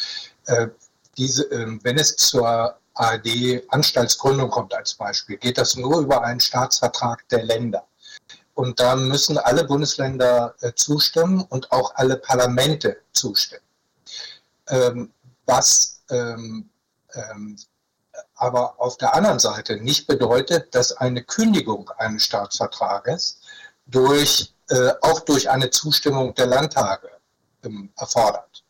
Äh, diese, äh, wenn es zur ARD-Anstaltsgründung kommt als Beispiel, geht das nur über einen Staatsvertrag der Länder. Und da müssen alle Bundesländer äh, zustimmen und auch alle Parlamente zustimmen. Ähm, was ähm, ähm, aber auf der anderen Seite nicht bedeutet, dass eine Kündigung eines Staatsvertrages durch, äh, auch durch eine Zustimmung der Landtage erfordert.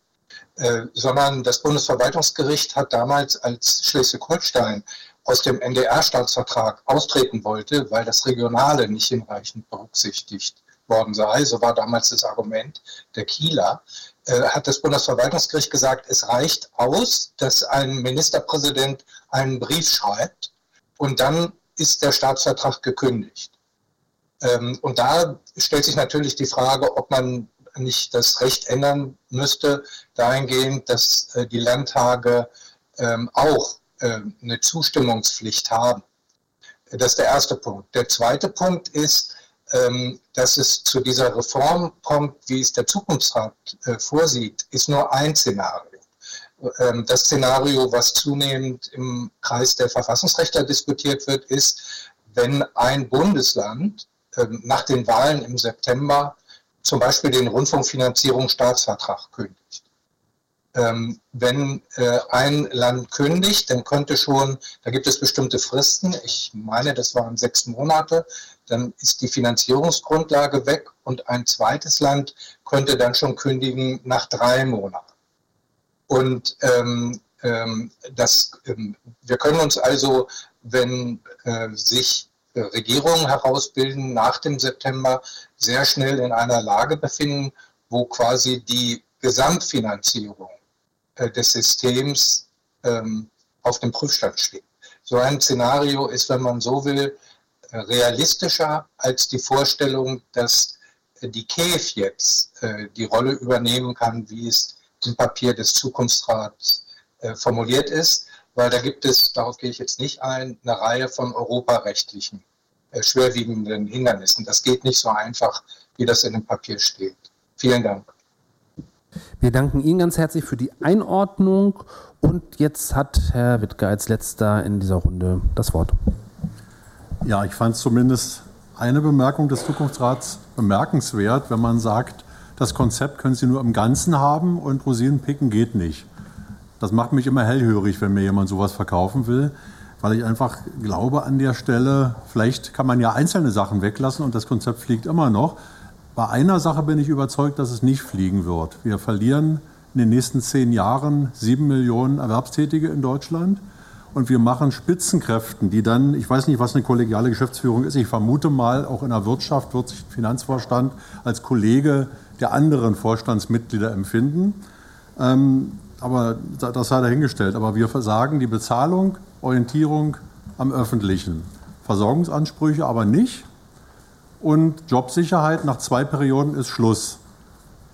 Äh, sondern das Bundesverwaltungsgericht hat damals, als Schleswig-Holstein aus dem NDR-Staatsvertrag austreten wollte, weil das Regionale nicht hinreichend berücksichtigt worden sei, so war damals das Argument der Kieler, äh, hat das Bundesverwaltungsgericht gesagt, es reicht aus, dass ein Ministerpräsident einen Brief schreibt und dann ist der Staatsvertrag gekündigt. Ähm, und da stellt sich natürlich die Frage, ob man nicht das Recht ändern müsste, dahingehend, dass äh, die Landtage ähm, auch eine Zustimmungspflicht haben. Das ist der erste Punkt. Der zweite Punkt ist, ähm, dass es zu dieser Reform kommt, wie es der Zukunftsrat äh, vorsieht, ist nur ein Szenario. Ähm, das Szenario, was zunehmend im Kreis der Verfassungsrechtler diskutiert wird, ist, wenn ein Bundesland ähm, nach den Wahlen im September zum Beispiel den Rundfunkfinanzierungsstaatsvertrag kündigt. Ähm, wenn äh, ein Land kündigt, dann könnte schon, da gibt es bestimmte Fristen, ich meine, das waren sechs Monate, dann ist die Finanzierungsgrundlage weg und ein zweites Land könnte dann schon kündigen nach drei Monaten. Und ähm, ähm, das, ähm, wir können uns also, wenn äh, sich äh, Regierungen herausbilden nach dem September, sehr schnell in einer Lage befinden, wo quasi die Gesamtfinanzierung des Systems ähm, auf dem Prüfstand steht. So ein Szenario ist, wenn man so will, äh, realistischer als die Vorstellung, dass äh, die KEF jetzt die Rolle übernehmen kann, wie es im Papier des Zukunftsrats formuliert ist, weil da gibt es, darauf gehe ich jetzt nicht ein, eine Reihe von europarechtlichen schwerwiegenden Hindernissen. Das geht nicht so einfach, wie das in dem Papier steht. Vielen Dank. Wir danken Ihnen ganz herzlich für die Einordnung und jetzt hat Herr Wittger als letzter in dieser Runde das Wort. Ja, ich fand zumindest eine Bemerkung des Zukunftsrats bemerkenswert, wenn man sagt, das Konzept können Sie nur im Ganzen haben und Rosinen picken geht nicht. Das macht mich immer hellhörig, wenn mir jemand sowas verkaufen will, weil ich einfach glaube an der Stelle, vielleicht kann man ja einzelne Sachen weglassen und das Konzept fliegt immer noch. Bei einer Sache bin ich überzeugt, dass es nicht fliegen wird. Wir verlieren in den nächsten zehn Jahren sieben Millionen Erwerbstätige in Deutschland. Und wir machen Spitzenkräften, die dann, ich weiß nicht, was eine kollegiale Geschäftsführung ist, ich vermute mal, auch in der Wirtschaft wird sich Finanzvorstand als Kollege der anderen Vorstandsmitglieder empfinden. Ähm, aber das sei dahingestellt. Aber wir versagen die Bezahlung, Orientierung am Öffentlichen. Versorgungsansprüche aber nicht und Jobsicherheit nach zwei Perioden ist Schluss.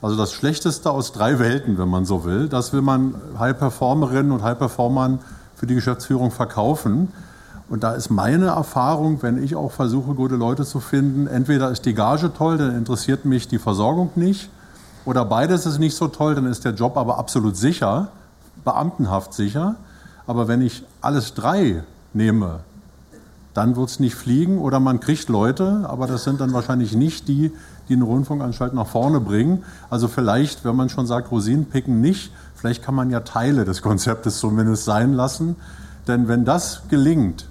Also das Schlechteste aus drei Welten, wenn man so will. Das will man High-Performerinnen und High-Performern für die Geschäftsführung verkaufen. Und da ist meine Erfahrung, wenn ich auch versuche, gute Leute zu finden, entweder ist die Gage toll, dann interessiert mich die Versorgung nicht, oder beides ist nicht so toll, dann ist der Job aber absolut sicher, beamtenhaft sicher. Aber wenn ich alles drei nehme, dann wird es nicht fliegen oder man kriegt Leute, aber das sind dann wahrscheinlich nicht die, die eine Rundfunkanstalt nach vorne bringen. Also vielleicht, wenn man schon sagt, Rosinen picken nicht, vielleicht kann man ja Teile des Konzeptes zumindest sein lassen. Denn wenn das gelingt,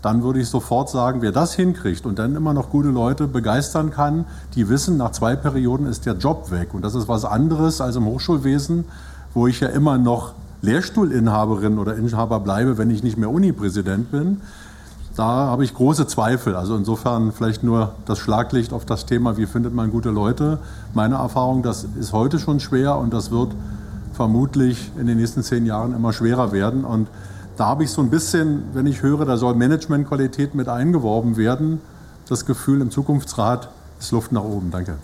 dann würde ich sofort sagen, wer das hinkriegt und dann immer noch gute Leute begeistern kann, die wissen, nach zwei Perioden ist der Job weg. Und das ist was anderes als im Hochschulwesen, wo ich ja immer noch Lehrstuhlinhaberin oder Inhaber bleibe, wenn ich nicht mehr Unipräsident bin da habe ich große Zweifel. Also insofern vielleicht nur das Schlaglicht auf das Thema, wie findet man gute Leute. Meine Erfahrung, das ist heute schon schwer und das wird vermutlich in den nächsten zehn Jahren immer schwerer werden. Und da habe ich so ein bisschen, wenn ich höre, da soll Managementqualität mit eingeworben werden, das Gefühl im Zukunftsrat ist Luft nach oben. Danke.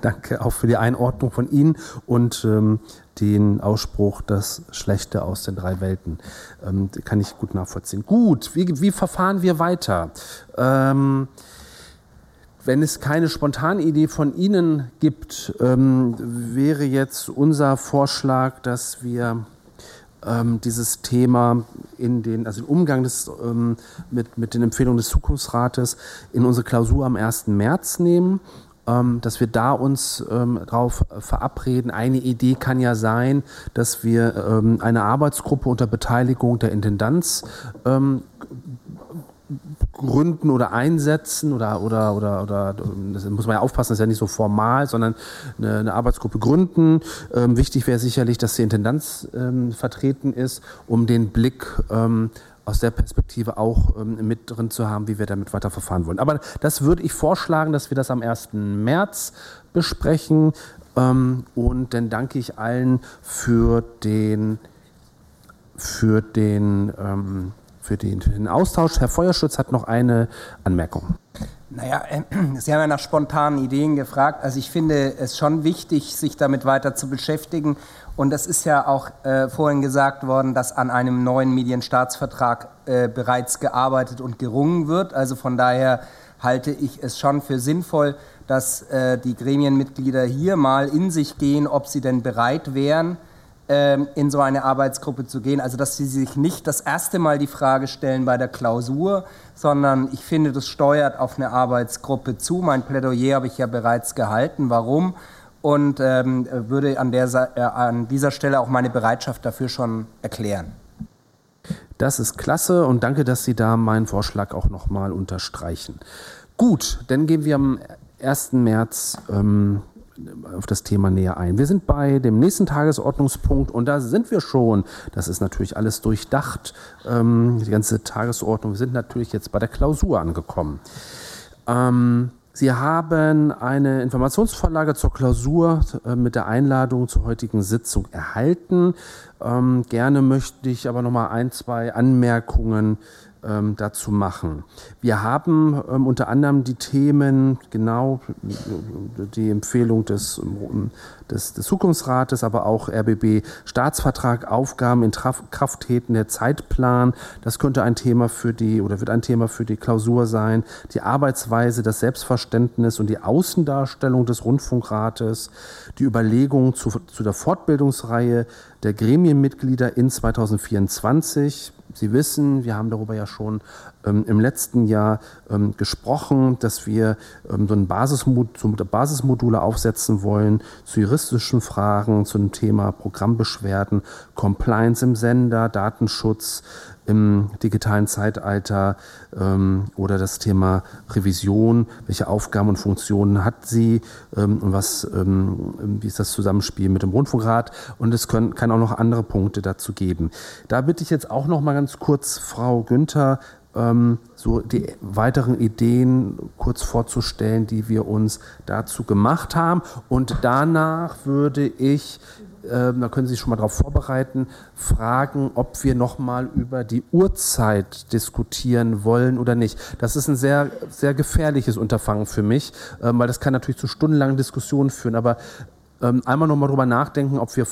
Danke auch für die Einordnung von Ihnen und ähm, den Ausspruch, das Schlechte aus den drei Welten. Ähm, kann ich gut nachvollziehen. Gut, wie, wie verfahren wir weiter? Ähm, wenn es keine spontane Idee von Ihnen gibt, ähm, wäre jetzt unser Vorschlag, dass wir ähm, dieses Thema in den, also den Umgang des, ähm, mit, mit den Empfehlungen des Zukunftsrates in unsere Klausur am 1. März nehmen dass wir da uns ähm, darauf verabreden. Eine Idee kann ja sein, dass wir ähm, eine Arbeitsgruppe unter Beteiligung der Intendanz ähm, gründen oder einsetzen oder, oder, oder, oder das muss man ja aufpassen, das ist ja nicht so formal, sondern eine, eine Arbeitsgruppe gründen. Ähm, wichtig wäre sicherlich, dass die Intendanz ähm, vertreten ist, um den Blick ähm, aus der Perspektive auch ähm, mit drin zu haben, wie wir damit weiterverfahren wollen. Aber das würde ich vorschlagen, dass wir das am 1. März besprechen. Ähm, und dann danke ich allen für den, für den, ähm, für den, für den Austausch. Herr Feuerschutz hat noch eine Anmerkung. Naja, äh, [CLEARS THROAT] Sie haben ja nach spontanen Ideen gefragt. Also ich finde es schon wichtig, sich damit weiter zu beschäftigen. Und es ist ja auch äh, vorhin gesagt worden, dass an einem neuen Medienstaatsvertrag äh, bereits gearbeitet und gerungen wird. Also von daher halte ich es schon für sinnvoll, dass äh, die Gremienmitglieder hier mal in sich gehen, ob sie denn bereit wären, ähm, in so eine Arbeitsgruppe zu gehen. Also dass sie sich nicht das erste Mal die Frage stellen bei der Klausur, sondern ich finde, das steuert auf eine Arbeitsgruppe zu. Mein Plädoyer habe ich ja bereits gehalten. Warum? Und ähm, würde an, der, äh, an dieser Stelle auch meine Bereitschaft dafür schon erklären. Das ist klasse und danke, dass Sie da meinen Vorschlag auch nochmal unterstreichen. Gut, dann gehen wir am 1. März ähm, auf das Thema näher ein. Wir sind bei dem nächsten Tagesordnungspunkt und da sind wir schon. Das ist natürlich alles durchdacht, ähm, die ganze Tagesordnung. Wir sind natürlich jetzt bei der Klausur angekommen. Ähm, Sie haben eine Informationsvorlage zur Klausur äh, mit der Einladung zur heutigen Sitzung erhalten. Ähm, gerne möchte ich aber noch mal ein, zwei Anmerkungen ähm, dazu machen. Wir haben ähm, unter anderem die Themen, genau die Empfehlung des, ähm, des, des Zukunftsrates, aber auch RBB Staatsvertrag, Aufgaben in Traf Krafttreten, der Zeitplan. Das könnte ein Thema für die oder wird ein Thema für die Klausur sein. Die Arbeitsweise, das Selbstverständnis und die Außendarstellung des Rundfunkrates, die Überlegungen zu, zu der Fortbildungsreihe der Gremienmitglieder in 2024 Sie wissen, wir haben darüber ja schon ähm, im letzten Jahr ähm, gesprochen, dass wir ähm, so ein Basismod so Basismodule aufsetzen wollen zu juristischen Fragen, zu dem Thema Programmbeschwerden, Compliance im Sender, Datenschutz, im digitalen Zeitalter ähm, oder das Thema Revision, welche Aufgaben und Funktionen hat sie ähm, und was, ähm, wie ist das Zusammenspiel mit dem Rundfunkrat und es können, kann auch noch andere Punkte dazu geben. Da bitte ich jetzt auch noch mal ganz kurz Frau Günther ähm, so die weiteren Ideen kurz vorzustellen, die wir uns dazu gemacht haben. Und danach würde ich da können Sie sich schon mal darauf vorbereiten, fragen, ob wir nochmal über die Uhrzeit diskutieren wollen oder nicht. Das ist ein sehr, sehr gefährliches Unterfangen für mich, ähm, weil das kann natürlich zu stundenlangen Diskussionen führen. Aber ähm, einmal nochmal drüber nachdenken, ob wir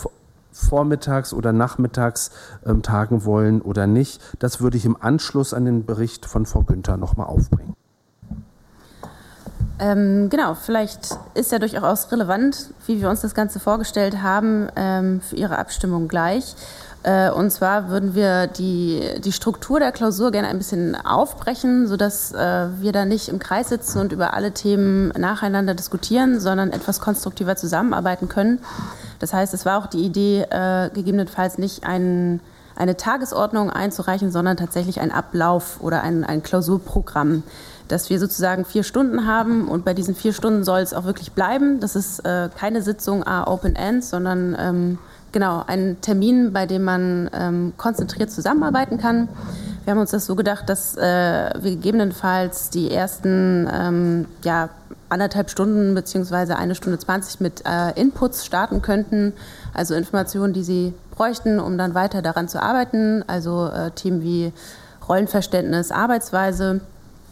vormittags oder nachmittags ähm, tagen wollen oder nicht. Das würde ich im Anschluss an den Bericht von Frau Günther nochmal aufbringen. Ähm, genau, vielleicht ist ja durchaus relevant, wie wir uns das Ganze vorgestellt haben, ähm, für Ihre Abstimmung gleich. Äh, und zwar würden wir die, die Struktur der Klausur gerne ein bisschen aufbrechen, sodass äh, wir da nicht im Kreis sitzen und über alle Themen nacheinander diskutieren, sondern etwas konstruktiver zusammenarbeiten können. Das heißt, es war auch die Idee, äh, gegebenenfalls nicht ein, eine Tagesordnung einzureichen, sondern tatsächlich ein Ablauf oder ein, ein Klausurprogramm dass wir sozusagen vier Stunden haben und bei diesen vier Stunden soll es auch wirklich bleiben. Das ist äh, keine Sitzung A Open End, sondern ähm, genau ein Termin, bei dem man ähm, konzentriert zusammenarbeiten kann. Wir haben uns das so gedacht, dass äh, wir gegebenenfalls die ersten ähm, ja, anderthalb Stunden beziehungsweise eine Stunde zwanzig mit äh, Inputs starten könnten, also Informationen, die Sie bräuchten, um dann weiter daran zu arbeiten, also äh, Themen wie Rollenverständnis, Arbeitsweise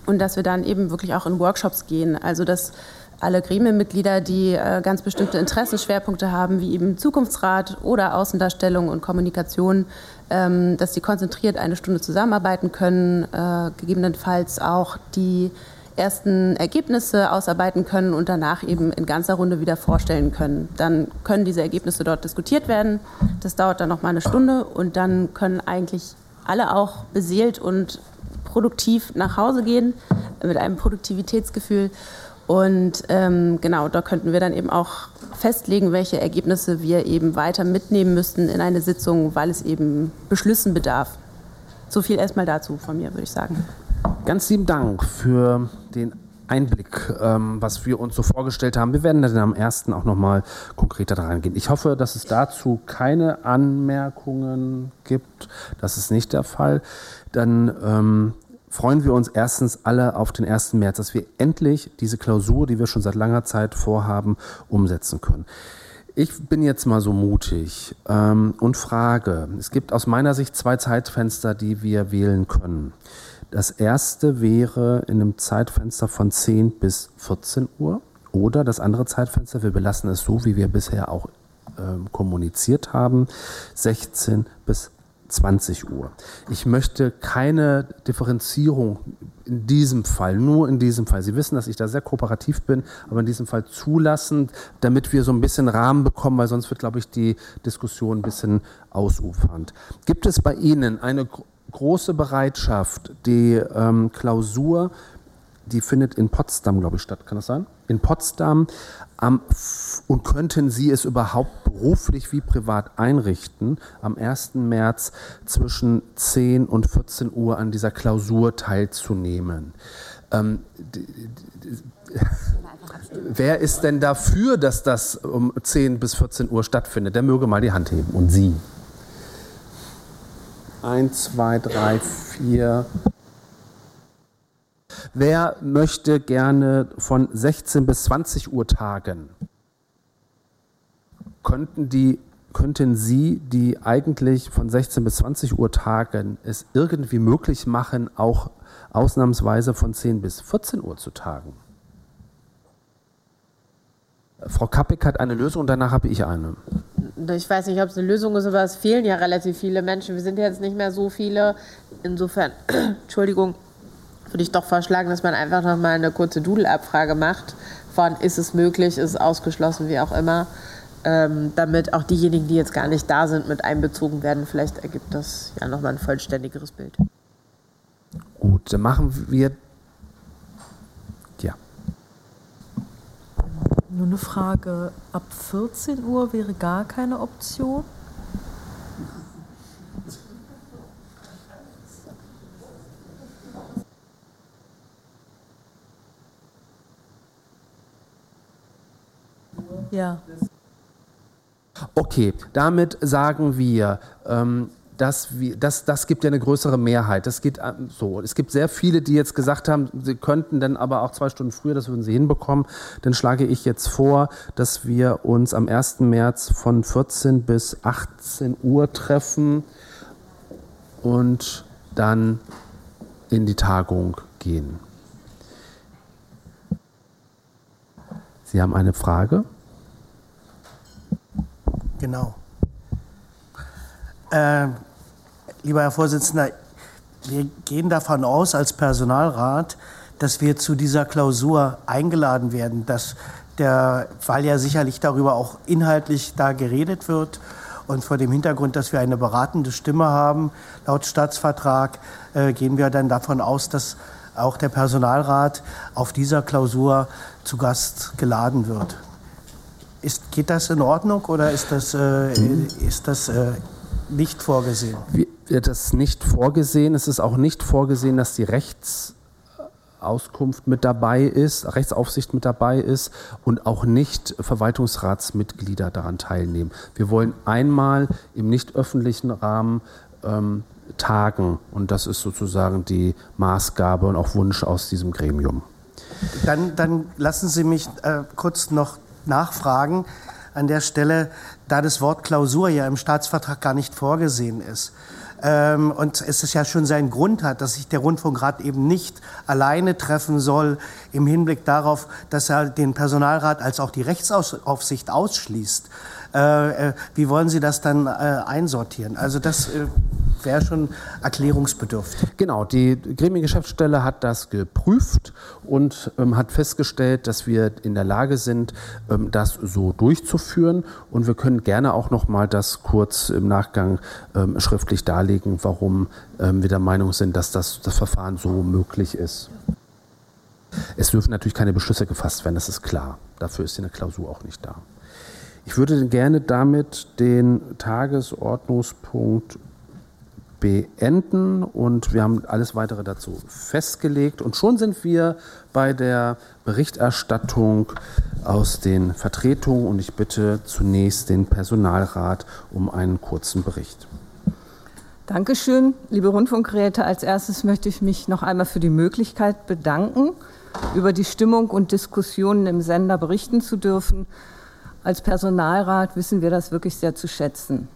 und dass wir dann eben wirklich auch in Workshops gehen. Also dass alle Gremienmitglieder, die äh, ganz bestimmte Interessenschwerpunkte haben, wie eben Zukunftsrat oder Außendarstellung und Kommunikation, ähm, dass sie konzentriert eine Stunde zusammenarbeiten können, äh, gegebenenfalls auch die ersten Ergebnisse ausarbeiten können und danach eben in ganzer Runde wieder vorstellen können. Dann können diese Ergebnisse dort diskutiert werden. Das dauert dann noch mal eine Stunde und dann können eigentlich alle auch beseelt und produktiv nach Hause gehen, mit einem Produktivitätsgefühl. Und ähm, genau, da könnten wir dann eben auch festlegen, welche Ergebnisse wir eben weiter mitnehmen müssten in eine Sitzung, weil es eben Beschlüssen bedarf. So viel erstmal dazu von mir, würde ich sagen. Ganz lieben Dank für den Einblick, ähm, was wir uns so vorgestellt haben. Wir werden dann am ersten auch nochmal konkreter daran gehen. Ich hoffe, dass es dazu keine Anmerkungen gibt. Das ist nicht der Fall. Dann ähm, freuen wir uns erstens alle auf den 1. März, dass wir endlich diese Klausur, die wir schon seit langer Zeit vorhaben, umsetzen können. Ich bin jetzt mal so mutig ähm, und frage, es gibt aus meiner Sicht zwei Zeitfenster, die wir wählen können. Das erste wäre in einem Zeitfenster von 10 bis 14 Uhr oder das andere Zeitfenster, wir belassen es so, wie wir bisher auch ähm, kommuniziert haben, 16 bis 20 Uhr. Ich möchte keine Differenzierung in diesem Fall, nur in diesem Fall. Sie wissen, dass ich da sehr kooperativ bin, aber in diesem Fall zulassen, damit wir so ein bisschen Rahmen bekommen, weil sonst wird, glaube ich, die Diskussion ein bisschen ausufernd. Gibt es bei Ihnen eine große Bereitschaft, die ähm, Klausur, die findet in Potsdam, glaube ich, statt, kann das sein? In Potsdam am, und könnten Sie es überhaupt beruflich wie privat einrichten, am 1. März zwischen 10 und 14 Uhr an dieser Klausur teilzunehmen? Ähm, wer ist denn dafür, dass das um 10 bis 14 Uhr stattfindet? Der möge mal die Hand heben. Und Sie? 1, 2, 3, 4. Wer möchte gerne von 16 bis 20 Uhr tagen? Könnten, die, könnten Sie, die eigentlich von 16 bis 20 Uhr tagen, es irgendwie möglich machen, auch ausnahmsweise von 10 bis 14 Uhr zu tagen? Frau Kappig hat eine Lösung und danach habe ich eine ich weiß nicht, ob es eine Lösung ist, aber es fehlen ja relativ viele Menschen. Wir sind jetzt nicht mehr so viele. Insofern, [CLEARS THROAT] Entschuldigung, würde ich doch vorschlagen, dass man einfach noch mal eine kurze Doodle-Abfrage macht. Von ist es möglich, ist es ausgeschlossen, wie auch immer. Ähm, damit auch diejenigen, die jetzt gar nicht da sind, mit einbezogen werden. Vielleicht ergibt das ja nochmal ein vollständigeres Bild. Gut, dann machen wir Nur eine Frage, ab 14 Uhr wäre gar keine Option? Ja. Okay, damit sagen wir, ähm, das, das, das gibt ja eine größere Mehrheit. Das geht ähm, so. Es gibt sehr viele, die jetzt gesagt haben, sie könnten dann aber auch zwei Stunden früher, das würden sie hinbekommen. Dann schlage ich jetzt vor, dass wir uns am 1. März von 14 bis 18 Uhr treffen und dann in die Tagung gehen. Sie haben eine Frage? Genau. Äh, lieber Herr Vorsitzender, wir gehen davon aus als Personalrat, dass wir zu dieser Klausur eingeladen werden, dass der, weil ja sicherlich darüber auch inhaltlich da geredet wird und vor dem Hintergrund, dass wir eine beratende Stimme haben, laut Staatsvertrag, äh, gehen wir dann davon aus, dass auch der Personalrat auf dieser Klausur zu Gast geladen wird. Ist, geht das in Ordnung oder ist das, äh, ist das äh, nicht vorgesehen? Wird das nicht vorgesehen? Es ist auch nicht vorgesehen, dass die Rechtsauskunft mit dabei ist, Rechtsaufsicht mit dabei ist und auch nicht Verwaltungsratsmitglieder daran teilnehmen. Wir wollen einmal im nicht öffentlichen Rahmen ähm, tagen und das ist sozusagen die Maßgabe und auch Wunsch aus diesem Gremium. Dann, dann lassen Sie mich äh, kurz noch nachfragen an der Stelle, da das Wort Klausur ja im Staatsvertrag gar nicht vorgesehen ist. Ähm, und es ist ja schon seinen Grund hat, dass sich der Rundfunkrat eben nicht alleine treffen soll im Hinblick darauf, dass er den Personalrat als auch die Rechtsaufsicht ausschließt. Äh, äh, wie wollen Sie das dann äh, einsortieren? Also das wäre schon erklärungsbedürftig. Genau, die Gremiengeschäftsstelle hat das geprüft und ähm, hat festgestellt, dass wir in der Lage sind, ähm, das so durchzuführen. Und wir können gerne auch noch mal das kurz im Nachgang ähm, schriftlich darlegen, warum ähm, wir der Meinung sind, dass das, das Verfahren so möglich ist. Es dürfen natürlich keine Beschlüsse gefasst werden, das ist klar. Dafür ist eine Klausur auch nicht da. Ich würde gerne damit den Tagesordnungspunkt beenden und wir haben alles weitere dazu festgelegt und schon sind wir bei der Berichterstattung aus den Vertretungen und ich bitte zunächst den Personalrat um einen kurzen Bericht. Dankeschön, liebe Rundfunkräte. Als erstes möchte ich mich noch einmal für die Möglichkeit bedanken, über die Stimmung und Diskussionen im Sender berichten zu dürfen. Als Personalrat wissen wir das wirklich sehr zu schätzen.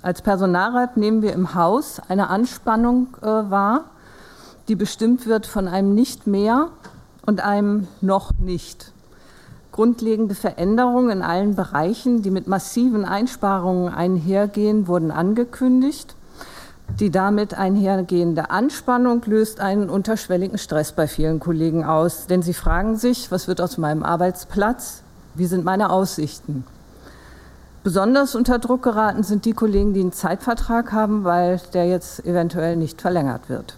Als Personalrat nehmen wir im Haus eine Anspannung äh, wahr, die bestimmt wird von einem Nicht mehr und einem Noch nicht. Grundlegende Veränderungen in allen Bereichen, die mit massiven Einsparungen einhergehen, wurden angekündigt. Die damit einhergehende Anspannung löst einen unterschwelligen Stress bei vielen Kollegen aus, denn sie fragen sich, was wird aus meinem Arbeitsplatz, wie sind meine Aussichten. Besonders unter Druck geraten sind die Kollegen, die einen Zeitvertrag haben, weil der jetzt eventuell nicht verlängert wird.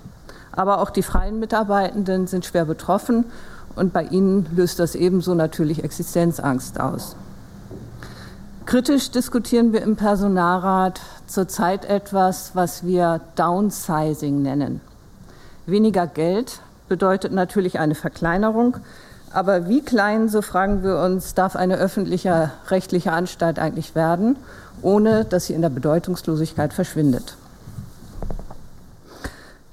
Aber auch die freien Mitarbeitenden sind schwer betroffen und bei ihnen löst das ebenso natürlich Existenzangst aus. Kritisch diskutieren wir im Personalrat zurzeit etwas, was wir Downsizing nennen. Weniger Geld bedeutet natürlich eine Verkleinerung, aber wie klein, so fragen wir uns, darf eine öffentliche rechtliche Anstalt eigentlich werden, ohne dass sie in der Bedeutungslosigkeit verschwindet?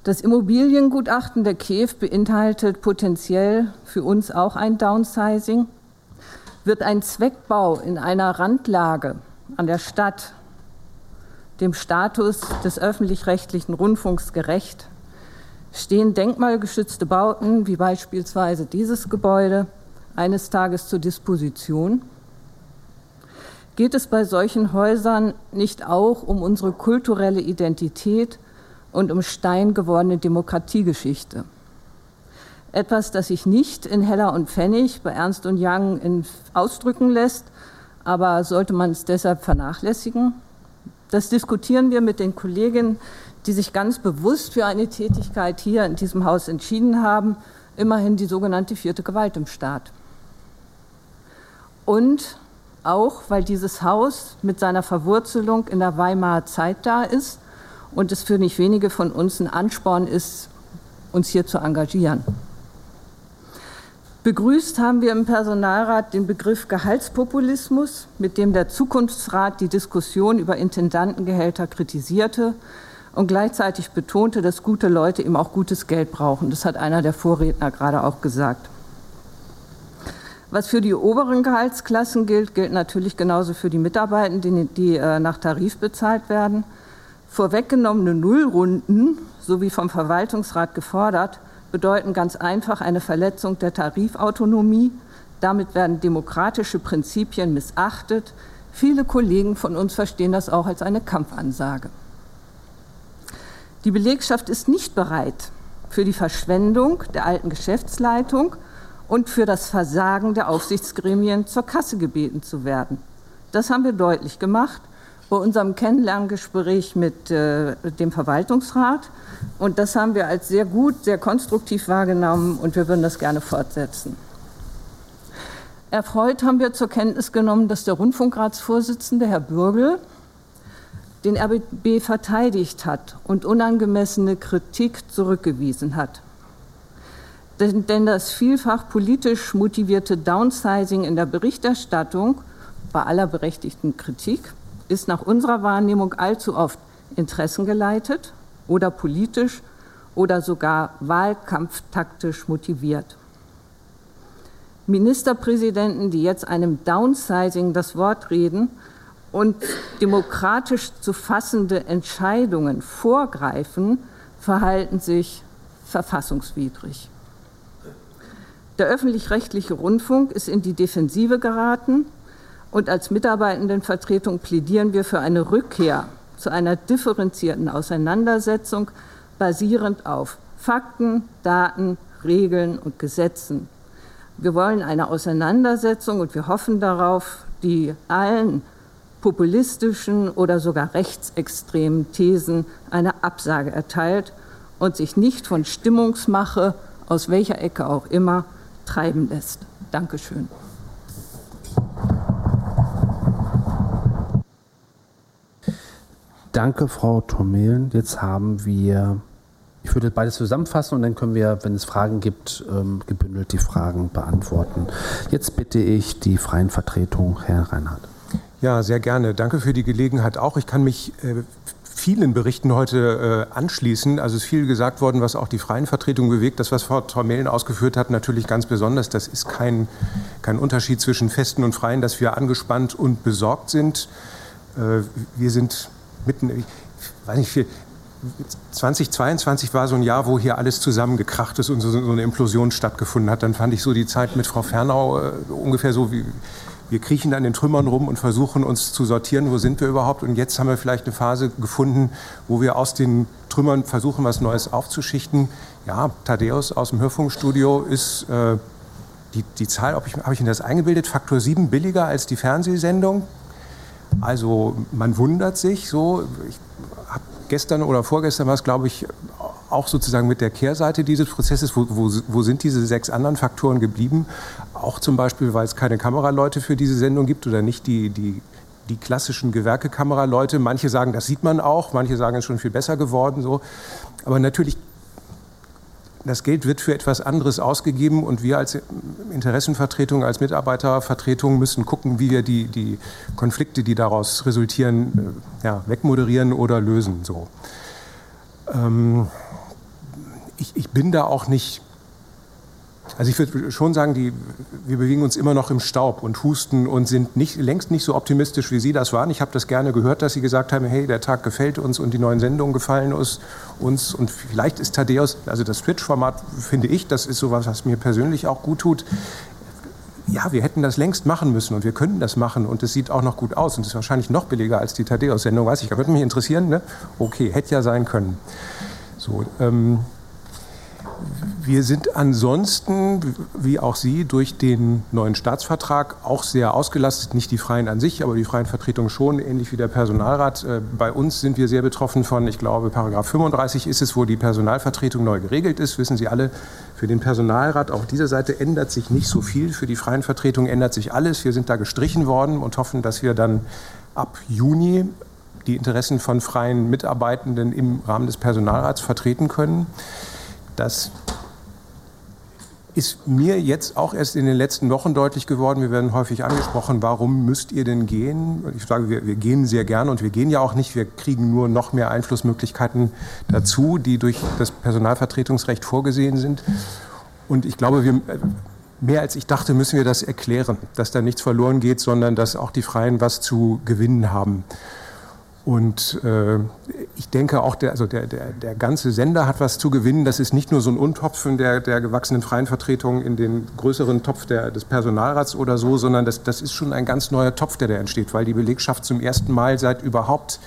Das Immobiliengutachten der KEF beinhaltet potenziell für uns auch ein Downsizing. Wird ein Zweckbau in einer Randlage an der Stadt dem Status des öffentlich-rechtlichen Rundfunks gerecht, stehen denkmalgeschützte Bauten wie beispielsweise dieses Gebäude eines Tages zur Disposition? Geht es bei solchen Häusern nicht auch um unsere kulturelle Identität und um steingewordene Demokratiegeschichte? Etwas, das sich nicht in Heller und Pfennig bei Ernst und Young ausdrücken lässt, aber sollte man es deshalb vernachlässigen? Das diskutieren wir mit den Kolleginnen die sich ganz bewusst für eine Tätigkeit hier in diesem Haus entschieden haben, immerhin die sogenannte vierte Gewalt im Staat. Und auch, weil dieses Haus mit seiner Verwurzelung in der Weimarer Zeit da ist und es für nicht wenige von uns ein Ansporn ist, uns hier zu engagieren. Begrüßt haben wir im Personalrat den Begriff Gehaltspopulismus, mit dem der Zukunftsrat die Diskussion über Intendantengehälter kritisierte und gleichzeitig betonte, dass gute Leute eben auch gutes Geld brauchen. Das hat einer der Vorredner gerade auch gesagt. Was für die oberen Gehaltsklassen gilt, gilt natürlich genauso für die Mitarbeitenden, die, die äh, nach Tarif bezahlt werden. Vorweggenommene Nullrunden, so wie vom Verwaltungsrat gefordert, bedeuten ganz einfach eine Verletzung der Tarifautonomie. Damit werden demokratische Prinzipien missachtet. Viele Kollegen von uns verstehen das auch als eine Kampfansage. Die Belegschaft ist nicht bereit für die Verschwendung der alten Geschäftsleitung und für das Versagen der Aufsichtsgremien zur Kasse gebeten zu werden. Das haben wir deutlich gemacht bei unserem Kennenlerngespräch mit äh, dem Verwaltungsrat. Und das haben wir als sehr gut, sehr konstruktiv wahrgenommen und wir würden das gerne fortsetzen. Erfreut haben wir zur Kenntnis genommen, dass der Rundfunkratsvorsitzende, Herr Bürgel, den RBB verteidigt hat und unangemessene Kritik zurückgewiesen hat. Denn, das vielfach politisch motivierte Downsizing in der Berichterstattung bei aller berechtigten Kritik ist nach unserer Wahrnehmung allzu oft interessengeleitet oder politisch oder sogar wahlkampftaktisch motiviert. Ministerpräsidenten, die jetzt einem Downsizing das Wort reden, und demokratisch zu fassende Entscheidungen vorgreifen, verhalten sich verfassungswidrig. Der öffentlich-rechtliche Rundfunk ist in die Defensive geraten und als Mitarbeitendenvertretung plädieren wir für eine Rückkehr zu einer differenzierten Auseinandersetzung basierend auf Fakten, Daten, Regeln und Gesetzen. Wir wollen eine Auseinandersetzung und wir hoffen darauf, die allen populistischen oder sogar rechtsextremen Thesen eine Absage erteilt und sich nicht von Stimmungsmache aus welcher Ecke auch immer, treiben lässt. Dankeschön. Danke, Frau Tormelen. Jetzt haben wir, ich würde beides zusammenfassen und dann können wir, wenn es Fragen gibt, ähm, gebündelt die Fragen beantworten. Jetzt bitte ich die freien Vertretung, Herr Reinhardt. Ja, sehr gerne. Danke für die Gelegenheit auch. Ich kann mich äh, vielen Berichten heute äh, anschließen. Also es ist viel gesagt worden, was auch die freien Vertretungen bewegt. Das, was Frau Tormelen ausgeführt hat, natürlich ganz besonders. Das ist kein, kein Unterschied zwischen Festen und Freien, dass wir angespannt und besorgt sind. Äh, wir sind mitten, ich weiß nicht, 2022 war so ein Jahr, wo hier alles zusammengekracht ist und so, so eine Implosion stattgefunden hat. Dann fand ich so die Zeit mit Frau Fernau äh, ungefähr so wie wir kriechen an den Trümmern rum und versuchen uns zu sortieren, wo sind wir überhaupt. Und jetzt haben wir vielleicht eine Phase gefunden, wo wir aus den Trümmern versuchen, was Neues aufzuschichten. Ja, Thaddeus aus dem Hörfunkstudio ist äh, die, die Zahl, habe ich, hab ich Ihnen das eingebildet, Faktor 7 billiger als die Fernsehsendung. Also man wundert sich so. Ich gestern oder vorgestern war es, glaube ich, auch sozusagen mit der Kehrseite dieses Prozesses, wo, wo, wo, sind diese sechs anderen Faktoren geblieben? Auch zum Beispiel, weil es keine Kameraleute für diese Sendung gibt oder nicht die, die, die klassischen Gewerkekameraleute. Manche sagen, das sieht man auch, manche sagen, es ist schon viel besser geworden. So. Aber natürlich das Geld wird für etwas anderes ausgegeben und wir als Interessenvertretung, als Mitarbeitervertretung müssen gucken, wie wir die, die Konflikte, die daraus resultieren, äh, ja, wegmoderieren oder lösen. So. Ähm, ich, ich bin da auch nicht also ich würde schon sagen, die, wir bewegen uns immer noch im Staub und husten und sind nicht, längst nicht so optimistisch, wie Sie das waren. Ich habe das gerne gehört, dass Sie gesagt haben, hey, der Tag gefällt uns und die neuen Sendungen gefallen uns. Und vielleicht ist Thaddeus, also das Twitch-Format, finde ich, das ist sowas, was mir persönlich auch gut tut. Ja, wir hätten das längst machen müssen und wir können das machen und es sieht auch noch gut aus und ist wahrscheinlich noch billiger als die Thaddeus-Sendung, weiß ich. Würde mich interessieren, ne? Okay, hätte ja sein können. So, ähm, wir sind ansonsten, wie auch Sie, durch den neuen Staatsvertrag auch sehr ausgelastet. Nicht die Freien an sich, aber die freien Vertretungen schon, ähnlich wie der Personalrat. Äh, bei uns sind wir sehr betroffen von, ich glaube, Paragraph 35 ist es, wo die Personalvertretung neu geregelt ist. Wissen Sie alle, für den Personalrat auf dieser Seite ändert sich nicht so viel. Für die freien Vertretungen ändert sich alles. Wir sind da gestrichen worden und hoffen, dass wir dann ab Juni die Interessen von freien Mitarbeitenden im Rahmen des Personalrats vertreten können. Das ist mir jetzt auch erst in den letzten Wochen deutlich geworden. Wir werden häufig angesprochen, warum müsst ihr denn gehen? Ich sage, wir, wir gehen sehr gerne und wir gehen ja auch nicht. Wir kriegen nur noch mehr Einflussmöglichkeiten dazu, die durch das Personalvertretungsrecht vorgesehen sind. Und ich glaube, wir, mehr als ich dachte, müssen wir das erklären, dass da nichts verloren geht, sondern dass auch die Freien was zu gewinnen haben. Und äh, ich denke auch, der, also der, der, der ganze Sender hat was zu gewinnen. Das ist nicht nur so ein Untopfen der, der gewachsenen freien Vertretung in den größeren Topf der, des Personalrats oder so, sondern das, das ist schon ein ganz neuer Topf, der da entsteht, weil die Belegschaft zum ersten Mal seit überhaupt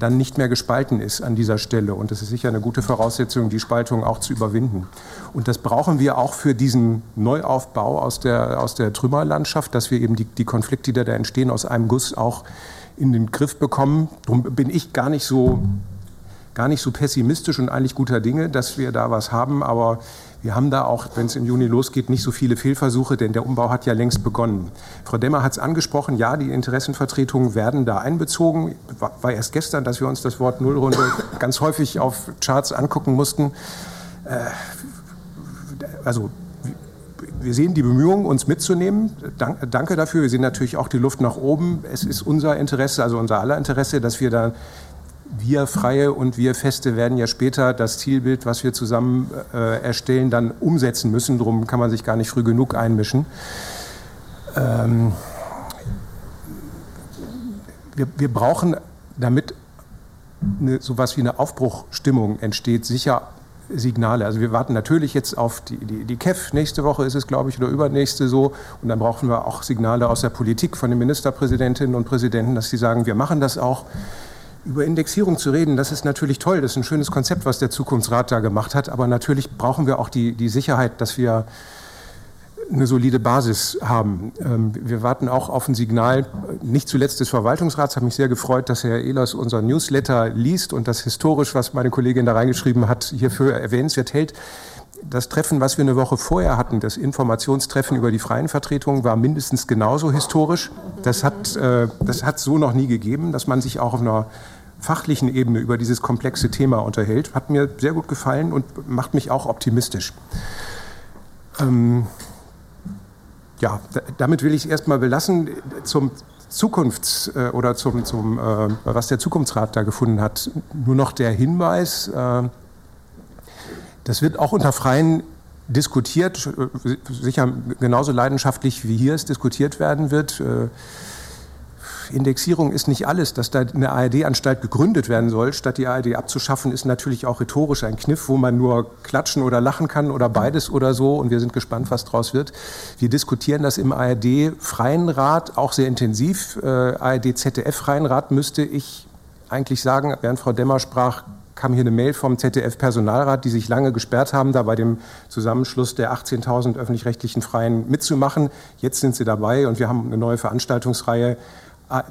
dann nicht mehr gespalten ist an dieser Stelle. Und das ist sicher eine gute Voraussetzung, die Spaltung auch zu überwinden. Und das brauchen wir auch für diesen Neuaufbau aus der, aus der Trümmerlandschaft, dass wir eben die, die Konflikte, die da entstehen, aus einem Guss auch in den Griff bekommen. Darum bin ich gar nicht so gar nicht so pessimistisch und eigentlich guter Dinge, dass wir da was haben. Aber wir haben da auch, wenn es im Juni losgeht, nicht so viele Fehlversuche, denn der Umbau hat ja längst begonnen. Frau Demmer hat es angesprochen, ja, die Interessenvertretungen werden da einbezogen. War, war erst gestern, dass wir uns das Wort Nullrunde ganz häufig auf Charts angucken mussten. Äh, also wir sehen die Bemühungen, uns mitzunehmen. Danke dafür. Wir sehen natürlich auch die Luft nach oben. Es ist unser Interesse, also unser aller Interesse, dass wir da, wir Freie und wir Feste werden ja später das Zielbild, was wir zusammen äh, erstellen, dann umsetzen müssen. Darum kann man sich gar nicht früh genug einmischen. Ähm, wir, wir brauchen, damit eine, sowas wie eine Aufbruchstimmung entsteht, sicher Signale. Also wir warten natürlich jetzt auf die, die, die KEF, nächste Woche ist es, glaube ich, oder übernächste so. Und dann brauchen wir auch Signale aus der Politik von den Ministerpräsidentinnen und Präsidenten, dass sie sagen, wir machen das auch. Über Indexierung zu reden, das ist natürlich toll, das ist ein schönes Konzept, was der Zukunftsrat da gemacht hat. Aber natürlich brauchen wir auch die, die Sicherheit, dass wir eine solide Basis haben. Ähm, wir warten auch auf ein Signal, nicht zuletzt des Verwaltungsrats. Hat mich sehr gefreut, dass Herr Ehlers unser Newsletter liest und das historisch, was meine Kollegin da reingeschrieben hat, hierfür erwähnenswert hält. das Treffen, was wir eine Woche vorher hatten, das Informationstreffen über die freien Vertretungen, war mindestens genauso historisch. Das hat, äh, das hat so noch nie gegeben, dass man sich auch auf einer fachlichen Ebene über dieses komplexe Thema unterhält. Hat mir sehr gut gefallen und macht mich auch optimistisch. Ähm, ja, damit will ich es erstmal belassen. Zum Zukunfts- äh, oder zum, zum äh, was der Zukunftsrat da gefunden hat, nur noch der Hinweis, äh, das wird auch unter Freien diskutiert, äh, sicher genauso leidenschaftlich wie hier es diskutiert werden wird. Äh, Indexierung ist nicht alles. Dass da eine ARD-Anstalt gegründet werden soll, statt die ARD abzuschaffen, ist natürlich auch rhetorisch ein Kniff, wo man nur klatschen oder lachen kann oder beides oder so. Und wir sind gespannt, was daraus wird. Wir diskutieren das im ARD-Freien Rat auch sehr intensiv. Äh, ARD-ZDF-Freien Rat müsste ich eigentlich sagen, während Frau Demmer sprach, kam hier eine Mail vom ZDF-Personalrat, die sich lange gesperrt haben, da bei dem Zusammenschluss der 18.000 öffentlich-rechtlichen Freien mitzumachen. Jetzt sind sie dabei und wir haben eine neue Veranstaltungsreihe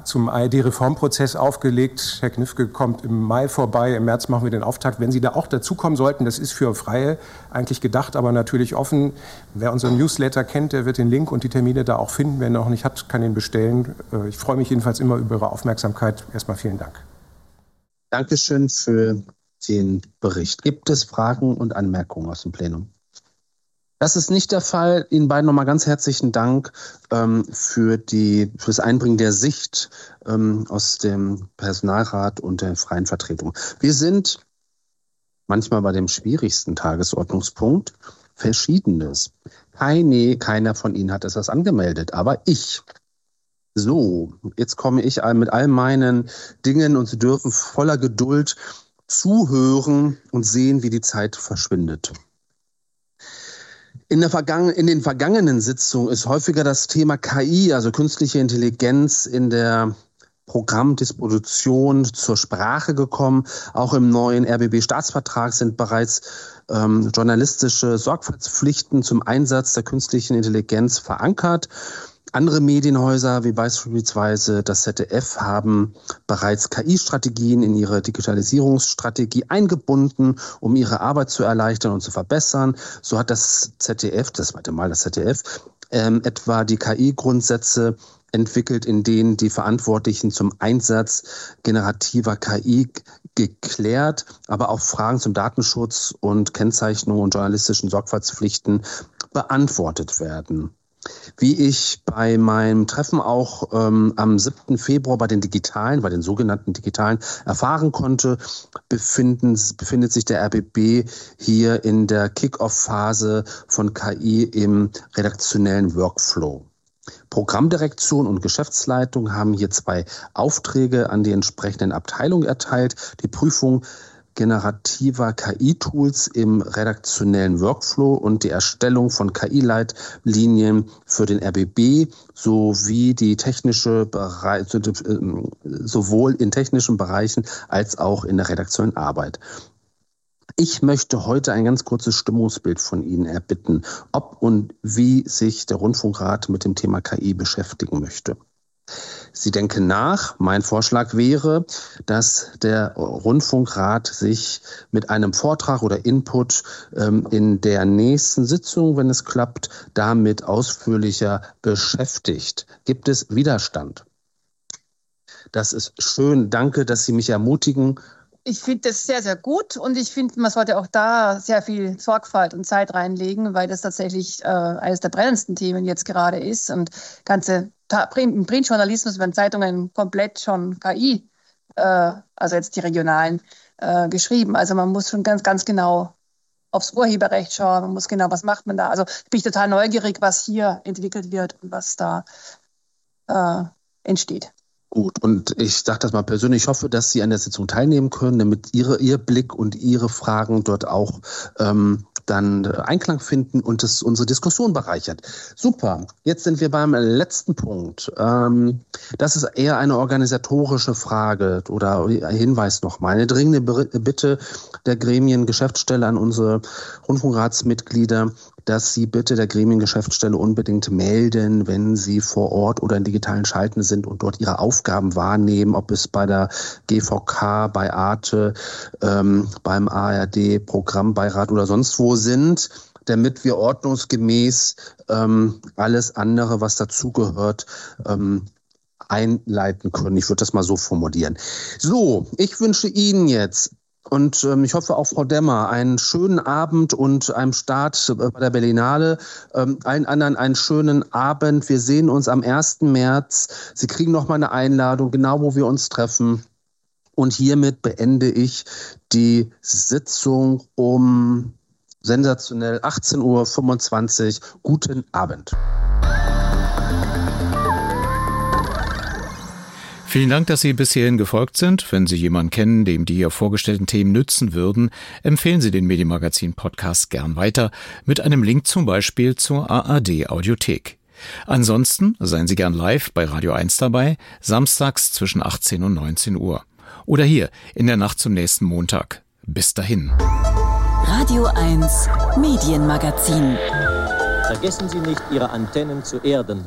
zum ARD-Reformprozess aufgelegt. Herr Knifke kommt im Mai vorbei, im März machen wir den Auftakt. Wenn Sie da auch dazukommen sollten, das ist für Freie eigentlich gedacht, aber natürlich offen. Wer unseren Newsletter kennt, der wird den Link und die Termine da auch finden. Wer noch nicht hat, kann ihn bestellen. Äh, ich freue mich jedenfalls immer über Ihre Aufmerksamkeit. Erstmal vielen Dank. Dankeschön für den Bericht. Gibt es Fragen und Anmerkungen aus dem Plenum? Das ist nicht der Fall. Ihnen beiden nochmal ganz herzlichen Dank ähm, für, die, für das Einbringen der Sicht ähm, aus dem Personalrat und der freien Vertretung. Wir sind manchmal bei dem schwierigsten Tagesordnungspunkt Verschiedenes. Keine, keiner von Ihnen hat etwas angemeldet, aber ich. So, jetzt komme ich mit all meinen Dingen und Sie dürfen voller Geduld zuhören und sehen, wie die Zeit verschwindet. In, der Vergangen in den vergangenen Sitzungen ist häufiger das Thema KI, also künstliche Intelligenz, in der Programmdisposition zur Sprache gekommen. Auch im neuen RBB-Staatsvertrag sind bereits ähm, journalistische Sorgfaltspflichten zum Einsatz der künstlichen Intelligenz verankert. Andere Medienhäuser wie beispielsweise das ZDF haben bereits KI-Strategien in ihre Digitalisierungsstrategie eingebunden, um ihre Arbeit zu erleichtern und zu verbessern. So hat das ZDF, das zweite Mal das ZDF, ähm, etwa die KI-Grundsätze entwickelt, in denen die Verantwortlichen zum Einsatz generativer KI geklärt, aber auch Fragen zum Datenschutz und Kennzeichnung und journalistischen Sorgfaltspflichten beantwortet werden. Wie ich bei meinem Treffen auch ähm, am 7. Februar bei den Digitalen, bei den sogenannten Digitalen erfahren konnte, befinden, befindet sich der RBB hier in der Kick-Off-Phase von KI im redaktionellen Workflow. Programmdirektion und Geschäftsleitung haben hier zwei Aufträge an die entsprechenden Abteilungen erteilt. Die Prüfung generativer KI-Tools im redaktionellen Workflow und die Erstellung von KI-Leitlinien für den RBB sowie die technische Bereich, sowohl in technischen Bereichen als auch in der redaktionellen Arbeit. Ich möchte heute ein ganz kurzes Stimmungsbild von Ihnen erbitten, ob und wie sich der Rundfunkrat mit dem Thema KI beschäftigen möchte. Sie denken nach. Mein Vorschlag wäre, dass der Rundfunkrat sich mit einem Vortrag oder Input ähm, in der nächsten Sitzung, wenn es klappt, damit ausführlicher beschäftigt. Gibt es Widerstand? Das ist schön. Danke, dass Sie mich ermutigen. Ich finde das sehr, sehr gut und ich finde, man sollte auch da sehr viel Sorgfalt und Zeit reinlegen, weil das tatsächlich äh, eines der brennendsten Themen jetzt gerade ist und ganze im Printjournalismus werden Zeitungen komplett schon KI, äh, also jetzt die regionalen, äh, geschrieben. Also man muss schon ganz, ganz genau aufs Urheberrecht schauen, man muss genau, was macht man da. Also bin ich total neugierig, was hier entwickelt wird und was da äh, entsteht. Gut, und ich sage das mal persönlich, ich hoffe, dass Sie an der Sitzung teilnehmen können, damit Ihre, Ihr Blick und Ihre Fragen dort auch ähm, dann Einklang finden und es unsere Diskussion bereichert. Super. Jetzt sind wir beim letzten Punkt. Ähm, das ist eher eine organisatorische Frage oder Hinweis nochmal. Eine dringende Bitte der Gremiengeschäftsstelle an unsere Rundfunkratsmitglieder, dass Sie bitte der Gremiengeschäftsstelle unbedingt melden, wenn Sie vor Ort oder in digitalen Schalten sind und dort Ihre Aufgaben Aufgaben wahrnehmen, ob es bei der GVK, bei Arte, ähm, beim ARD, Programmbeirat oder sonst wo sind damit wir ordnungsgemäß ähm, alles andere, was dazugehört, ähm, einleiten können. Ich würde das mal so formulieren. So, ich wünsche Ihnen jetzt und ähm, ich hoffe auch Frau Demmer einen schönen Abend und einem Start bei der Berlinale. Ähm, allen anderen einen schönen Abend. Wir sehen uns am 1. März. Sie kriegen noch mal eine Einladung, genau wo wir uns treffen. Und hiermit beende ich die Sitzung um sensationell 18.25 Uhr. Guten Abend. Vielen Dank, dass Sie bis hierhin gefolgt sind. Wenn Sie jemanden kennen, dem die hier vorgestellten Themen nützen würden, empfehlen Sie den Medienmagazin Podcast gern weiter mit einem Link zum Beispiel zur AAD Audiothek. Ansonsten seien Sie gern live bei Radio 1 dabei, samstags zwischen 18 und 19 Uhr. Oder hier in der Nacht zum nächsten Montag. Bis dahin. Radio 1 Medienmagazin. Vergessen Sie nicht, Ihre Antennen zu erden.